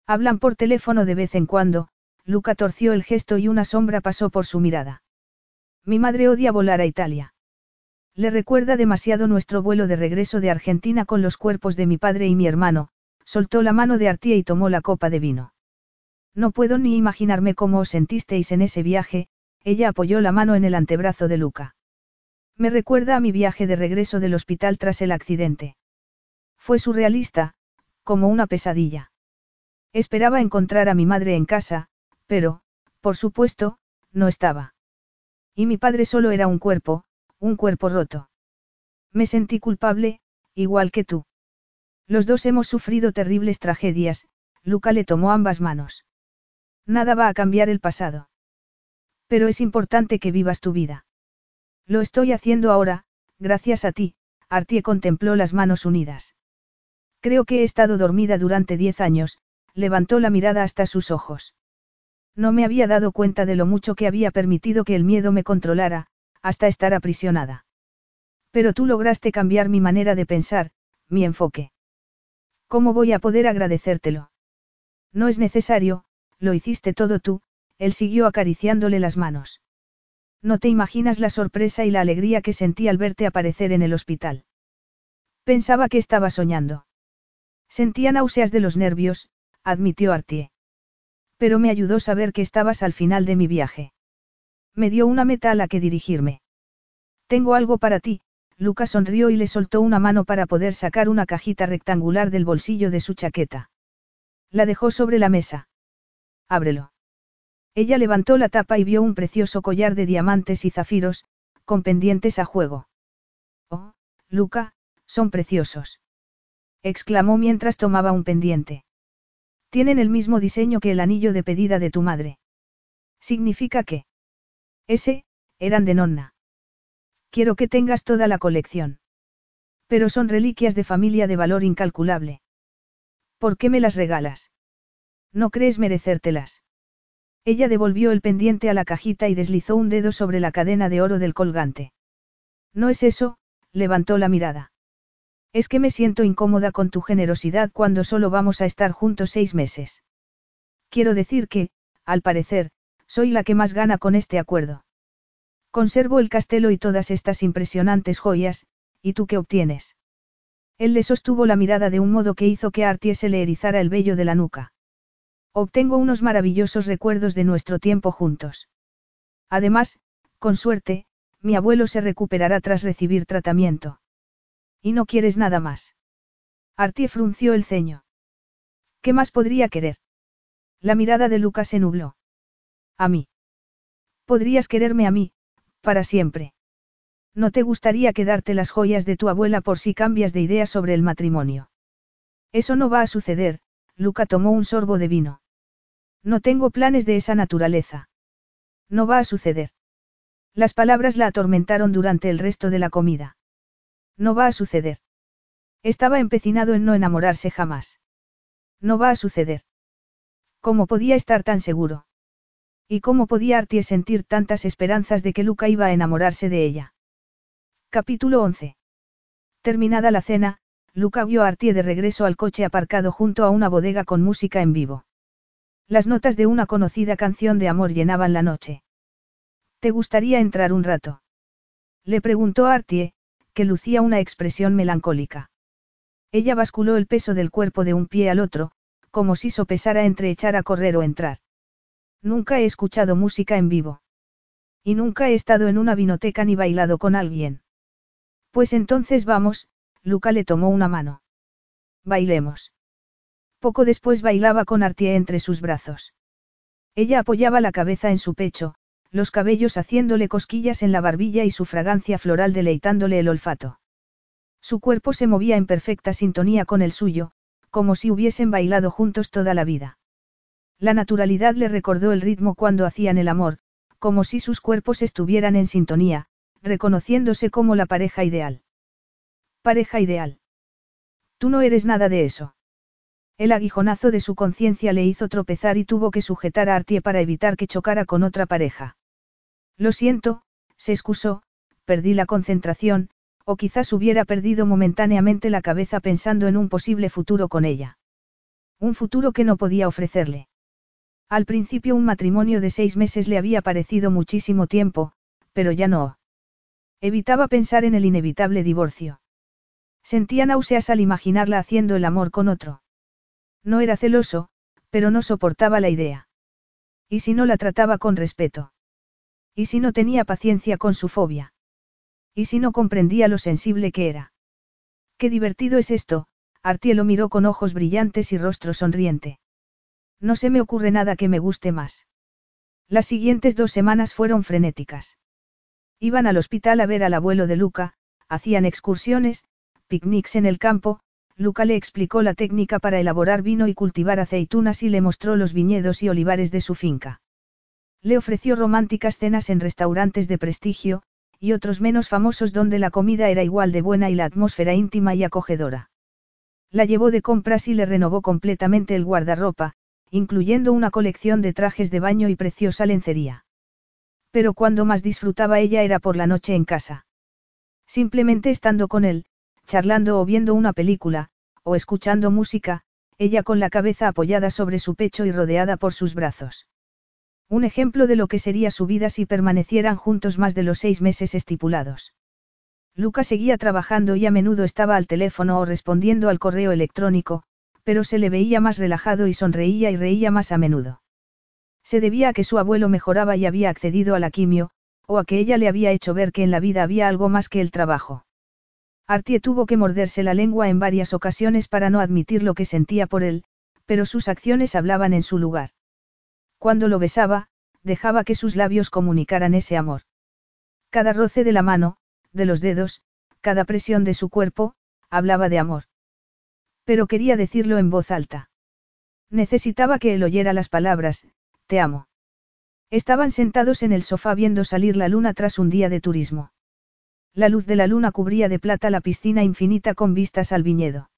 Hablan por teléfono de vez en cuando, Luca torció el gesto y una sombra pasó por su mirada. Mi madre odia volar a Italia. Le recuerda demasiado nuestro vuelo de regreso de Argentina con los cuerpos de mi padre y mi hermano, soltó la mano de Artie y tomó la copa de vino. No puedo ni imaginarme cómo os sentisteis en ese viaje, ella apoyó la mano en el antebrazo de Luca. Me recuerda a mi viaje de regreso del hospital tras el accidente. Fue surrealista, como una pesadilla. Esperaba encontrar a mi madre en casa, pero, por supuesto, no estaba. Y mi padre solo era un cuerpo, un cuerpo roto. Me sentí culpable, igual que tú. Los dos hemos sufrido terribles tragedias, Luca le tomó ambas manos. Nada va a cambiar el pasado. Pero es importante que vivas tu vida. Lo estoy haciendo ahora, gracias a ti, Artie contempló las manos unidas. Creo que he estado dormida durante diez años, levantó la mirada hasta sus ojos. No me había dado cuenta de lo mucho que había permitido que el miedo me controlara, hasta estar aprisionada. Pero tú lograste cambiar mi manera de pensar, mi enfoque. ¿Cómo voy a poder agradecértelo? No es necesario, lo hiciste todo tú, él siguió acariciándole las manos. No te imaginas la sorpresa y la alegría que sentí al verte aparecer en el hospital. Pensaba que estaba soñando. Sentía náuseas de los nervios, admitió Artie. Pero me ayudó saber que estabas al final de mi viaje. Me dio una meta a la que dirigirme. Tengo algo para ti, Lucas sonrió y le soltó una mano para poder sacar una cajita rectangular del bolsillo de su chaqueta. La dejó sobre la mesa. Ábrelo. Ella levantó la tapa y vio un precioso collar de diamantes y zafiros, con pendientes a juego. Oh, Luca, son preciosos. exclamó mientras tomaba un pendiente. Tienen el mismo diseño que el anillo de pedida de tu madre. ¿Significa que? Ese, eran de nonna. Quiero que tengas toda la colección. Pero son reliquias de familia de valor incalculable. ¿Por qué me las regalas? No crees merecértelas. Ella devolvió el pendiente a la cajita y deslizó un dedo sobre la cadena de oro del colgante. No es eso, levantó la mirada. Es que me siento incómoda con tu generosidad cuando solo vamos a estar juntos seis meses. Quiero decir que, al parecer, soy la que más gana con este acuerdo. Conservo el castelo y todas estas impresionantes joyas, ¿y tú qué obtienes? Él le sostuvo la mirada de un modo que hizo que a Artie se le erizara el vello de la nuca. Obtengo unos maravillosos recuerdos de nuestro tiempo juntos. Además, con suerte, mi abuelo se recuperará tras recibir tratamiento. ¿Y no quieres nada más? Artie frunció el ceño. ¿Qué más podría querer? La mirada de Lucas se nubló. A mí. Podrías quererme a mí, para siempre. No te gustaría quedarte las joyas de tu abuela por si cambias de idea sobre el matrimonio. Eso no va a suceder, Luca tomó un sorbo de vino. No tengo planes de esa naturaleza. No va a suceder. Las palabras la atormentaron durante el resto de la comida. No va a suceder. Estaba empecinado en no enamorarse jamás. No va a suceder. ¿Cómo podía estar tan seguro? ¿Y cómo podía Artie sentir tantas esperanzas de que Luca iba a enamorarse de ella? Capítulo 11. Terminada la cena, Luca guió a Artie de regreso al coche aparcado junto a una bodega con música en vivo. Las notas de una conocida canción de amor llenaban la noche. ¿Te gustaría entrar un rato? Le preguntó Artie, que lucía una expresión melancólica. Ella basculó el peso del cuerpo de un pie al otro, como si sopesara entre echar a correr o entrar. Nunca he escuchado música en vivo. Y nunca he estado en una vinoteca ni bailado con alguien. Pues entonces vamos, Luca le tomó una mano. Bailemos. Poco después bailaba con Artie entre sus brazos. Ella apoyaba la cabeza en su pecho, los cabellos haciéndole cosquillas en la barbilla y su fragancia floral deleitándole el olfato. Su cuerpo se movía en perfecta sintonía con el suyo, como si hubiesen bailado juntos toda la vida. La naturalidad le recordó el ritmo cuando hacían el amor, como si sus cuerpos estuvieran en sintonía, reconociéndose como la pareja ideal. Pareja ideal. Tú no eres nada de eso. El aguijonazo de su conciencia le hizo tropezar y tuvo que sujetar a Artie para evitar que chocara con otra pareja. Lo siento, se excusó, perdí la concentración, o quizás hubiera perdido momentáneamente la cabeza pensando en un posible futuro con ella. Un futuro que no podía ofrecerle. Al principio un matrimonio de seis meses le había parecido muchísimo tiempo, pero ya no. Evitaba pensar en el inevitable divorcio. Sentía náuseas al imaginarla haciendo el amor con otro. No era celoso, pero no soportaba la idea. ¿Y si no la trataba con respeto? ¿Y si no tenía paciencia con su fobia? ¿Y si no comprendía lo sensible que era? Qué divertido es esto, Artie lo miró con ojos brillantes y rostro sonriente. No se me ocurre nada que me guste más. Las siguientes dos semanas fueron frenéticas. Iban al hospital a ver al abuelo de Luca, hacían excursiones, picnics en el campo, Luca le explicó la técnica para elaborar vino y cultivar aceitunas y le mostró los viñedos y olivares de su finca. Le ofreció románticas cenas en restaurantes de prestigio, y otros menos famosos donde la comida era igual de buena y la atmósfera íntima y acogedora. La llevó de compras y le renovó completamente el guardarropa, incluyendo una colección de trajes de baño y preciosa lencería. Pero cuando más disfrutaba ella era por la noche en casa. Simplemente estando con él, charlando o viendo una película, o escuchando música, ella con la cabeza apoyada sobre su pecho y rodeada por sus brazos. Un ejemplo de lo que sería su vida si permanecieran juntos más de los seis meses estipulados. Luca seguía trabajando y a menudo estaba al teléfono o respondiendo al correo electrónico, pero se le veía más relajado y sonreía y reía más a menudo. Se debía a que su abuelo mejoraba y había accedido a la quimio, o a que ella le había hecho ver que en la vida había algo más que el trabajo. Artie tuvo que morderse la lengua en varias ocasiones para no admitir lo que sentía por él, pero sus acciones hablaban en su lugar. Cuando lo besaba, dejaba que sus labios comunicaran ese amor. Cada roce de la mano, de los dedos, cada presión de su cuerpo, hablaba de amor. Pero quería decirlo en voz alta. Necesitaba que él oyera las palabras, te amo. Estaban sentados en el sofá viendo salir la luna tras un día de turismo. La luz de la luna cubría de plata la piscina infinita con vistas al viñedo.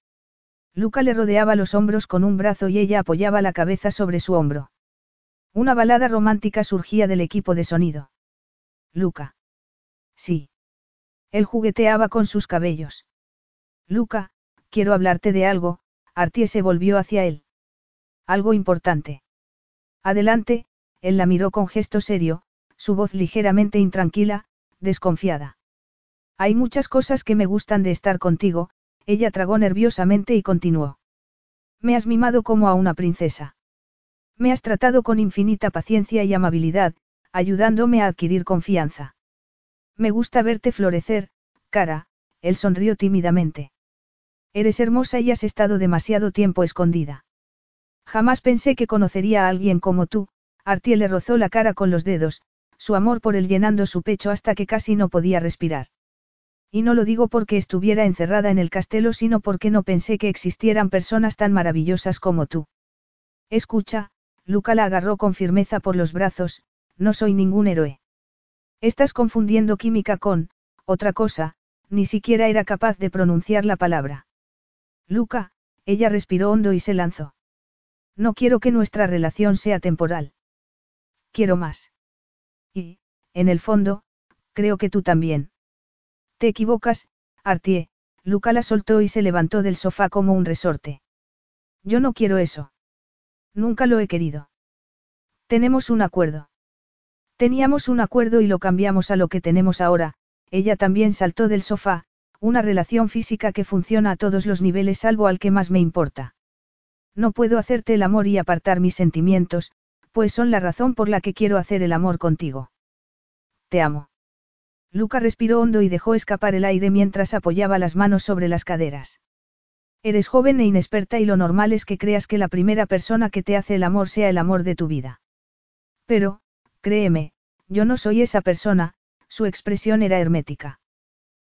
Luca le rodeaba los hombros con un brazo y ella apoyaba la cabeza sobre su hombro. Una balada romántica surgía del equipo de sonido. Luca. Sí. Él jugueteaba con sus cabellos. Luca, quiero hablarte de algo, Artie se volvió hacia él. Algo importante. Adelante, él la miró con gesto serio, su voz ligeramente intranquila, desconfiada. Hay muchas cosas que me gustan de estar contigo, ella tragó nerviosamente y continuó. Me has mimado como a una princesa. Me has tratado con infinita paciencia y amabilidad, ayudándome a adquirir confianza. Me gusta verte florecer, cara, él sonrió tímidamente. Eres hermosa y has estado demasiado tiempo escondida. Jamás pensé que conocería a alguien como tú, Artie le rozó la cara con los dedos, su amor por él llenando su pecho hasta que casi no podía respirar. Y no lo digo porque estuviera encerrada en el castelo, sino porque no pensé que existieran personas tan maravillosas como tú. Escucha, Luca la agarró con firmeza por los brazos, no soy ningún héroe. Estás confundiendo química con, otra cosa, ni siquiera era capaz de pronunciar la palabra. Luca, ella respiró hondo y se lanzó. No quiero que nuestra relación sea temporal. Quiero más. Y, en el fondo, creo que tú también. Te equivocas, Artie, Luca la soltó y se levantó del sofá como un resorte. Yo no quiero eso. Nunca lo he querido. Tenemos un acuerdo. Teníamos un acuerdo y lo cambiamos a lo que tenemos ahora, ella también saltó del sofá, una relación física que funciona a todos los niveles salvo al que más me importa. No puedo hacerte el amor y apartar mis sentimientos, pues son la razón por la que quiero hacer el amor contigo. Te amo. Luca respiró hondo y dejó escapar el aire mientras apoyaba las manos sobre las caderas. Eres joven e inexperta y lo normal es que creas que la primera persona que te hace el amor sea el amor de tu vida. Pero, créeme, yo no soy esa persona, su expresión era hermética.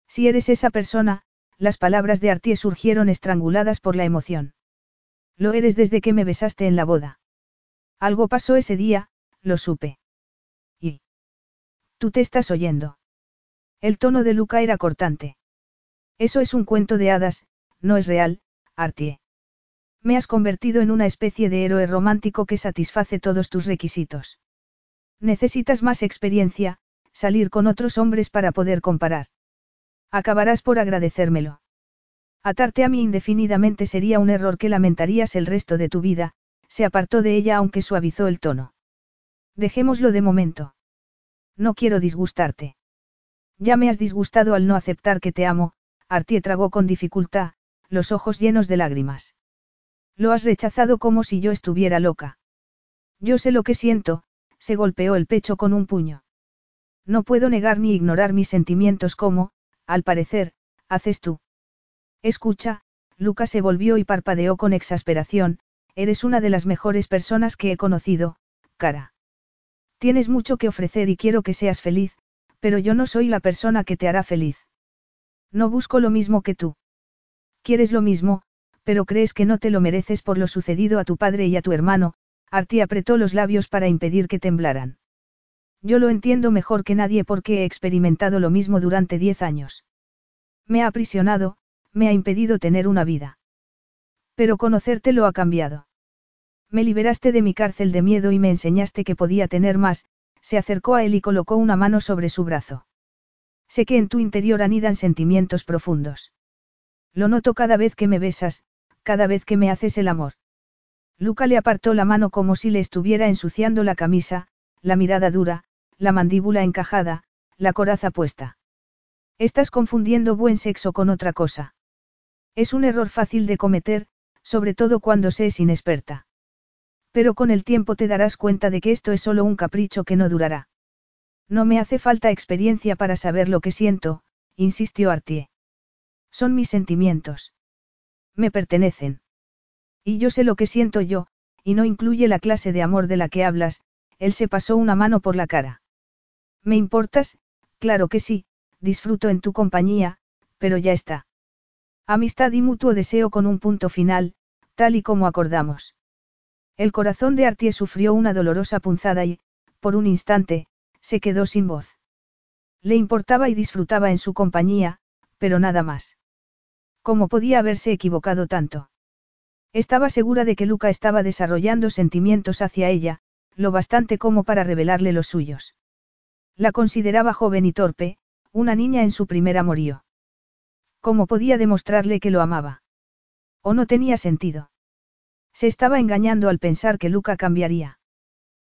Si eres esa persona, las palabras de Artie surgieron estranguladas por la emoción. Lo eres desde que me besaste en la boda. Algo pasó ese día, lo supe. Y... Tú te estás oyendo. El tono de Luca era cortante. Eso es un cuento de hadas, no es real, Artie. Me has convertido en una especie de héroe romántico que satisface todos tus requisitos. Necesitas más experiencia, salir con otros hombres para poder comparar. Acabarás por agradecérmelo. Atarte a mí indefinidamente sería un error que lamentarías el resto de tu vida, se apartó de ella aunque suavizó el tono. Dejémoslo de momento. No quiero disgustarte. Ya me has disgustado al no aceptar que te amo, Artie tragó con dificultad, los ojos llenos de lágrimas. Lo has rechazado como si yo estuviera loca. Yo sé lo que siento, se golpeó el pecho con un puño. No puedo negar ni ignorar mis sentimientos como, al parecer, haces tú. Escucha, Luca se volvió y parpadeó con exasperación, eres una de las mejores personas que he conocido, cara. Tienes mucho que ofrecer y quiero que seas feliz, pero yo no soy la persona que te hará feliz. No busco lo mismo que tú. Quieres lo mismo, pero crees que no te lo mereces por lo sucedido a tu padre y a tu hermano, Artie apretó los labios para impedir que temblaran. Yo lo entiendo mejor que nadie porque he experimentado lo mismo durante diez años. Me ha aprisionado, me ha impedido tener una vida. Pero conocerte lo ha cambiado. Me liberaste de mi cárcel de miedo y me enseñaste que podía tener más, se acercó a él y colocó una mano sobre su brazo. Sé que en tu interior anidan sentimientos profundos. Lo noto cada vez que me besas, cada vez que me haces el amor. Luca le apartó la mano como si le estuviera ensuciando la camisa, la mirada dura, la mandíbula encajada, la coraza puesta. Estás confundiendo buen sexo con otra cosa. Es un error fácil de cometer, sobre todo cuando se es inexperta. Pero con el tiempo te darás cuenta de que esto es solo un capricho que no durará. No me hace falta experiencia para saber lo que siento, insistió Artie. Son mis sentimientos. Me pertenecen. Y yo sé lo que siento yo, y no incluye la clase de amor de la que hablas, él se pasó una mano por la cara. ¿Me importas? Claro que sí, disfruto en tu compañía, pero ya está. Amistad y mutuo deseo con un punto final, tal y como acordamos. El corazón de Artie sufrió una dolorosa punzada y, por un instante, se quedó sin voz. Le importaba y disfrutaba en su compañía, pero nada más. ¿Cómo podía haberse equivocado tanto? Estaba segura de que Luca estaba desarrollando sentimientos hacia ella, lo bastante como para revelarle los suyos. La consideraba joven y torpe, una niña en su primer amorío. ¿Cómo podía demostrarle que lo amaba? ¿O no tenía sentido? Se estaba engañando al pensar que Luca cambiaría.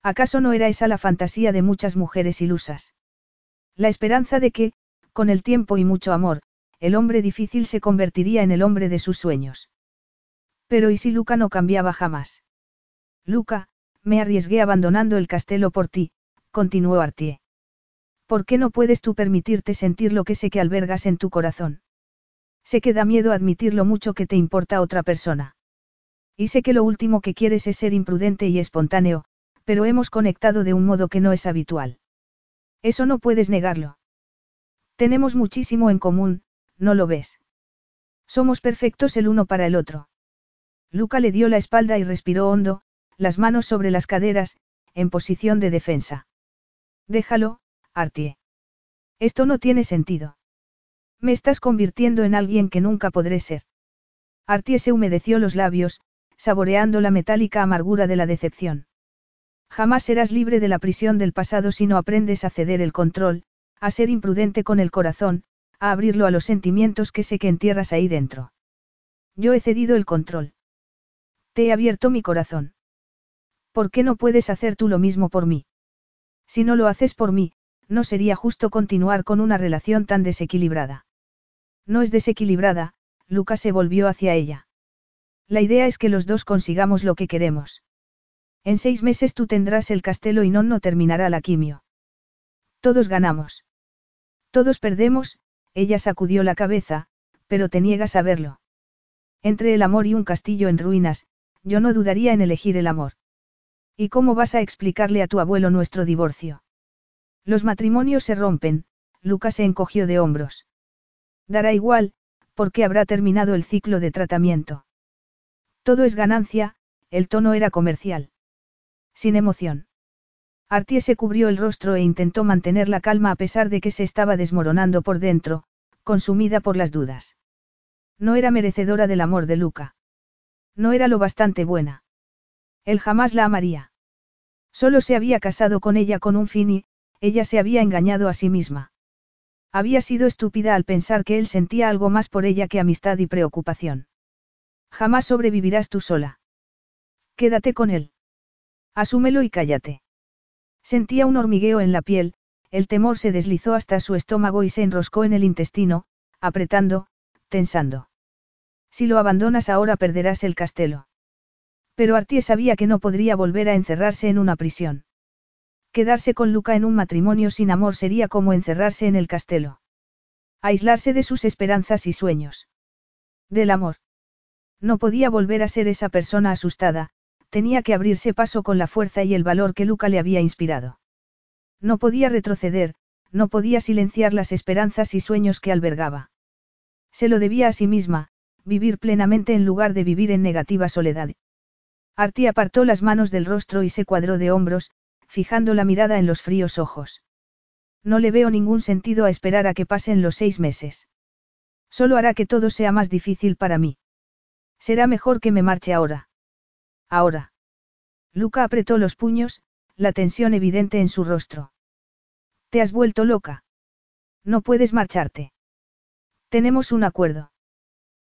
¿Acaso no era esa la fantasía de muchas mujeres ilusas? La esperanza de que, con el tiempo y mucho amor, el hombre difícil se convertiría en el hombre de sus sueños. Pero ¿y si Luca no cambiaba jamás? Luca, me arriesgué abandonando el castelo por ti, continuó Artie. ¿Por qué no puedes tú permitirte sentir lo que sé que albergas en tu corazón? Sé que da miedo admitir lo mucho que te importa otra persona. Y sé que lo último que quieres es ser imprudente y espontáneo, pero hemos conectado de un modo que no es habitual. Eso no puedes negarlo. Tenemos muchísimo en común, ¿no lo ves? Somos perfectos el uno para el otro. Luca le dio la espalda y respiró hondo, las manos sobre las caderas, en posición de defensa. Déjalo, Artie. Esto no tiene sentido. Me estás convirtiendo en alguien que nunca podré ser. Artie se humedeció los labios, saboreando la metálica amargura de la decepción. Jamás serás libre de la prisión del pasado si no aprendes a ceder el control, a ser imprudente con el corazón, a abrirlo a los sentimientos que sé que entierras ahí dentro. Yo he cedido el control. Te he abierto mi corazón. ¿Por qué no puedes hacer tú lo mismo por mí? Si no lo haces por mí, no sería justo continuar con una relación tan desequilibrada. No es desequilibrada, Lucas se volvió hacia ella. La idea es que los dos consigamos lo que queremos. En seis meses tú tendrás el castelo y no no terminará la quimio. Todos ganamos. Todos perdemos, ella sacudió la cabeza, pero te niegas a verlo. Entre el amor y un castillo en ruinas, yo no dudaría en elegir el amor. ¿Y cómo vas a explicarle a tu abuelo nuestro divorcio? Los matrimonios se rompen, Lucas se encogió de hombros. Dará igual, porque habrá terminado el ciclo de tratamiento. Todo es ganancia, el tono era comercial. Sin emoción. Artie se cubrió el rostro e intentó mantener la calma a pesar de que se estaba desmoronando por dentro, consumida por las dudas. No era merecedora del amor de Luca. No era lo bastante buena. Él jamás la amaría. Solo se había casado con ella con un fin y, ella se había engañado a sí misma. Había sido estúpida al pensar que él sentía algo más por ella que amistad y preocupación. Jamás sobrevivirás tú sola. Quédate con él. Asúmelo y cállate. Sentía un hormigueo en la piel, el temor se deslizó hasta su estómago y se enroscó en el intestino, apretando, tensando. Si lo abandonas ahora perderás el castelo. Pero Artie sabía que no podría volver a encerrarse en una prisión. Quedarse con Luca en un matrimonio sin amor sería como encerrarse en el castelo. Aislarse de sus esperanzas y sueños. Del amor. No podía volver a ser esa persona asustada, tenía que abrirse paso con la fuerza y el valor que Luca le había inspirado. No podía retroceder, no podía silenciar las esperanzas y sueños que albergaba. Se lo debía a sí misma, vivir plenamente en lugar de vivir en negativa soledad. Artie apartó las manos del rostro y se cuadró de hombros, fijando la mirada en los fríos ojos. No le veo ningún sentido a esperar a que pasen los seis meses. Solo hará que todo sea más difícil para mí. Será mejor que me marche ahora. Ahora. Luca apretó los puños, la tensión evidente en su rostro. Te has vuelto loca. No puedes marcharte. Tenemos un acuerdo.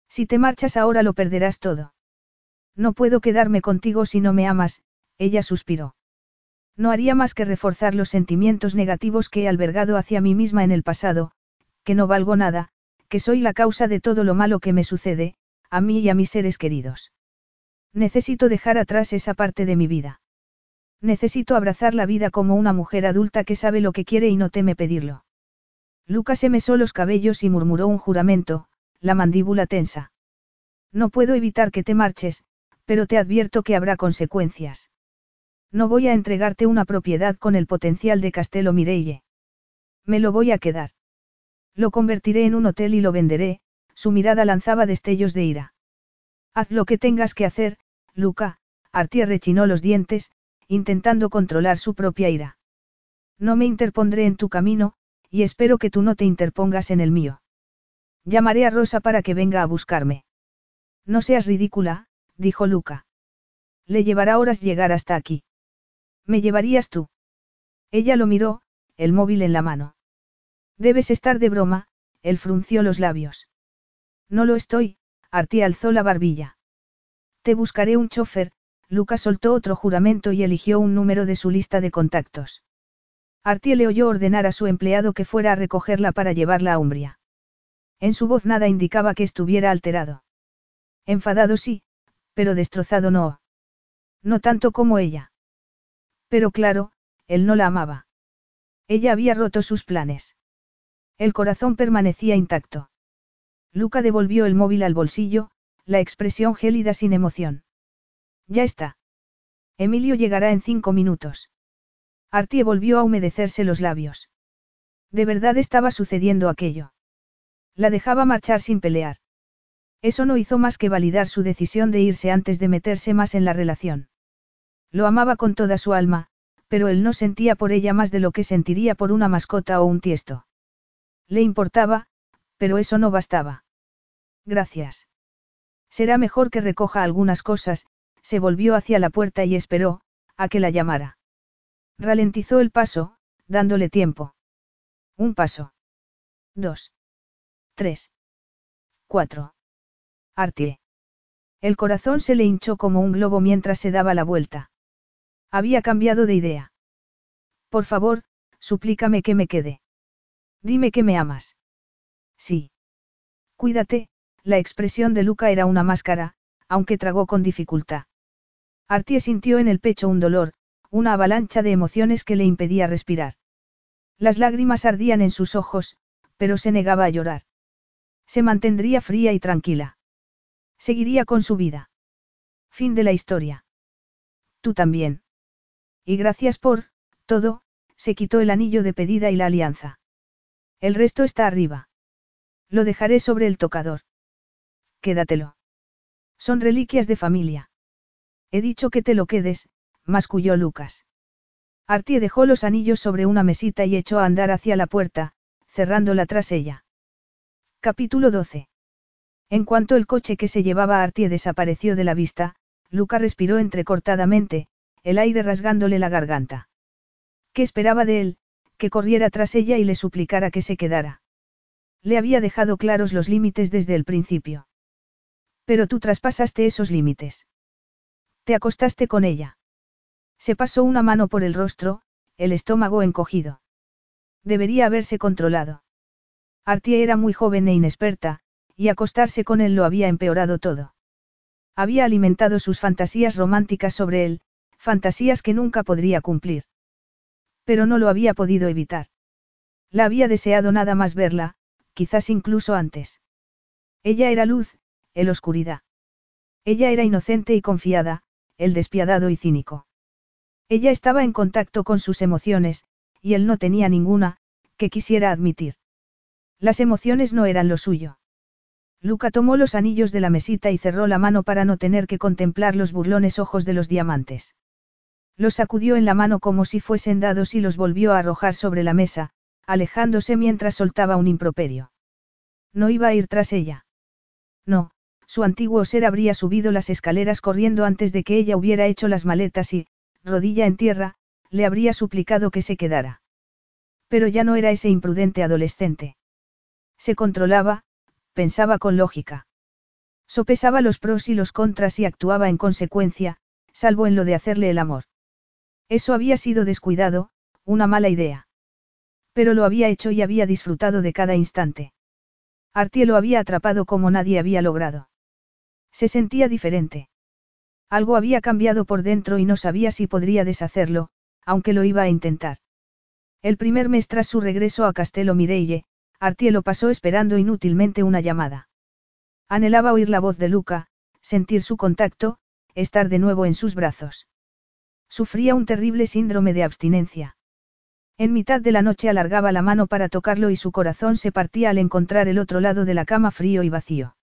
Si te marchas ahora lo perderás todo. No puedo quedarme contigo si no me amas, ella suspiró. No haría más que reforzar los sentimientos negativos que he albergado hacia mí misma en el pasado, que no valgo nada, que soy la causa de todo lo malo que me sucede, a mí y a mis seres queridos. Necesito dejar atrás esa parte de mi vida. Necesito abrazar la vida como una mujer adulta que sabe lo que quiere y no teme pedirlo. Lucas se mesó los cabellos y murmuró un juramento, la mandíbula tensa. No puedo evitar que te marches, pero te advierto que habrá consecuencias. No voy a entregarte una propiedad con el potencial de Castelo Mireille. Me lo voy a quedar. Lo convertiré en un hotel y lo venderé, su mirada lanzaba destellos de ira. Haz lo que tengas que hacer, Luca, Artie rechinó los dientes, intentando controlar su propia ira. No me interpondré en tu camino, y espero que tú no te interpongas en el mío. Llamaré a Rosa para que venga a buscarme. No seas ridícula, dijo Luca. Le llevará horas llegar hasta aquí. ¿Me llevarías tú? Ella lo miró, el móvil en la mano. Debes estar de broma, él frunció los labios. No lo estoy, Artie alzó la barbilla. Te buscaré un chofer, Luca soltó otro juramento y eligió un número de su lista de contactos. Artie le oyó ordenar a su empleado que fuera a recogerla para llevarla a Umbria. En su voz nada indicaba que estuviera alterado. Enfadado sí, pero destrozado no. No tanto como ella. Pero claro, él no la amaba. Ella había roto sus planes. El corazón permanecía intacto. Luca devolvió el móvil al bolsillo, la expresión gélida sin emoción. Ya está. Emilio llegará en cinco minutos. Artie volvió a humedecerse los labios. De verdad estaba sucediendo aquello. La dejaba marchar sin pelear. Eso no hizo más que validar su decisión de irse antes de meterse más en la relación. Lo amaba con toda su alma, pero él no sentía por ella más de lo que sentiría por una mascota o un tiesto. Le importaba, pero eso no bastaba. Gracias. Será mejor que recoja algunas cosas, se volvió hacia la puerta y esperó, a que la llamara. Ralentizó el paso, dándole tiempo. Un paso. Dos. Tres. Cuatro. Artie. El corazón se le hinchó como un globo mientras se daba la vuelta. Había cambiado de idea. Por favor, suplícame que me quede. Dime que me amas. Sí. Cuídate, la expresión de Luca era una máscara, aunque tragó con dificultad. Artie sintió en el pecho un dolor, una avalancha de emociones que le impedía respirar. Las lágrimas ardían en sus ojos, pero se negaba a llorar. Se mantendría fría y tranquila. Seguiría con su vida. Fin de la historia. Tú también. Y gracias por, todo, se quitó el anillo de pedida y la alianza. El resto está arriba. Lo dejaré sobre el tocador. Quédatelo. Son reliquias de familia. He dicho que te lo quedes, masculló Lucas. Artie dejó los anillos sobre una mesita y echó a andar hacia la puerta, cerrándola tras ella. Capítulo 12. En cuanto el coche que se llevaba a Artie desapareció de la vista, Luca respiró entrecortadamente, el aire rasgándole la garganta. ¿Qué esperaba de él? Que corriera tras ella y le suplicara que se quedara. Le había dejado claros los límites desde el principio. Pero tú traspasaste esos límites. Te acostaste con ella. Se pasó una mano por el rostro, el estómago encogido. Debería haberse controlado. Artie era muy joven e inexperta, y acostarse con él lo había empeorado todo. Había alimentado sus fantasías románticas sobre él, fantasías que nunca podría cumplir. Pero no lo había podido evitar. La había deseado nada más verla, quizás incluso antes. Ella era luz, el oscuridad. Ella era inocente y confiada, el despiadado y cínico. Ella estaba en contacto con sus emociones, y él no tenía ninguna, que quisiera admitir. Las emociones no eran lo suyo. Luca tomó los anillos de la mesita y cerró la mano para no tener que contemplar los burlones ojos de los diamantes. Los sacudió en la mano como si fuesen dados y los volvió a arrojar sobre la mesa, alejándose mientras soltaba un improperio. No iba a ir tras ella. No, su antiguo ser habría subido las escaleras corriendo antes de que ella hubiera hecho las maletas y, rodilla en tierra, le habría suplicado que se quedara. Pero ya no era ese imprudente adolescente. Se controlaba, pensaba con lógica. Sopesaba los pros y los contras y actuaba en consecuencia, salvo en lo de hacerle el amor. Eso había sido descuidado, una mala idea. Pero lo había hecho y había disfrutado de cada instante. Artie lo había atrapado como nadie había logrado. Se sentía diferente. Algo había cambiado por dentro y no sabía si podría deshacerlo, aunque lo iba a intentar. El primer mes tras su regreso a Castelo Mireille, Artie lo pasó esperando inútilmente una llamada. Anhelaba oír la voz de Luca, sentir su contacto, estar de nuevo en sus brazos. Sufría un terrible síndrome de abstinencia. En mitad de la noche alargaba la mano para tocarlo y su corazón se partía al encontrar el otro lado de la cama frío y vacío.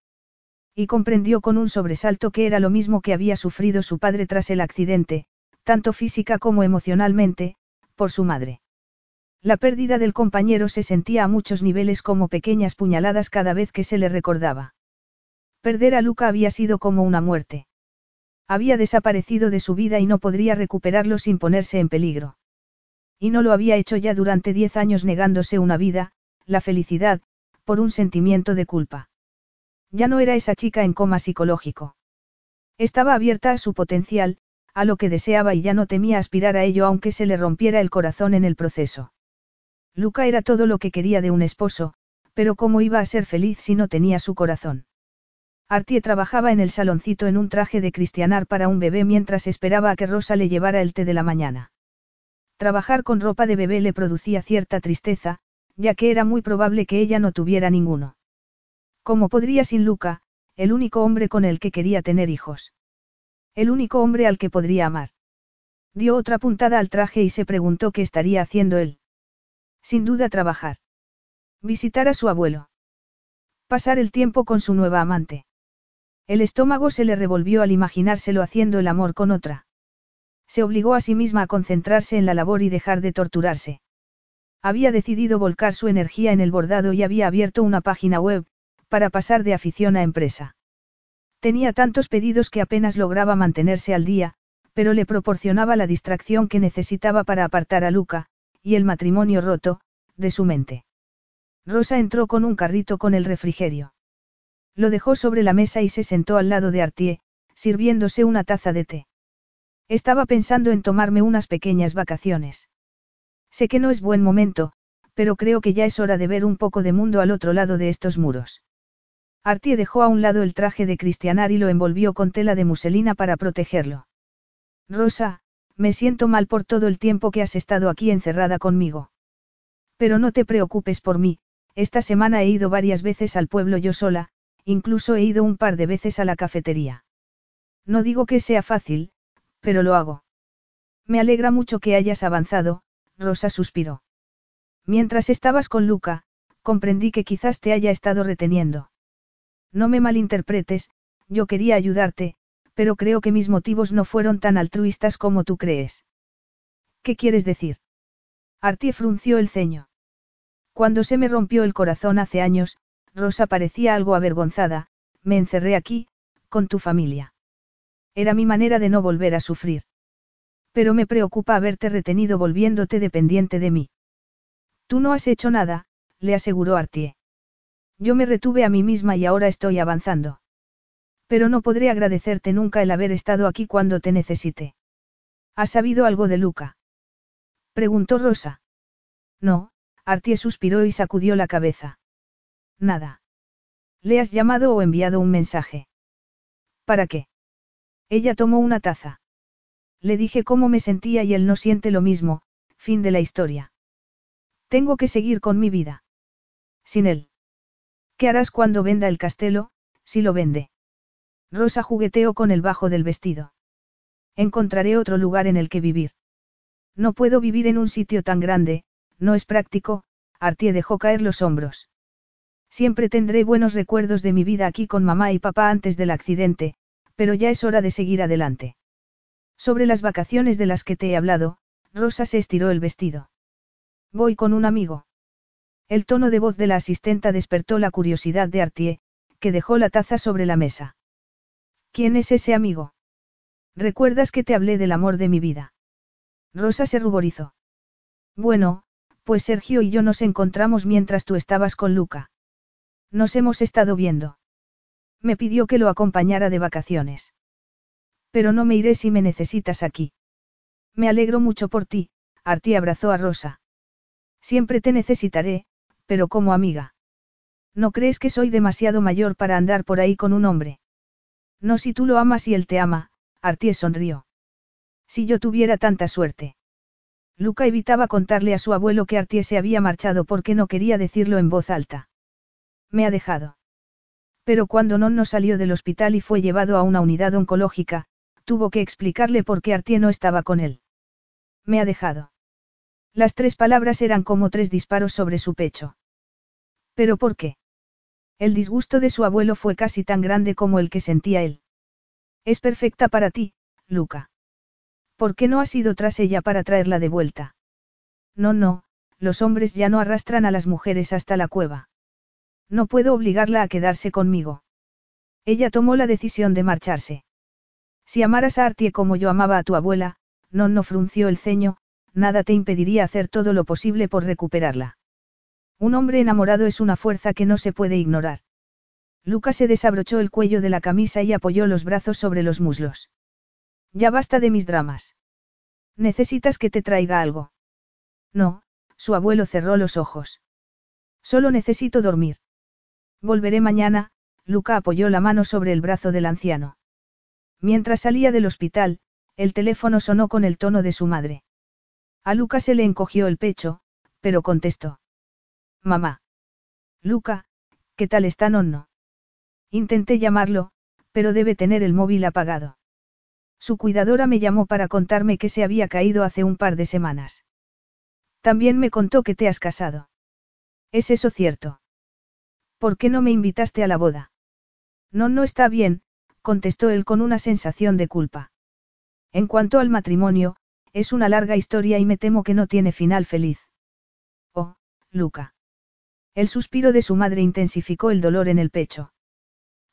Y comprendió con un sobresalto que era lo mismo que había sufrido su padre tras el accidente, tanto física como emocionalmente, por su madre. La pérdida del compañero se sentía a muchos niveles como pequeñas puñaladas cada vez que se le recordaba. Perder a Luca había sido como una muerte. Había desaparecido de su vida y no podría recuperarlo sin ponerse en peligro. Y no lo había hecho ya durante diez años negándose una vida, la felicidad, por un sentimiento de culpa. Ya no era esa chica en coma psicológico. Estaba abierta a su potencial, a lo que deseaba y ya no temía aspirar a ello aunque se le rompiera el corazón en el proceso. Luca era todo lo que quería de un esposo, pero ¿cómo iba a ser feliz si no tenía su corazón? Artie trabajaba en el saloncito en un traje de cristianar para un bebé mientras esperaba a que Rosa le llevara el té de la mañana. Trabajar con ropa de bebé le producía cierta tristeza, ya que era muy probable que ella no tuviera ninguno. ¿Cómo podría sin Luca, el único hombre con el que quería tener hijos? El único hombre al que podría amar. Dio otra puntada al traje y se preguntó qué estaría haciendo él. Sin duda trabajar. Visitar a su abuelo. Pasar el tiempo con su nueva amante. El estómago se le revolvió al imaginárselo haciendo el amor con otra. Se obligó a sí misma a concentrarse en la labor y dejar de torturarse. Había decidido volcar su energía en el bordado y había abierto una página web, para pasar de afición a empresa. Tenía tantos pedidos que apenas lograba mantenerse al día, pero le proporcionaba la distracción que necesitaba para apartar a Luca, y el matrimonio roto, de su mente. Rosa entró con un carrito con el refrigerio. Lo dejó sobre la mesa y se sentó al lado de Artie, sirviéndose una taza de té. Estaba pensando en tomarme unas pequeñas vacaciones. Sé que no es buen momento, pero creo que ya es hora de ver un poco de mundo al otro lado de estos muros. Artie dejó a un lado el traje de cristianar y lo envolvió con tela de muselina para protegerlo. Rosa, me siento mal por todo el tiempo que has estado aquí encerrada conmigo. Pero no te preocupes por mí, esta semana he ido varias veces al pueblo yo sola, incluso he ido un par de veces a la cafetería. No digo que sea fácil, pero lo hago. Me alegra mucho que hayas avanzado, Rosa suspiró. Mientras estabas con Luca, comprendí que quizás te haya estado reteniendo. No me malinterpretes, yo quería ayudarte, pero creo que mis motivos no fueron tan altruistas como tú crees. ¿Qué quieres decir? Artie frunció el ceño. Cuando se me rompió el corazón hace años, Rosa parecía algo avergonzada, me encerré aquí, con tu familia. Era mi manera de no volver a sufrir. Pero me preocupa haberte retenido volviéndote dependiente de mí. Tú no has hecho nada, le aseguró Artie. Yo me retuve a mí misma y ahora estoy avanzando. Pero no podré agradecerte nunca el haber estado aquí cuando te necesité. ¿Has sabido algo de Luca? Preguntó Rosa. No, Artie suspiró y sacudió la cabeza. Nada. ¿Le has llamado o enviado un mensaje? ¿Para qué? Ella tomó una taza. Le dije cómo me sentía y él no siente lo mismo, fin de la historia. Tengo que seguir con mi vida. Sin él. ¿Qué harás cuando venda el castelo, si lo vende? Rosa jugueteó con el bajo del vestido. Encontraré otro lugar en el que vivir. No puedo vivir en un sitio tan grande, no es práctico, Artie dejó caer los hombros. Siempre tendré buenos recuerdos de mi vida aquí con mamá y papá antes del accidente, pero ya es hora de seguir adelante. Sobre las vacaciones de las que te he hablado, Rosa se estiró el vestido. Voy con un amigo. El tono de voz de la asistenta despertó la curiosidad de Artie, que dejó la taza sobre la mesa. ¿Quién es ese amigo? ¿Recuerdas que te hablé del amor de mi vida? Rosa se ruborizó. Bueno, pues Sergio y yo nos encontramos mientras tú estabas con Luca. Nos hemos estado viendo. Me pidió que lo acompañara de vacaciones. Pero no me iré si me necesitas aquí. Me alegro mucho por ti, Arti abrazó a Rosa. Siempre te necesitaré, pero como amiga. ¿No crees que soy demasiado mayor para andar por ahí con un hombre? No si tú lo amas y él te ama, Artie sonrió. Si yo tuviera tanta suerte. Luca evitaba contarle a su abuelo que Artie se había marchado porque no quería decirlo en voz alta. Me ha dejado. Pero cuando no salió del hospital y fue llevado a una unidad oncológica, tuvo que explicarle por qué Artie no estaba con él. Me ha dejado. Las tres palabras eran como tres disparos sobre su pecho. ¿Pero por qué? El disgusto de su abuelo fue casi tan grande como el que sentía él. Es perfecta para ti, Luca. ¿Por qué no has ido tras ella para traerla de vuelta? No, no, los hombres ya no arrastran a las mujeres hasta la cueva. No puedo obligarla a quedarse conmigo. Ella tomó la decisión de marcharse. Si amaras a Artie como yo amaba a tu abuela, no no frunció el ceño, nada te impediría hacer todo lo posible por recuperarla. Un hombre enamorado es una fuerza que no se puede ignorar. Luca se desabrochó el cuello de la camisa y apoyó los brazos sobre los muslos. Ya basta de mis dramas. ¿Necesitas que te traiga algo? No, su abuelo cerró los ojos. Solo necesito dormir. Volveré mañana, Luca apoyó la mano sobre el brazo del anciano. Mientras salía del hospital, el teléfono sonó con el tono de su madre. A Luca se le encogió el pecho, pero contestó. Mamá. Luca, ¿qué tal está Nonno? Intenté llamarlo, pero debe tener el móvil apagado. Su cuidadora me llamó para contarme que se había caído hace un par de semanas. También me contó que te has casado. ¿Es eso cierto? ¿Por qué no me invitaste a la boda? No, no está bien, contestó él con una sensación de culpa. En cuanto al matrimonio, es una larga historia y me temo que no tiene final feliz. Oh, Luca. El suspiro de su madre intensificó el dolor en el pecho.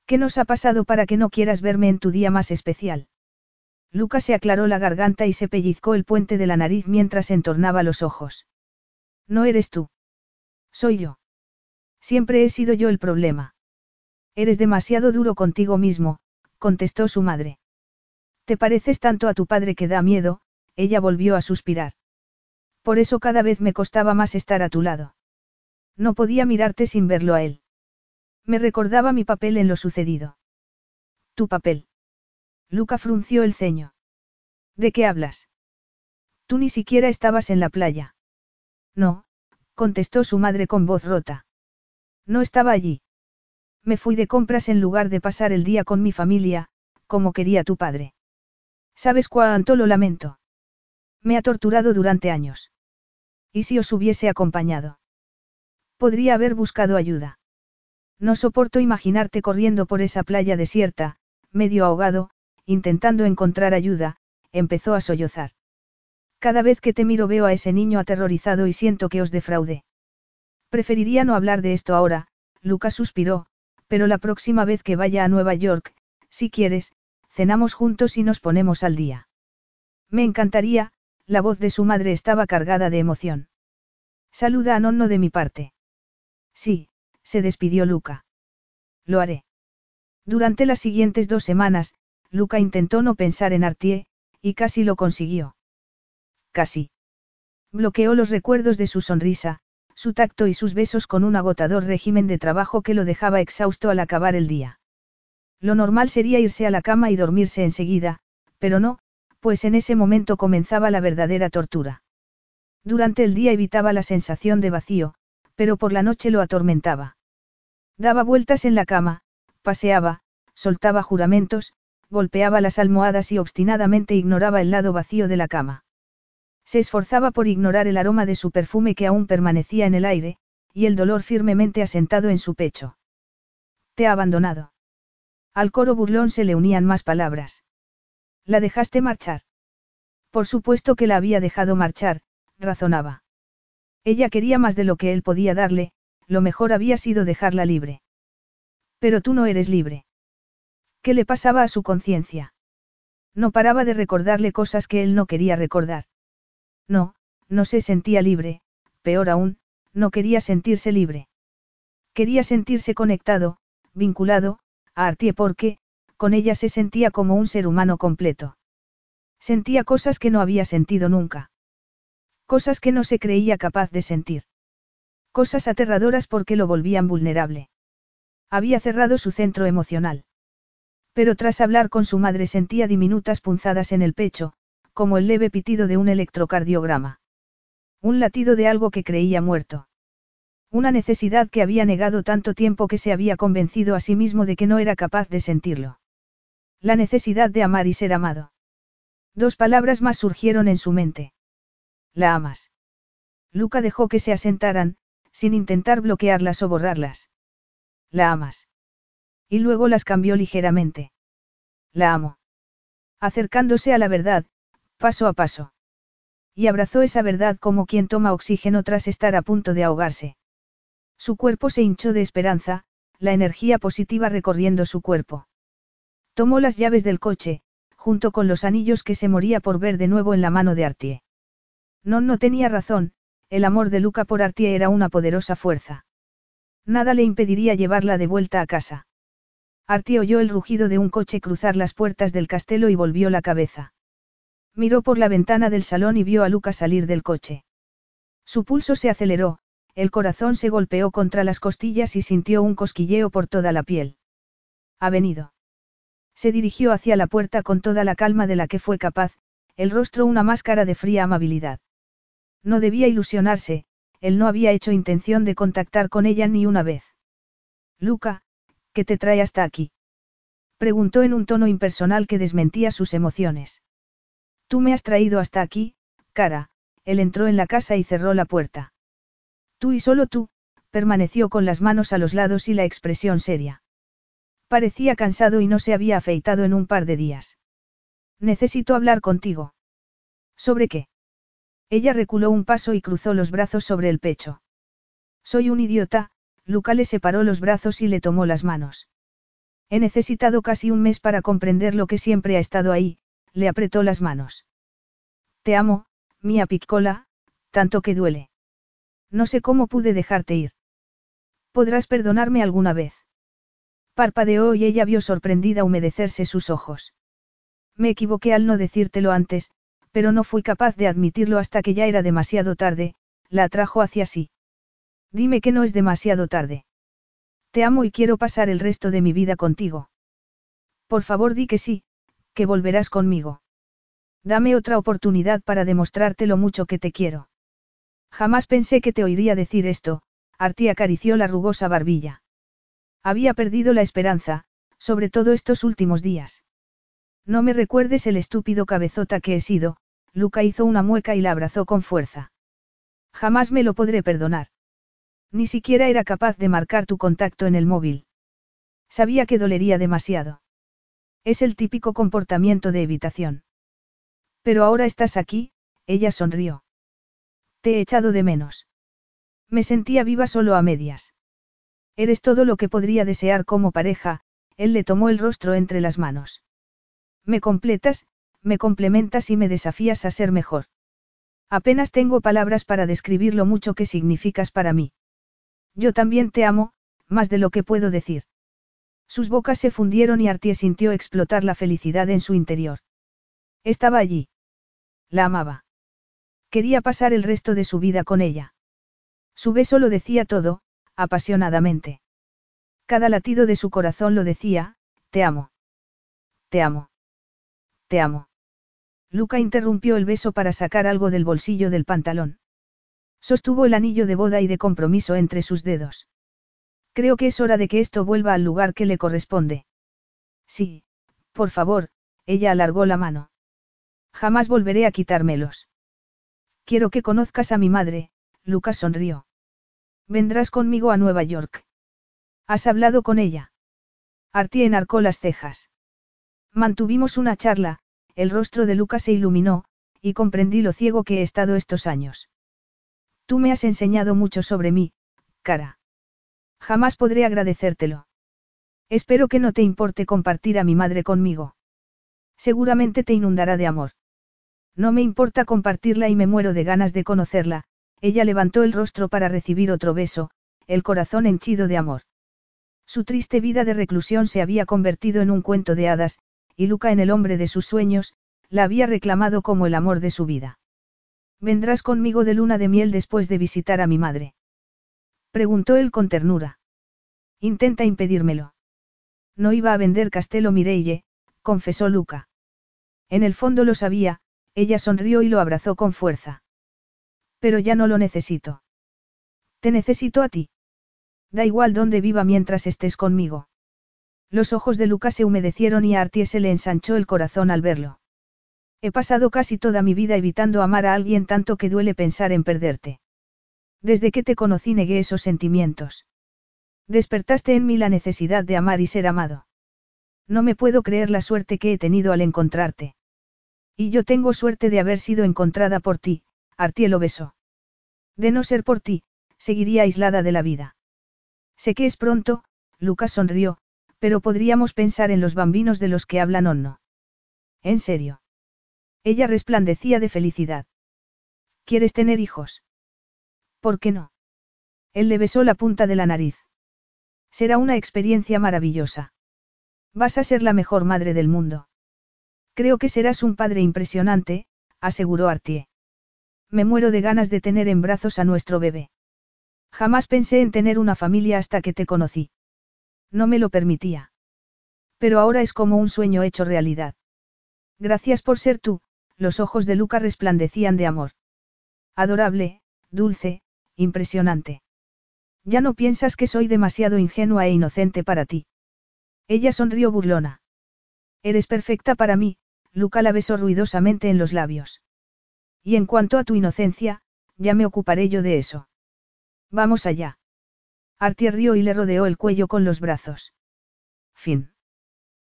¿Qué nos ha pasado para que no quieras verme en tu día más especial? Lucas se aclaró la garganta y se pellizcó el puente de la nariz mientras entornaba los ojos. No eres tú. Soy yo. Siempre he sido yo el problema. Eres demasiado duro contigo mismo, contestó su madre. Te pareces tanto a tu padre que da miedo, ella volvió a suspirar. Por eso cada vez me costaba más estar a tu lado. No podía mirarte sin verlo a él. Me recordaba mi papel en lo sucedido. Tu papel. Luca frunció el ceño. ¿De qué hablas? Tú ni siquiera estabas en la playa. No, contestó su madre con voz rota. No estaba allí. Me fui de compras en lugar de pasar el día con mi familia, como quería tu padre. ¿Sabes cuánto lo lamento? Me ha torturado durante años. ¿Y si os hubiese acompañado? Podría haber buscado ayuda. No soporto imaginarte corriendo por esa playa desierta, medio ahogado, intentando encontrar ayuda, empezó a sollozar. Cada vez que te miro veo a ese niño aterrorizado y siento que os defraude. Preferiría no hablar de esto ahora, Lucas suspiró, pero la próxima vez que vaya a Nueva York, si quieres, cenamos juntos y nos ponemos al día. Me encantaría, la voz de su madre estaba cargada de emoción. Saluda a Nonno de mi parte. Sí, se despidió Luca. Lo haré. Durante las siguientes dos semanas, Luca intentó no pensar en Artie, y casi lo consiguió. Casi. Bloqueó los recuerdos de su sonrisa, su tacto y sus besos con un agotador régimen de trabajo que lo dejaba exhausto al acabar el día. Lo normal sería irse a la cama y dormirse enseguida, pero no, pues en ese momento comenzaba la verdadera tortura. Durante el día evitaba la sensación de vacío, pero por la noche lo atormentaba. Daba vueltas en la cama, paseaba, soltaba juramentos, golpeaba las almohadas y obstinadamente ignoraba el lado vacío de la cama. Se esforzaba por ignorar el aroma de su perfume que aún permanecía en el aire, y el dolor firmemente asentado en su pecho. Te ha abandonado. Al coro burlón se le unían más palabras. La dejaste marchar. Por supuesto que la había dejado marchar, razonaba. Ella quería más de lo que él podía darle, lo mejor había sido dejarla libre. Pero tú no eres libre. ¿Qué le pasaba a su conciencia? No paraba de recordarle cosas que él no quería recordar. No, no se sentía libre, peor aún, no quería sentirse libre. Quería sentirse conectado, vinculado, a Artie porque, con ella se sentía como un ser humano completo. Sentía cosas que no había sentido nunca. Cosas que no se creía capaz de sentir. Cosas aterradoras porque lo volvían vulnerable. Había cerrado su centro emocional. Pero tras hablar con su madre sentía diminutas punzadas en el pecho, como el leve pitido de un electrocardiograma. Un latido de algo que creía muerto. Una necesidad que había negado tanto tiempo que se había convencido a sí mismo de que no era capaz de sentirlo. La necesidad de amar y ser amado. Dos palabras más surgieron en su mente. ¿La amas? Luca dejó que se asentaran, sin intentar bloquearlas o borrarlas. ¿La amas? Y luego las cambió ligeramente. La amo. Acercándose a la verdad, paso a paso. Y abrazó esa verdad como quien toma oxígeno tras estar a punto de ahogarse. Su cuerpo se hinchó de esperanza, la energía positiva recorriendo su cuerpo. Tomó las llaves del coche, junto con los anillos que se moría por ver de nuevo en la mano de Artie. No, no tenía razón, el amor de Luca por Artie era una poderosa fuerza. Nada le impediría llevarla de vuelta a casa. Artie oyó el rugido de un coche cruzar las puertas del castelo y volvió la cabeza. Miró por la ventana del salón y vio a Luca salir del coche. Su pulso se aceleró, el corazón se golpeó contra las costillas y sintió un cosquilleo por toda la piel. Ha venido. Se dirigió hacia la puerta con toda la calma de la que fue capaz, el rostro una máscara de fría amabilidad. No debía ilusionarse, él no había hecho intención de contactar con ella ni una vez. Luca, ¿qué te trae hasta aquí? Preguntó en un tono impersonal que desmentía sus emociones. Tú me has traído hasta aquí, cara, él entró en la casa y cerró la puerta. Tú y solo tú, permaneció con las manos a los lados y la expresión seria. Parecía cansado y no se había afeitado en un par de días. Necesito hablar contigo. ¿Sobre qué? Ella reculó un paso y cruzó los brazos sobre el pecho. Soy un idiota, Luca le separó los brazos y le tomó las manos. He necesitado casi un mes para comprender lo que siempre ha estado ahí, le apretó las manos. Te amo, mía piccola, tanto que duele. No sé cómo pude dejarte ir. ¿Podrás perdonarme alguna vez? Parpadeó y ella vio sorprendida humedecerse sus ojos. Me equivoqué al no decírtelo antes, pero no fui capaz de admitirlo hasta que ya era demasiado tarde, la atrajo hacia sí. Dime que no es demasiado tarde. Te amo y quiero pasar el resto de mi vida contigo. Por favor di que sí, que volverás conmigo. Dame otra oportunidad para demostrarte lo mucho que te quiero. Jamás pensé que te oiría decir esto, Artie acarició la rugosa barbilla. Había perdido la esperanza, sobre todo estos últimos días. No me recuerdes el estúpido cabezota que he sido, Luca hizo una mueca y la abrazó con fuerza. Jamás me lo podré perdonar. Ni siquiera era capaz de marcar tu contacto en el móvil. Sabía que dolería demasiado. Es el típico comportamiento de evitación. Pero ahora estás aquí, ella sonrió. Te he echado de menos. Me sentía viva solo a medias. Eres todo lo que podría desear como pareja, él le tomó el rostro entre las manos. Me completas, me complementas y me desafías a ser mejor. Apenas tengo palabras para describir lo mucho que significas para mí. Yo también te amo, más de lo que puedo decir. Sus bocas se fundieron y Artie sintió explotar la felicidad en su interior. Estaba allí. La amaba. Quería pasar el resto de su vida con ella. Su beso lo decía todo, apasionadamente. Cada latido de su corazón lo decía, te amo. Te amo. Te amo. Luca interrumpió el beso para sacar algo del bolsillo del pantalón. Sostuvo el anillo de boda y de compromiso entre sus dedos. Creo que es hora de que esto vuelva al lugar que le corresponde. Sí, por favor, ella alargó la mano. Jamás volveré a quitármelos. Quiero que conozcas a mi madre, Lucas sonrió. Vendrás conmigo a Nueva York. ¿Has hablado con ella? Artie enarcó las cejas. Mantuvimos una charla, el rostro de Lucas se iluminó, y comprendí lo ciego que he estado estos años. Tú me has enseñado mucho sobre mí, cara. Jamás podré agradecértelo. Espero que no te importe compartir a mi madre conmigo. Seguramente te inundará de amor. No me importa compartirla y me muero de ganas de conocerla, ella levantó el rostro para recibir otro beso, el corazón henchido de amor. Su triste vida de reclusión se había convertido en un cuento de hadas, y Luca en el hombre de sus sueños, la había reclamado como el amor de su vida. ¿Vendrás conmigo de luna de miel después de visitar a mi madre? Preguntó él con ternura. Intenta impedírmelo. No iba a vender Castelo Mireille, confesó Luca. En el fondo lo sabía, ella sonrió y lo abrazó con fuerza. Pero ya no lo necesito. Te necesito a ti. Da igual dónde viva mientras estés conmigo. Los ojos de Lucas se humedecieron y a Artie se le ensanchó el corazón al verlo. He pasado casi toda mi vida evitando amar a alguien tanto que duele pensar en perderte. Desde que te conocí negué esos sentimientos. Despertaste en mí la necesidad de amar y ser amado. No me puedo creer la suerte que he tenido al encontrarte. Y yo tengo suerte de haber sido encontrada por ti, Artie lo besó. De no ser por ti, seguiría aislada de la vida. Sé que es pronto, Lucas sonrió, pero podríamos pensar en los bambinos de los que hablan o no. ¿En serio? Ella resplandecía de felicidad. ¿Quieres tener hijos? ¿Por qué no? Él le besó la punta de la nariz. Será una experiencia maravillosa. Vas a ser la mejor madre del mundo. Creo que serás un padre impresionante, aseguró Artie. Me muero de ganas de tener en brazos a nuestro bebé. Jamás pensé en tener una familia hasta que te conocí. No me lo permitía. Pero ahora es como un sueño hecho realidad. Gracias por ser tú, los ojos de Luca resplandecían de amor. Adorable, dulce, impresionante. Ya no piensas que soy demasiado ingenua e inocente para ti. Ella sonrió burlona. Eres perfecta para mí, Luca la besó ruidosamente en los labios. Y en cuanto a tu inocencia, ya me ocuparé yo de eso. Vamos allá. Artie rió y le rodeó el cuello con los brazos. Fin.